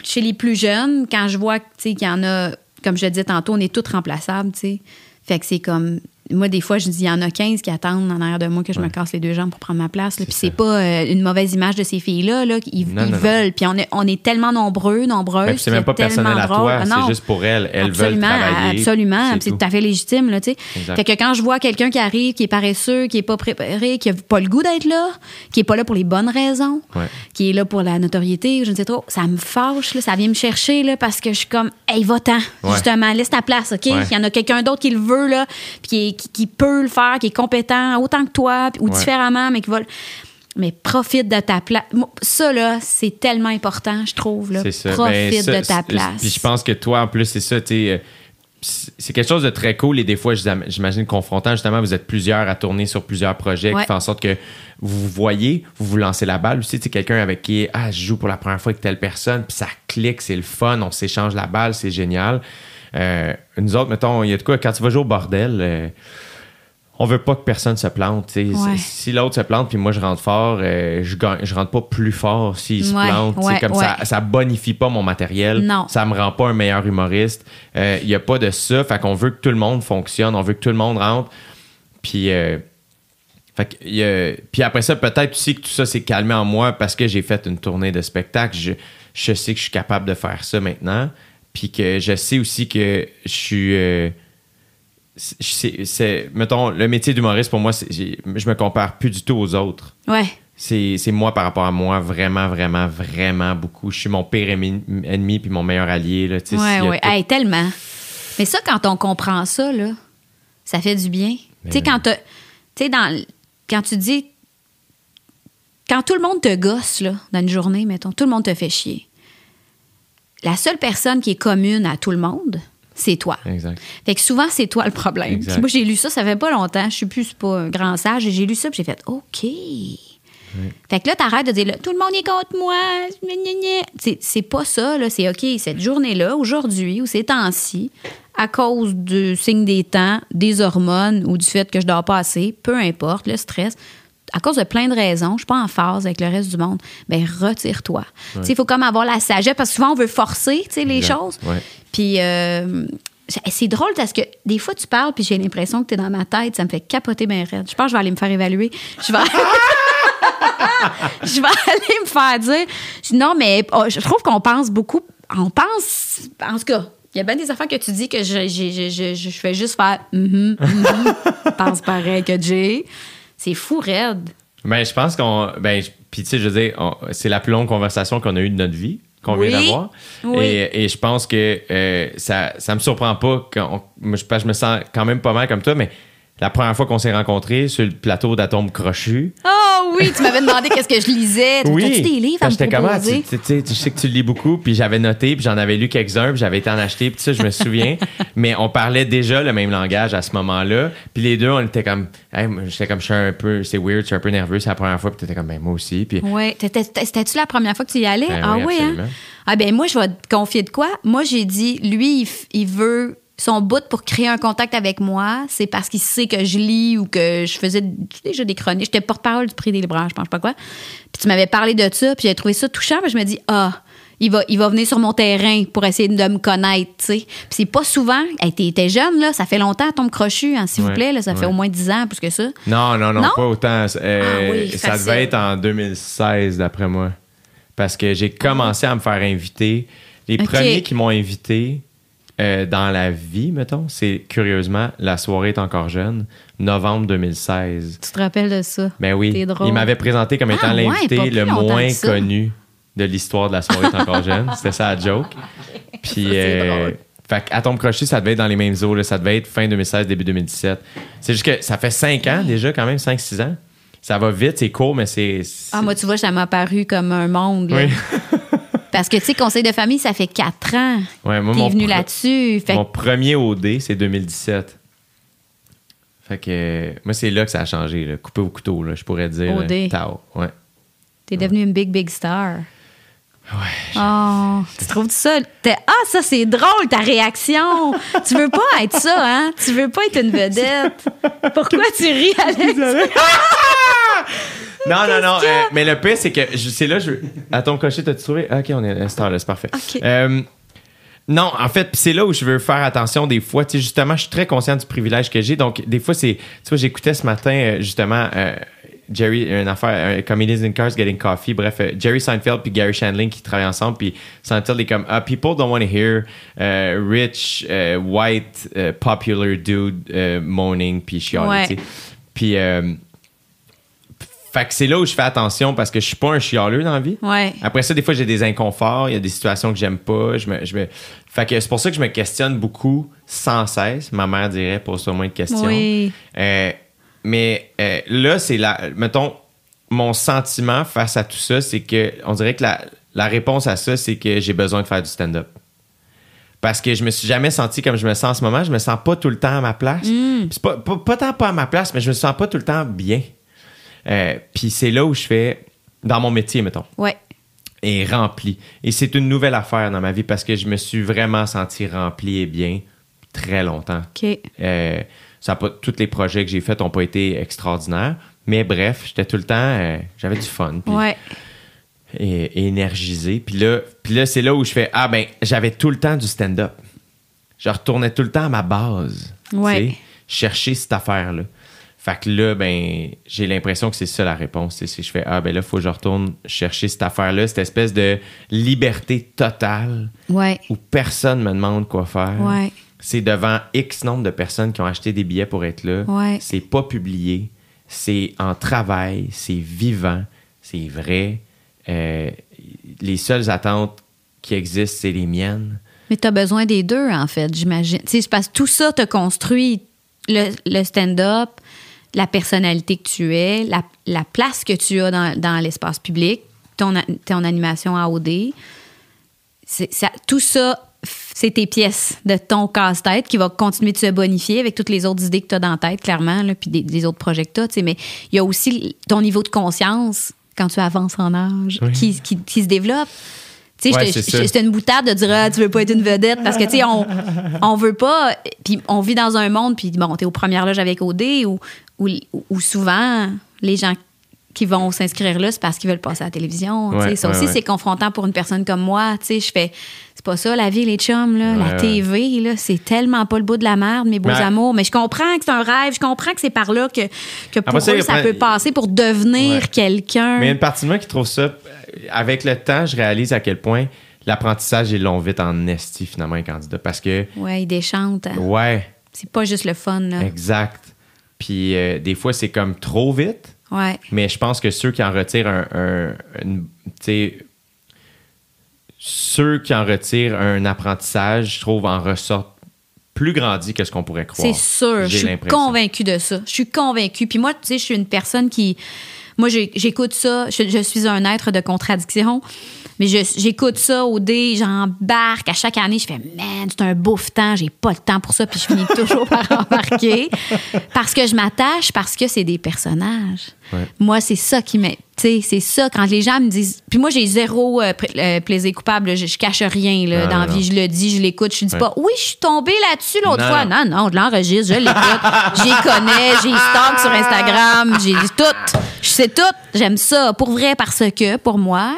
chez les plus jeunes, quand je vois qu'il y en a, comme je le disais tantôt, on est tous remplaçables. tu sais. Fait que c'est comme. Moi, des fois, je dis, il y en a 15 qui attendent en arrière de moi que je me casse les deux jambes pour prendre ma place. Puis c'est pas euh, une mauvaise image de ces filles-là. Là. Ils,
Non,
ils
non, non.
veulent. Puis on est, on est tellement nombreux, nombreuses.
Ben, c'est même pas personnel à
drôle.
toi,
Ah,
c'est juste pour elles. Elles
absolument,
veulent travailler.
Absolument,
c'est tout.
tout à fait légitime. Là, fait que quand je vois quelqu'un qui arrive, qui est paresseux, qui est pas préparé, qui a pas le goût d'être là, qui est pas là pour les bonnes raisons,
Ouais.
qui est là pour la notoriété, je ne sais trop, ça me fâche, là, ça vient me chercher là, parce que je suis comme, hey, va-t'en,
Ouais.
justement, laisse ta place, OK? Il y en a quelqu'un d'autre qui le veut, là, puis qui, est- qui- qui peut le faire, qui est compétent autant que toi, ou
Ouais.
différemment, mais qui va. Mais profite de ta place. Ça, là, c'est tellement important, je trouve. Là.
C'est ça.
Profite
Ben, ça,
de ta
c'est-
place.
Puis je pense que toi, en plus, c'est ça, tu sais, euh, c'est c'est quelque chose de très cool et des fois, j'im- j'imagine confrontant. Justement, vous êtes plusieurs à tourner sur plusieurs projets
Ouais.
qui font en sorte que vous vous voyez, vous vous lancez la balle. Aussi, tu sais, quelqu'un avec qui, ah, je joue pour la première fois avec telle personne, puis ça clique, c'est le fun, on s'échange la balle, c'est génial. Euh, nous autres, mettons, il y a de quoi, quand tu vas jouer au bordel, euh, on veut pas que personne se plante.
Ouais.
Si l'autre se plante puis moi je rentre fort, euh, je je rentre pas plus fort s'il se plante.
ouais,
comme ça, ça bonifie pas mon matériel.
Non.
Ça me rend pas un meilleur humoriste. Il y a pas de ça. Fait qu'on veut que tout le monde fonctionne. On veut que tout le monde rentre. Puis, euh, fait que, puis après ça, peut-être aussi que tout ça s'est calmé en moi parce que j'ai fait une tournée de spectacle. Je, je sais que je suis capable de faire ça maintenant. Puis que je sais aussi que je suis. euh, c'est- mettons, le métier d'humoriste, pour moi, je me compare plus du tout aux autres.
Ouais.
C'est, c'est moi par rapport à moi, vraiment, vraiment, vraiment beaucoup. Je suis mon pire ennemi, ennemi puis mon meilleur allié. Là,
Ouais, ouais.
tout-
Hey, tellement. Mais ça, quand on comprend ça, là, ça fait du bien. Tu sais, quand t'as- tu sais, dans, quand tu dis. Quand tout le monde te gosse, là, dans une journée, mettons, tout le monde te fait chier. La seule personne qui est commune à tout le monde, c'est toi.
Exact.
Fait que souvent, c'est toi le problème. Puis moi, j'ai lu ça, ça fait pas longtemps. Je suis plus pas un grand sage. Et j'ai lu ça, puis j'ai fait OK. Fait que là, t'arrêtes de dire, là, tout le monde est contre moi. C'est- C'est pas ça, là. C'est OK, cette journée-là, aujourd'hui, ou ces temps-ci, à cause du signe des temps, des hormones ou du fait que je dors pas assez, peu importe, le stress, à cause de plein de raisons, je suis pas en phase avec le reste du monde, ben retire-toi. Tu sais, Il faut comme avoir la sagesse, parce que souvent, on veut forcer les choses.
Ouais.
Puis euh, c'est- drôle parce que des fois, tu parles, puis j'ai l'impression que tu es dans ma tête. Ça me fait capoter bien raide. Je pense que je vais aller me faire évaluer. Je vais, je vais aller me faire dire. Non, mais oh, je trouve qu'on pense beaucoup. On pense. En tout cas, il y a bien des affaires que tu dis que je, je, je, je, je fais juste faire. Mhm. pense pareil que Jay. C'est fou, raide.
Ben, je pense qu'on. Ben, puis, tu sais, je veux dire, c'est la plus longue conversation qu'on a eue de notre vie, qu'on
Oui.
vient d'avoir.
Oui.
Et, et je pense que euh, ça, ça me surprend pas. Quand on- je me sens quand même pas mal comme toi, mais la première fois qu'on s'est rencontrés sur le plateau d'Atome Crochu.
Oh oui, tu m'avais demandé qu'est-ce que je lisais. T'as-tu des livres à me
J'étais comment?
proposer?
Tu, tu- tu sais, que tu lis beaucoup, puis j'avais noté, puis j'en avais lu quelques-uns, puis j'avais été en acheter, puis ça, je me souviens. mais on parlait déjà le même langage à ce moment-là. Puis les deux, on était comme, hey, j'étais comme, je suis un peu, c'est weird, je suis un peu nerveux, c'est la première fois, puis t'étais comme, ben moi aussi. Puis
Oui. C'était-tu la première fois que tu y allais?
Ben
ah
oui,
oui, hein? Ah ben moi, je vais te confier de quoi? Moi, j'ai dit, lui, il, il veut son bout pour créer un contact avec moi, c'est parce qu'il sait que je lis ou que je faisais déjà des chroniques. J'étais porte-parole du prix des libraires, je pense pas quoi. Puis tu m'avais parlé de ça, puis j'ai trouvé ça touchant, puis je me dis, ah, il va, il va venir sur mon terrain pour essayer de me connaître, tu sais. Puis c'est pas souvent. Hey, t'es jeune, là, ça fait longtemps, tombe crochu, hein, s'il vous plaît, là, ça fait au moins 10 ans, plus que ça.
Non, non, non,
Non?
pas autant. Euh,
Ah oui,
ça
facile.
devait être en 2016, d'après moi. Parce que j'ai commencé à me faire inviter. Les premiers qui m'ont invité euh, dans la vie, mettons, c'est curieusement La soirée est encore jeune, novembre 2016.
Tu te rappelles de ça?
Ben oui.
Drôle.
Il m'avait présenté comme étant
Ah
l'invité le moins connu de l'histoire de La soirée est encore jeune. C'était ça la joke. Puis. Euh, fait qu'à tombe crochet, ça devait être dans les mêmes eaux. là. Ça devait être fin 2016, début 2017. C'est juste que ça fait 5 ans déjà, quand même, 5-6 ans. Ça va vite, c'est court, mais c'est. c'est-
Ah, moi, tu vois, ça m'a paru comme un monde. là.
Oui.
Parce que, tu sais, conseil de famille, ça fait quatre ans.
Ouais, moi,
T'es venu là-dessus. Fait
Mon premier OD, c'est 2017. Fait que moi, c'est là que ça a changé. Là. Coupé au couteau, là, je pourrais dire.
OD.
Tao. Ouais.
t'es devenu une big, big star.
Ouais.
Oh, tu trouves ça? t'es- Ah, ça, c'est drôle, ta réaction. tu veux pas être ça, hein? Tu veux pas être une vedette. Pourquoi tu ris, Alex?
Non, non, non. euh, mais le pire, c'est que je- c'est là, je. À ton cocher, t'as-tu trouvé? Ok, on est à cette heure-là, c'est parfait.
Ok.
Euh, non, en fait, c'est là où je veux faire attention des fois. Tu sais, justement, je suis très conscient du privilège que j'ai. Donc, des fois, c'est. Tu vois, j'écoutais ce matin, euh, justement, euh, Jerry, une affaire, euh, Comedians in Cars Getting Coffee. Bref, euh, Jerry Seinfeld puis Gary Shandling qui travaillent ensemble. Puis Seinfeld est comme, ah, people don't want to hear euh, rich, euh, white, popular dude moaning puis chialer.
Ouais.
tu sais. Puis. euh, fait que c'est là où je fais attention parce que je suis pas un chialeux dans la vie.
Ouais.
Après ça, des fois, j'ai des inconforts, il y a des situations que j'aime pas. Je me, je me... Fait que c'est pour ça que je me questionne beaucoup sans cesse. Ma mère dirait, pose-toi moins de questions.
Oui.
Euh, mais euh, là, c'est la. Mettons, mon sentiment face à tout ça, c'est que on dirait que la, la réponse à ça, c'est que j'ai besoin de faire du stand-up. Parce que je me suis jamais senti comme je me sens en ce moment. Je me sens pas tout le temps à ma place. C'est pas, pas, pas tant pas à ma place, mais je me sens pas tout le temps bien. Euh, Puis c'est là où je fais, dans mon métier, mettons,
Ouais.
est rempli. Et c'est une nouvelle affaire dans ma vie parce que je me suis vraiment senti rempli et bien très longtemps.
OK.
Euh, ça pas, tous les projets que j'ai faits n'ont pas été extraordinaires. Mais bref, j'étais tout le temps, euh, j'avais du fun.
Ouais.
et, et énergisé. Puis là, puis là c'est là où je fais Ah, ben, j'avais tout le temps du stand-up. Je retournais tout le temps à ma base.
Ouais.
Chercher cette affaire-là. Fait que là, ben, j'ai l'impression que c'est ça la réponse. Si je fais Ah, ben là, il faut que je retourne chercher cette affaire-là, cette espèce de liberté totale
Ouais.
où personne me demande quoi faire.
Ouais.
C'est devant X nombre de personnes qui ont acheté des billets pour être là.
Ouais.
C'est pas publié. C'est en travail. C'est vivant. C'est vrai. Euh, les seules attentes qui existent, c'est les miennes.
Mais tu as besoin des deux, en fait, j'imagine. Tu sais, parce que tout ça te construit le, le stand-up, la personnalité que tu es, la, la place que tu as dans, dans l'espace public, ton, ton animation à OD. C'est- ça- tout ça c'est tes pièces de ton casse-tête qui va continuer de se bonifier avec toutes les autres idées que tu as dans la tête, clairement, là, puis des, des autres projets que tu as. Mais il y a aussi ton niveau de conscience quand tu avances en âge qui, qui- qui se développe. Tu sais,
Ouais,
c'était une boutade de dire ah, tu veux pas être une vedette parce que tu sais on on veut pas puis on vit dans un monde puis bon t'es aux premières loges avec OD où, où, où souvent les gens qui vont s'inscrire là c'est parce qu'ils veulent passer à la télévision.
Ouais,
ça
ouais,
aussi
ouais.
c'est confrontant pour une personne comme moi je fais c'est pas ça la vie les chums là la. TV là c'est tellement pas le bout de la merde mes beaux
Mais-
amours mais je comprends que c'est un rêve je comprends que c'est par là que que pour eux
il
ça peut passer pour devenir quelqu'un
Mais il y a une partie de moi qui trouve ça. Avec le temps, je réalise à quel point l'apprentissage, ils l'ont vite en esti, finalement, un candidat. Parce que,
ouais ils déchantent
ouais,
c'est pas juste le fun là
exact. Puis euh, des fois, c'est comme trop vite.
Ouais
Mais je pense que ceux qui en retirent un. un- sais, ceux qui en retirent un apprentissage, je trouve, en ressortent plus grandis que ce qu'on pourrait croire.
C'est sûr, je suis convaincue de ça. Je suis convaincue. Puis moi, tu sais, je suis une personne qui. Moi, j'écoute ça. Je, je suis un être de contradiction. Mais j'écoute ça au dé, j'embarque. À chaque année, je fais, man, c'est un bouffe temps, j'ai pas le temps pour ça. Puis je finis toujours par embarquer. Parce que je m'attache, parce que c'est des personnages.
Ouais.
Moi, c'est ça qui m'est. Tu sais, c'est ça, quand les gens me disent. Puis moi, j'ai zéro euh, euh, plaisir coupable. là. Je, je cache rien là,
Non,
dans la vie. Je le dis, je l'écoute. Je dis
Ouais.
pas, oui, je suis tombée là-dessus l'autre fois. non. Non, je l'enregistre, je l'écoute. J'y connais, j'ai stock sur Instagram, j'ai tout. Je sais tout. J'aime ça. Pour vrai, parce que, pour moi,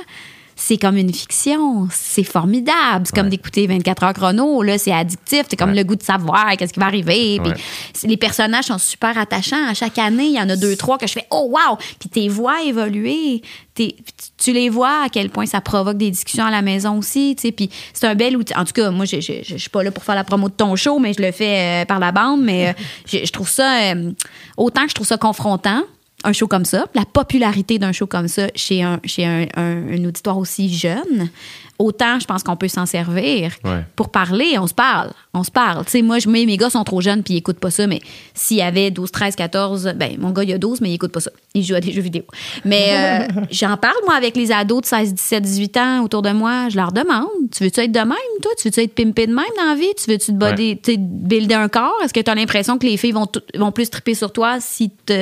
c'est comme une fiction. C'est formidable. C'est comme
Ouais.
d'écouter 24 heures chrono. Là, c'est addictif. C'est comme
Ouais.
le goût de savoir qu'est-ce qui va arriver. Puis
Ouais.
les personnages sont super attachants. À chaque année, il y en a deux, trois que je fais « Oh, wow! » Puis tes voix évoluer. T'es- tu- les vois à quel point ça provoque des discussions à la maison aussi. Puis c'est un bel outil. En tout cas, moi, je je suis pas là pour faire la promo de ton show, mais je le fais euh, par la bande. Mais euh, je, je trouve ça... euh, autant que je trouve ça confrontant, un show comme ça, la popularité d'un show comme ça chez un, chez un, un- un auditoire aussi jeune, autant je pense qu'on peut s'en servir
Ouais.
pour parler. On se parle. On se parle. Tu sais, moi, je, mes, mes gars sont trop jeunes puis ils écoutent pas ça, mais s'il y avait 12, 13, 14, ben, mon gars, il a 12, mais il écoute pas ça. Il joue à des jeux vidéo. Mais euh, j'en parle, moi, avec les ados de 16, 17, 18 ans autour de moi. Je leur demande Tu veux-tu être de même, toi? Tu veux-tu être pimpé de même dans la vie? Tu veux-tu te body- tu sais, builder un corps? Est-ce que tu as l'impression que les filles vont, vont plus triper sur toi si tu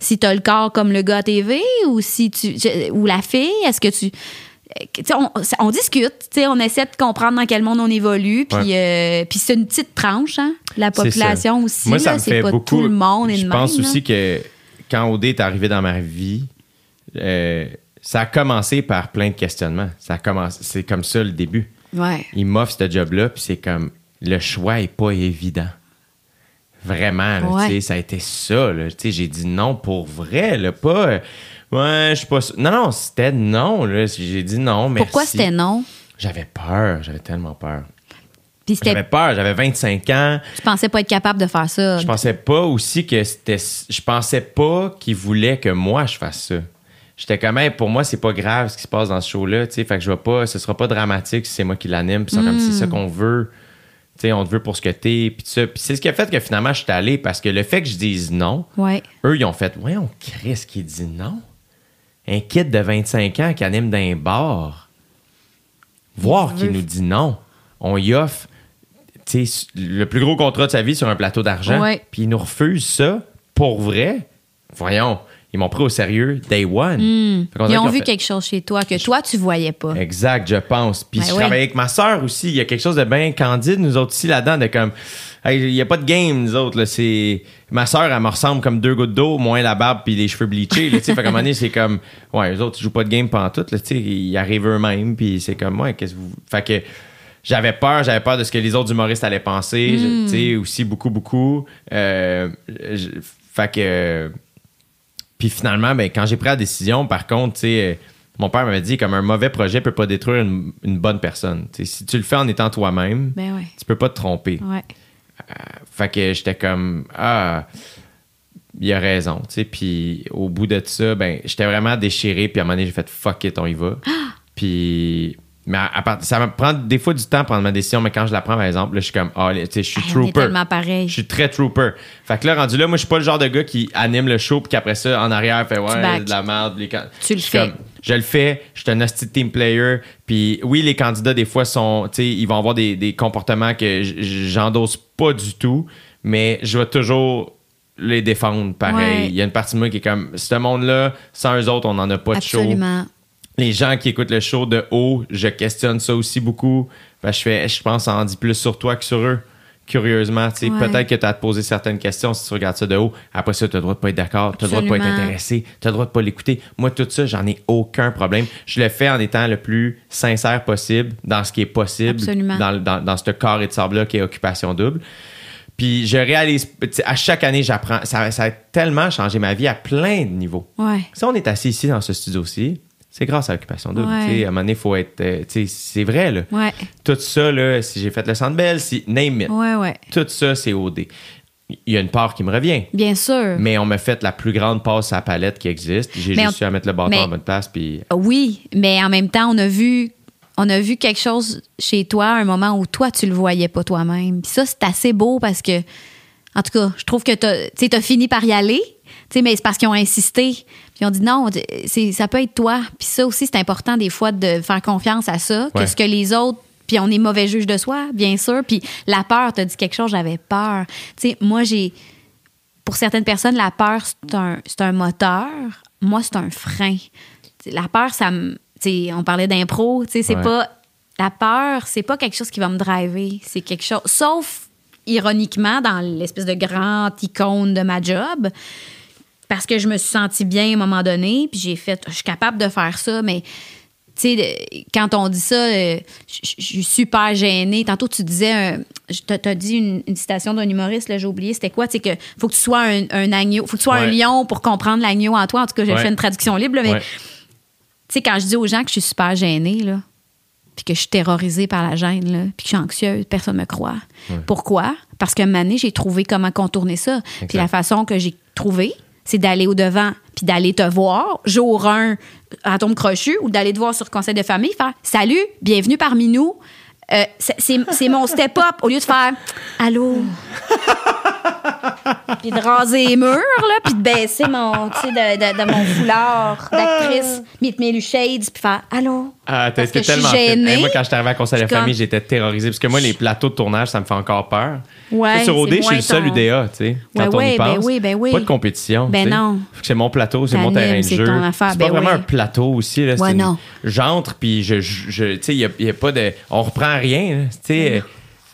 si as le corps comme le gars à TV ou si tu ou la fille? Est-ce que tu on, on discute, on essaie de comprendre dans quel monde on évolue, puis euh, c'est une petite tranche, hein, la population
ça.
aussi.
Moi, ça
là,
me
c'est
fait
pas
beaucoup.
tout le monde
Je pense
même, là.
aussi que quand OD est arrivé dans ma vie, euh, ça a commencé par plein de questionnements. Ça a commencé, c'est comme ça le début.
Ouais.
Il m'offre ce job-là, puis c'est comme le choix est pas évident. Vraiment, là,
Ouais.
ça a été ça. J'ai dit non pour vrai, là, pas. Ouais, je suis pas. sûr. Non, non, c'était non. là. J'ai dit non, merci.
Pourquoi c'était non?
J'avais peur, j'avais tellement peur.
Puis
J'avais peur, j'avais 25 ans.
tu pensais pas être capable de faire ça?
Je pensais pas aussi que c'était. Je pensais pas qu'il voulait que moi je fasse ça. J'étais comme, Hey, pour moi, c'est pas grave ce qui se passe dans ce show-là, tu sais. Fait que je vais pas, ce sera pas dramatique si c'est moi qui l'anime. Puis c'est comme, c'est ça qu'on veut. Tu sais, on te veut pour ce que t'es. Puis ça. Puis c'est ce qui a fait que finalement, je suis allé parce que le fait que je dise non,
Ouais.
eux, ils ont fait, voyons, Chris qui dit non? Un kid de 25 ans qui anime dans un bar. Voir
Il
qu'il nous dit non. On y offre le plus gros contrat de sa vie sur un plateau d'argent. Puis ils nous refusent ça pour vrai. Voyons, ils m'ont pris au sérieux day one. Qu'on
Ils ont vu
fait-
quelque chose chez toi que toi, tu voyais pas.
Exact, je pense. Puis
Ben
je
ouais.
travaille avec ma sœur aussi. Il y a quelque chose de bien candide, nous autres ici, là-dedans, de comme. Hey, Il n'y a pas de game, nous autres. Là. C'est... Ma sœur, elle me ressemble comme deux gouttes d'eau, moins la barbe puis les cheveux bleachés. Là, fait qu'à un moment donné, c'est comme. Ouais, les autres, ils jouent pas de game pendant tout. Là, ils arrivent eux-mêmes, puis c'est comme. Ouais, qu'est-ce que vous. Fait que. J'avais peur, j'avais peur de ce que les autres humoristes allaient penser. Je- Tu sais, aussi beaucoup, beaucoup. Euh, je- fait que. Puis finalement, ben, quand j'ai pris la décision, par contre, tu sais, euh, mon père m'avait dit comme un mauvais projet peut pas détruire une, une bonne personne. Si tu le fais en étant toi-même,
Ben ouais.
tu peux pas te tromper.
Ouais.
Fait que j'étais comme ah il a raison, tu sais. Puis au bout de ça, ben j'étais vraiment déchiré. Puis à un moment donné, j'ai fait fuck it, on y va. puis mais à, à part- ça me prend des fois du temps à prendre ma décision, mais quand je la prends, par exemple, là, je suis comme ah, sais, je suis trooper. Je suis très trooper. Fait que là, rendu là, moi, je suis pas le genre de gars qui anime le show puis qu'après ça, en arrière, fait ouais, de la merde. les
Tu le fais.
comme, Je le fais, je suis un hostie de team player. Puis oui, les candidats, des fois, sont, tu sais, ils vont avoir des, des comportements que j'endosse pas du tout, mais je vais toujours les défendre pareil.
Ouais.
Il y a une partie de moi qui est comme, ce monde-là, sans eux autres, on n'en a pas de show
Absolument.
Les gens qui écoutent le show de haut, je questionne ça aussi beaucoup. Ben, je fais, je pense, ça en dit plus sur toi que sur eux. Curieusement, tu sais,
Ouais.
peut-être que tu as à te poser certaines questions si tu regardes ça de haut. Après ça, tu as le droit de pas être d'accord, tu as le droit de pas être intéressé, tu as le droit de pas l'écouter. Moi, tout ça, j'en ai aucun problème. Je le fais en étant le plus sincère possible dans ce qui est possible
Absolument.
dans, dans, dans ce carré de sable-là qui est occupation double. Puis je réalise, à chaque année, j'apprends. Ça, ça a tellement changé ma vie à plein de niveaux.
Ouais.
Si on est assis ici dans ce studio-ci, c'est grâce à l'occupation double.
Ouais.
À un moment donné, il faut être. euh, c'est vrai, là.
Ouais.
Tout ça, là, si j'ai fait le centre belle, si. Name it.
Ouais.
Tout ça, c'est OD. Il y a une part qui me revient.
Bien sûr.
Mais on m'a fait la plus grande passe à la palette qui existe. J'ai juste
on-
eu à mettre le bâton
mais-
en bonne place. Puis.
Oui, mais en même temps, on a vu, on a vu quelque chose chez toi à un moment où toi, tu le voyais pas toi-même. Puis ça, c'est assez beau parce que, en tout cas, je trouve que tu as fini par y aller, mais c'est parce qu'ils ont insisté. Puis ont dit non, c'est, ça peut être toi. Puis ça aussi, c'est important des fois de faire confiance à ça, que
Ouais.
ce que les autres. Puis on est mauvais juge de soi, bien sûr. Puis la peur, t'as dit quelque chose, j'avais peur. Tu sais, moi, j'ai pour certaines personnes, la peur, c'est un, c'est un moteur. Moi, c'est un frein. T'sais, La peur, ça me. t'sais, On parlait d'impro, tu sais, c'est
Ouais.
pas. La peur, c'est pas quelque chose qui va me driver. C'est quelque chose. Sauf, ironiquement, dans l'espèce de grande icône de ma job, parce que je me suis sentie bien à un moment donné, puis j'ai fait. Je suis capable de faire ça, mais. Tu sais, quand on dit ça, euh, je suis super gênée. Tantôt, tu disais, je t'as dit une, une citation d'un humoriste, là, j'ai oublié, c'était quoi? Tu sais, que faut que tu sois un, un agneau, faut que tu sois un lion pour comprendre l'agneau en toi. En tout cas, j'ai
Ouais.
fait une traduction libre, là, mais
Ouais.
tu sais, quand je dis aux gens que je suis super gênée, là, puis que je suis terrorisée par la gêne, là, puis que je suis anxieuse, personne ne me croit. Pourquoi? Parce que année, j'ai trouvé comment contourner ça. Puis la façon que j'ai trouvé, c'est d'aller au-devant, puis d'aller te voir, jour 1, à tombe crochu, ou d'aller te voir sur conseil de famille, faire Salut, bienvenue parmi nous. Euh, c'est mon step-up, au lieu de faire Allô? Puis de raser les murs, là, puis de baisser mon, tu sais, de, de- de mon foulard d'actrice, mettre mes shades, puis faire Allô?
Ah, t'as
Parce
été
que je suis
tellement fit.
gênée.
Hey, moi, quand j'étais arrivé à Conseil de
Je
famille, j'étais terrorisé. Parce que moi, les plateaux de tournage, ça me fait encore peur.
Ouais,
sur OD, je suis le seul
ton-
UDA, tu sais. Quand
Ouais,
on y
ben
pense.
oui, ben oui.
Pas de compétition.
Ben non.
C'est mon plateau, c'est mon terrain de
c'est
jeu.
ton affaire,
C'est
ben
pas vraiment
oui.
un plateau aussi. Là. Une-
non.
J'entre, puis je, je, je- tu sais, il n'y a, pas de. On reprend rien. là. Tu sais, euh,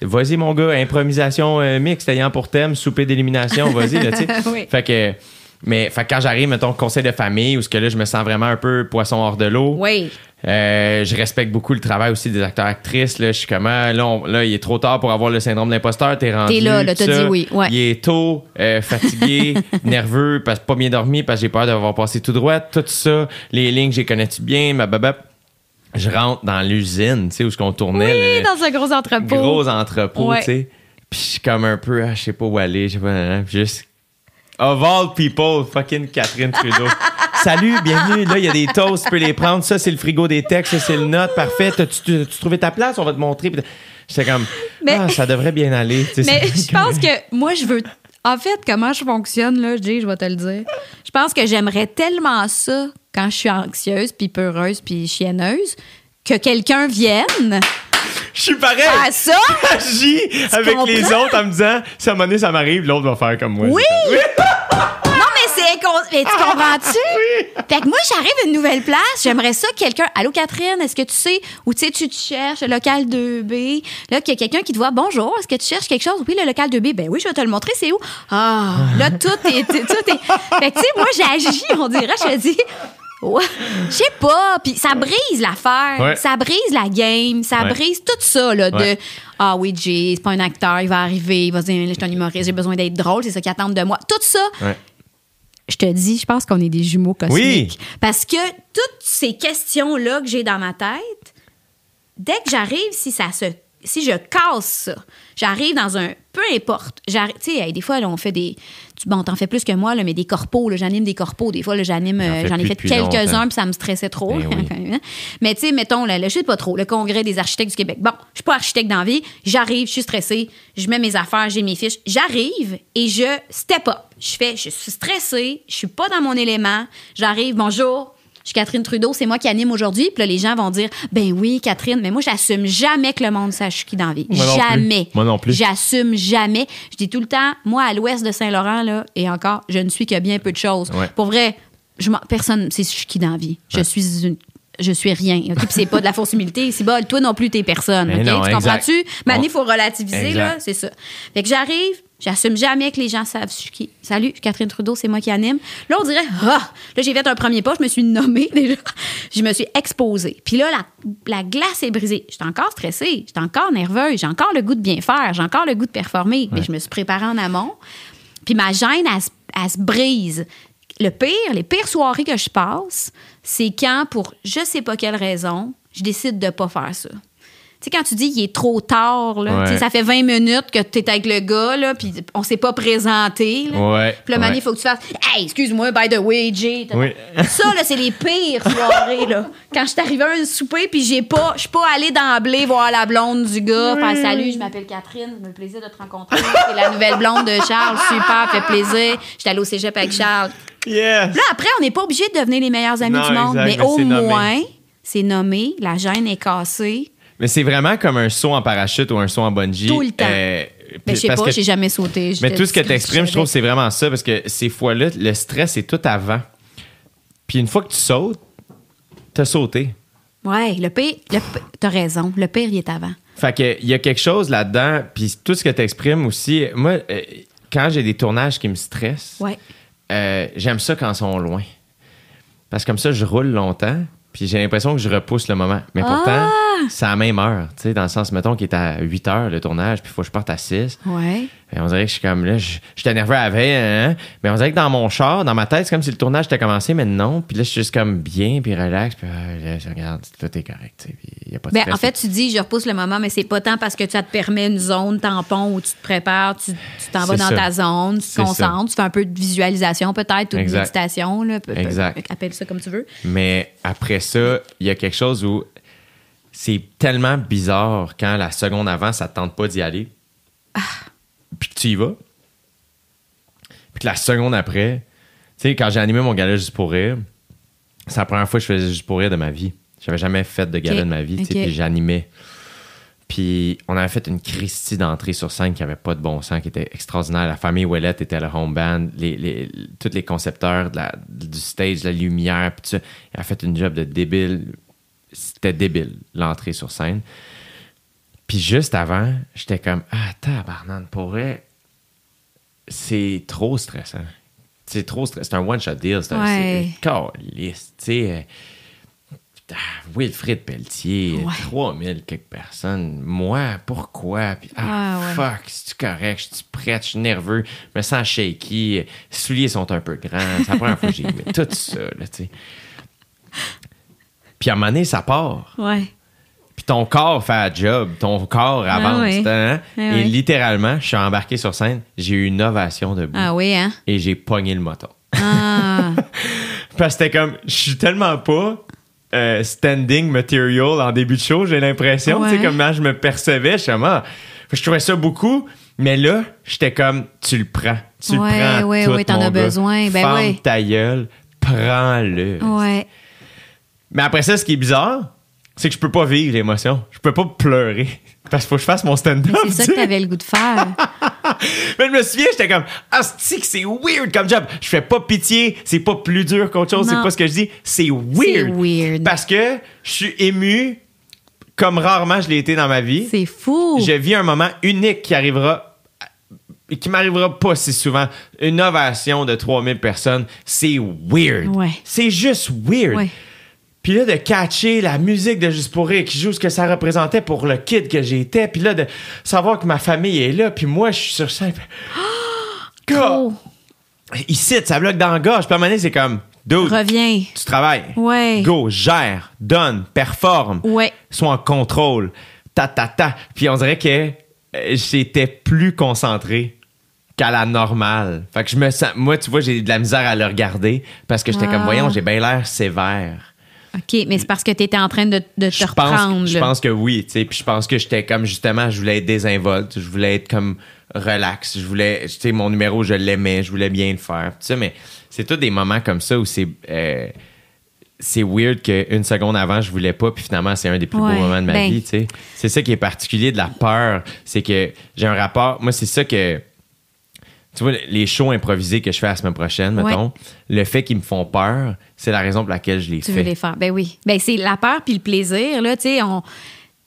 vas-y, mon gars, improvisation euh, mixte ayant pour thème souper d'élimination, vas-y, là, tu sais.
Oui.
Fait que. Mais fait que quand j'arrive, mettons, conseil de famille, où ce que là, je me sens vraiment un peu poisson hors de l'eau.
Oui.
Euh, je respecte beaucoup le travail aussi des acteurs actrices. Là. Je suis comme, là, on- là, il est trop tard pour avoir le syndrome d'imposteur. T'es rendu.
T'es là, là, t'as dit oui, ouais.
Il est tôt, euh, fatigué, nerveux, parce que pas bien dormi, parce que j'ai peur d'avoir passé tout droit. Tout ça, les lignes, j'ai connais-tu bien, ma babap. Je rentre dans l'usine, tu sais, où ce qu'on tournait.
Oui,
le-
dans un gros entrepôt.
gros entrepôt,
Ouais.
tu sais. Puis je suis comme un peu, ah, je sais pas où aller, je sais pas, hein, juste. Of all people, fucking Catherine Trudeau. Salut, bienvenue. Là, il y a des toasts, tu peux les prendre. Ça, c'est le frigo des textes, ça, c'est le note. Parfait. T'as-tu tu, tu trouvé ta place? On va te montrer. J'étais comme,
Mais-
ah, ça devrait bien aller. tu sais,
Mais je pense que moi, je veux. En fait, comment je fonctionne, là, Jay, je vais te le dire. Je pense que j'aimerais tellement ça quand je suis anxieuse, puis peureuse, puis chienneuse, que quelqu'un vienne
Je suis pareil.
à ça.
J'agis avec
comprends?
les autres en me disant, si à un moment donné, ça m'arrive, l'autre va faire comme moi.
Oui! Mais c'est incon- Mais tu comprends-tu? Fait que moi, j'arrive à une nouvelle place, j'aimerais ça que quelqu'un. Allô, Catherine, est-ce que tu sais où tu sais, tu te cherches, le local 2B? Là, qu'il y a quelqu'un qui te voit, bonjour, est-ce que tu cherches quelque chose? Oui, le local 2B. Ben oui, je vais te le montrer, c'est où? Ah, là, tout est. Tout est... Fait que, tu sais, moi, j'agis, on dirait, je te dis. Ouais, je sais pas, puis ça brise l'affaire,
Ouais.
ça brise la game, ça
Ouais.
brise tout ça là de ah oui Jay, c'est pas un acteur, il va arriver, il va dire je suis un humoriste, j'ai besoin d'être drôle, c'est ça qu'ils attendent de moi. Tout ça. Je te dis, je pense qu'on est des jumeaux cosmiques.
Oui.
Parce que toutes ces questions-là que j'ai dans ma tête, dès que j'arrive, si ça se. Si je casse ça, j'arrive dans un. Peu importe. Tu sais, hey, des fois, là, on fait des. tu- Bon, t'en fais plus que moi, là, mais des corpos, là, j'anime des corpos. Des fois, là, j'anime.
J'en
euh, J'en ai fait quelques-uns, puis ça me stressait trop.
Ben oui.
mais tu sais, mettons, là, je sais pas trop, le congrès des architectes du Québec. Bon, je suis pas architecte dans la vie. J'arrive, je suis stressée, je mets mes affaires, j'ai mes fiches. J'arrive et je step up. Je fais, je suis stressée, je suis pas dans mon élément. J'arrive, bonjour. Je suis Catherine Trudeau, c'est moi qui anime aujourd'hui. Puis là, les gens vont dire, ben oui, Catherine, mais moi, j'assume jamais que le monde sache qui dans la vie.
Moi
jamais.
Moi non plus.
J'assume jamais. Je dis tout le temps, moi, à l'ouest de Saint-Laurent, là, et encore, je ne suis que bien peu de choses.
Ouais.
Pour vrai, je personne ne sait je suis qui dans la vie. Je suis une. Je suis rien. OK? Puis c'est pas de la fausse humilité. C'est bol, toi non plus, t'es personne.
Non,
tu comprends-tu? Mais il faut relativiser,
Exact.
là. C'est ça. Fait que j'arrive, j'assume jamais que les gens savent je suis qui. Salut, je suis Catherine Trudeau, c'est moi qui anime. Là, on dirait, ah! Là, j'ai fait un premier pas, je me suis nommée déjà. Je me suis exposée. Puis là, la, la glace est brisée. J'étais encore stressée, j'étais encore nerveuse, j'ai encore le goût de bien faire, j'ai encore le goût de performer. Mais je me suis préparée en amont. Puis ma gêne, elle, se- elle se brise. Le pire, les pires soirées que je passe, c'est quand, pour je sais pas quelle raison, je décide de pas faire ça. Tu sais, quand tu dis il est trop tard, là,
Ouais.
ça fait 20 minutes que tu es avec le gars, là, puis on s'est pas présenté. Là.
Ouais,
Puis le
ouais.
il faut que tu fasses Hey, excuse-moi, by the way, Jay.
Oui.
Ça, là, c'est les pires soirées, là. Quand je suis arrivée à un souper, puis j'ai pas, je suis pas allée d'emblée voir la blonde du gars, faire salut, je m'appelle Catherine, me fait plaisir de te rencontrer. C'est la nouvelle blonde de Charles, super, fait plaisir. J'étais allée au cégep avec Charles.
Yes!
Là, après, on n'est pas obligé de devenir les meilleurs amis
Non,
du monde,
exact,
mais
mais
au
c'est nommé.
moins, c'est nommé, la gêne est cassée.
Mais c'est vraiment comme un saut en parachute ou un saut en bungee.
Tout le temps.
Euh,
Mais je sais pas, j'ai jamais sauté.
Mais tout ce que tu exprimes, je trouve, c'est vraiment ça parce que ces fois-là, le stress est tout avant. Puis une fois que tu sautes, t'as sauté.
Ouais, le pire, le pire- t'as raison, le pire, il est avant.
Fait que il y a quelque chose là-dedans, puis tout ce que tu exprimes aussi. Moi, euh, quand j'ai des tournages qui me stressent,
Ouais.
euh, j'aime ça quand ils sont loin. Parce que comme ça, je roule longtemps, puis j'ai l'impression que je repousse le moment. Mais pourtant,
Ah!
c'est à la même heure. Tu sais, dans le sens, mettons, qu'il est à 8 heures le tournage, puis il faut que je parte à 6.
Ouais.
Et on dirait que je suis comme là, je- j'étais nerveux à la veille, hein, mais on dirait que dans mon char, dans ma tête, c'est comme si le tournage était commencé, mais non. Puis là, je suis juste comme bien, puis relax, puis ah, là, je regarde, tout est correct, tu sais, puis il y a pas de
Ben, en fait, tu dis, je repousse le moment, mais c'est pas tant parce que ça te permet une zone tampon où tu te prépares, tu t'en vas dans
ça.
ta zone, tu te concentres, tu fais un peu de visualisation peut-être ou de méditation, là, peut-
Exact.
appelle ça comme tu veux.
Mais après ça, il y a quelque chose où c'est tellement bizarre quand la seconde avant, ça te tente pas d'y aller.
Ah.
Puis que tu y vas. Puis que la seconde après, tu sais, quand j'ai animé mon gala juste pour rire, c'est la première fois que je faisais juste pour rire de ma vie. J'avais jamais fait de gala
Ok.
de ma vie, tu sais,
Ok.
puis j'animais. Puis on avait fait une Christie d'entrée sur scène qui avait pas de bon sens, qui était extraordinaire. La famille Ouellette était à la home band, les, les- tous les concepteurs de la- du stage, la lumière, puis tout ça. Il a fait une job de débile. C'était débile, l'entrée sur scène. Puis juste avant, j'étais comme Ah, tabarnane, pour vrai, c'est trop stressant. C'est trop stressant. C'est un one-shot deal. C'est un
Ouais.
caliste. Tu sais, euh, ah, Wilfrid Pelletier,
Ouais.
3000 quelques personnes. Moi, pourquoi? Puis, ah,
ouais.
fuck, c'est-tu correct? Je suis prête? Je suis nerveux. Je me sens shaky. Les souliers sont un peu grands. C'est la première fois que j'ai tout ça, là, tu sais. Puis à un moment donné, ça part.
Ouais.
Puis ton corps fait un job, ton corps avance.
oui.
hein?
Ah
Et
oui.
littéralement, je suis embarqué sur scène, j'ai eu une ovation debout
Ah oui, hein?
et j'ai pogné le moton.
Ah.
Parce que c'était comme, je suis tellement pas euh, standing material en début de show, j'ai l'impression. Tu sais, comment je me percevais, je suis comme, ah, je trouvais ça beaucoup. Mais là, j'étais comme, tu le prends. Tu
Ouais,
le prends.
ouais,
tout,
ouais, t'en
mon
as besoin. Ben
Ferme
ouais.
ta gueule, prends-le.
ouais.
Mais après ça, ce qui est bizarre, c'est que je peux pas vivre l'émotion. Je peux pas pleurer. Parce qu'il faut que je fasse mon stand-up.
C'est ça que t'avais le goût de faire.
Mais je me souviens, j'étais comme, ah, c'est que c'est weird comme job. Je fais pas pitié. C'est pas plus dur qu'autre chose. C'est pas ce que je dis. C'est weird.
weird.
Parce que je suis ému comme rarement je l'ai été dans ma vie.
C'est fou.
Je vis un moment unique qui arrivera qui m'arrivera pas si souvent. Une ovation de 3000 personnes, c'est weird.
Ouais.
C'est juste weird.
Ouais.
Puis là, de catcher la musique de Juste pour rire qui joue ce que ça représentait pour le kid que j'étais. Puis là, de savoir que ma famille est là. Puis moi, je suis sur scène.
Oh,
Ici, ça bloque dans la gorge. Puis à un moment donné, c'est comme, dude,
reviens.
tu travailles.
Ouais.
Go, gère, donne, performe.
Ouais.
Sois en contrôle. Ta, ta, ta. Puis on dirait que euh, j'étais plus concentré qu'à la normale. Fait que je me sens... Moi, tu vois, j'ai de la misère à le regarder parce que j'étais
Ah.
comme, voyons, j'ai bien l'air sévère.
OK, mais c'est parce que t'étais en train de, de te
Je
reprendre.
pense, je pense que oui, tu sais. Puis je pense que j'étais comme, justement, je voulais être désinvolte. Je voulais être comme relax. Je voulais... Tu sais, mon numéro, je l'aimais. Je voulais bien le faire. Tu sais, mais c'est tous des moments comme ça où c'est... euh, c'est weird qu'une seconde avant, je voulais pas, puis finalement, c'est un des plus
Ouais,
beaux moments de ma
ben.
vie, tu sais. C'est ça qui est particulier de la peur, c'est que j'ai un rapport. Moi, c'est ça que. Tu vois, les shows improvisés que je fais la semaine prochaine,
Ouais.
mettons, le fait qu'ils me font peur, c'est la raison pour laquelle je les
Tu
fais.
veux les faire. Ben oui. Ben c'est la peur puis le plaisir, là, tu sais, on...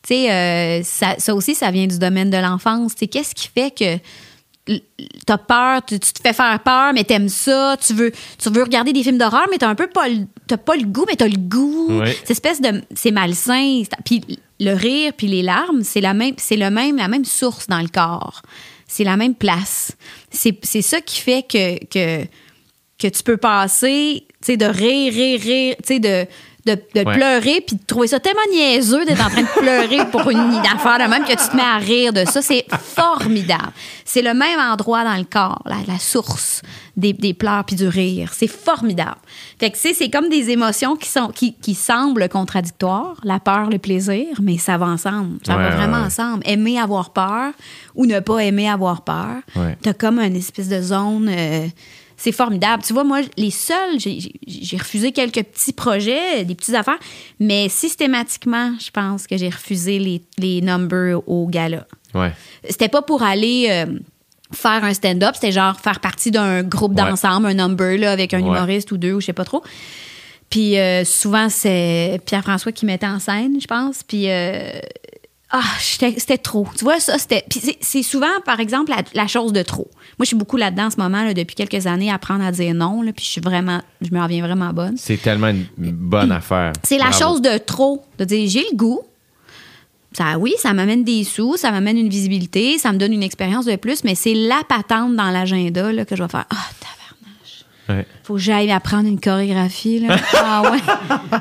Tu sais, euh, ça, ça aussi, ça vient du domaine de l'enfance. Tu qu'est-ce qui fait que t'as peur, tu, tu te fais faire peur, mais t'aimes ça, tu veux, tu veux regarder des films d'horreur, mais t'as un peu pas le, t'as pas le goût, mais t'as le goût.
Oui.
Cette espèce de, c'est malsain. Puis le rire puis les larmes, c'est la même, c'est le même, la même source dans le corps. C'est la même place. C'est, ça qui fait que, que, que tu peux passer, tu sais, de rire, rire, rire, tu sais, de, de, de
Ouais.
pleurer, puis de trouver ça tellement niaiseux d'être en train de pleurer pour une affaire de même que tu te mets à rire de ça. C'est formidable. C'est le même endroit dans le corps, la, la source des, des pleurs puis du rire. C'est formidable. Fait que, tu sais, c'est comme des émotions qui, sont, qui, qui semblent contradictoires, la peur, le plaisir, mais ça va ensemble. Ça
Ouais,
va vraiment
ouais,
ensemble. Aimer avoir peur ou ne pas aimer avoir peur. T'as comme une espèce de zone. euh, c'est formidable. Tu vois, moi, les seuls, j'ai- refusé quelques petits projets, des petites affaires, mais systématiquement, je pense que j'ai refusé les, les numbers au gala.
Ouais.
C'était pas pour aller euh, faire un stand-up, c'était genre faire partie d'un groupe
Ouais.
d'ensemble, un number là, avec un
Ouais.
humoriste ou deux, ou je sais pas trop. Puis euh, souvent, c'est Pierre-François qui mettait en scène, je pense. Puis. euh, ah, c'était trop. Tu vois, ça, c'était. Puis c'est- c'est souvent, par exemple, la, la chose de trop. Moi, je suis beaucoup là-dedans en ce moment, là, depuis quelques années, apprendre à dire non. Là, puis je suis vraiment. Je me reviens vraiment bonne.
C'est tellement une bonne affaire.
C'est la chose de trop. De dire, j'ai le goût. Ça, oui, ça m'amène des sous, ça m'amène une visibilité, ça me donne une expérience de plus, mais c'est la patente dans l'agenda que je vais faire. Ah, tabarnouche.
Ouais.
Faut que j'aille apprendre une chorégraphie. Là. Ah ouais.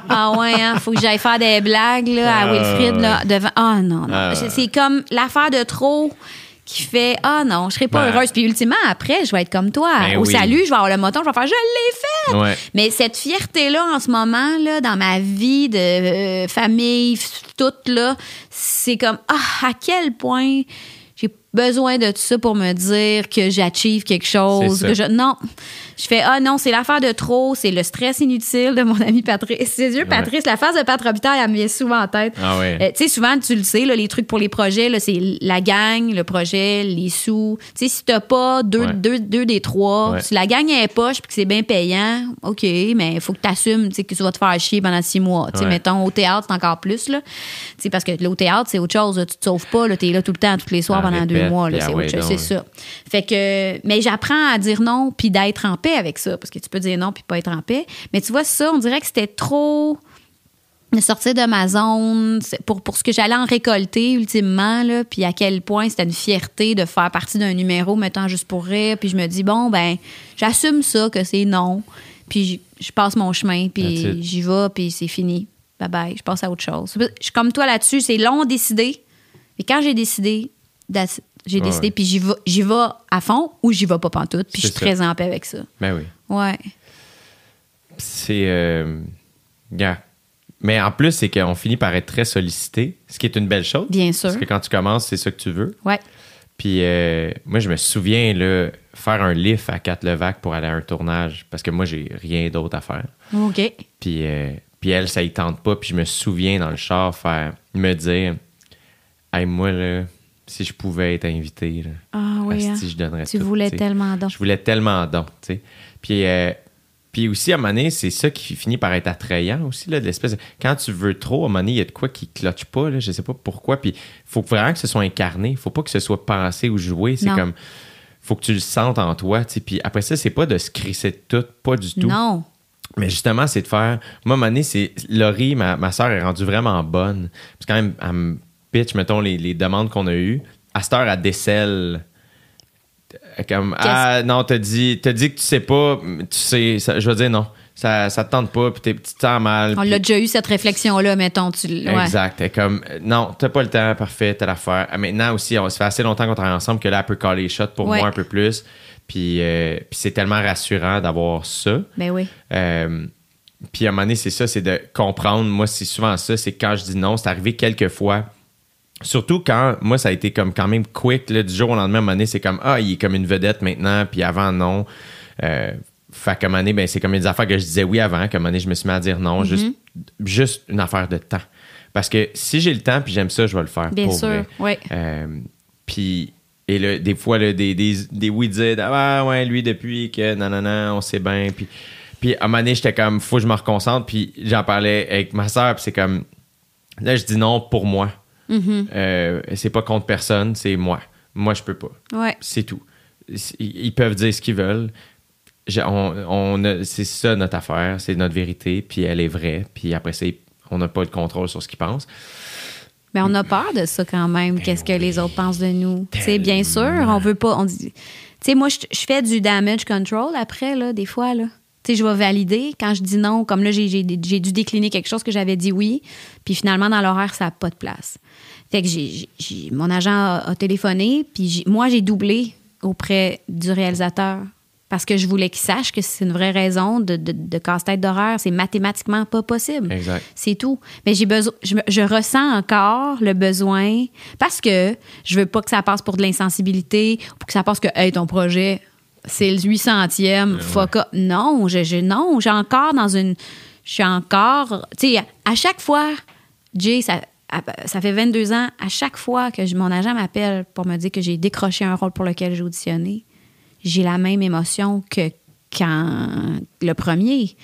Ah ouais, hein. Faut que j'aille faire des blagues là, à
Ah,
Wilfrid là, devant. Ah non, non.
Ah,
C'est comme l'affaire de trop qui fait Ah non, je serai pas
Ben.
heureuse. Puis ultimement, après, je vais être comme toi.
Ben
Au
oui.
salut, je vais avoir le moton, je vais faire Je l'ai fait!
Ouais.
Mais cette fierté-là, en ce moment, là, dans ma vie de euh, famille, toute, là, c'est comme, ah, à quel point j'ai besoin de tout ça pour me dire que j'achieve quelque chose. Que je, non. Je fais, ah non, c'est l'affaire de trop, c'est le stress inutile de mon ami Patrice. Ses yeux, Patrice, la phase de Pat Robitaille, elle me vient souvent en tête.
Ah ouais.
Euh, tu sais, souvent, tu le sais, là, les trucs pour les projets, c'est la gang, le projet, les sous. Tu sais, si t'as pas deux,
Ouais.
deux, deux des trois,
Ouais.
si la gang est poche puis que c'est bien payant, OK, mais il faut que tu assumes que tu vas te faire chier pendant six mois. Tu sais,
Ouais.
mettons, au théâtre, c'est encore plus. Là. Tu sais, parce que là, au théâtre, c'est autre chose. là. Tu te sauves pas. Tu es là tout le temps, tous les soirs
Ah,
pendant deux mois. C'est
ah ouais,
autre chose,
donc,
c'est ça. Fait que, mais j'apprends à dire non puis d'être en paix avec ça. Parce que tu peux dire non puis pas être en paix. Mais tu vois, ça, on dirait que c'était trop de sortir de ma zone pour, pour ce que j'allais en récolter ultimement là puis à quel point c'était une fierté de faire partie d'un numéro mettant juste pour rire puis je me dis bon ben j'assume ça que c'est non puis je- je passe mon chemin puis j'y vais puis c'est fini bye bye je passe à autre chose je suis comme toi là-dessus c'est long à décider mais quand j'ai décidé. J'ai
Ouais,
décidé puis j'y vais j'y vais à fond ou j'y vais pas pantoute puis je suis très en paix avec ça
Ben oui.
ouais
C'est. Euh. Mais en plus, c'est qu'on finit par être très sollicité, ce qui est une belle chose.
Bien sûr.
Parce que quand tu commences, c'est ça que tu veux.
ouais
Puis euh, moi, je me souviens, là, faire un lift à Quatre-Levac pour aller à un tournage, parce que moi, j'ai rien d'autre à faire.
ok
Puis, euh, puis elle, ça y tente pas. Puis je me souviens dans le char faire, me dire Hey, moi, là, si je pouvais être invité, là,
ah oui
asti,
hein.
je donnerais
tu
tout,
voulais tellement donc
Je voulais tellement tu sais. Puis, euh, puis aussi, à un moment donné, c'est ça qui finit par être attrayant aussi, là, de l'espèce de- Quand tu veux trop, à un moment donné, il y a de quoi qui cloche pas, là, je sais pas pourquoi. Puis, faut vraiment que ce soit incarné. Faut pas que ce soit pensé ou joué. C'est
Non.
comme... Faut que tu le sentes en toi, tu sais. Puis après ça, c'est pas de se crisser de tout, pas du tout.
non
Mais justement, c'est de faire. Moi, à un moment donné, c'est. Laurie, ma, ma soeur, est rendue vraiment bonne. Parce que quand même, elle me pitch, mettons, les, les demandes qu'on a eues. À cette heure, elle décèle. euh, Comme, ah non, t'as dit, t'as dit que tu sais pas, tu sais, ça- je veux dire non, ça, ça te tente pas, puis t'es- tu te sens mal.
On l'a déjà eu cette réflexion-là, mettons. Tu, ouais.
Exact. Est comme, euh, non, t'as pas le temps, parfait, t'as l'affaire. Ah, Maintenant aussi, on, ça fait assez longtemps qu'on travaille ensemble que là, elle peut caller les shots pour
Ouais.
moi un peu plus. Puis, euh, puis c'est tellement rassurant d'avoir ça.
Ben oui.
Euh, puis à un moment donné, c'est ça, c'est de comprendre. Moi, c'est souvent ça, c'est quand je dis non, c'est arrivé quelques fois. Surtout quand, moi, ça a été comme quand même quick, là, du jour au lendemain, à un moment donné, c'est comme, ah, il est comme une vedette maintenant, puis avant, non. Euh, fait qu'à un moment donné, ben, c'est comme des affaires que je disais oui avant, qu'à un moment donné, je me suis mis à dire non, juste, juste une affaire de temps. Parce que si j'ai le temps puis j'aime ça, je vais le faire.
Bien
pour
sûr, ouais.
Euh, puis, et là, des fois, là, des, des, des oui disaient Ah ouais, lui, depuis que non, non, non, on sait bien. Puis, puis à un moment donné, j'étais comme Faut que je me reconcentre. Puis j'en parlais avec ma soeur, puis c'est comme Là, je dis non pour moi.
Mm-hmm.
Euh, c'est pas contre personne, c'est moi. Moi, je peux pas.
Ouais.
C'est tout. Ils peuvent dire ce qu'ils veulent. On, on c'est ça notre affaire, c'est notre vérité, puis elle est vraie, puis après ça, on n'a pas le contrôle sur ce qu'ils pensent.
Mais on a peur de ça quand même. Qu'est-ce que les autres pensent de nous? Tu sais, bien sûr, on veut pas. On dit. Tu sais, moi, je, je fais du damage control après, là, des fois, là. Tu sais, je vais valider quand je dis non. Comme là, j'ai dû décliner quelque chose que j'avais dit oui. Puis finalement, dans l'horaire, ça n'a pas de place. Fait que j'ai- mon agent a, a téléphoné. Puis j'ai- moi, j'ai doublé auprès du réalisateur. Parce que je voulais qu'il sache que c'est une vraie raison de, de, de casse-tête d'horaire. C'est mathématiquement pas possible.
Exact.
C'est tout. Mais j'ai besoin, je, ressens encore le besoin parce que je veux pas que ça passe pour de l'insensibilité ou que ça passe que, hey, ton projet, c'est le 800e, fuck up. Non, je, je- non, j'ai encore dans une. Je suis encore. Tu sais, à, chaque fois, Jay, ça, ça fait 22 ans, à chaque fois que mon agent m'appelle pour me dire que j'ai décroché un rôle pour lequel j'ai auditionné, j'ai la même émotion que quand le premier.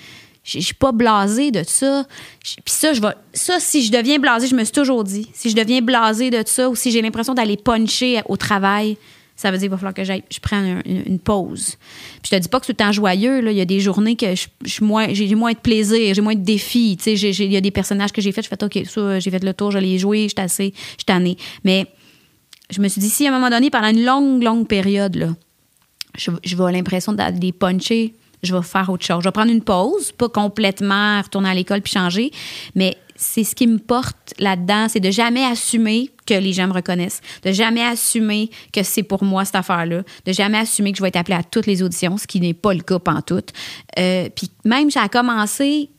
Je suis pas blasée de ça. Puis ça, je. Ça, si je deviens blasée, je me suis toujours dit, si je deviens blasée de ça ou si j'ai l'impression d'aller puncher au travail, ça veut dire qu'il va falloir que j'aille, je prenne un- une, pause. Puis je te dis pas que c'est tout le temps joyeux. Là. Il y a des journées que je, je moins, j'ai moins de plaisir, j'ai moins de défis. Il y a des personnages que j'ai fait, je fais OK, ça, j'ai fait le tour, je joué, je suis assez, je tannée. Mais je me suis dit, si à un moment donné, pendant une longue, longue période, là, je, je vais l'impression d'aller puncher, je vais faire autre chose. Je vais prendre une pause, pas complètement retourner à l'école puis changer, mais c'est ce qui me porte là-dedans, c'est de jamais assumer que les gens me reconnaissent, de jamais assumer que c'est pour moi cette affaire-là, de jamais assumer que je vais être appelée à toutes les auditions, ce qui n'est pas le cas pantoute. Euh, puis même, a commencé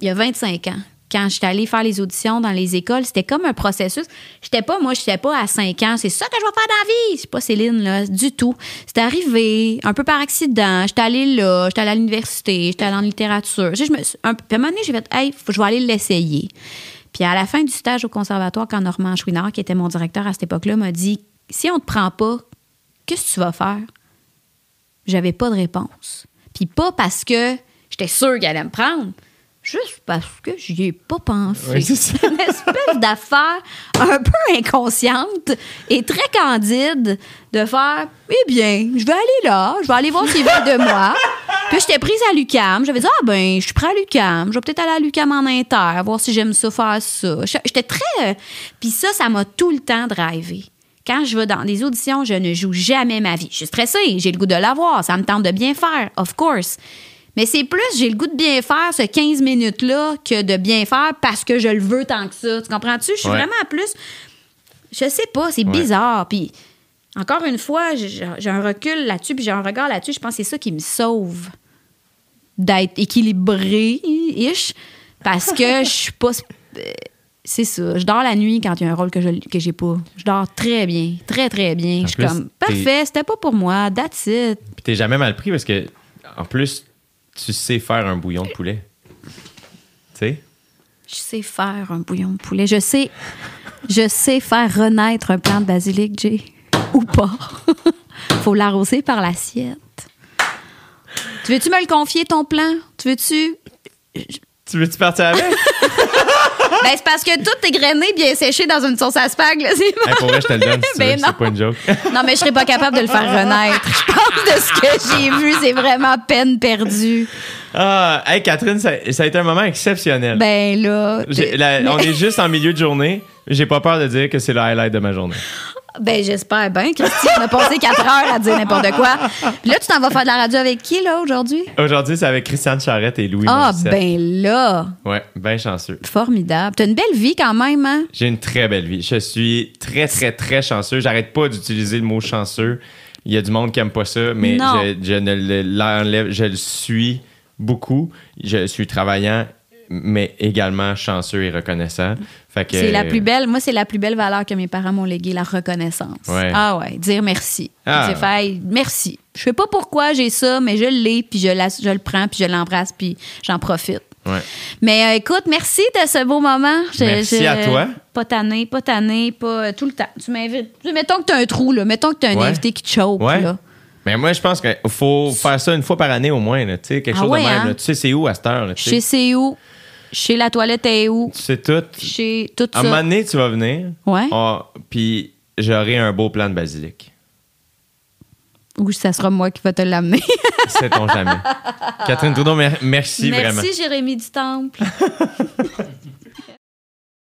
il y a 25 ans. Quand j'étais allée faire les auditions dans les écoles, c'était comme un processus. J'étais pas, moi, j'étais pas à 5 ans, c'est ça que je vais faire dans la vie. C'est pas Céline, là, du tout. C'était arrivé un peu par accident. J'étais allée là, j'étais allée à l'université, j'étais allée en littérature. Je me suis- un, puis à un moment donné, j'ai fait, hey, faut- je vais aller l'essayer. Puis à la fin du stage au conservatoire, quand Normand Chouinard, qui était mon directeur à cette époque-là, m'a dit, si on te prend pas, qu'est-ce que tu vas faire? J'avais pas de réponse. Puis pas parce que j'étais sûre qu'elle allait me prendre, juste parce que j'y ai pas pensé.
Oui, c'est
une espèce d'affaire un peu inconsciente et très candide de faire Eh bien, je vais aller là, je vais aller voir s'ils veulent de moi. Puis j'étais prise à l'UCAM. J'avais dit Ah ben, je suis prête à l'UCAM. Je vais peut-être aller à l'UCAM en inter, voir si j'aime ça faire ça. J'étais très. Puis ça, ça m'a tout le temps drivé. Quand je vais dans des auditions, je ne joue jamais ma vie. Je suis stressée, j'ai le goût de l'avoir, ça me tente de bien faire, of course. Mais c'est plus, j'ai le goût de bien faire ce 15 minutes-là que de bien faire parce que je le veux tant que ça. Tu comprends-tu? Je suis
Ouais.
vraiment plus. Je sais pas, c'est bizarre. Puis, encore une fois, j'ai un recul là-dessus, puis j'ai un regard là-dessus. Je pense que c'est ça qui me sauve d'être équilibré-ish parce que je suis pas. euh, C'est ça. Je dors la nuit quand il y a un rôle que je que j'ai pas. Je dors très bien. Très, très bien.
En
Je suis comme, parfait, c'était pas pour moi. That's it.
Puis t'es jamais mal pris parce que, en plus, tu sais faire un bouillon de poulet. Tu sais?
Je sais faire un bouillon de poulet. Je sais, je sais faire renaître un plant de basilic, Jay. Ou pas. Faut l'arroser par l'assiette. Tu veux-tu me le confier, ton plan? Tu veux-tu?
Tu veux-tu partir avec?
Ben, c'est parce que tout est grainé, bien séché dans une sauce à spag, là. C'est
Hey, pour vrai, je te le donne si
Ben
veux,
non.
c'est pas une joke.
Non, mais je serais pas capable de le faire renaître. Je pense de ce que j'ai vu, c'est vraiment peine perdue.
Ah, hey, Catherine, ça, ça a été un moment exceptionnel.
Ben là.
La- on est juste en milieu de journée. J'ai pas peur de dire que c'est le highlight de ma journée.
Ben, j'espère bien, Christy. On a passé quatre heures à dire n'importe quoi. Puis là, tu t'en vas faire de la radio avec qui, là, aujourd'hui?
Aujourd'hui, c'est avec Christiane Charrette et Louis
Ah,
Morissette.
ben là.
Ouais, ben chanceux.
Formidable. T'as une belle vie quand même, hein?
J'ai une très belle vie. Je suis très, très, très chanceux. J'arrête pas d'utiliser le mot chanceux. Il y a du monde qui aime pas ça, mais
Non.
je, je ne le- l'enlève. Je le suis beaucoup. Je suis travaillant, mais également chanceux et reconnaissant.
C'est la plus belle. Moi, c'est la plus belle valeur que mes parents m'ont léguée, la reconnaissance.
Ouais.
Ah ouais, dire merci.
Ah.
Fait, merci. Je sais pas pourquoi j'ai ça, mais je l'ai, puis je, la- je le prends, puis je l'embrasse, puis j'en profite.
Ouais.
Mais euh, écoute, merci de ce beau moment. Je-
Merci
je-
à toi.
Pas tanné, pas tanné, pas euh, tout le temps. Tu m'invites. Mettons que tu as un trou, là. Mettons que tu as un
Ouais.
invité qui te choke,
Ouais.
là.
Mais moi, je pense qu'il faut faire ça une fois par année au moins, là, tu sais, quelque
Ah
chose de même.
hein?
là. Tu sais, c'est où à cette heure? là, sais?
Chez c'est où? Chez la toilette est où?
Sais tout.
Chez tout
À un moment donné, tu vas venir.
Ouais.
Ah, Puis j'aurai un beau plan de basilic.
Ou ça sera moi qui va te l'amener.
Sait-on jamais. Catherine Trudeau, mer- merci, vraiment.
Merci, Jérémy du Temple.